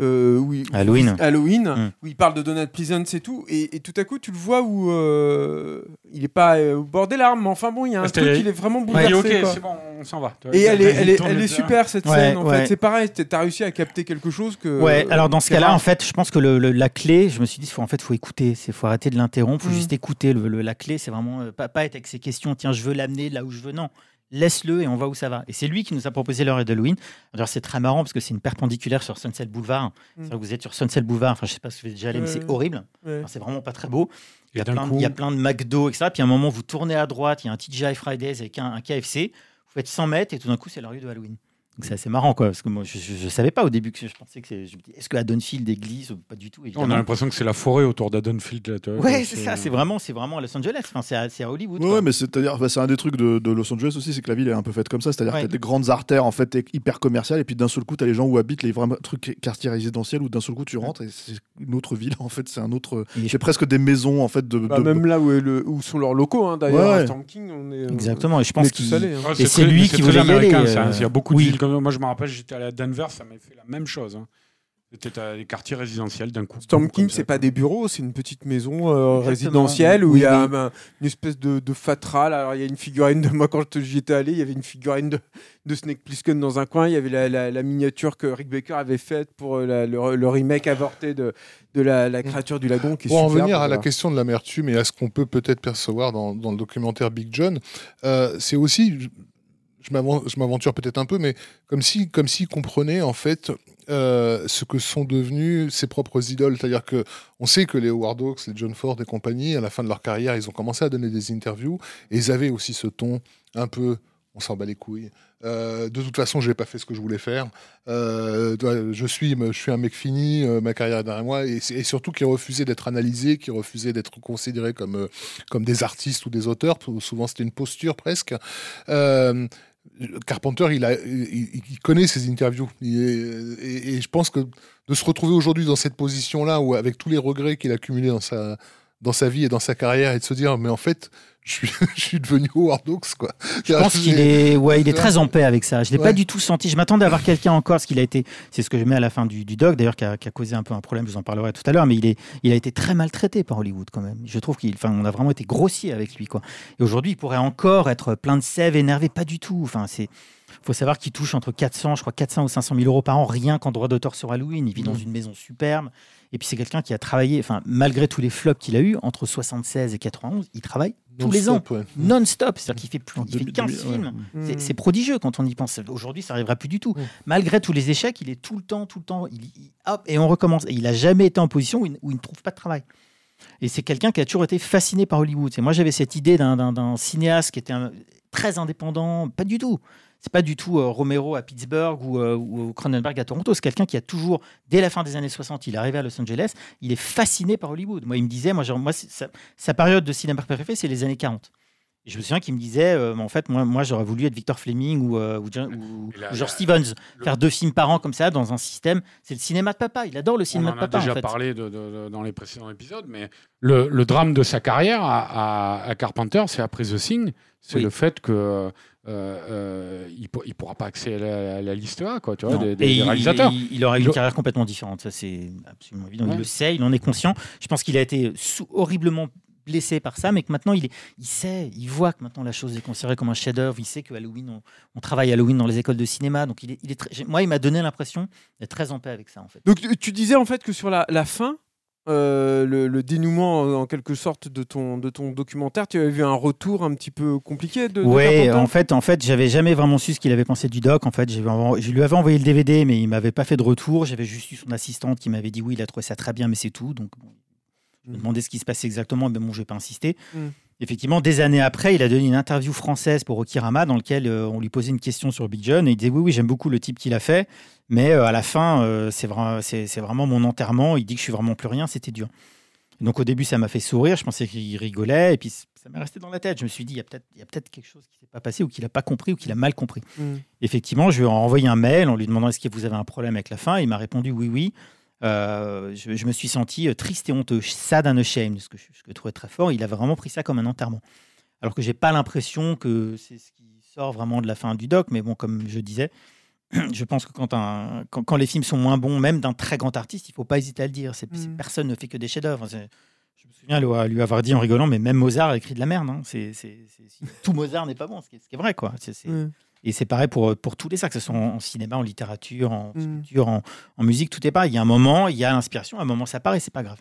S2: euh, où il-
S6: Halloween.
S2: Halloween,
S6: Mm.
S2: où il parle de Donald Pleasance et tout. Et, et tout à coup, tu le vois où euh, il est pas euh, au bord des larmes, mais enfin bon, il y a un truc, il est vraiment
S4: Il
S2: bouleversé.
S4: ok,
S2: quoi.
S4: c'est bon, on s'en va.
S2: Et
S4: il-
S2: elle est,
S4: il
S2: elle est, elle super cette
S6: Ouais,
S2: scène. En
S6: ouais.
S2: fait, c'est pareil. Tu as réussi à capter quelque chose que.
S6: Ouais, alors dans ce
S2: c'est
S6: cas-là, en fait, je pense que le- le- la clé, je me suis dit, faut, en fait, faut écouter, il faut arrêter de l'interrompre, faut
S2: Mm.
S6: juste écouter. Le, le- la clé, c'est vraiment euh, pas, pas être avec ses questions, tiens, je veux l'amener là où je veux, non. Laisse-le et on voit où ça va. Et c'est lui qui nous a proposé l'heure d'Halloween. Alors c'est très marrant parce que c'est une perpendiculaire sur Sunset Boulevard.
S2: Mm.
S6: Que vous êtes sur Sunset Boulevard, enfin je sais pas si vous êtes déjà allé, mais c'est horrible.
S2: Ouais.
S6: C'est vraiment pas très beau. Il y, a plein, de-
S4: coup-
S6: il y a plein de McDo, etc. Puis à un moment, vous tournez à droite, il y a un TGI Fridays avec un, un KFC. Vous faites 100 mètres et tout d'un coup, c'est la rue de Halloween. Donc c'est assez marrant, quoi. Parce que moi, je, je, je savais pas au début que je pensais que c'est. je me dis, Est-ce que Haddonfield église Pas du tout.
S4: On a l'impression que c'est la forêt autour d'Haddonfield. Là, tu vois,
S6: Ouais,
S4: que
S6: c'est ça. C'est vraiment, c'est vraiment à Los Angeles. Enfin, c'est à, c'est à Hollywood.
S1: Ouais,
S6: quoi.
S1: ouais, mais c'est-à-dire, bah, c'est un des trucs de, de Los Angeles aussi, c'est que la ville est un peu faite comme ça. C'est-à-dire
S6: Ouais.
S1: qu'il y a des grandes artères en fait hyper commerciales, et puis d'un seul coup, tu as les gens où habitent les vrais trucs quartiers résidentiels, où d'un seul coup, tu rentres et c'est une autre ville. En fait, c'est un autre.
S6: Et je-
S1: C'est presque des maisons en fait de.
S2: Bah,
S1: de-
S2: même là où, est le- où sont leurs locaux, hein, d'ailleurs,
S1: Ouais,
S2: à
S1: ouais.
S2: Storm King, on est. euh,
S6: Exactement. Et je
S2: on est
S6: pense
S2: tous
S6: qu'il.
S2: allés. hein.
S6: Et c'est lui qui
S4: très
S6: voulait y
S4: américain,
S6: aller,
S4: ça, hein.
S6: euh,
S4: Il y a beaucoup
S6: oui.
S4: de villes comme Moi, je me rappelle, j'étais allé à Denver, ça m'a fait la même chose. hein. C'était à des quartiers résidentiels d'un coup.
S2: Storm King, c'est pas des bureaux, c'est une petite maison euh, résidentielle où
S6: Oui,
S2: il y a
S6: oui.
S2: un- une espèce de, de fatral. Alors il y a une figurine de moi quand j'y étais allé, il y avait une figurine de, de Snake Plissken dans un coin. Il y avait la, la- la miniature que Rick Baker avait faite pour euh, la- le, le remake avorté de, de la, la créature du lagon. Qui est
S3: Pour en revenir à la question de l'amertume et à ce qu'on peut peut-être percevoir dans, dans le documentaire Big John, euh, c'est aussi, je- je je m'aventure peut-être un peu, mais comme si, comme s'il comprenait en fait euh, ce que sont devenus ses propres idoles. C'est-à-dire que on sait que les Howard Hawks, les John Ford et compagnie, à la fin de leur carrière, ils ont commencé à donner des interviews et ils avaient aussi ce ton un peu on s'en bat les couilles. Euh, de toute façon, j'ai pas fait ce que je voulais faire. Euh, je suis, je suis un mec fini, ma carrière est derrière moi, et, surtout qui refusait d'être analysé, qui refusait d'être considéré comme comme des artistes ou des auteurs. Souvent, c'était une posture presque. Carpenter, il, a, connaît ses interviews. Et, je pense que de se retrouver aujourd'hui dans cette position-là, avec tous les regrets qu'il a accumulés dans sa, dans sa vie et dans sa carrière et de se dire, mais en fait, je suis, <laughs> je suis devenu Howard Hawks, quoi.
S6: Je pense qu'il est, ouais, il est très en paix avec ça. Je l'ai
S3: Ouais.
S6: pas du tout senti. Je m'attendais à voir quelqu'un encore, ce qu'il a été. C'est ce que je mets à la fin du, du doc, d'ailleurs, qui a, qui a causé un peu un problème. Je vous en parlerai tout à l'heure, mais il est, il a été très maltraité par Hollywood quand même. Je trouve qu'il, enfin, on a vraiment été grossier avec lui, quoi. Et aujourd'hui, il pourrait encore être plein de sève, énervé, pas du tout. Enfin, c'est. Faut savoir qu'il touche entre 400, je crois 400 ou 500 000 euros par an, rien qu'en droit d'auteur sur Halloween. Il vit dans une maison superbe. Et puis c'est quelqu'un qui a travaillé, enfin, malgré tous les flops qu'il a eu entre 76 et 91, il travaille tous les ans
S3: Non-stop, ouais.
S6: non-stop. C'est-à-dire qu'il fait, plus, il fait
S1: début-
S6: 15
S1: début- ouais.
S6: films.
S2: Mm.
S6: C'est- prodigieux quand on y pense. Aujourd'hui, ça n'arrivera plus du tout. Malgré tous les échecs, il est tout le temps, tout le temps, il, il- hop, et on recommence. Et il n'a jamais été en position où il, où il ne trouve pas de travail. Et c'est quelqu'un qui a toujours été fasciné par Hollywood. Et moi, j'avais cette idée d'un- cinéaste qui était un- très indépendant. Pas du tout. C'est pas du tout euh, Romero à Pittsburgh ou, euh, ou Cronenberg à Toronto. C'est quelqu'un qui a toujours, dès la fin des années 60, il est arrivé à Los Angeles, il est fasciné par Hollywood. Moi, il me disait, moi, genre, moi c'est- sa, sa période de cinéma préférée, c'est les années 40. Et je me souviens qu'il me disait, euh, en fait, moi, moi j'aurais voulu être Victor Fleming ou, ou, John- George Stevens,
S4: le-
S6: faire deux films par an comme ça dans un système. C'est le cinéma de papa. Il adore le
S4: On
S6: cinéma
S4: en
S6: de
S4: a
S6: papa.
S4: déjà
S6: en fait.
S4: parlé de- de- de- dans les précédents épisodes, mais le, le drame de sa carrière à, à- à Carpenter, c'est après The Thing, c'est
S6: Oui.
S4: le fait que euh, euh, il, pour- il pourra pas accéder à la, à la liste A, quoi, tu vois,
S6: Non.
S4: des, des-
S6: Et
S4: des
S6: il-
S4: réalisateurs.
S6: Il, il aura une
S4: a-
S6: carrière complètement différente, ça c'est absolument évident.
S4: Ouais.
S6: Il le sait, il en est conscient. Je pense qu'il a été sous- horriblement blessé par ça, mais que maintenant il, est, il sait, il voit que maintenant la chose est considérée comme un chef-d'œuvre. Il sait que Halloween, on, on travaille Halloween dans les écoles de cinéma, donc il est, il est très- j'ai- moi il m'a donné l'impression d'être très en paix avec ça en fait.
S2: Donc tu- tu disais en fait que sur la, la fin, euh, le, le dénouement euh, en quelque sorte de ton, de ton documentaire, tu avais vu un retour un petit peu compliqué de,
S6: Oui, en fait, en fait, j'avais jamais vraiment su ce qu'il avait pensé du doc. En fait, je lui avais envoyé le DVD, mais il m'avait pas fait de retour. J'avais juste eu son assistante qui m'avait dit oui, il a trouvé ça très bien, mais c'est tout. Donc, je me
S2: Mm.
S6: demandais ce qui se passait exactement, mais bon, je vais pas insister.
S2: Mm.
S6: Effectivement, des années après, il a donné une interview française pour Okirama dans laquelle euh, on lui posait une question sur Big John et il disait oui, oui, j'aime beaucoup le type qu'il a fait, mais euh, à la fin, euh, c'est vra- c'est c'est vraiment mon enterrement. Il dit que je suis vraiment plus rien, c'était dur. Donc au début, ça m'a fait sourire. Je pensais qu'il rigolait. Et puis ça m'est resté dans la tête. Je me suis dit, il y a peut-être quelque chose qui s'est pas passé ou qu'il n'a pas compris ou qu'il a mal compris.
S2: Mm.
S6: Effectivement, je lui ai envoyé un mail en lui demandant est-ce que vous avez un problème avec la fin? Il m'a répondu oui, oui. Euh, je, je me suis senti euh, triste et honteux, sad and ashamed, ce que je, trouvais très fort. Il avait vraiment pris ça comme un enterrement. Alors que j'ai pas l'impression que c'est ce qui sort vraiment de la fin du doc, mais bon, comme je disais, <clears throat> je pense que quand, un, quand, quand les films sont moins bons, même d'un très grand artiste, il faut pas hésiter à le dire.
S2: Mm.
S6: Personne ne fait que des chefs-d'œuvre. Je me souviens lui, avoir dit en rigolant, mais même Mozart a écrit de la merde. hein. Tout Mozart n'est pas bon, ce qui est, ce qui est vrai. Quoi. C'est-
S2: Mm.
S6: Et c'est pareil pour, pour tous les arts, que ce soit en, en cinéma, en littérature, en
S2: Mm.
S6: sculpture, en, en musique, tout est pareil. Il y a un moment, il y a l'inspiration, à un moment ça part et c'est pas grave.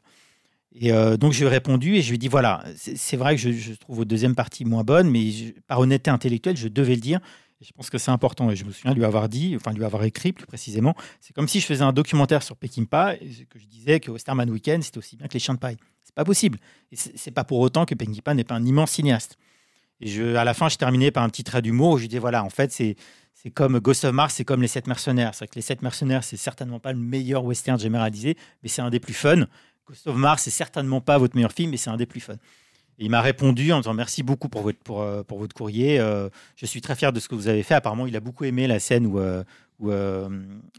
S6: Et euh, donc je lui ai répondu et je lui ai dit voilà, c'est vrai que je, je trouve votre deuxième partie moins bonne, mais je- par honnêteté intellectuelle, je devais le dire. Et je pense que c'est important. Et je me souviens lui avoir dit, enfin lui avoir écrit plus précisément, c'est comme si je faisais un documentaire sur Peckinpah et que je disais que Westerman Weekend c'était aussi bien que les chiens de paille. C'est pas possible. Et c'est c'est pas pour autant que Peckinpah n'est pas un immense cinéaste. Et à la fin, je terminais par un petit trait d'humour où je disais voilà, en fait, c'est comme Ghost of Mars, c'est comme Les Sept Mercenaires. C'est que Les Sept Mercenaires, c'est certainement pas le meilleur western jamais réalisé, mais c'est un des plus fun. Ghost of Mars, c'est certainement pas votre meilleur film, mais c'est un des plus fun. Et il m'a répondu en disant merci beaucoup pour votre, pour, euh, pour votre courrier. euh, je suis très fier de ce que vous avez fait. Apparemment, il a beaucoup aimé la scène où, euh, où, euh,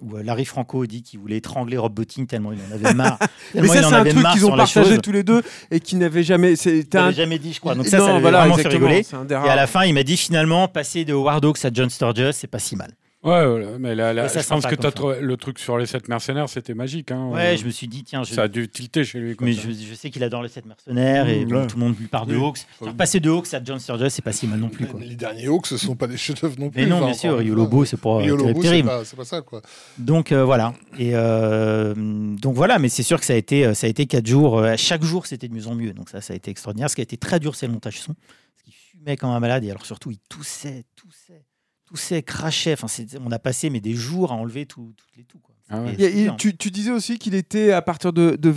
S6: où, euh, Larry Franco dit qu'il voulait étrangler Rob Bottin tellement il en avait marre. <laughs>
S2: Mais ça, c'est un
S6: avait
S2: truc qu'ils ont partagé tous les deux et qui n'avaient jamais. C'était un.
S6: jamais dit, je crois. Donc ça,
S2: Non,
S6: ça
S2: voilà,
S6: vraiment fait rigoler. Et à la fin, il m'a dit finalement, passer de Hawks à John Sturges, c'est pas si mal.
S4: Ouais, ouais, mais là, là,
S6: Et ça
S4: je pense que
S6: comme
S4: t'as trouvé- le truc sur les sept mercenaires, c'était magique. Hein,
S6: Ouais,
S4: Euh,
S6: je me suis dit, tiens, je,
S4: Ça a dû tilter chez lui. quoi,
S6: mais je, je sais qu'il adore les sept mercenaires et
S1: Mmh,
S6: bon, tout le monde lui parle de. Hawks. Passer de Hawks à John Sturges, c'est pas si mal non plus. Quoi.
S3: Mais Les derniers Hawks, ce sont pas des chefs-d'œuvre non plus.
S6: Mais non,
S3: enfin,
S6: bien sûr,
S3: encore une
S6: Rio
S3: fois.
S6: Lobo, c'est pas
S3: Rio
S6: terrible.
S3: C'est pas, ça, quoi.
S6: Donc euh, voilà. Et euh, donc voilà, mais c'est sûr que ça a été, ça a été quatre jours. euh, chaque jour, c'était de mieux en mieux. Donc ça, ça a été extraordinaire. Ce qui a été très dur, c'est le montage son. Parce qu'il fumait comme un malade et alors surtout, il toussait, toussait, toussait, crachait. Enfin, c'est- on a passé mais des jours à enlever tout, toutes les tout. Quoi.
S4: Ah ouais.
S6: C'était
S2: Il y a- il-
S6: dur.
S2: tu, tu disais aussi qu'il était, à partir de, de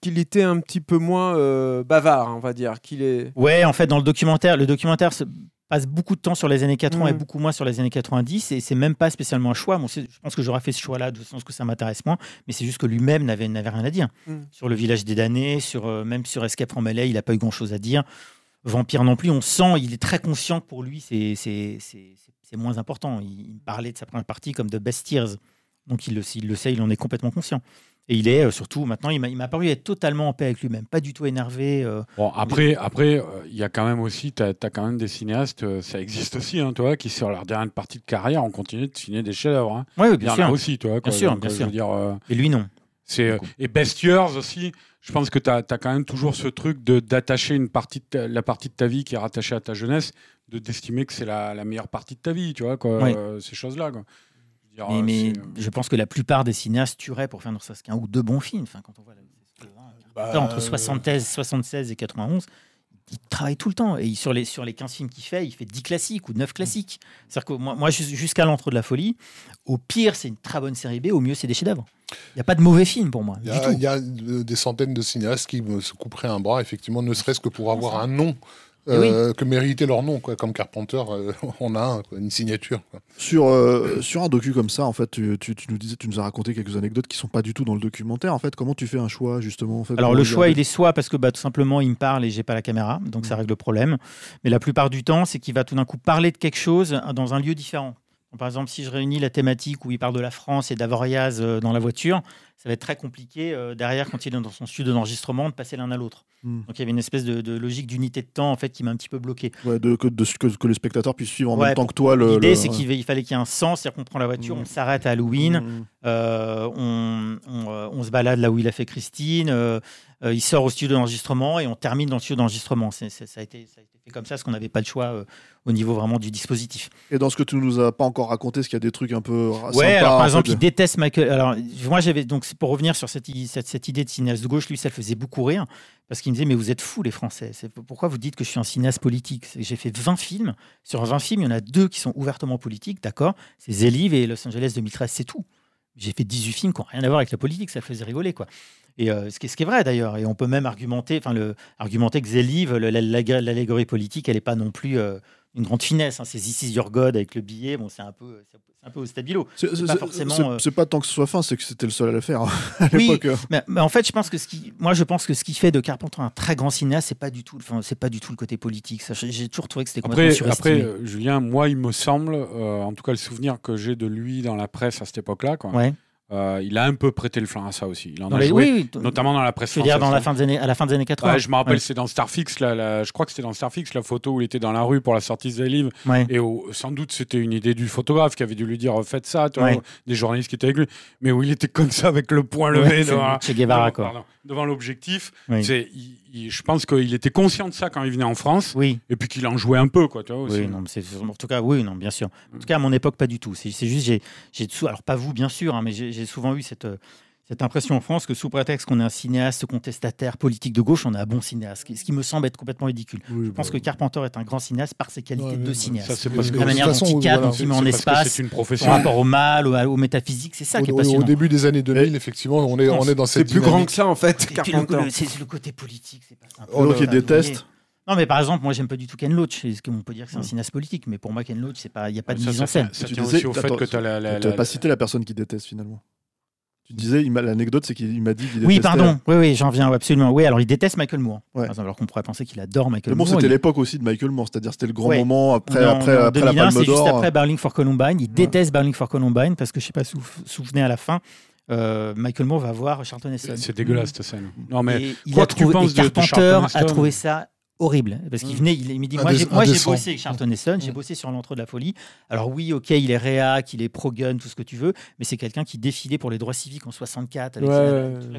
S2: qu'il était un petit peu moins euh, bavard, on va dire. Qu'il est...
S6: Ouais, en fait, dans le documentaire, le documentaire se passe beaucoup de temps sur les années 80 et
S2: Mhm.
S6: beaucoup moins sur les années 90 et c'est même pas spécialement un choix. Bon, c'est- je pense que j'aurais fait ce choix-là de sens que ça m'intéresse moins, mais c'est juste que lui-même n'avait n'avait rien à dire
S2: Mhm.
S6: sur le village des damnés, sur euh, même sur Escape from LA, il a pas eu grand-chose à dire. Vampire non plus, on sent, il est très conscient que pour lui, c'est c'est- moins important. Il, il parlait de sa première partie comme de Best Years, donc il le, il le sait, il en est complètement conscient. Et il est euh, surtout, maintenant, il m'a paru être totalement en paix avec lui-même, pas du tout énervé. euh.
S4: Bon, après, après, euh, il y a quand même aussi, tu as, quand même des cinéastes, euh, ça existe aussi, hein, toi, qui sur leur dernière partie de carrière ont continué de signer des chefs-d'œuvre. Hein.
S6: Ouais, oui,
S4: y
S6: bien
S4: en
S6: sûr.
S4: a aussi, toi. quoi.
S6: sûr,
S4: Donc,
S6: bien sûr.
S4: Je veux dire, euh,
S6: Et lui, non.
S4: c'est, euh, et Best Years aussi, je pense que tu as, quand même toujours ce truc de, d'attacher une partie de ta- la partie de ta vie qui est rattachée à ta jeunesse, de d'estimer que c'est la, la meilleure partie de ta vie, tu vois, quoi,
S6: Oui.
S4: euh, ces choses-là.
S6: Mais,
S4: euh,
S6: mais
S4: euh,
S6: je pense que la plupart des cinéastes tueraient pour faire ne serait-ce qu'un ou deux bons films. Enfin, quand on voit la-
S3: Bah,
S6: entre 76, 76 et 91, il travaille tout le temps. Et sur les, sur les 15 films qu'il fait, il fait 10 classiques ou 9 classiques. C'est-à-dire que moi, moi, jus- jusqu'à l'entre de la folie, au pire, c'est une très bonne série B, au mieux, c'est des chefs-d'œuvre. Il n'y a pas de mauvais film pour moi.
S3: Il y,
S6: du
S3: a,
S6: tout.
S3: il y a, des centaines de cinéastes qui me- se couperaient un bras, effectivement, ne serait-ce que pour avoir un nom,
S6: Eh
S3: euh, que mériter leur nom, quoi. Comme Carpenter, euh, <laughs> on a un, quoi, une signature. quoi.
S1: Sur, euh, sur un docu comme ça, en fait, tu, tu- tu nous disais, tu nous as raconté quelques anecdotes qui sont pas du tout dans le documentaire. En fait, comment tu fais un choix justement en fait,
S6: Alors le choix, il est soit parce que bah, tout simplement il me parle et j'ai pas la caméra, donc ça règle le problème. Mais la plupart du temps, c'est qu'il va tout d'un coup parler de quelque chose dans un lieu différent. Par exemple, si je réunis la thématique où il parle de la France et d'Avoriaz dans la voiture, ça va être très compliqué euh, derrière quand il est dans son studio d'enregistrement de passer l'un à l'autre.
S1: Hmm.
S6: Donc il y avait une espèce de, de logique d'unité de temps en fait qui m'a un petit peu bloqué.
S1: Ouais, de, que, de- que, que le spectateur puisse suivre en
S6: Ouais,
S1: même temps que toi.
S6: L'idée
S1: le-
S6: c'est qu'il il fallait qu'il y ait un sens, c'est-à-dire qu'on prend la voiture,
S1: Mm.
S6: on s'arrête à Halloween,
S1: Mm.
S6: euh, on, on, euh, on se balade là où il a fait Christine, il sort au studio d'enregistrement et on termine dans le studio d'enregistrement. Ça, a été, ça a été fait comme ça parce qu'on n'avait pas le choix au niveau vraiment du dispositif.
S1: Et dans ce que tu nous as pas encore raconté, est-ce qu'il y a des trucs un peu
S6: Ouais,
S1: sympas,
S6: alors par exemple, il déteste Michael. Alors moi j'avais donc pour revenir sur cette, idée de cinéaste de gauche, lui ça le faisait beaucoup rire parce qu'il me disait mais vous êtes fous les Français. Pourquoi vous dites que je suis un cinéaste politique? J'ai fait 20 films. Sur 20 films, il y en a deux qui sont ouvertement politiques, d'accord? C'est Zélive et Los Angeles 2013, c'est tout. J'ai fait 18 films qui n'ont rien à voir avec la politique, ça faisait rigoler quoi. Et euh, ce, qui est, vrai d'ailleurs, et on peut même argumenter, enfin le argumenter que Zélive, le- la- la- l'allégorie politique, elle n'est pas non plus euh, une grande finesse. hein. C'est This is your God avec le billet, bon c'est un peu, c'est un peu au stabilo.
S1: C'est c'est-
S6: pas forcément,
S1: c'est-
S6: euh,
S1: c'est pas tant que ce soit fin, c'est que c'était le seul à le faire hein, <laughs> à
S6: Oui,
S1: l'époque. euh.
S6: mais, mais en fait, je pense que ce qui, moi, je pense que ce qui fait de Carpenter un très grand cinéaste, c'est pas du tout, enfin, c'est pas du tout le côté politique. Ça, J'ai toujours trouvé que c'était complètement
S4: Après,
S6: surestimé.
S4: après euh, Julien, moi, il me semble, euh, en tout cas, le souvenir que j'ai de lui dans la presse à cette époque-là, quoi,
S6: ouais.
S4: Euh, il a un peu prêté le flanc à ça aussi. Il en
S6: Dans
S4: a joué,
S6: oui, oui,
S4: notamment dans la presse
S6: je veux dire dans la fin des années, à la fin des années 80.
S4: Ouais, je me rappelle,
S6: Ouais.
S4: c'est dans Starfix, je crois que c'était dans Starfix, la photo où il était dans la rue pour la sortie des livres.
S6: Ouais.
S4: Et où, sans doute, c'était une idée du photographe qui avait dû lui dire faites ça, tu vois, des journalistes qui étaient avec lui. Mais où il était comme ça, avec le poing levé devant, l'objectif.
S6: Oui.
S4: Il- il- je pense qu'il était conscient de ça quand il venait en France.
S6: Oui.
S4: Et puis qu'il en jouait un peu, quoi, aussi.
S6: Oui, non, mais en tout cas, oui, non, bien sûr. En tout cas, à mon époque, pas du tout. C'est juste, j'ai, alors pas vous, bien sûr, hein, mais j'ai j'ai souvent eu cette, euh, cette impression en France que sous prétexte qu'on est un cinéaste contestataire politique de gauche, on est un bon cinéaste, ce qui- qui me semble être complètement ridicule.
S1: Oui,
S6: Je pense
S1: bah,
S6: que Carpenter est un grand cinéaste par ses qualités
S3: Ouais,
S6: de cinéaste.
S4: Ça, c'est parce que
S6: la manière dont il cadre,
S3: voilà,
S6: dont il met en
S4: c'est
S6: espace,
S4: c'est une
S6: son
S4: profession.
S6: rapport au mal, au, au métaphysique, c'est ça qui est
S3: Au, au
S6: passionnant.
S3: début des années 2000, effectivement, on est, on est dans
S2: C'est
S3: cette
S2: plus grand que ça en fait, Carpenter.
S6: c'est le côté politique, c'est pas.
S3: Oh, là,
S1: déteste.
S6: Non, mais par exemple, moi, j'aime pas du tout Ken Loach. Est-ce qu'on peut dire que c'est un cinéaste politique Mais pour moi, Ken Loach, c'est pas, il y a pas de
S4: Ça,
S6: mise
S4: ça,
S6: en scène.
S4: Ça,
S1: Tu
S4: tient
S1: disais-
S4: aussi au fait que tu as la. la-
S1: Tu n'as
S4: la-
S1: pas cité la personne qui déteste finalement. Tu disais, il l'anecdote, c'est qu'il il m'a dit qu'il
S6: Oui, pardon. Oui, oui, j'en viens. absolument. Oui, alors il déteste Michael Moore.
S1: Ouais.
S6: Par exemple, alors qu'on pourrait penser qu'il adore Michael
S1: Mais bon,
S6: Moore.
S1: c'était
S6: il-
S1: l'époque aussi de Michael Moore, c'est-à-dire c'était le grand
S6: Ouais.
S1: moment après, après, après la
S6: 2001,
S1: Palme
S6: c'est juste
S1: d'Or.
S6: après Burning for Columbine. Il déteste Burning for Columbine parce que je sais pas si vous vous souvenez à la fin, euh, Michael Moore va voir Charlton Heston.
S4: C'est dégueulasse cette scène. Non, mais
S6: Et il
S4: quoi
S6: a
S4: que tu
S6: trouvé,
S4: penses
S6: et
S4: de- de
S6: Carpenter
S4: Charlton
S6: a trouvé ça horrible parce qu'il
S4: Mm.
S6: venait, il, me dit moi j'ai moi j'ai
S3: indécent.
S6: bossé avec Charlton Heston, j'ai
S3: Mm.
S6: bossé sur l'entre de la folie. Alors oui, ok, il est réac, il est pro gun, tout ce que tu veux, mais c'est quelqu'un qui défilait pour les droits civiques en 64 avec
S2: Ouais.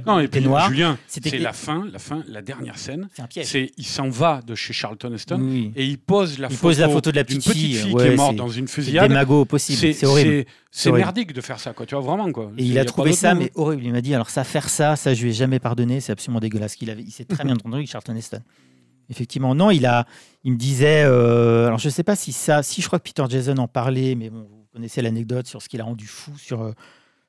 S6: sa-
S2: Non,
S4: et puis. Julien,
S6: C'était
S4: c'est la fin, la fin, la dernière scène.
S6: C'est un piège.
S4: C'est il s'en va de chez Charlton Heston
S6: Oui.
S4: et il pose la
S6: Il
S4: photo,
S6: pose la photo de la petite
S4: petite
S6: fille,
S4: qui est morte
S6: c'est-
S4: dans une
S6: C'est
S4: fusillade.
S6: démago possible,
S4: C'est
S6: c'est horrible.
S4: c'est- C'est merdique de faire ça, quoi. Tu vois vraiment quoi.
S6: Et il a trouvé ça, mais horrible. Il m'a dit alors ça, faire ça, ça, je lui ai jamais pardonné. C'est absolument dégueulasse. qu'il avait, il s'est très <laughs> bien entendu avec Charlton Heston. Effectivement, non, il a, il me disait, euh, alors je sais pas si ça, si je crois que Peter Jason en parlait, mais bon, vous connaissez l'anecdote sur ce qu'il a rendu fou sur euh,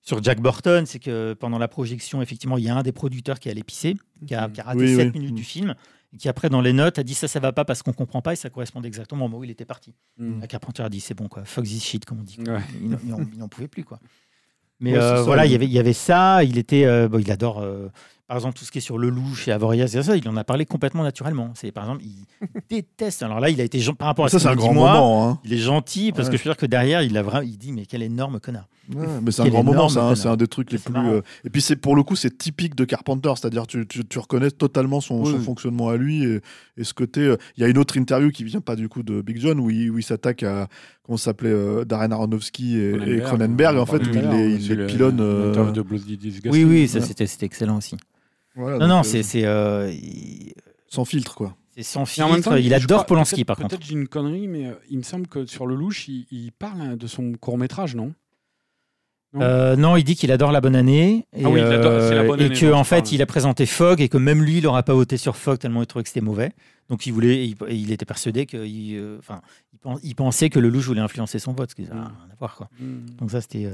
S6: sur Jack Burton, c'est que pendant la projection, effectivement, il y a un des producteurs qui allait pisser, qui a, qui a raté
S1: Oui,
S6: 7
S1: oui.
S6: minutes du film, et qui après dans les notes a dit ça, ça va pas parce qu'on comprend pas, et ça correspondait exactement au moment où il était parti.
S4: Mm.
S6: La Carpenter a dit c'est bon quoi, fuck this shit comme on dit. quoi.
S4: Ouais.
S6: Il, n'en- pouvait plus quoi. Mais
S1: Ouais,
S6: euh, voilà,
S1: il-
S6: il y avait, il y avait ça. Il était, euh, bon, il adore. Par exemple, tout ce qui est sur le loup chez Avoriaz, ça, il en a parlé complètement naturellement. C'est par exemple, il <laughs> déteste. Alors là, il a été par rapport à
S1: Ça,
S6: ce
S1: c'est un grand
S6: moi,
S1: moment. hein.
S6: Il est gentil parce
S1: Ouais.
S6: que je veux dire que derrière, il a vraiment, il dit mais quel énorme connard.
S1: Ouais, mais c'est un grand moment,
S6: énorme
S1: c'est un, des trucs les plus. euh, Et puis c'est pour le coup, c'est typique de Carpenter, c'est-à-dire tu, tu, tu reconnais totalement son,
S2: Oui,
S1: son
S2: oui.
S1: fonctionnement à lui et, et ce côté. euh, Il y a une autre interview qui vient pas du coup de Big John où il, où il s'attaque à comment ça s'appelait euh, Darren Aronofsky et, et Cronenberg en fait où il les, il les pilonne. euh,
S4: L'interview de Bloody Disgusting.
S6: Oui, oui, ça c'était c'était excellent aussi.
S1: voilà,
S6: Non, non,
S1: euh,
S6: c'est c'est euh,
S1: sans filtre quoi.
S6: c'est sans
S4: Et en même
S6: filtre.
S4: temps,
S6: il adore
S4: crois-
S6: Polanski par contre.
S4: Peut-être j'ai une connerie, mais euh, il me semble que sur le louche, il, il parle hein, de son court métrage, non? Non.
S6: Euh, non, il dit qu'il adore la bonne année et,
S4: Ah oui, il adore- c'est la
S6: euh,
S4: bonne
S6: et
S4: année
S6: que en fait il a présenté Fogg et que même lui il n'aura pas voté sur Fogg tellement il trouvait que c'était mauvais. Donc il voulait, il, il était persuadé que, il, euh, enfin, il, pen- il pensait que le louche voulait influencer son vote, ce qui n'a
S4: Mm.
S6: rien à voir quoi.
S4: Hmm.
S6: Donc ça c'était,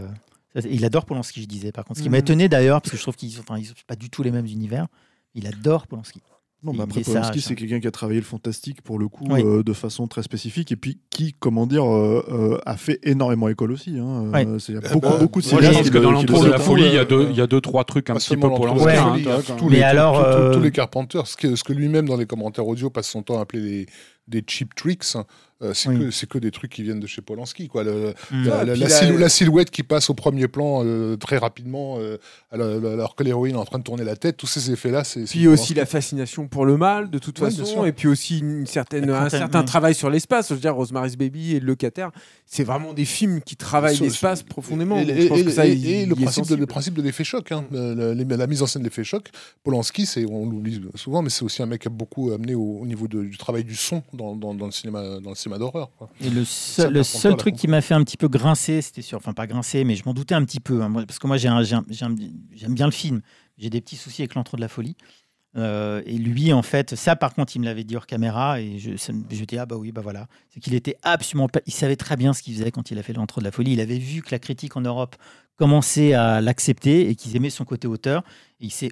S6: ça, il adore Polanski, je disais. Par contre, ce qui
S4: Mhm.
S6: m'a étonné d'ailleurs parce que je trouve qu'ils sont, enfin, ils sont pas du tout les mêmes univers. Il adore Polanski.
S1: Non, mais après Polanski, c'est
S6: hein.
S1: quelqu'un qui a travaillé le fantastique pour le coup
S6: Oui.
S1: euh, de façon très spécifique et puis qui, comment dire, euh, euh, a fait énormément école aussi. Hein.
S6: Oui.
S1: C'est- Il y a
S3: Eh
S1: beaucoup,
S3: ben,
S1: beaucoup de
S4: Moi, je
S1: cinéastes
S4: pense
S1: qui
S4: que dans
S1: qui le
S4: l'entre de la folie, il y a
S7: euh,
S4: deux, il y a deux trois trucs un petit peu
S3: la
S6: Ouais.
S3: y a tous
S6: Mais
S3: les-
S6: alors,
S3: tous- tous- tous les Carpenters, ce que, lui-même dans les commentaires audio passe son temps à appeler des cheap tricks, euh, c'est
S6: Oui.
S3: que, c'est que des trucs qui viennent de chez Polanski. Quoi. Le-
S6: Mm.
S3: la, la-
S7: puis
S3: la
S7: la-
S3: silhou- la silhouette qui passe au premier plan euh, très rapidement, euh, alors, que l'héroïne est en train de tourner la tête, tous ces effets-là, c'est. c'est
S2: Puis aussi
S3: Polanski.
S2: la fascination pour le mal, de toute
S3: Ouais,
S2: façon, et puis aussi une certaine, un certain travail sur l'espace. Je veux dire, Rosemary's Baby et Le Locataire, c'est vraiment des films qui travaillent l'espace profondément.
S3: Et,
S2: ça, il-
S3: le, principe de, le principe de l'effet choc, hein, les- la mise en scène de l'effet choc. Polanski, c'est, on l'oublie souvent, mais c'est aussi un mec qui a beaucoup amené au, au niveau de- du travail du son dans, dans- dans le cinéma, dans le cinéma d'horreur.
S6: Et le seul, le truc qui m'a fait un petit peu grincer, c'était sûr, enfin pas grincer, mais je m'en doutais un petit peu, hein, parce que moi j'aime bien le film, j'ai des petits soucis avec l'entre de la folie. Euh, et lui, en fait, ça par contre, il me l'avait dit hors caméra, et je, je dis ah bah oui, bah voilà, c'est qu'il était absolument pas, il savait très bien ce qu'il faisait quand il a fait l'entre de la folie. Il avait vu que la critique en Europe commençait à l'accepter et qu'ils aimaient son côté auteur, et il s'est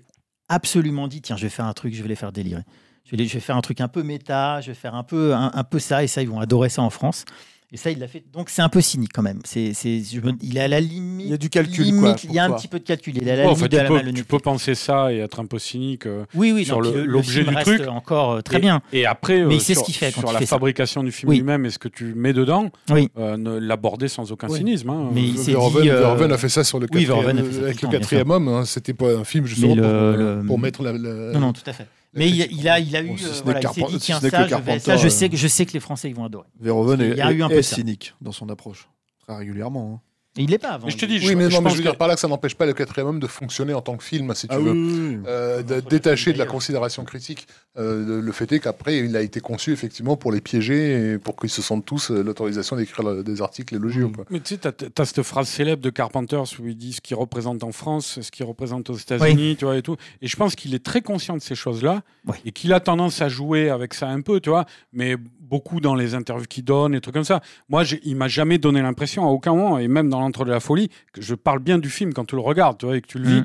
S6: absolument dit tiens, je vais faire un truc, je vais les faire délirer. Je vais, les- je vais faire un truc un peu méta, je vais faire un peu, un, un peu ça, et ça, ils vont adorer ça en France. Et ça, il l'a fait. Donc, c'est un peu cynique quand même. C'est, c'est, il est à la limite.
S2: Il y a du calcul,
S6: limite,
S2: quoi,
S6: il y a un
S2: toi.
S6: petit peu de calcul. Il est à la limite de
S4: tu,
S6: la
S4: peux,
S6: malhonnêteté.
S4: tu peux penser ça et être un peu cynique euh,
S6: Oui, oui,
S4: sur
S6: non,
S4: le- l'objet
S6: film
S4: du
S6: reste
S4: truc.
S6: encore euh, très
S4: Et-
S6: bien.
S4: Et après,
S6: Mais
S4: euh,
S6: ce
S4: sur,
S6: qu'il fait quand
S4: sur
S6: il
S4: la
S6: fait ça.
S4: fabrication du film
S6: Oui.
S4: lui-même et ce que tu mets dedans,
S6: Oui.
S4: euh, ne l'aborder sans aucun
S6: Oui.
S4: cynisme. hein.
S6: Mais il s'est
S3: Verhoeven,
S6: dit, euh,
S3: Verhoeven a fait ça sur le quatrième,
S6: fait
S3: avec
S6: le
S3: le quatrième homme. hein, C'était pas un film justement
S6: Mais
S3: pour,
S6: le- le-
S3: mettre la-
S6: Non, non, tout à fait. Mais il, il a, il a eu.
S1: Bon, si
S6: euh,
S1: ce n'est
S6: voilà, il dit,
S1: si
S6: tiens,
S1: ce n'est
S6: ça,
S1: que
S6: je, vais-
S1: Carpenter,
S6: ça, je,
S1: euh,
S6: sais, que- je sais que les Français ils vont adorer.
S1: Verhoeven
S6: Il
S1: est,
S6: y a eu un
S1: est-
S6: peu ça.
S1: cynique dans son approche, très régulièrement. hein.
S6: Il l'est pas avant.
S4: Mais je te dis,
S3: Oui,
S4: je,
S3: mais
S4: je
S3: non, mais je veux
S4: que-
S3: dire par là que ça n'empêche pas le quatrième homme de fonctionner en tant que film, si tu
S1: Ah
S3: veux.
S1: oui, oui, oui.
S3: Euh, de- détaché de la considération critique. Euh, le, fait est qu'après, il a été conçu effectivement pour les piéger et pour qu'ils se sentent tous euh, l'autorisation d'écrire des articles élogieux. quoi.
S4: Mais tu sais, t'as as cette phrase célèbre de Carpenter où il dit ce qu'il représente en France, ce qu'il représente aux États-Unis, tu vois, et tout. Et je pense qu'il est très conscient de ces choses-là et qu'il a tendance à jouer avec ça un peu, tu vois, mais beaucoup dans les interviews qu'il donne et trucs comme ça. Moi, il m'a jamais donné l'impression, à aucun moment, et même dans l'entre de la folie, que je parle bien du film quand tu le regardes, tu vois, et que tu le vis.
S6: Mhm.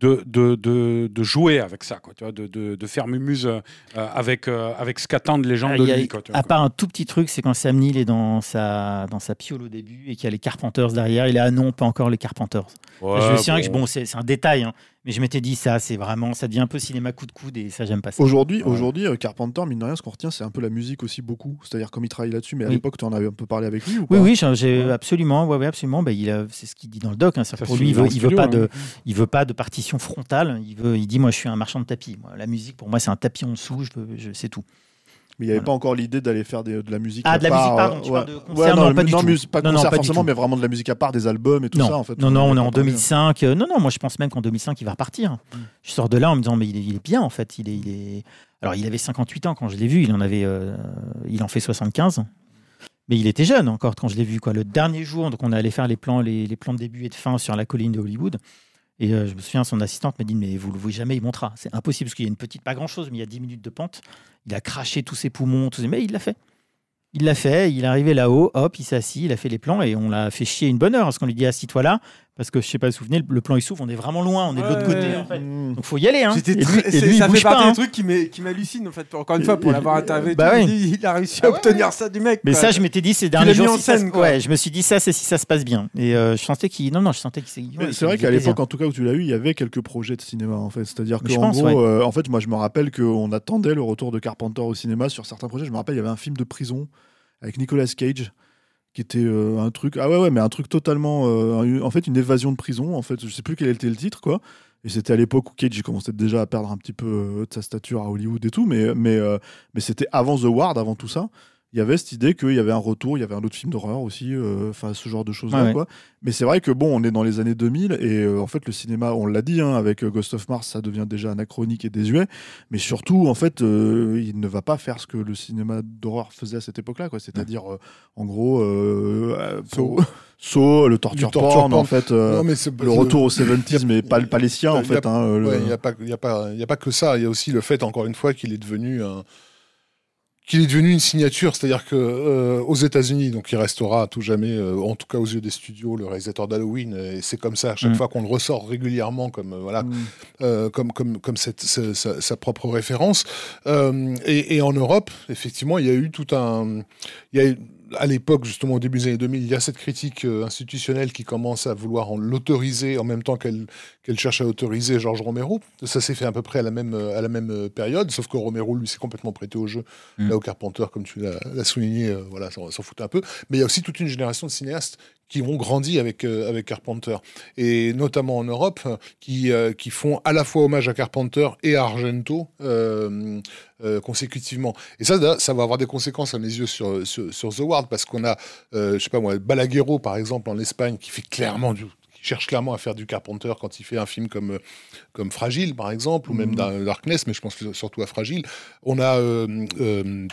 S4: De, de, de, de jouer avec ça, quoi, tu vois, de, faire mumuse euh, avec, euh, avec ce qu'attendent les gens
S6: Ah,
S4: de lui. Quoi, tu vois,
S6: à
S4: quoi.
S6: part un tout petit truc, c'est quand Sam Neill est dans sa, dans sa piole au début et qu'il y a les Carpenters derrière. Il est ah non, pas encore les Carpenters.
S4: Ouais,
S6: je me souviens que
S4: bon.
S6: c'est un détail, hein, mais je m'étais dit ça, c'est vraiment, ça devient un peu cinéma coup de coude et ça j'aime pas ça.
S1: Aujourd'hui,
S4: Ouais.
S1: aujourd'hui, euh, Carpenter, mine de rien, ce qu'on retient, c'est un peu la musique aussi beaucoup. C'est-à-dire comme il travaille là-dessus, mais à
S6: Oui.
S1: l'époque, tu en avais un peu parlé avec lui ou
S6: Oui, oui, j'ai- absolument, ouais, ouais, absolument. Bah, il a- c'est ce qu'il dit dans le doc. hein, pour lui, il veut, veut pas
S4: hein.
S6: de, il veut pas de partition frontale. Il veut, il dit, moi, je suis un marchand de tapis. Moi, la musique, pour moi, c'est un tapis en dessous. Je, je c'est tout.
S1: Mais il n'y avait
S6: Voilà.
S1: pas encore l'idée d'aller faire des- de la musique
S6: Ah,
S1: à
S6: de la
S1: part,
S6: musique, pardon, tu
S1: ouais.
S6: parles de concert,
S1: Ouais,
S6: non,
S1: non,
S6: pas du
S1: non,
S6: tout.
S1: mus- pas
S6: Non,
S1: concert
S6: pas
S1: forcément, mais vraiment de la musique à part, des albums et tout ça. En fait,
S6: non,
S1: on
S6: non, on est
S1: en
S6: en
S1: parlé.
S6: 2005. euh, non, non, moi, je pense même qu'en 2005, il va repartir. Je sors de là en me disant, mais il est, il est bien, en fait. Il est, il est... Alors, il avait 58 ans quand je l'ai vu. Il en avait, euh, il en fait 75. Mais il était jeune encore quand je l'ai vu. Quoi. Le dernier jour, donc on allé faire les plans, les, les plans de début et de fin sur la colline de Hollywood. Et euh, je me souviens, son assistante m'a dit Mais vous le voyez jamais, il montera. C'est impossible parce qu'il y a une petite, pas grand chose, mais il y a 10 minutes de pente. Il a craché tous ses poumons, ses... mais il l'a fait. Il l'a fait, il est arrivé là-haut, hop, il s'est assis, il a fait les plans et on l'a fait chier une bonne heure parce qu'on lui dit Assis-toi là Parce que je sais pas si vous vous souvenez, le plan il s'ouvre, on est vraiment loin, on est de l'autre
S2: Ouais,
S6: côté
S2: ouais.
S6: en fait. Donc faut y aller. Hein.
S2: C'était
S6: Et lui-
S2: très-
S6: et lui, il
S2: ça fait
S6: pas,
S2: partie
S6: hein.
S2: des trucs qui m'é- qui m'hallucinent en fait. Encore une fois, pour l'avoir interviewé,
S6: bah
S2: il a réussi à
S7: Ah ouais,
S2: obtenir ça du mec.
S6: Mais
S2: quoi.
S6: ça, je m'étais dit ces
S2: l'as
S6: derniers
S2: mis
S6: jours,
S2: en
S6: si ça se-
S2: scène, quoi.
S6: ouais, je me suis dit ça, c'est si ça se passe bien. Et euh, je sentais qu'il, non, non, je sentais qu'il s'est.
S1: Mais c'est vrai
S6: il
S1: qu'à l'époque, en tout cas où tu l'as eu, il y avait quelques projets de cinéma en fait. C'est-à-dire
S6: Mais je
S1: qu'en
S6: pense,
S1: gros,
S6: ouais.
S1: euh, en fait, moi je me rappelle qu'on attendait le retour de Carpenter au cinéma sur certains projets. Je me rappelle, il y avait un film de prison avec Nicolas Cage qui était euh, un truc ah ouais ouais mais un truc totalement euh, en fait une évasion de prison en fait. Je sais plus quel était le titre quoi. Et c'était à l'époque où Cage commençait déjà à perdre un petit peu euh, de sa stature à Hollywood et tout mais mais mais c'était avant The Ward avant tout ça il y avait cette idée qu'il y avait un retour, il y avait un autre film d'horreur aussi, euh, enfin ce genre de choses-là.
S6: Ouais, ouais.
S1: quoi. Mais c'est vrai que bon, on est dans les années 2000 et euh, en fait le cinéma, on l'a dit, hein, avec euh, Ghost of Mars, ça devient déjà anachronique et désuet. Mais surtout, en fait, euh, il ne va pas faire ce que le cinéma d'horreur faisait à cette époque-là, quoi. C'est-à-dire, euh, en gros, euh, euh,
S3: Saw, <laughs>
S1: le torture, porn,
S3: porn.
S1: en fait, euh,
S3: Non, mais c'est-
S1: le retour aux <laughs> 70s, mais pas, pas les siens, en fait. hein, le-
S3: Ouais, Il n'y a, pas- il y a, pas- il y a pas que ça. Il y a aussi le fait, encore une fois, qu'il est devenu un qu'il est devenu une signature, c'est-à-dire que euh, aux États-Unis, donc il restera à tout jamais, euh, en tout cas aux yeux des studios, le réalisateur d'Halloween, et c'est comme ça à chaque
S6: Mm.
S3: fois qu'on le ressort régulièrement comme euh, voilà,
S1: Mm.
S3: euh, comme comme comme cette, sa- sa propre référence. Euh, et, et en Europe, effectivement, il y a eu tout un, il y a eu, à l'époque, justement au début des années 2000, il y a cette critique euh, institutionnelle qui commence à vouloir en l'autoriser en même temps qu'elle cherche à autoriser Georges Romero. Ça s'est fait à peu près à la même euh, à la même euh, période, sauf que Romero lui s'est complètement prêté au jeu.
S6: Mm.
S3: Là au Carpenter, comme tu l'as souligné, euh, voilà, s'en foutait un peu. Mais il y a aussi toute une génération de cinéastes qui ont grandi avec, euh, avec Carpenter, et notamment en Europe, euh, qui, euh, qui font à la fois hommage à Carpenter et à Argento consécutivement. Et ça, ça va avoir des conséquences à mes yeux sur, sur, sur The Ward, parce qu'on a, je sais pas moi, Balaguerro, par exemple, en Espagne, qui fait clairement du cherche clairement à faire du Carpenter quand il fait un film comme, comme Fragile, par exemple, ou même dans Darkness, mais je pense surtout à Fragile. On a... euh, euh,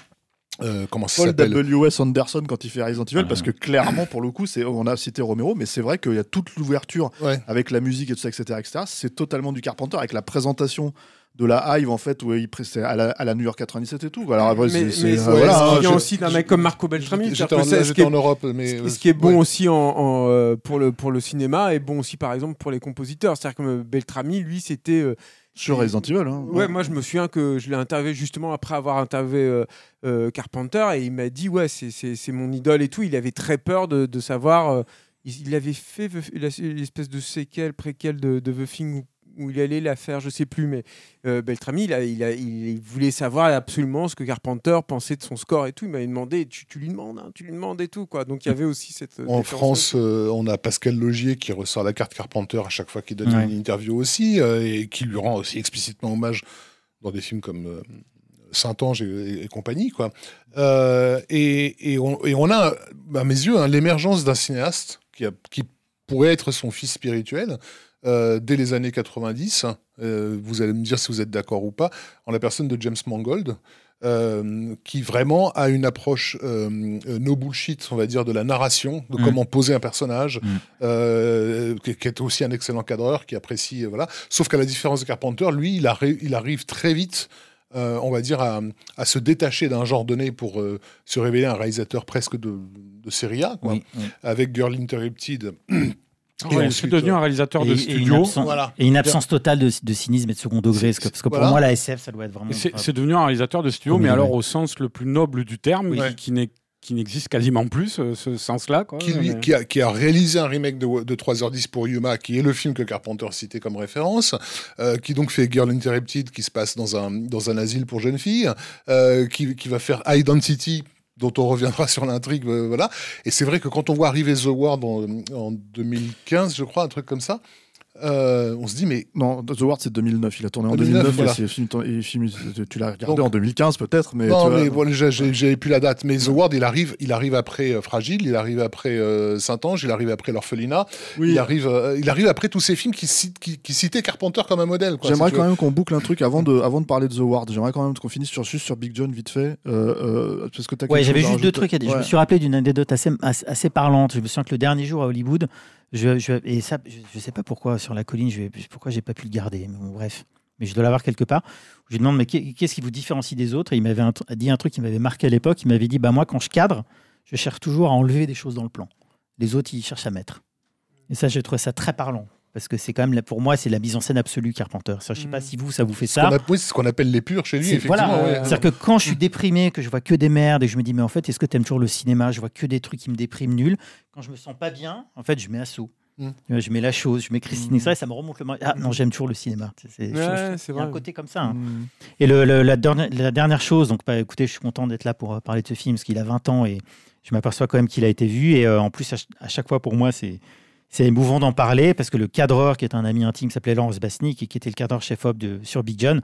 S3: euh, comment ça
S1: Paul W.S. Anderson quand il fait Resident Evil,
S6: Ah.
S1: parce que clairement, pour le coup, c'est, on a cité Romero, mais c'est vrai qu'il y a toute l'ouverture
S3: Ouais.
S1: avec la musique et tout ça, etc., etc. C'est totalement du Carpenter avec la présentation de la Hive en fait où il à la, à la New York 97 et tout. Alors après,
S2: mais
S1: c'est,
S2: mais
S1: c'est- euh, voilà,
S2: ce qui
S1: hein,
S2: aussi d'un mec comme Marco Beltrami.
S3: J'étais en,
S2: ce qui est-
S3: en Europe, mais
S2: Ce-
S3: euh,
S2: Ce qui est bon
S3: ouais.
S2: aussi en, en, euh, pour, le, pour le cinéma est bon aussi par exemple pour les compositeurs. C'est-à-dire que euh, Beltrami, lui, c'était. euh,
S1: sur Resident Evil. hein.
S2: Ouais, moi je me souviens que je l'ai interviewé justement après avoir interviewé euh, euh, Carpenter et il m'a dit ouais c'est- mon idole et tout. Il avait très peur de, de savoir. euh, il, il avait fait l'espèce de séquelle préquelle de, de The Thing où, il allait la faire, je sais plus, mais euh, Beltrami il, a, il, a- il voulait savoir absolument ce que Carpenter pensait de son score et tout. Il m'avait demandé tu, tu lui demandes, hein, tu lui demandes et tout quoi. Donc il y avait aussi cette.
S3: En
S2: différence.
S3: France, euh, on a Pascal Logier qui ressort la carte Carpenter à chaque fois qu'il donne
S6: Ouais.
S3: une interview aussi, euh, et qui lui rend aussi explicitement hommage dans des films comme euh, Saint-Ange et, et compagnie. Quoi. Euh, et, et on, et on a, à mes yeux, hein, l'émergence d'un cinéaste qui, a- qui pourrait être son fils spirituel euh, dès les années 90. Euh, vous allez me dire si vous êtes d'accord ou pas, en la personne de James Mangold. euh, qui vraiment a une approche euh, no bullshit, on va dire, de la narration, de
S6: Mm.
S3: comment poser un personnage,
S6: Mm.
S3: euh, qui, qui est aussi un excellent cadreur, qui apprécie, voilà. Sauf qu'à la différence de Carpenter, lui, il, arri- il arrive très vite, on va dire, à, à se détacher d'un genre donné pour se révéler un réalisateur presque de, de série A, quoi.
S6: Oui, oui.
S3: avec Girl Interrupted.
S4: Ouais,
S3: ensuite,
S4: c'est devenu un réalisateur
S6: Et-
S4: de
S6: et
S4: studio.
S6: une absence-
S3: Voilà.
S6: Et une absence totale de, de cynisme et de second degré. Parce que, parce que pour
S3: Voilà.
S6: moi, la SF, ça doit être vraiment.
S4: C'est c'est devenu un réalisateur de studio, mais alors au sens le plus noble du terme,
S3: Oui.
S4: qui- qui n'est qui n'existe quasiment plus, ce, ce sens-là. quoi.
S3: qui, lui-
S4: Mais-
S3: qui a, qui a réalisé un remake de, de 3h10 pour Yuma, qui est le film que Carpenter citait comme référence, euh, qui donc fait Girl Interrupted, qui se passe dans un, dans un asile pour jeunes filles, euh, qui, qui va faire Identity, dont on reviendra sur l'intrigue, euh, voilà. Et c'est vrai que quand on voit arriver The Ward en, en 2015, je crois, un truc comme ça, euh, on se dit, mais
S1: Non, The Ward c'est 2009. Il a tourné en
S3: 2009,
S1: 2009.
S3: voilà.
S1: et film, tu l'as regardé
S3: Donc-
S1: en 2015 peut-être, mais
S3: non,
S1: tu vois,
S3: mais bon, j'ai- j'ai- j'avais plus la date. Mais The Ward, il arrive, il arrive après euh, Fragile, il arrive après euh, Saint-Ange, il arrive après L'Orphelinat,
S1: oui.
S3: il arrive, euh, il arrive après tous ces films qui, citent- qui, qui citaient Carpenter comme un modèle. quoi,
S1: J'aimerais
S3: si
S1: quand
S3: veux.
S1: même qu'on boucle un truc avant de, avant de parler de The Ward. J'aimerais quand même qu'on finisse sur, juste sur Big John vite fait. Euh, euh, parce que t'as
S6: Ouais,
S1: quelque
S6: j'avais juste deux trucs à dire. Je me suis rappelé d'une anecdote assez, assez, assez parlante. Je me souviens que le dernier jour à Hollywood, je, et ça, je, je sais pas pourquoi sur la colline, je, pourquoi j'ai pas pu le garder. Mais bref, mais je dois l'avoir quelque part. Je lui demande mais qu'est- qu'est-ce qui vous différencie des autres? Il m'avait dit un truc qui m'avait marqué à l'époque. Il m'avait dit bah moi quand je cadre, je cherche toujours à enlever des choses dans le plan. Les autres ils cherchent à mettre. Et ça, j'ai trouvé ça très parlant. Parce que c'est quand même, pour moi, c'est la mise en scène absolue Carpenter. Je sais pas
S2: Mm.
S6: si vous, ça vous fait ça.
S3: oui, c'est ce qu'on appelle les purs chez lui, effectivement.
S6: voilà.
S3: ouais.
S6: C'est-à-dire que quand je suis déprimé, que je vois que des merdes et je me dis, mais en fait, est-ce que tu aimes toujours le cinéma? Je vois que des trucs qui me dépriment nul. Quand je me sens pas bien, en fait, je mets assaut.
S3: Mm.
S6: Tu vois, Je mets la chose, je mets Christine Extra et ça me remonte le. Ah non, j'aime toujours le cinéma. C'est-
S2: Ouais,
S6: un côté comme ça. hein.
S1: Mm.
S6: Et le- le- la, dernière, la dernière chose, donc bah, écoutez, je suis content d'être là pour euh, parler de ce film parce qu'il a 20 ans et je m'aperçois quand même qu'il a été vu. Et euh, en plus, à, à chaque fois, pour moi, c'est. C'est émouvant d'en parler parce que le cadreur, qui est un ami intime, s'appelait Laurence Basnik et qui était le cadreur chef-op sur Big John,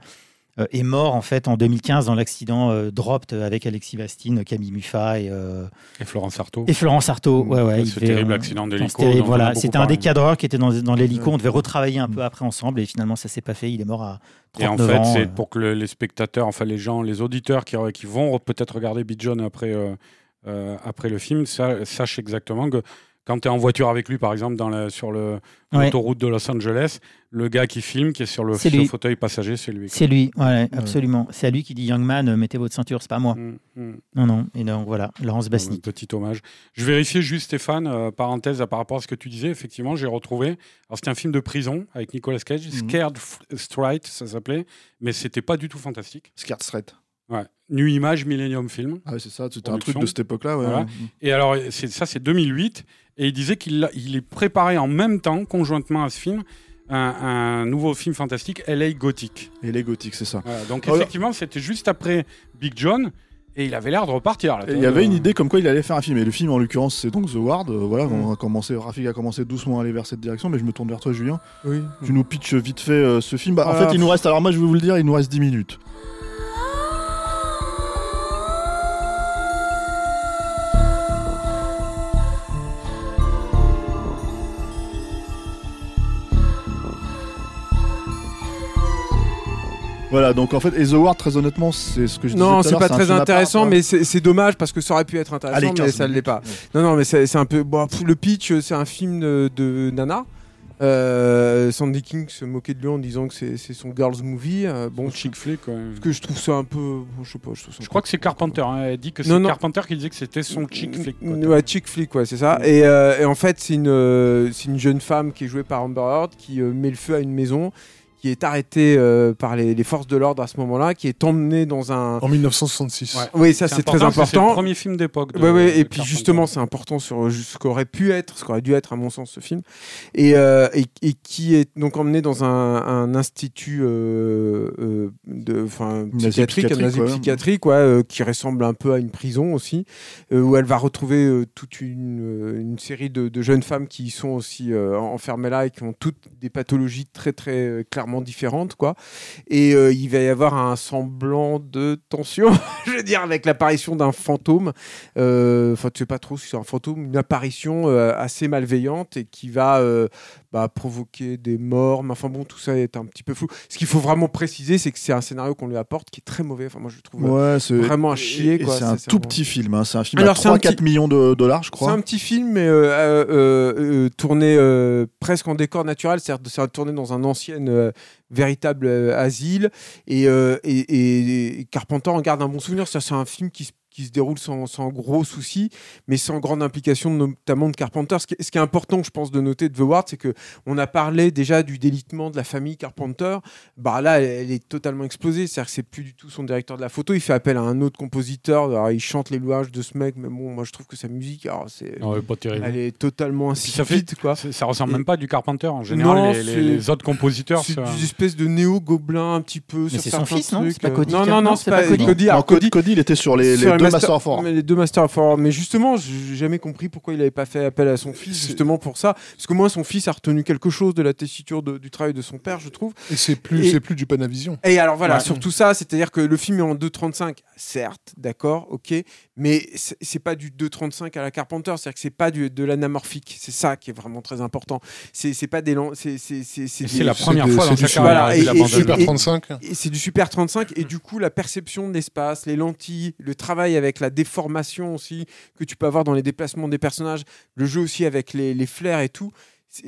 S6: euh, est mort en fait en 2015 dans l'accident euh, Dropped avec Alexis Bastine, Camille Muffa et, euh,
S4: Et Florence Artaud.
S6: et Florence Artaud. Ouais, ouais,
S4: ce terrible accident d'hélico.
S6: Voilà, c'était un des cadreurs qui était dans, dans l'hélico. On devait retravailler un peu après ensemble et finalement ça s'est pas fait. Il est mort à
S4: Et
S6: 39
S4: en fait,
S6: ans.
S4: c'est pour que le- les spectateurs, enfin les gens, les auditeurs qui, qui vont peut-être regarder Beat John après, après le film, sa- sachent exactement que quand tu es en voiture avec lui, par exemple, dans la- sur
S6: Ouais.
S4: l'autoroute de Los Angeles, le gars qui filme, qui est sur le, sur fauteuil passager, c'est lui.
S6: C'est lui, ouais, absolument. C'est à lui qui dit Young Man, euh, mettez votre ceinture, c'est pas moi.
S4: Mm, mm.
S6: Non, non. Et donc voilà, Laurence Basnik.
S4: petit hommage. Je vérifiais juste, Stéphane, euh, parenthèse à- par rapport à ce que tu disais. Effectivement, j'ai retrouvé. Alors, c'était un film de prison avec Nicolas Cage,
S1: Mhm.
S4: Scared Straight, ça s'appelait, mais c'était pas du tout fantastique.
S1: Scared Straight.
S4: Ouais. New Image Millennium Film.
S1: Ah ouais, c'est ça, c'était un truc de cette époque-là. Ouais.
S4: Voilà.
S1: Mm.
S4: Et alors, c'est, ça, c'est 2008. Et il disait qu'il l'a- il est préparé en même temps, conjointement à ce film, un, un nouveau film fantastique, LA Gothic.
S1: Les gothiques, c'est ça.
S4: Voilà. Donc,
S1: Alors-
S4: effectivement, c'était juste après Big John. Et il avait l'air de repartir.
S1: Il y avait une
S4: Euh,
S1: idée comme quoi il allait faire un film. Et le film, en l'occurrence, c'est donc The Ward. Euh, voilà,
S4: Mm.
S1: on a commencé, Rafik a commencé doucement à aller vers cette direction, mais je me tourne vers toi, Julien.
S2: Oui.
S1: Tu nous pitches vite fait euh, ce film. Bah, en
S2: Ah,
S1: fait, il nous reste, alors moi, je vais vous le dire, il nous reste 10 minutes. Voilà, donc en fait, et The Ward, très honnêtement, c'est ce que je disais
S2: Non,
S1: tout à
S2: c'est pas très
S1: part,
S2: intéressant,
S1: quoi.
S2: mais c'est dommage parce que ça aurait pu être intéressant,
S1: Allez,
S2: mais
S1: 15
S2: ça ne l'est pas. Non, non, mais c'est un peu. Bon, pff, le pitch, euh, c'est un film de, de Nana. Euh, Sandy King se moquait de lui en disant que c'est son girls movie. Euh, bon,
S4: chick flick, ouais.
S2: parce que je trouve ça un peu. bon, je sais pas. Je, trouve ça un
S4: Je
S2: peu-
S4: crois que c'est Carpenter. hein. Elle dit que c'est. Carpenter qui disait que c'était son chick flick. quoi.
S2: Ouais, chick flick, ouais, c'est ça. Et, euh, et en fait, c'est une, euh, c'est une jeune femme qui est jouée par Amber Heard qui euh, met le feu à une maison, qui est arrêtée euh, par les, les forces de l'ordre à ce moment-là, qui est emmenée dans un.
S3: En 1966.
S2: Ouais. Oui, ça c'est très
S4: que C'est le
S2: important.
S4: premier film d'époque. de-
S2: Ouais, et puis
S4: Carpenter.
S2: justement, c'est important sur ce qu'aurait pu être, ce qu'aurait dû être, à mon sens, ce film, et, euh, et, et qui est donc emmené dans un, un institut euh, euh, de, psychiatrique, un
S1: psychiatrique,
S2: psychiatrique, ouais, euh, qui ressemble un peu à une prison aussi, euh, où elle va retrouver euh, toute une, une série de, de jeunes femmes qui sont aussi euh, enfermées là et qui ont toutes des pathologies très très euh, clairement différentes, quoi. Et euh, il va y avoir un semblant de tension, <laughs> je veux dire, avec l'apparition d'un fantôme. Euh, Enfin, tu sais pas trop si c'est un fantôme, une apparition euh, assez malveillante et qui va euh, bah, provoquer des morts. Mais enfin bon, tout ça est un petit peu flou. Ce qu'il faut vraiment préciser, c'est que c'est un scénario qu'on lui apporte qui est très mauvais. Enfin, moi, je le trouve. euh,
S1: Ouais, c'est
S2: vraiment à chier.
S1: C'est un
S2: C'est- c'est
S1: tout
S2: vraiment-
S1: petit film. hein. C'est un film
S2: Alors,
S1: à
S2: c'est un
S1: 3-4
S2: petit-
S1: millions de dollars, je
S2: C'est
S1: crois.
S2: un petit film, mais euh, euh, tourné presque en décor naturel, c'est-à-dire c'est tourné dans un ancien véritable asile. Et, et, et- et Carpenter en garde un bon souvenir. C'est un film qui se qui se déroule sans, sans gros soucis, mais sans grande implication notamment de Carpenter. Ce qui, est- ce qui est important, je pense, de noter de The Ward, c'est que on a parlé déjà du délitement de la famille Carpenter. Bah là, elle, elle est totalement explosée. C'est-à-dire que c'est plus du tout son directeur de la photo. Il fait appel à un autre compositeur. Alors, il chante les louanges de ce mec, mais bon, moi, je trouve que sa musique, alors, c'est,
S4: pas terrible.
S2: elle est totalement
S4: Puis ça fait-
S2: insipide, quoi.
S4: Ça ressemble
S2: Et-
S4: même pas à du Carpenter. En général,
S2: Non,
S4: les, les- les autres compositeurs.
S2: C'est des espèces de néo-gobelins un petit peu sur
S6: c'est son fils, non. C'est pas Cody
S2: Non,
S6: qui-
S2: non, non,
S6: non,
S2: c'est
S6: c'est
S2: pas
S6: pas Cody.
S2: Cody. Alors,
S1: Cody, Cody, il était sur les, les
S2: sur
S1: deux
S2: Master-
S1: Master of War.
S2: mais les deux Master of War. Mais justement, j'ai jamais compris pourquoi il n'avait pas fait appel à son fils, justement pour ça. Parce que moi, son fils a retenu quelque chose de la tessiture de- du travail de son père, je trouve.
S3: Et c'est plus, c'est plus du Panavision.
S2: Et alors voilà,
S4: Ouais.
S2: sur tout ça, c'est-à-dire que le film est en 2.35, certes, d'accord, ok, mais c'est pas du 2.35 à la Carpenter, c'est-à-dire que c'est pas du, de l'anamorphique, c'est ça qui est vraiment très important. C'est pas des... C'est
S4: la première fois dans
S3: du
S4: sa
S3: super-
S4: carrière.
S3: Super
S2: et-
S3: 35.
S2: Et c'est du super 35 et du coup la perception de l'espace, les lentilles, le travail avec la déformation aussi que tu peux avoir dans les déplacements des personnages, le jeu aussi avec les, les flares et tout,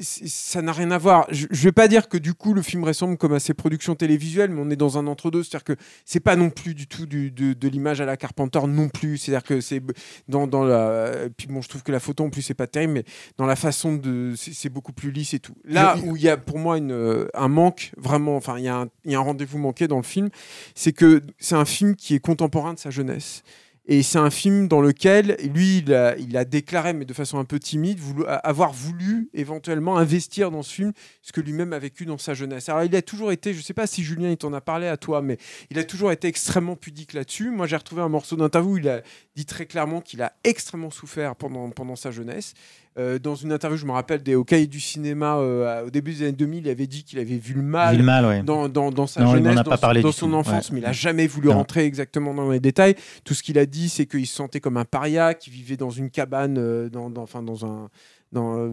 S2: ça n'a rien à voir. Je, je vais pas dire que du coup le film ressemble comme à ses productions télévisuelles, mais on est dans un entre-deux. C'est-à-dire que c'est pas non plus du tout du- de, de l'image à la Carpenter non plus. C'est-à-dire que c'est dans, dans la. et Puis bon, je trouve que la photo en plus c'est pas terrible, mais dans la façon de. C'est beaucoup plus lisse et tout. Là où il y a pour moi une, euh, un manque, vraiment, enfin, il y, a un- il y a un rendez-vous manqué dans le film, c'est que c'est un film qui est contemporain de sa jeunesse. Et c'est un film dans lequel, lui, il a, déclaré, mais de façon un peu timide, avoir voulu éventuellement investir dans ce film ce que lui-même a vécu dans sa jeunesse. Alors, il a toujours été, je sais pas si Julien, il t'en a parlé à toi, mais il a toujours été extrêmement pudique là-dessus. Moi, j'ai retrouvé un morceau d'interview où il a dit très clairement qu'il a extrêmement souffert pendant, pendant sa jeunesse. Euh, dans une interview, je me rappelle, des, au cahier du cinéma, euh, au début des années 2000, il avait dit qu'il avait vu le mal
S6: Vu le mal, ouais.
S2: dans, dans, dans sa
S6: Non,
S2: jeunesse, dans, son- dans enfance,
S6: Ouais.
S2: mais il a jamais voulu
S6: Non.
S2: rentrer exactement dans les détails. Tout ce qu'il a dit, c'est qu'il se sentait comme un paria, qui vivait dans une cabane, euh, dans, enfin, dans un dans,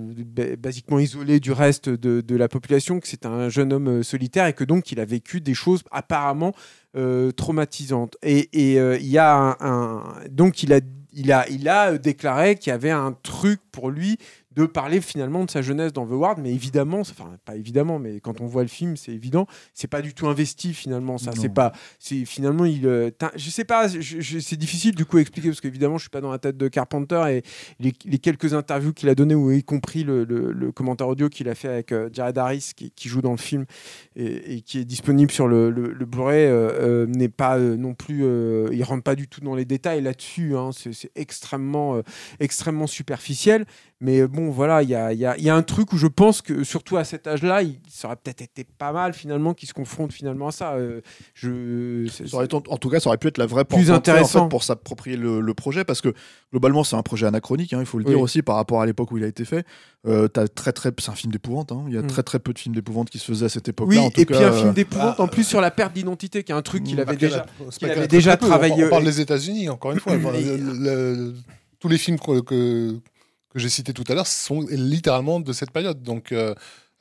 S2: basiquement isolé du reste de, de la population, que c'est un jeune homme solitaire et que donc il a vécu des choses apparemment euh, traumatisantes. Et et, euh, il y a un, un- donc il a il a il a euh, déclaré qu'il y avait un truc pour lui de parler finalement de sa jeunesse dans The Ward, mais évidemment, enfin pas évidemment, mais quand on voit le film, c'est évident, c'est pas du tout investi finalement. Ça, c'est pas, c'est finalement il, euh, je sais pas, c'est difficile du coup à expliquer parce qu'évidemment je suis pas dans la tête de Carpenter et les, les quelques interviews qu'il a données, ou y compris le, le- le commentaire audio qu'il a fait avec euh, Jared Harris qui, qui joue dans le film et, et qui est disponible sur le, le- Blu-ray, euh, n'est pas euh, non plus, il rentre pas du tout dans les détails là-dessus. hein. c'est extrêmement, extrêmement superficiel. Mais euh, bon, voilà, il y a, il y a- il y a un truc où je pense que, surtout à cet âge-là, il ça aurait peut-être été pas mal finalement qu'il se confronte finalement à ça. Euh, je, c'est-
S1: Ça aurait été- en tout cas, ça aurait pu être la vraie
S2: Plus
S1: porte d'entrée, en
S2: intéressant.
S1: fait, pour s'approprier le, le projet, parce que globalement, c'est un projet anachronique, hein, il faut le
S2: Oui.
S1: dire aussi, par rapport à l'époque où il a été fait. Euh, t'as très, très, c'est un film d'épouvante, hein, il y a
S2: Mm.
S1: très très peu de films d'épouvante qui se faisaient à cette
S2: oui,
S1: époque-là. en tout
S2: et puis un film
S1: euh,
S2: d'épouvante
S3: bah,
S2: en plus sur la perte d'identité, qui est un truc qu'il avait
S3: Bah,
S2: déjà. avait
S3: très
S2: déjà
S3: peu, on-
S2: travaillé,
S3: On, parle
S2: euh,
S3: des États-Unis, encore une fois. <coughs> Le- le- tous les films que, que, que j'ai cités tout à l'heure sont littéralement de cette période. Donc, euh,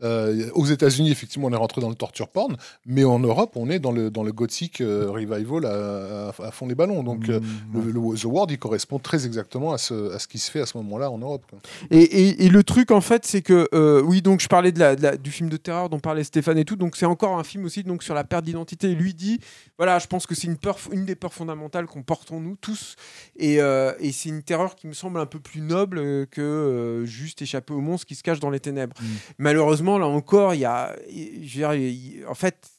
S3: euh, aux États-Unis, effectivement, on est rentré dans le torture porn, mais en Europe, on est dans le, dans le gothic euh, revival à, à- à fond les ballons. Donc, euh,
S1: mm,
S3: le, le- The Ward, il correspond très exactement à ce, à ce qui se fait à ce moment-là en Europe. quoi.
S2: Et, et- et le truc en fait, c'est que oui, donc je parlais de la, de la- du film de terreur dont parlait Stéphane et tout, donc c'est encore un film aussi donc sur la perte d'identité. Lui dit, voilà, je pense que c'est une peur, une des peurs fondamentales qu'on porte en nous tous, et, et c'est une terreur qui me semble un peu plus noble que juste échapper au monstre qui se cache dans les ténèbres.
S1: Mm.
S2: Malheureusement, là encore, il y a, je veux dire, en fait,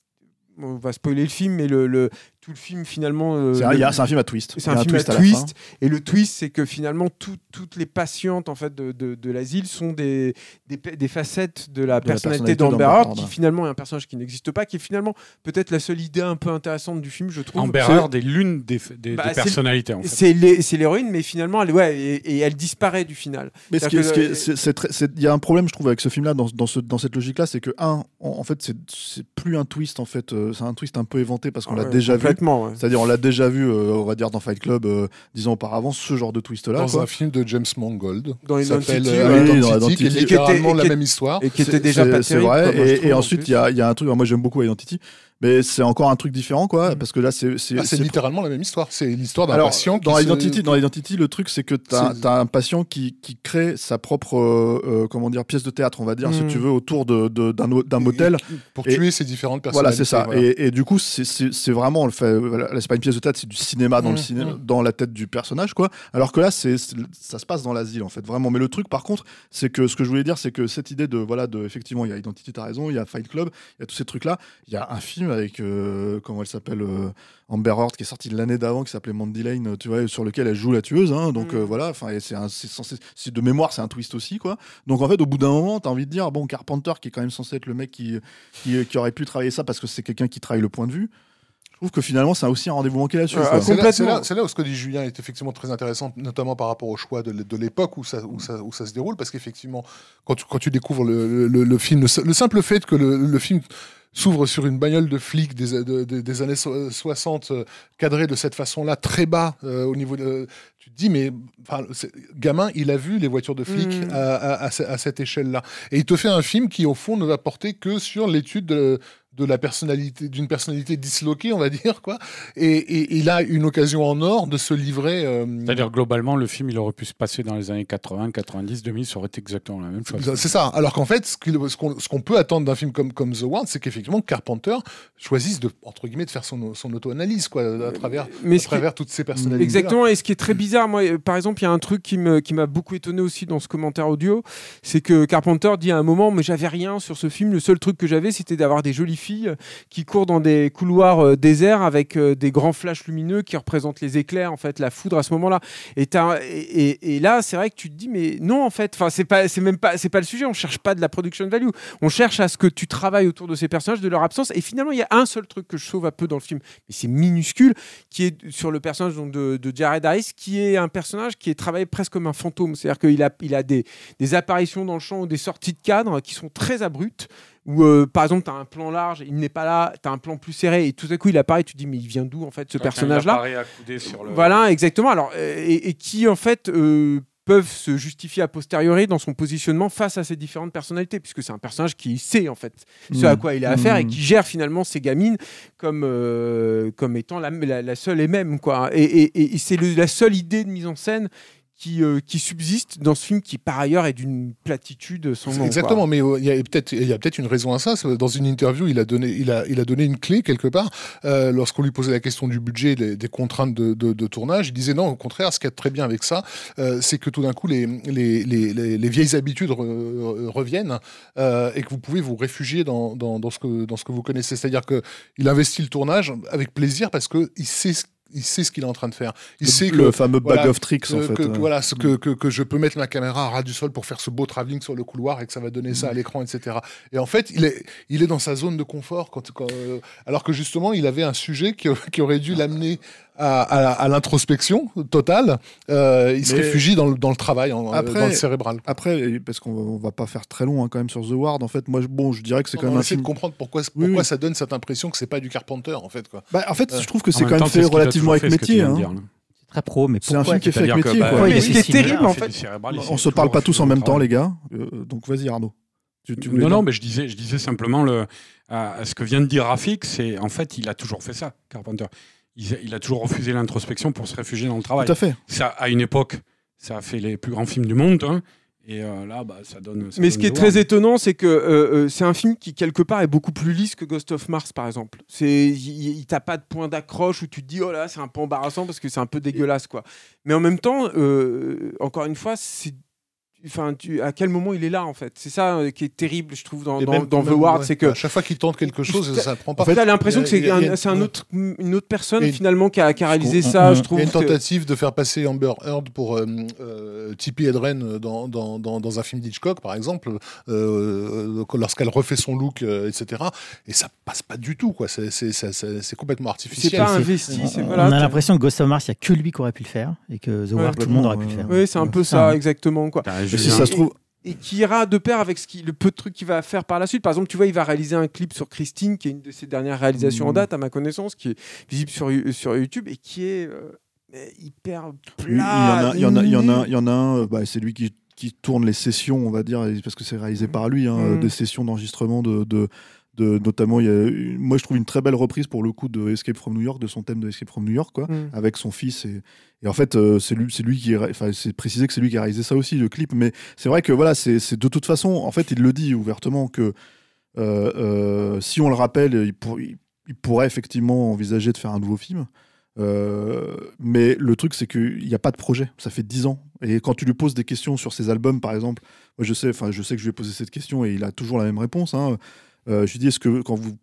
S2: on va spoiler le film, mais le- tout le film finalement. euh,
S1: c'est un,
S2: le-
S1: il y a- c'est un film à twist.
S2: c'est un film à
S1: twist la
S2: twist.
S1: fin.
S2: Et le twist, c'est que finalement, tout- toutes les patientes en fait, de, de- de l'asile sont des, des, facettes de la
S1: De la
S2: personnalité
S1: personnalité
S2: d'Amber Heard, qui finalement est un personnage qui n'existe pas, qui est finalement peut-être la seule idée un peu intéressante du film, je trouve.
S4: Amber
S2: C'est-
S4: Heard est l'une des, des-
S2: Bah,
S4: des
S2: c'est-
S4: personnalités. En fait.
S2: C'est l'hé- c'est l'héroïne, mais finalement, elle, ouais, et, et elle disparaît du final.
S1: Mais ce il y a un problème, je trouve, avec ce film-là, dans, dans, ce- dans cette logique-là, c'est que, un, en, en fait, c'est- plus un twist, en fait, euh, c'est un twist un peu éventé parce qu'on l'a
S2: Ouais,
S1: déjà vu.
S2: Complètement, ouais.
S1: C'est-à-dire, on l'a déjà vu, euh, on va dire, dans Fight Club, euh, dix ans auparavant, ce genre de twist-là.
S3: Dans
S1: quoi.
S3: un film de James Mangold.
S2: Dans Identity,
S3: euh.
S1: Oui,
S3: Identity, qui est littéralement la même histoire.
S2: Et qui était déjà
S1: c'est-
S2: pas
S1: C'est
S2: terrible.
S1: vrai. et, ensuite, il y a, il y a un truc, moi j'aime beaucoup Identity, mais c'est encore un truc différent, quoi,
S2: Mm.
S1: parce que là, c'est. c'est-
S3: Ah, c'est
S1: c'est-
S3: littéralement la même histoire. C'est l'histoire d'un
S1: Alors,
S3: patient qui
S1: dans
S3: se-
S1: Identity, dans Identity, le truc, c'est que tu as, un patient qui, qui crée sa propre euh, euh, comment dire, pièce de théâtre, on va dire, si
S2: Mm.
S1: tu veux, autour de- de- d'un o- d'un motel.
S3: pour
S1: Et-
S3: tuer ces différentes personnes.
S1: Voilà, c'est ça. Et, et du coup, c'est- c'est c'est vraiment, on le fait, c'est pas une pièce de théâtre, c'est du cinéma dans, le
S2: Mm,
S1: cinéma, dans la tête du personnage, quoi. Alors que là, c'est c'est- ça se passe dans l'asile, en fait, vraiment. Mais le truc, par contre, c'est que ce que je voulais dire, c'est que cette idée de, voilà, de, effectivement, il y a Identity, t'as raison, il y a Fight Club, il y a tous ces trucs-là. Il y a un film avec, euh, comment elle s'appelle, euh, Amber Heard, qui est sorti de l'année d'avant, qui s'appelait Mandy Lane, tu vois, sur lequel elle joue la tueuse, hein. Donc
S2: Mm.
S1: euh, voilà, enfin, c'est de mémoire, c'est un twist aussi, quoi. Donc en fait, au bout d'un moment, t'as envie de dire, bon, Carpenter, qui est quand même censé être le mec qui, qui, qui aurait pu travailler ça parce que c'est quelqu'un qui travaille le point de vue. Je trouve que finalement, c'est aussi un rendez-vous manqué là-dessus.
S2: Ah,
S3: C'est là, où ce que dit Julien est effectivement très intéressant, notamment par rapport au choix de, de l'époque où ça, où, ça, où ça se déroule, parce qu'effectivement, quand tu, quand tu découvres le, le- le film, le, simple fait que le, le film s'ouvre sur une bagnole de flic des, de- de- des années so- 60, euh, cadrée de cette façon-là, très bas euh, au niveau de... Tu te dis, mais enfin, gamin, il a vu les voitures de flics
S2: Mm.
S3: à, à- à cette échelle-là. Et il te fait un film qui, au fond, ne va porter que sur l'étude de, de la personnalité d'une personnalité disloquée, on va dire quoi. Et, et il a une occasion en or de se livrer. euh,
S4: C'est-à-dire globalement, le film, il aurait pu se passer dans les années 80, 90, 2000, ça aurait été exactement la même chose.
S3: C'est ça. Alors qu'en fait, ce qu'on ce qu'on peut attendre d'un film comme, comme The Ward, c'est qu'effectivement Carpenter choisisse de entre guillemets de faire son, son auto-analyse quoi, à travers,
S2: Mais
S3: à
S2: qui-
S3: travers toutes ces personnalités.
S2: Exactement, et ce qui est très bizarre, moi, euh, par exemple, il y a un truc qui me- qui m'a beaucoup étonné aussi dans ce commentaire audio, c'est que Carpenter dit à un moment, mais j'avais rien sur ce film, le seul truc que j'avais, c'était d'avoir des jolies euh, qui courent dans des couloirs euh, déserts avec euh, des grands flashs lumineux qui représentent les éclairs, en fait, la foudre à ce moment-là. Et, là, c'est vrai que tu te dis, mais non, en fait, enfin, c'est pas, même pas, c'est pas le sujet. On cherche pas de la production value. On cherche à ce que tu travailles autour de ces personnages, de leur absence. Et finalement, il y a un seul truc que je sauve un peu dans le film, mais c'est minuscule, qui est sur le personnage de, Jared Harris, qui est un personnage qui est travaillé presque comme un fantôme. C'est-à-dire qu'il a, il a des, des apparitions dans le champ ou des sorties de cadre qui sont très abruptes. Où, euh, par exemple, tu as un plan large, il n'est pas là, tu as un plan plus serré, et tout à coup, il apparaît, tu te dis, mais il vient d'où, en fait, ce
S4: apparaît accoudé sur le-
S2: Voilà, exactement. Alors, euh, et, et qui en fait euh, peuvent se justifier a posteriori dans son positionnement face à ces différentes personnalités, puisque c'est un personnage qui sait en fait ce
S1: Mm.
S2: à quoi il a affaire et
S1: Mm.
S2: qui gère finalement ses gamines comme euh, comme étant la, la- la seule et même quoi. Et, et- et c'est le- la seule idée de mise en scène. Qui, euh, subsiste dans ce film qui par ailleurs est d'une platitude sans nom.
S3: Exactement, mais euh, il y a peut-être une raison à ça. Dans une interview, il a donné une clé quelque part euh, lorsqu'on lui posait la question du budget, des, contraintes de, tournage. Il disait non, au contraire, ce qui est très bien avec ça, euh, c'est que tout d'un coup les les, les, les- les vieilles habitudes re- re- reviennent et que vous pouvez vous réfugier dans, ce que vous connaissez. C'est-à-dire que il investit le tournage avec plaisir parce que il sait ce il sait ce qu'il est en train de faire. Il
S1: Le-
S3: sait que
S1: le fameux bag
S3: voilà,
S1: of tricks, en fait,
S3: que- que voilà, ce que, que, que je peux mettre ma caméra à ras du sol pour faire ce beau travelling sur le couloir et que ça va donner
S1: Mm.
S3: ça à l'écran, etc. Et en fait, il est, il est dans sa zone de confort, quand, quand, euh, alors que justement, il avait un sujet qui, <laughs> qui aurait dû l'amener à, à- à l'introspection totale. Euh, il se
S1: Mais-
S3: réfugie dans le, dans le travail, en-
S1: Après-
S3: dans le cérébral.
S1: Après, parce qu'on va, on va pas faire très long hein, quand même sur The Ward, en fait, moi, je, bon, je dirais que c'est quand
S3: on
S1: même un
S3: essaie de comprendre pourquoi,
S1: Oui,
S3: pourquoi
S1: oui.
S3: ça donne cette impression que c'est pas du Carpenter, en fait. Quoi.
S1: Bah, en fait,
S3: Euh,
S1: je trouve que c'est quand même
S4: temps,
S1: fait relativement avec métier. hein.
S4: dire,
S6: très pro, mais
S1: C'est un film qui est fait avec métier.
S4: bah,
S6: il
S2: est terrible en fait,
S1: On se parle pas tous en même temps, les gars. Euh, donc vas-y, Arnaud. Tu, tu voulais
S4: Non, non, mais je disais, je disais simplement le, ce que vient de dire Rafik, c'est en fait, il a toujours fait ça, Carpenter. Il, a- il a toujours refusé l'introspection pour se réfugier dans le travail.
S1: Tout à fait.
S4: Ça, à une époque, ça a fait les plus grands films du monde, hein, et euh, là, bah, ça donne. ça
S2: Mais ce qui est
S4: The
S2: très étonnant, c'est que euh, euh, c'est un film qui, quelque part, est beaucoup plus lisse que Ghost of Mars, par exemple. C'est, il il t'a pas de point d'accroche où tu te dis, oh là, c'est un peu embarrassant parce que c'est un peu dégueulasse, quoi. Mais en même temps, euh, encore une fois, c'est. Enfin, tu, à quel moment il est là, en fait? C'est ça euh, qui est terrible, je trouve, dans,
S3: Et
S2: dans,
S3: même-
S2: dans The Ward.
S3: ouais,
S2: c'est que
S3: à chaque fois qu'il tente quelque chose,
S2: T'as-
S3: ça prend pas.
S2: en fait, t'as l'impression que c'est
S3: y y
S2: un- un autre, une autre personne,
S3: Et-
S2: finalement, qui a, qui a réalisé ça, je trouve.
S3: Il y a une
S2: que-
S3: tentative de faire passer Amber Heard pour euh, euh, Tippi Hedren dans, dans, dans, dans un film d'Hitchcock, par exemple, euh, lorsqu'elle refait son look, euh, etc. Et ça passe pas du tout, quoi. C'est, complètement artificiel.
S2: pas
S6: c'est-
S2: investi.
S6: On, a l'impression que Ghost of Mars, il n'y a que lui qui aurait pu le faire et que The Ward, tout le monde aurait pu le faire.
S2: Oui, c'est un peu
S6: Ça,
S2: ça, exactement. Quoi.
S4: Putain,
S1: Et
S4: Julien,
S1: si ça se trouve,
S2: et qui ira de pair avec ce qui, le peu de trucs qu'il va faire par la suite. Par exemple, tu vois, il va réaliser un clip sur Christine, qui est une de ses dernières réalisations en
S1: Mhm.
S2: date, à ma connaissance, qui est visible sur, sur YouTube et qui est euh, hyper
S1: il y en
S2: plat.
S1: a, il y en a, il y en a,
S2: nul.
S1: il y en a un. euh, bah, c'est lui qui qui tourne les sessions, on va dire, parce que c'est réalisé par lui, hein,
S2: Mhm.
S1: des sessions d'enregistrement de, de, de- notamment, y a, moi je trouve une très belle reprise pour le coup de Escape from New York, de son thème de Escape from New York, quoi.
S2: Mhm.
S1: avec son fils et, et en fait euh, c'est lui c'est lui qui enfin c'est précisé que c'est lui qui a réalisé ça aussi le clip mais c'est vrai que voilà c'est c'est de toute façon en fait il le dit ouvertement que euh, euh, si on le rappelle il, pour- il- il pourrait effectivement envisager de faire un nouveau film Euh, mais le truc c'est qu'il n'y a pas de projet ça fait 10 ans et quand tu lui poses des questions sur ses albums par exemple moi je sais enfin je sais que je lui ai posé cette question et il a toujours la même réponse hein. Euh, je dis est-ce que quand vous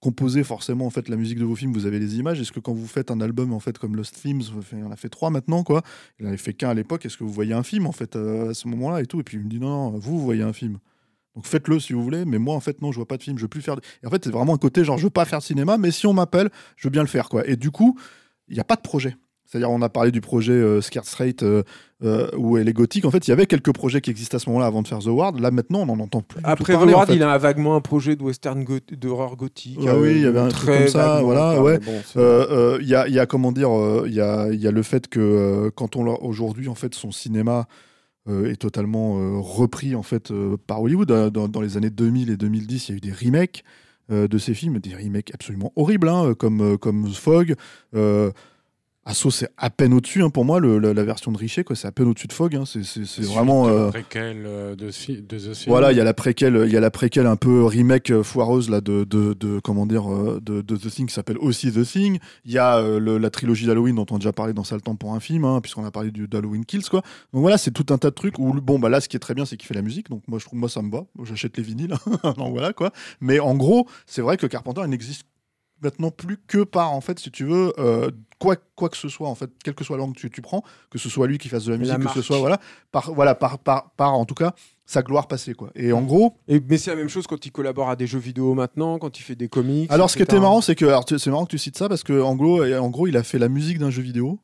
S1: composez forcément en fait la musique de vos films, vous avez les images? Est-ce que quand vous faites un album en fait comme Lost Themes, il en a fait trois maintenant quoi. Il en avait fait qu'un à l'époque. Est-ce que vous voyez un film en fait euh, à ce moment-là et tout? Et puis il me dit non, non, vous voyez un film. Donc faites-le si vous voulez, mais moi en fait non, je vois pas de film, je veux plus faire. Et en fait c'est vraiment un côté genre je veux pas faire de cinéma, mais si on m'appelle, je veux bien le faire quoi. Et du coup il n'y a pas de projet. C'est-à-dire on a parlé du projet euh, Scared Straight euh, euh, où elle est gothique. En fait il y avait quelques projets qui existaient à ce moment-là avant de faire The Ward. Là maintenant on n'en entend plus.
S2: Après
S1: parler,
S2: The
S1: en
S2: Ward,
S1: fait.
S2: il a vaguement un projet de western d'horreur gothique.
S1: Ah oui, il y avait un truc comme ça, voilà,
S2: quoi,
S1: ouais.
S2: bon,
S1: Euh, euh, y, a, y a comment dire, euh, il y, a, y a le fait que euh, quand on aujourd'hui en fait son cinéma euh, est totalement euh, repris en fait euh, par Hollywood. Euh, Dans, dans les années 2000 et 2010, il y a eu des remakes. euh, de ces films, des remakes absolument horribles, hein, comme, euh, comme Fog. Euh, Asso, c'est à peine au-dessus hein, pour moi, le- la, la version de Richet, c'est à peine au-dessus de Fog. hein, c'est vraiment.
S4: Suite,
S1: euh,
S4: préquel, euh, de,
S1: voilà, il y a la préquelle, il y a la préquelle un peu remake euh, foireuse là de, de, de- comment dire euh, de, de The Thing qui s'appelle aussi The Thing. Il y a euh, le- la trilogie d'Halloween dont on a déjà parlé dans Sale temps pour un film, hein, puisqu'on a parlé d'Halloween Kills quoi. Donc voilà, c'est tout un tas de trucs où bon bah là ce qui est très bien c'est qu'il fait la musique, donc moi je trouve moi ça me va, j'achète les vinyles, <laughs> donc voilà quoi. Mais en gros, c'est vrai que Carpenter il n'existe maintenant plus que par en fait si tu veux euh, quoi quoi que ce soit en fait quelle que soit la langue que tu, tu prends que ce soit lui qui fasse de la
S2: La
S1: musique que ce soit voilà par voilà par par, par en tout cas sa gloire passée quoi et en gros
S2: Et, mais c'est la même chose quand il collabore à des jeux vidéo maintenant, quand il fait des comics.
S1: alors ce qui était marrant c'est que c'est marrant que tu cites ça parce que en gros en gros il a fait la musique d'un jeu vidéo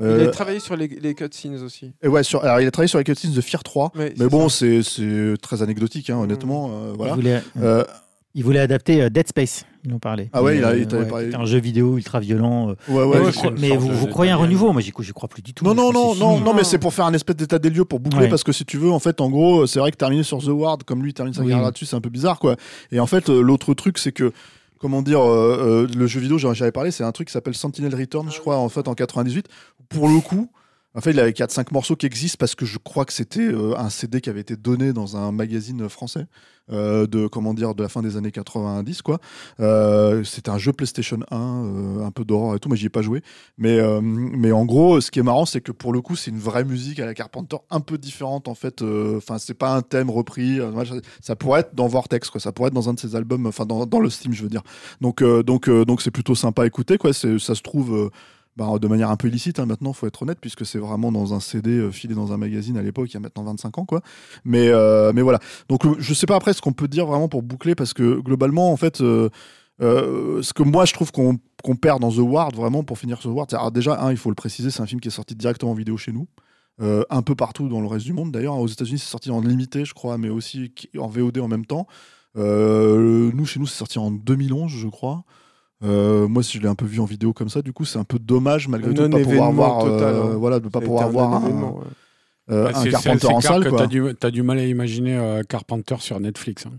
S2: Il
S1: Euh,
S2: a travaillé sur les, les cutscenes aussi.
S1: et ouais sur alors il a travaillé sur les cutscenes de Fear 3
S2: Ouais,
S1: mais bon c'est c'est très anecdotique hein, honnêtement euh,
S6: Il,
S1: voilà
S6: voulait,
S1: Euh,
S6: il voulait adapter euh, Dead Space, ils en parlaient.
S1: Ah ouais,
S6: Mais,
S1: il a-
S6: euh,
S1: il t'avait parlé.
S6: c'était un jeu vidéo ultra violent. euh.
S1: ouais ouais,
S4: Ouais,
S6: Vous
S4: ouais,
S6: cro-
S4: c'est une
S6: mais vous, vous croyez un renouveau? Moi, j'y crois plus du tout.
S1: Non, non,
S6: crois
S1: non, non, non, mais c'est pour faire un espèce d'état des lieux pour boucler
S6: Ouais.
S1: parce que si tu veux, en fait, en gros, c'est vrai que terminer sur The Ward, comme lui il termine sa
S6: Oui.
S1: carrière là-dessus, c'est un peu bizarre, quoi. Et en fait, euh, l'autre truc, c'est que, comment dire, euh, euh, le jeu vidéo, j'en- j'avais parlé, c'est un truc qui s'appelle Sentinel Return, je crois, en fait, en 98. Pour le coup, en fait, il avait 4-5 morceaux qui existent parce que je crois que c'était euh, un CD qui avait été donné dans un magazine français euh, de, comment dire, de la fin des années 90, quoi. Euh, c'était un jeu PlayStation 1, euh, un peu d'horreur et tout, mais j'y ai pas joué. Mais, mais en gros, ce qui est marrant, c'est que pour le coup, c'est une vraie musique à la Carpenter, un peu différente en fait. Enfin, c'est pas un thème repris. ça- pourrait être dans Vortex, quoi. Ça pourrait être dans un de ses albums, enfin dans, dans le Steam, je veux dire. Donc, donc, donc, c'est plutôt sympa à écouter, quoi. Ça se trouve. Bah, de manière un peu illicite, hein, maintenant, faut être honnête, puisque c'est vraiment dans un CD euh, filé dans un magazine à l'époque, il y a maintenant 25 ans, quoi. Mais, euh, mais voilà. Donc, euh, je sais pas après ce qu'on peut dire vraiment pour boucler, parce que globalement, en fait, ce que moi je trouve qu'on perd dans The Ward, vraiment, pour finir The Ward, alors déjà, un, il faut le préciser, c'est un film qui est sorti directement en vidéo chez nous. Un peu partout dans le reste du monde d'ailleurs. Aux États-Unis, c'est sorti en limité, je crois, mais aussi en VOD en même temps. Nous, chez nous, c'est sorti en 2011, je crois. Euh, moi, si je l'ai un peu vu en vidéo comme ça, du coup, c'est un peu dommage malgré tout de pas pouvoir voir,
S2: total,
S1: euh,
S2: hein.
S1: voilà, de pas pouvoir
S2: un
S1: voir un,
S2: ouais.
S1: euh,
S4: Bah,
S1: un Carpenter en salle.
S4: T'as du, t'as du mal à imaginer euh, Carpenter sur Netflix. hein,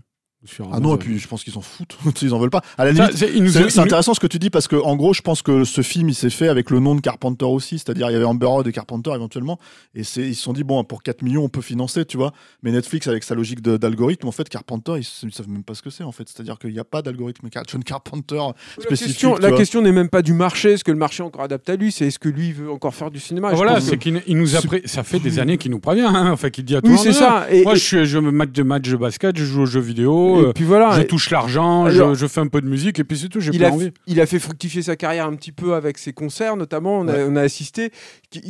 S1: Ah non, et puis je pense qu'ils s'en foutent. <laughs> ils en veulent pas. À la
S4: Ça,
S1: limite,
S4: c'est-
S1: intéressant ce que tu dis parce que en gros, je pense que ce film il s'est fait avec le nom de Carpenter aussi, c'est-à-dire il y avait Amber Heard et Carpenter éventuellement, et c'est ils se sont dit bon pour 4 millions on peut financer, tu vois. Mais Netflix avec sa logique de- d'algorithme, en fait Carpenter ils, ils savent même pas ce que c'est en fait, c'est-à-dire qu'il n'y a pas d'algorithme John Carpenter
S2: La
S1: spécifique.
S2: la question n'est même pas du marché, est-ce que le marché est encore adapté à lui, c'est est-ce que lui veut encore faire du cinéma?
S4: Voilà, c'est
S2: que-
S4: qu'il il nous ça fait des années qu'il nous prévient, hein, enfin qu'il dit à tout
S2: Oui,
S4: le monde.
S2: c'est ça. Et,
S4: Moi,
S2: et-
S4: je suis, je match de match de basket, je joue aux jeux vidéo,
S2: et
S4: euh,
S2: puis voilà.
S4: je touche l'argent, je, je fais un peu de musique et puis c'est tout. J'ai pas
S2: a,
S4: envie.
S2: il a fait fructifier sa carrière un petit peu avec ses concerts, notamment. On a,
S1: Ouais.
S2: on a assisté.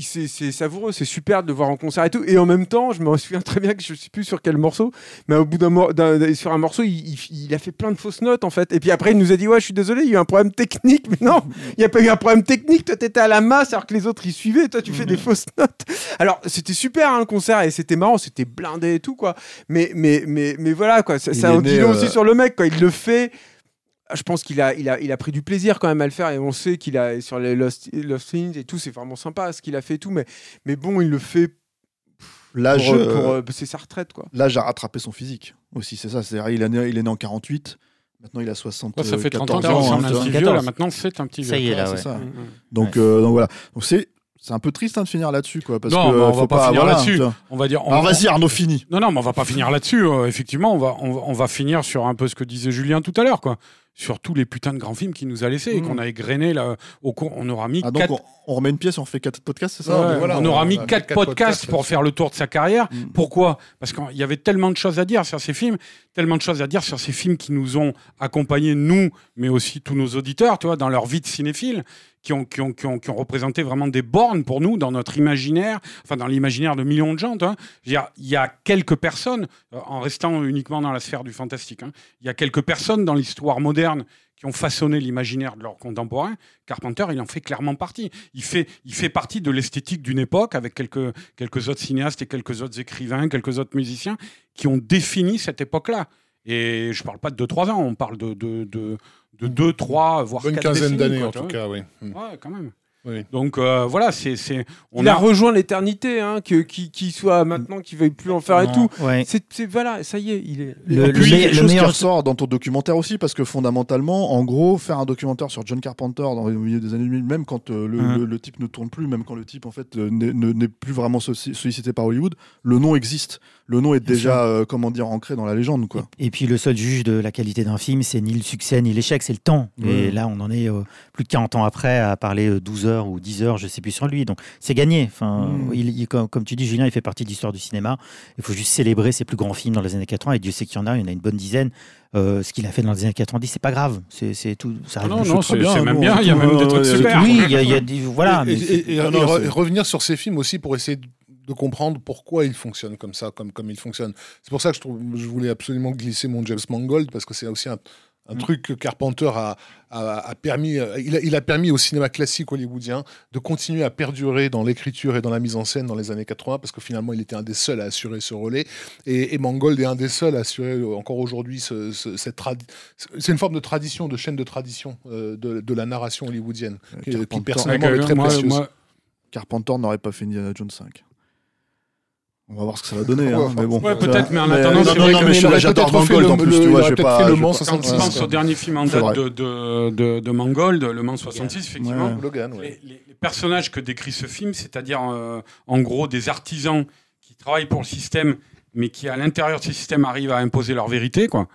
S2: C'est savoureux, c'est super de le voir en concert et tout. Et en même temps, je me souviens très bien que je sais plus sur quel morceau, mais au bout d'un sur un morceau, il, il- il a fait plein de fausses notes en fait. Et puis après, il nous a dit Ouais, je suis désolé, il y a eu un problème technique. Mais non, <laughs> il n'y a pas eu un problème technique. Toi, t'étais à la masse alors que les autres, ils suivaient. Toi, tu fais des fausses notes. Alors, c'était super hein, le concert et c'était marrant, c'était blindé et tout quoi. Mais, mais, mais, mais voilà quoi, ça, ça
S1: né,
S2: long
S1: euh,
S2: aussi sur le mec quand il le fait. Je pense qu'il a, il a, il a pris du plaisir quand même à le faire et on sait qu'il a sur les Lost, Lost Things et tout, c'est vraiment sympa ce qu'il a fait et tout, mais, mais bon, il le fait
S1: L'âge,
S2: pour,
S1: euh,
S2: pour, euh, c'est sa retraite quoi.
S1: l'âge a rattrapé son physique aussi, c'est ça. C'est-à-dire il est né, il est né en 48. Maintenant, il a 60
S4: Ouais, ça fait 30 ans
S1: 14
S4: qu'il
S1: ans, hein,
S4: à
S1: tu
S4: un
S1: vois.
S4: petit vieux,
S6: 14.
S4: là maintenant c'est un petit vieux.
S6: Ça y est, là,
S1: c'est
S6: ouais.
S1: ça. Donc, euh, donc voilà. Donc c'est c'est un peu triste hein, de finir là-dessus, quoi. Parce
S4: Non,
S1: que
S4: mais on
S1: faut
S4: va pas finir
S1: voilà,
S4: là-dessus. On va dire. on-
S1: Alors
S4: on-
S1: vas-y, Arnaud, fini.
S4: Non, non, mais on va pas finir là-dessus. euh, effectivement, on va, on, va- on va finir sur un peu ce que disait Julien tout à l'heure, quoi. Sur tous les putains de grands films qu'il nous a laissés et
S2: Mm.
S4: qu'on a égrenés là. Au cours, on aura mis
S1: Ah, donc
S4: quatre.
S1: on, on remet une pièce on fait quatre podcasts, c'est ça
S4: Ouais,
S3: voilà,
S4: on
S3: on
S4: aura mis quatre
S3: quatre
S4: podcasts
S3: podcasts
S4: pour faire le tour de sa carrière.
S1: Mm.
S4: Pourquoi? Parce qu'il y avait tellement de choses à dire sur ces films, tellement de choses à dire sur ces films qui nous ont accompagnés, nous, mais aussi tous nos auditeurs, tu vois, dans leur vie de cinéphile, qui ont, qui ont, qui ont, qui ont représenté vraiment des bornes pour nous, dans notre imaginaire, enfin dans l'imaginaire de millions de gens. vois. Je veux il y a quelques personnes, euh, en restant uniquement dans la sphère du fantastique, hein, il y a quelques personnes dans l'histoire moderne qui ont façonné l'imaginaire de leurs contemporains. Carpenter, il en fait clairement partie. Il fait, il fait partie de l'esthétique d'une époque avec quelques, quelques autres cinéastes et quelques autres écrivains, quelques autres musiciens qui ont défini cette époque-là. Et je parle pas de 2-3 ans, on parle de 2, de, de, deux, trois, voire
S3: Bonne
S4: quatre
S3: quinzaine d'années en tout cas, oui. Mm.
S4: Ouais, quand même.
S3: Oui.
S4: Donc euh, voilà, c'est c'est on
S2: Il a
S4: a
S2: rejoint l'éternité, hein, que qui qui soit maintenant qu'il veuille plus en faire et tout.
S6: ouais.
S2: C'est c'est- voilà, ça y est, il est.
S6: Le-
S1: Et
S6: le
S1: puis,
S6: le
S1: chose qui ressort dans ton documentaire aussi, parce que fondamentalement, en gros, faire un documentaire sur John Carpenter dans le milieu des années 2000, même quand euh, le,
S6: Mhm.
S1: le- le type ne tourne plus, même quand le type en fait euh, n'est ne- n'est plus vraiment sollici- sollicité par Hollywood, le nom existe. Le nom est
S6: Bien
S1: déjà, euh, comment dire, ancré dans la légende, quoi.
S6: Et puis le seul juge de la qualité d'un film, c'est ni le succès ni l'échec, c'est le temps. Et là, on en est euh, plus de 40 ans après à parler euh, 12 heures ou 10 heures, je sais plus sur lui. Donc c'est gagné. Enfin,
S1: Mm.
S6: il, il- comme, comme tu dis, Julien, il fait partie de l'histoire du cinéma. Il faut juste célébrer ses plus grands films dans les années 80. Et Dieu sait qu'il y en a, il y en a une bonne dizaine. Euh, ce qu'il a fait dans les années 90, c'est pas grave. C'est tout. Ça
S4: Ah non, non, c'est
S6: bien,
S4: c'est
S6: nous,
S4: même bien, il y a même des trucs super.
S6: Oui, il y a, il y a des. Voilà.
S3: et,
S6: mais
S3: et- et-
S1: Ah
S3: et
S1: non,
S3: re-
S1: c'est-
S3: revenir sur ces films aussi pour essayer de, de comprendre pourquoi ils fonctionnent comme ça, comme, comme ils fonctionnent. C'est pour ça que je, trouve, je voulais absolument glisser mon James Mangold, parce que c'est aussi un, un truc que Carpenter a, a- a permis, euh, il a, il a permis au cinéma classique hollywoodien de continuer à perdurer dans l'écriture et dans la mise en scène dans les années 80, parce que finalement il était un des seuls à assurer ce relais, et, et Mangold est un des seuls à assurer euh, encore aujourd'hui ce- ce- cette tradi- c'est une forme de tradition, de chaîne de tradition euh, de, de la narration hollywoodienne, qui, qui
S1: Carpenter.
S3: personnellement
S4: Ouais,
S3: est très
S4: moi-
S3: précieuse.
S4: moi-
S1: Carpenter n'aurait pas fait Indiana Jones 5. On va voir ce que ça va donner,
S3: Ouais,
S1: hein, mais bon.
S4: ouais, peut-être, mais en attendant,
S1: non,
S4: c'est
S1: non,
S4: vrai
S1: non,
S4: que-
S1: mais
S3: il aurait
S1: j'adore
S3: peut-être fait
S1: Mangold
S3: le-
S1: en plus,
S3: le-
S1: tu
S3: il
S1: vois,
S3: aurait
S1: je vais
S3: peut-être
S1: pas.
S3: fait le
S1: je-
S3: Mans
S4: Quand
S3: 66.
S4: tu penses au dernier film en
S1: C'est
S4: date
S1: vrai.
S4: de, de, de, de Mangold, Le Mans 66, effectivement,
S1: Ouais.
S3: Logan, ouais.
S4: les, les- les personnages que décrit ce film, c'est-à-dire euh, en gros des artisans qui travaillent pour le système, mais qui à l'intérieur de ce système arrivent à imposer leur vérité, quoi.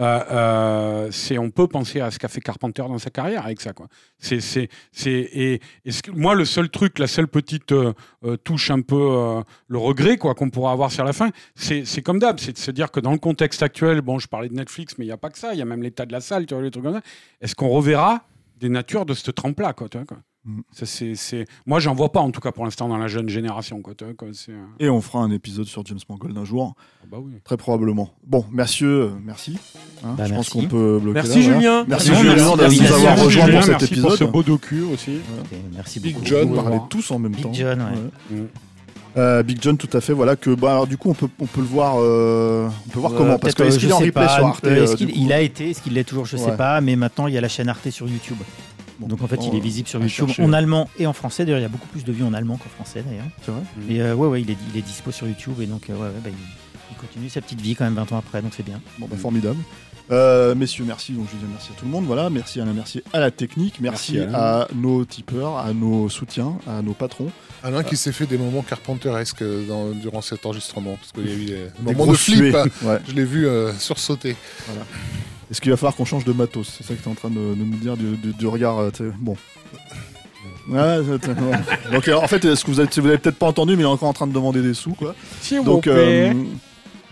S4: Euh, euh, c'est, on peut penser à ce qu'a fait Carpenter dans sa carrière avec ça, quoi. C'est, c'est, c'est, et, et ce moi, le seul truc, la seule petite euh, euh, touche un peu euh, le regret, quoi, qu'on pourra avoir sur la fin, c'est, c'est comme d'hab, c'est de se dire que dans le contexte actuel, bon, je parlais de Netflix, mais il n'y a pas que ça, il y a même l'état de la salle, tu vois, les trucs comme ça. Est-ce qu'on reverra des natures de cette trempe-là, quoi, tu vois, quoi?
S1: Mm.
S4: Ça, c'est. Moi, j'en vois pas, en tout cas, pour l'instant, dans la jeune génération. Quoi, quoi, euh,
S1: Et on fera un épisode sur James Mangold un jour,
S4: ah bah oui.
S1: très probablement. Bon, messieurs, merci. Hein,
S6: Bah,
S1: je pense
S6: merci.
S1: qu'on peut bloquer
S2: Merci,
S1: là, voilà.
S2: Julien.
S1: Merci
S6: Non,
S1: Julien
S6: merci,
S1: de
S6: merci,
S1: nous avoir
S6: merci,
S1: rejoints
S4: Julien,
S1: pour cet
S4: merci pour ce
S1: épisode.
S4: beau docu aussi.
S6: Merci
S3: Big
S6: beaucoup.
S3: John,
S1: On
S3: par
S1: parlait tous en même
S6: Big
S1: temps.
S6: John, ouais.
S4: Mm.
S1: Euh, Big John, tout à fait. Voilà que, bah, alors, du coup, on peut, on peut le voir. euh, on peut voir
S6: Euh,
S1: comment Parce que est-ce
S6: euh,
S1: qu'il est en
S6: sais
S1: replay
S6: pas,
S1: sur Arte
S6: euh,
S1: euh,
S6: Il a été, est-ce qu'il l'est toujours, je sais
S1: Ouais.
S6: pas, mais maintenant il y a la chaîne Arte sur YouTube.
S1: Bon,
S6: Donc en fait, il est visible sur
S1: à
S6: YouTube
S1: chercher.
S6: en allemand et en français. D'ailleurs, il y a beaucoup plus de vues en allemand qu'en français d'ailleurs.
S1: C'est vrai
S6: Mais euh, ouais, ouais, il est, il est dispo sur YouTube et donc euh, ouais, ouais, bah, il, il continue sa petite vie quand même 20 ans après, donc c'est bien.
S1: Bon, bah, formidable. Euh, messieurs, merci. Donc, je dis merci à tout le monde. Voilà, merci Alain, merci à la technique, merci, à nos tipeurs, à nos soutiens, à nos patrons.
S3: Alain qui s'est fait des moments carpenteresques dans- durant cet enregistrement, parce qu'il y a eu des,
S1: Des
S3: moments de flip. hein.
S1: Ouais.
S3: Je l'ai vu euh, sursauter.
S1: Est-ce qu'il va falloir qu'on change de matos C'est ça que tu es en train de, de nous dire du, du- du regard. euh, Bon. Ouais, c'est- ouais. <laughs> Donc, euh, en fait, ce que vous avez, vous avez peut-être pas entendu, mais il est encore en train de demander des sous, quoi. Donc, euh,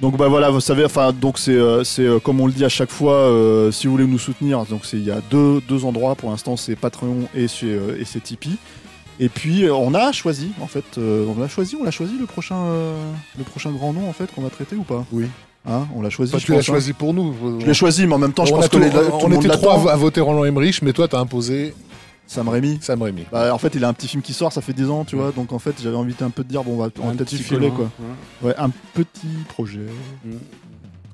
S1: donc bah voilà, vous savez, enfin, donc c'est, euh, euh, comme on le dit à chaque fois, euh, si vous voulez nous soutenir, donc c'est il y a deux, deux endroits pour l'instant, c'est Patreon et c'est, euh, et c'est Tipeee. Et puis on a choisi, en fait, euh, on a choisi, on l'a choisi le prochain, euh, le prochain grand nom en fait qu'on va traiter ou pas?
S3: Oui.
S1: Hein, on l'a choisi. Je
S3: tu l'as
S1: hein.
S3: choisi pour nous.
S1: Je l'ai choisi, mais en même temps, je
S3: on
S1: pense que les, tout
S3: on
S1: le monde
S3: était trois à, voter Roland Emmerich, mais toi, t'as imposé
S1: Sam Raimi.
S3: Sam Raimi.
S1: Bah, en fait, il a un petit film qui sort, ça fait 10 ans, tu vois. Donc en fait, j'avais envie de un peu de dire, bon, on va, on peut-être
S4: petit
S1: s'y coller, quoi. Ouais, un petit projet
S4: Mm.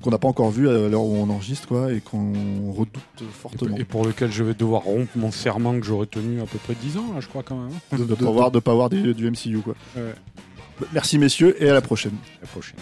S1: qu'on n'a pas encore vu à l'heure où on enregistre, quoi, et qu'on redoute fortement.
S4: Et pour lequel je vais devoir rompre mon serment que j'aurais tenu à peu près 10 ans, là, je crois, quand même. hein.
S1: de ne pas avoir, de pas avoir des- du MCU, quoi.
S4: Ouais.
S1: Merci, messieurs, et à la prochaine.
S4: À la prochaine.